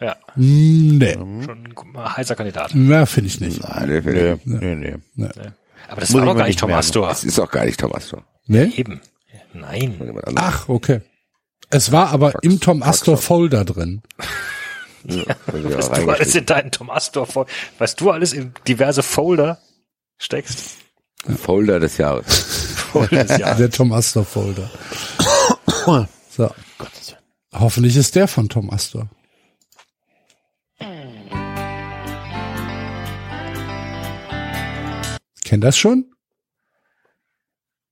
Ja, nee, schon ein heißer Kandidat. na, finde ich nicht. Nee, Nee, nee. nee, nee. Aber das Muss war doch gar nicht Tom. Astor. Es ist auch gar nicht Tom Astor. Nee? Eben. Nein. Ach, okay. Es war aber im Tom Astor Folder drin. Auch Was du alles in deinen Tom Astor, Fol- was du alles in diverse Folder steckst. Folder des Jahres. Folgendes Jahr. Der Tom Astor Folder. So. Hoffentlich ist der von Tom Astor. Kennt das schon?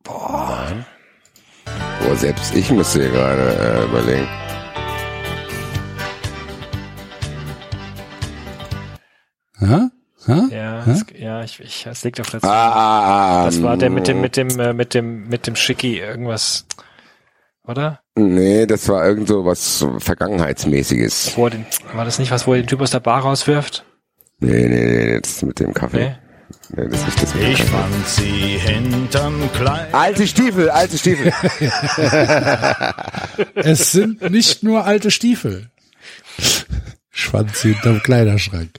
Boah, selbst ich musste hier gerade äh, überlegen. Ha? Ha? Ja, es, ja, ich, ich, es liegt auf der Ah, ah, ah, Das war der mit dem, mit dem, äh, mit dem, mit dem Schicki irgendwas, oder? Nee, das war irgend so was Vergangenheitsmäßiges. Wo er den, war das nicht was, wo er den Typ aus der Bar rauswirft? Nee, nee, nee, das mit dem Kaffee. Nee? Nee, das ist nicht das Ich fand sie hinterm Kleid. Alte Stiefel, alte Stiefel. Es sind nicht nur alte Stiefel. Schwanz hinterm Kleiderschrank.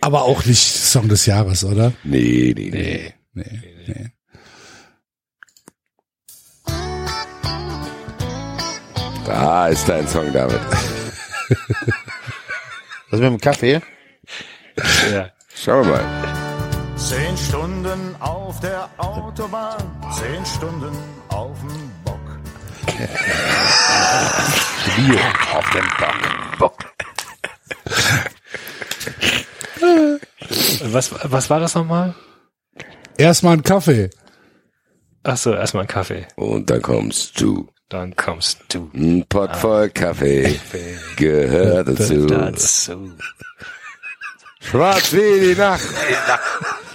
Aber auch nicht Song des Jahres, oder? nee, nee, nee. Nee, nee. Da ist dein Song, David. Was mit dem Kaffee? Ja. Schauen wir mal. Zehn Stunden auf der Autobahn, zehn Stunden auf dem Bock. Auf dem Bock. Was, was war das nochmal? Erstmal ein Kaffee. Ach so, erstmal ein Kaffee. Und dann kommst du. Dann kommst du Ein Pott voll Kaffee gehört dazu. dazu. Schwarz wie die Nacht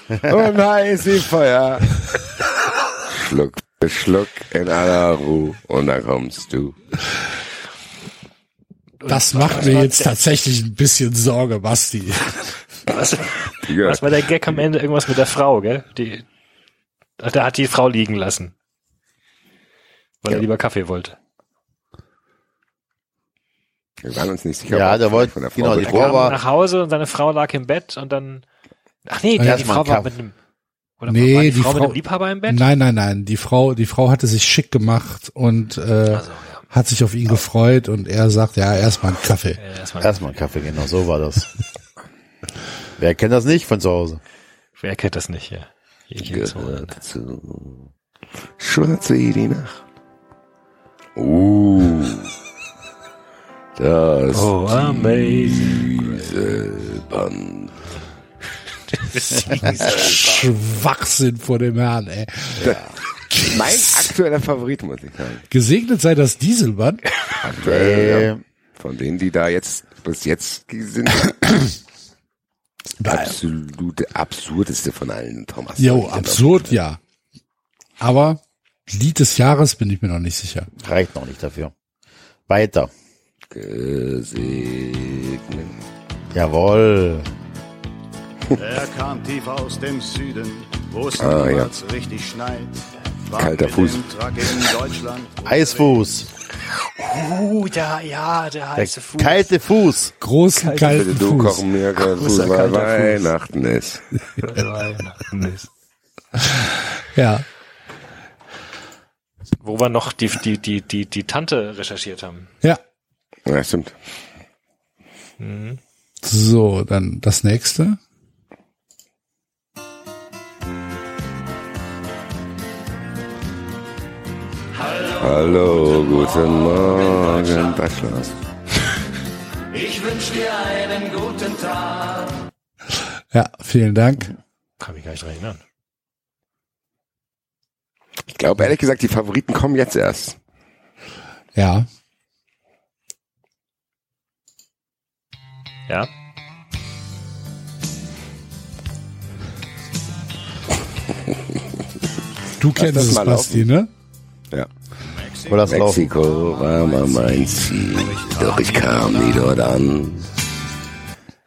und heiß wie Feuer. Schluck für Schluck in aller Ruhe und dann kommst du. Das macht mir jetzt tatsächlich ein bisschen Sorge, Basti. Was, Ja, was war der Gag am Ende? Irgendwas mit der Frau, gell? Die, der hat die Frau liegen lassen. Weil er lieber Kaffee wollte. Wir waren uns nicht sicher. Ja, der wollte- von der Frau genau, die. Er Frau kam war- nach Hause und seine Frau lag im Bett und dann. Ach nee, die, Ja, die Frau einen war Kaffee. mit einem. Oder Nee, war die, die Frau, mit Frau- einem Liebhaber im Bett? Nein, nein, nein. Die Frau, die Frau hatte sich schick gemacht und äh, hat sich auf ihn gefreut und er sagt, ja, erstmal einen Kaffee. Erstmal, Erstmal einen Kaffee, genau, so war das. Wer kennt das nicht von zu Hause? wer kennt das nicht? Ja. Hier, hier so. Gehört dazu. Schwarz wie die Nacht. Uh. Das Oh, amazing. Dieselband. Schwachsinn vor dem Herrn, ey. Mein aktueller Favorit, muss ich sagen. Gesegnet sei das Dieselband. Aktuell, Äh, ja. Von denen, die da jetzt bis jetzt sind. Absolute absurdeste von allen, Thomas. Jo, absurd, ja. Aber Lied des Jahres bin ich mir noch nicht sicher. reicht noch nicht dafür. Weiter. Gesegnet. Jawohl. Er kam tief aus dem Süden, wo es Ah, niemals richtig schneit. War Kalter Fuß. Eisfuß. Oh, ja, ja, der Der heiße Fuß. kalte Fuß. Großen kalten du Fuß. kochen mir Fuß, weil kalter Fuß. Weihnachten ist. Weihnachten ist. Ja. Wo wir noch die, die, die, die, die Tante recherchiert haben. Ja. Ja, stimmt. So, dann das nächste. Hallo, guten Morgen, Deutschland. Ja, vielen Dank. Kann mich gar nicht dran erinnern. Ich glaube ehrlich gesagt, die Favoriten kommen jetzt erst. Ja. Ja? Du kennst das es, mal Basti, ne? Ja. Wo das? Mexiko war mal mein Ziel, doch ich kam nie dort an.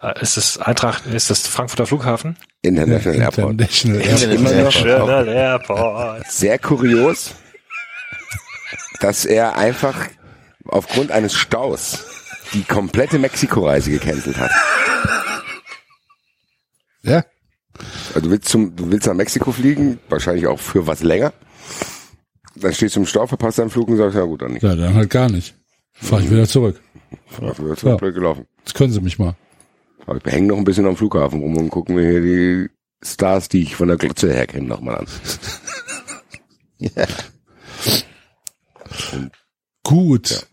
Äh, Ist das Eintracht, ist das Frankfurter Flughafen? International Airport. International Airport. International Airport. sehr kurios, dass er einfach aufgrund eines Staus die komplette Mexiko-Reise gecancelt hat. Ja. Also du willst zum, du willst nach Mexiko fliegen, wahrscheinlich auch für was länger. Dann stehst du im Stau, verpasst deinen Flug und sagst, ja gut, dann nicht. ja, dann halt gar nicht. Fahr ich wieder zurück. Das wird Ja. blöd gelaufen. Jetzt können sie mich mal. Aber wir hängen noch ein bisschen am Flughafen rum und gucken mir hier die Stars, die ich von der Glotze her kenne, nochmal an. Gut.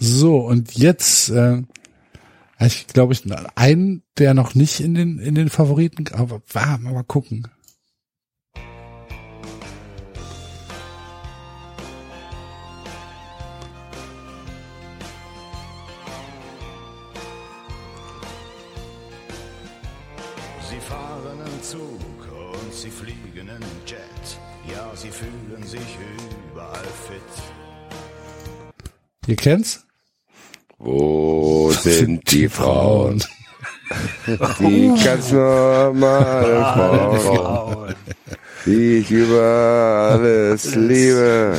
So, und jetzt, äh, ich glaube ich, einen, der noch nicht in den, in den Favoriten, aber war, mal, gucken. Sie fahren einen Zug und sie fliegen einen Jet. Ja, sie fühlen sich überall fit. Ihr kennt's? Wo sind die Frauen? Die ganz normale Frauen, die ich über alles liebe.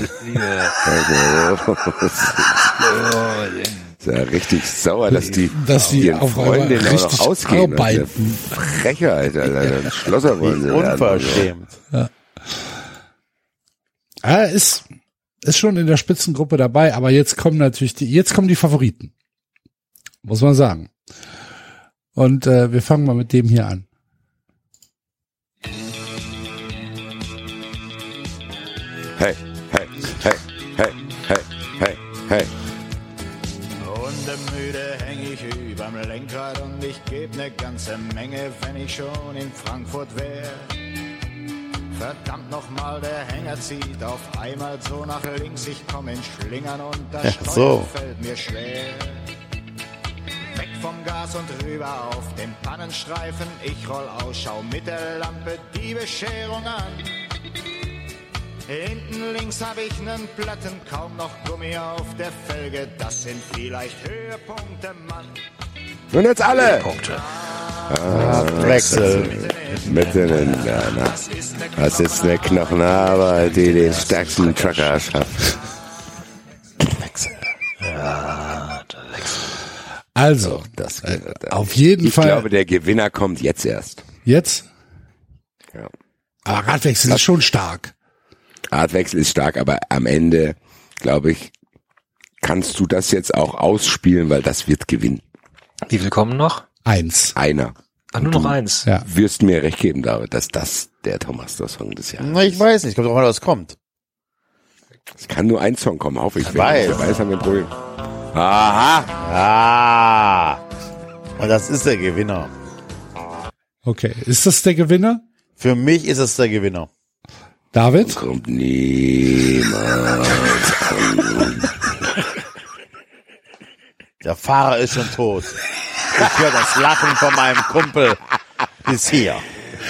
Ist ja richtig sauer, dass die, Dass die ihren Freundinnen auch noch ausgehen. Ja arbeiten. Frechheit, Alter. Ein Schlosser wollen sie werden. Unverschämt. Ah, ist, ist schon in der Spitzengruppe dabei, aber jetzt kommen natürlich die, jetzt kommen die Favoriten. Muss man sagen. Und äh, wir fangen mal mit dem hier an. Hey, hey, hey, hey, hey, hey, hey. Hundemüde häng ich überm Lenkrad und ich geb ne ganze Menge, wenn ich schon in Frankfurt wär. Verdammt nochmal, der Hänger zieht auf einmal so nach links. Ich komm in Schlingern und das Ja, Steuern so. fällt mir schwer. Weg vom Gas und rüber auf den Pannenstreifen. Ich roll aus, schau mit der Lampe die Bescherung an. Hinten links hab ich nen Platten, kaum noch Gummi auf der Felge. Das sind vielleicht Höhepunkte, Mann. Und jetzt alle! Punkte. Wechsel. Mitten in der Nacht. Das ist eine Knochenarbeit, die den stärksten Trucker schafft. Also, Das äh, auf jeden ich Fall glaube, der Gewinner kommt jetzt erst. jetzt. Ja. Aber Radwechsel ist schon stark. Artwechsel ist stark, aber am Ende, glaube ich, kannst du das jetzt auch ausspielen, weil das wird gewinnen. Wie viel kommen noch? Eins. Einer. Ah, nur noch eins. Ja. Wirst mir recht geben, David, dass das der Thomas der Song des Jahres Na, ich weiß nicht, kommt drauf an, was kommt. Es kann nur ein Song kommen, hoffe ich. Weiß. Wer weiß, haben wir ein Problem. Aha. Ah. Und das ist der Gewinner. Okay, ist das der Gewinner? Für mich ist es der Gewinner. David? Kommt niemand. Der Fahrer ist schon tot. Ich höre das Lachen von meinem Kumpel bis hier.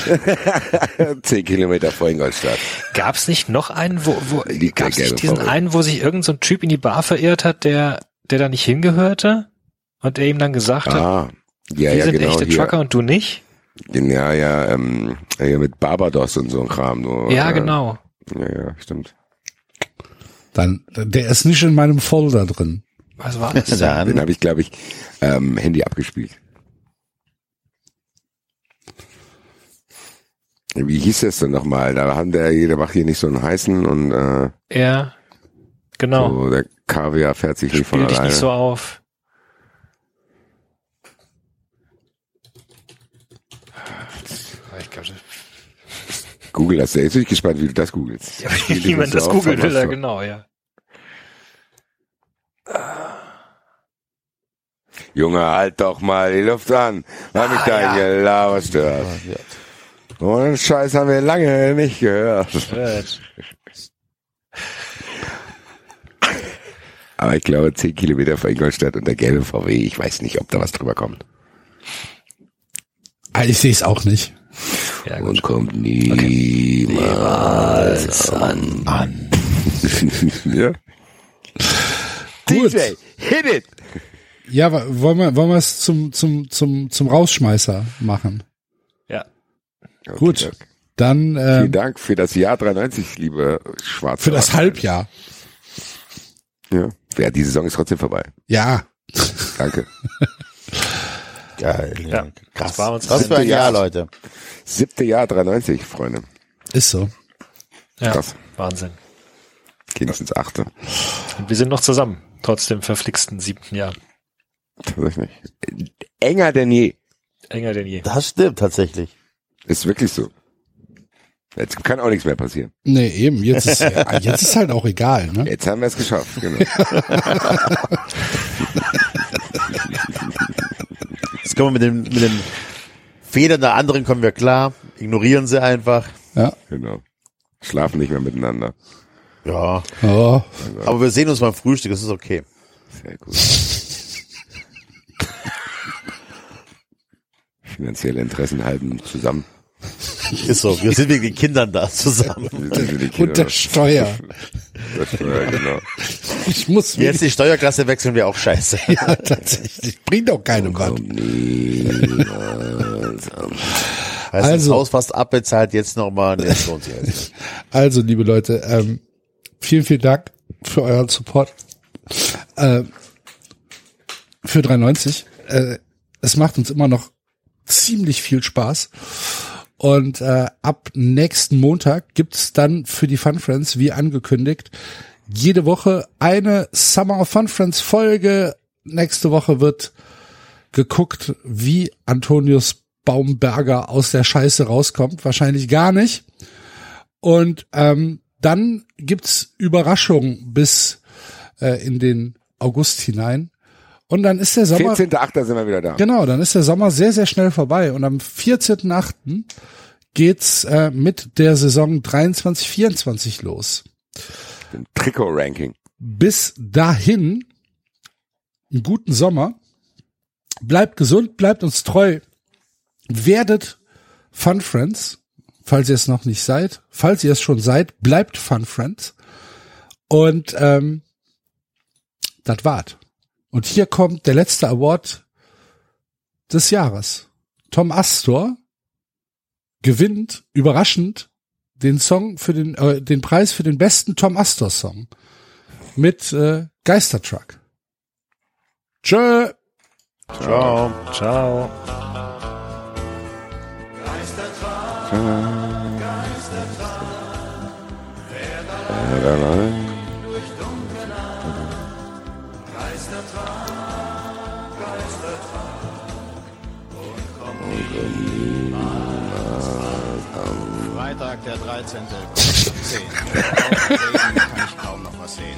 Zehn Kilometer vor Ingolstadt. Gab's nicht noch einen, wo, wo der gab's gelbe nicht diesen VW. einen, wo sich irgendein so ein Typ in die Bar verirrt hat, der, der da nicht hingehörte? Und er ihm dann gesagt hat, Ah. Ja, wir ja, sind genau. echte Hier. Trucker und du nicht? Ja, ja, ähm, ja, mit Barbados und so ein Kram. So, Ja, äh, genau. Ja, ja, stimmt. Dann, der ist nicht in meinem Folder drin. Was war das? Den Dann, habe ich, glaube ich, ähm, Handy abgespielt. Wie hieß das denn nochmal? Da haben der, jeder macht hier nicht so einen heißen und äh, Ja, genau. so, der Kaviar fährt sich nicht von Spiel dich alleine. nicht so auf. Ich glaube, Google das. Jetzt bin ich gespannt, wie du das googelst. Spiel dich wie so das auf, googeln will, ja, so. genau, ja. Junge, halt doch mal die Luft an. Mach mich da gelauert stört. So einen Scheiß haben wir lange nicht gehört. Aber ich glaube, 10 Kilometer vor Ingolstadt und der gelbe VW, ich weiß nicht, ob da was drüber kommt. Ah, Ich sehe es auch nicht. Ja. Und kommt niemals an. ja? Gut. DJ, hit it! Ja, wollen wir, wollen wir es zum, zum, zum, zum Rausschmeißer machen? Ja. Gut. Okay, Dann, äh, Vielen Dank für das Jahr 93, liebe Schwarze. für das Halbjahr. Ja. ja, die Saison ist trotzdem vorbei. Ja. Danke. geil. Ja, Krass. das war uns Was für ein Jahr. Jahr, Leute. Siebte Jahr 93, Freunde. Ist so. Ja, Krass. Wahnsinn. Gehen ins achte. Und wir sind noch zusammen, trotz dem verflixten siebten Jahr. Tatsächlich. Enger denn je. Enger denn je. Das stimmt tatsächlich. Ist wirklich so. Jetzt kann auch nichts mehr passieren. Nee, eben. Jetzt ist, ja, jetzt ist halt auch egal, ne? Jetzt haben wir es geschafft. Genau. Jetzt kommen wir mit den, mit den Federn der anderen kommen wir klar. Ignorieren sie einfach. Ja. genau. Schlafen nicht mehr miteinander. Ja. Oh. Aber wir sehen uns beim Frühstück, das ist okay. Sehr gut. Finanzielle Interessen halten zusammen. Ist so. Wir sind wegen den Kindern da zusammen. Und der Steuer. Das Steuer, genau. Ich muss Jetzt die Steuerklasse wechseln wir auch scheiße. Ja, tatsächlich. Bringt auch keinem was. Heißt, Also- das Haus fast abbezahlt, jetzt nochmal, alles. Also, liebe Leute, ähm, vielen, vielen Dank für euren Support. Äh, für 390. Äh, es macht uns immer noch ziemlich viel Spaß. Und äh, ab nächsten Montag gibt's dann für die Fun Friends, wie angekündigt, jede Woche eine Summer of Fun Friends Folge. Nächste Woche wird geguckt, wie Antonius Baumberger aus der Scheiße rauskommt. Wahrscheinlich gar nicht. Und ähm, dann gibt's Überraschungen bis äh, in den August hinein. Und dann ist der Sommer. 14.8. sind wir wieder da. Genau, dann ist der Sommer sehr, sehr schnell vorbei. Und am 14.8. geht's äh, mit der Saison 23-24 los. Im Trikot-Ranking. Bis dahin einen guten Sommer. Bleibt gesund, bleibt uns treu. Werdet Fun Friends, falls ihr es noch nicht seid. Falls ihr es schon seid, bleibt Fun Friends. Und ähm, das wart. Und hier kommt der letzte Award des Jahres. Tom Astor gewinnt überraschend den Song für den äh, den Preis für den besten Tom Astor Song mit äh, Geistertruck. Tschö. Ciao. Ciao. Freitag, der 13. 10. kann ich kaum noch was sehen.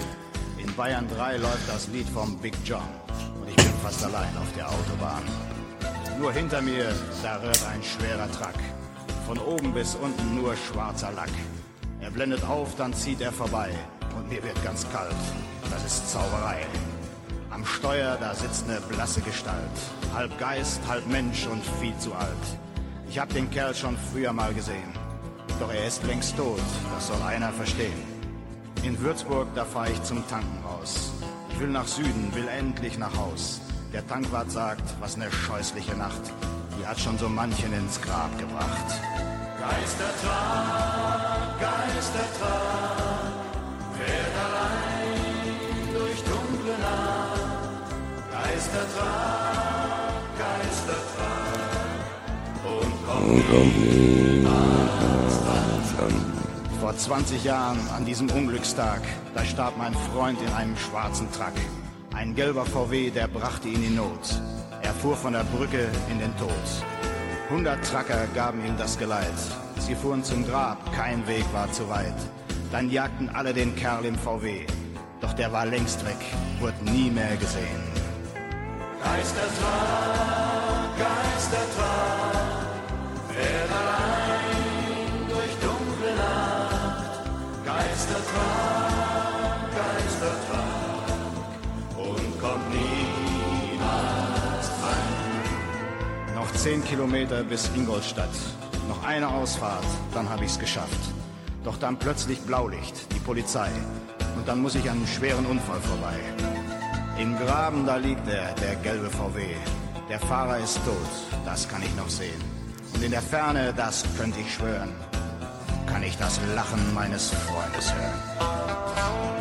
In In Bayern 3 läuft das Lied vom Big John und ich bin fast allein auf der Autobahn. Nur hinter mir, da rührt ein schwerer Truck. Von oben bis unten nur schwarzer Lack. Er blendet auf, dann zieht er vorbei und mir wird ganz kalt. Das ist Zauberei. Am Steuer, da sitzt eine blasse Gestalt. Halb Geist, halb Mensch und viel zu alt. Ich hab den Kerl schon früher mal gesehen. Doch er ist längst tot, das soll einer verstehen. In Würzburg, da fahr ich zum Tanken raus. Ich will nach Süden, will endlich nach Haus. Der Tankwart sagt, was ne scheußliche Nacht. Die hat schon so manchen ins Grab gebracht. Geistertrag, Geistertrag, fährt allein durch dunkle Nacht. Geistertrag, Geistertrag, und kommt vor 20 Jahren an diesem Unglückstag, da starb mein Freund in einem schwarzen Truck. Ein gelber VW, der brachte ihn in Not. Er fuhr von der Brücke in den Tod. 100 Tracker gaben ihm das Geleit. Sie fuhren zum Grab, kein Weg war zu weit. Dann jagten alle den Kerl im VW. Doch der war längst weg, wurde nie mehr gesehen. Geistertrag, Geistertrag, fährt allein Geistertrag, Geistertrag und kommt niemals an. Noch zehn Kilometer bis Ingolstadt. Noch eine Ausfahrt, dann hab ich's geschafft. Doch dann plötzlich Blaulicht, die Polizei. Und dann muss ich an einem schweren Unfall vorbei. Im Graben, da liegt er, der gelbe VW. Der Fahrer ist tot, das kann ich noch sehen. Und in der Ferne, das könnte ich schwören, kann ich das Lachen meines Freundes hören.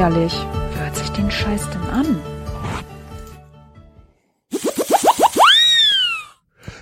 Ehrlich,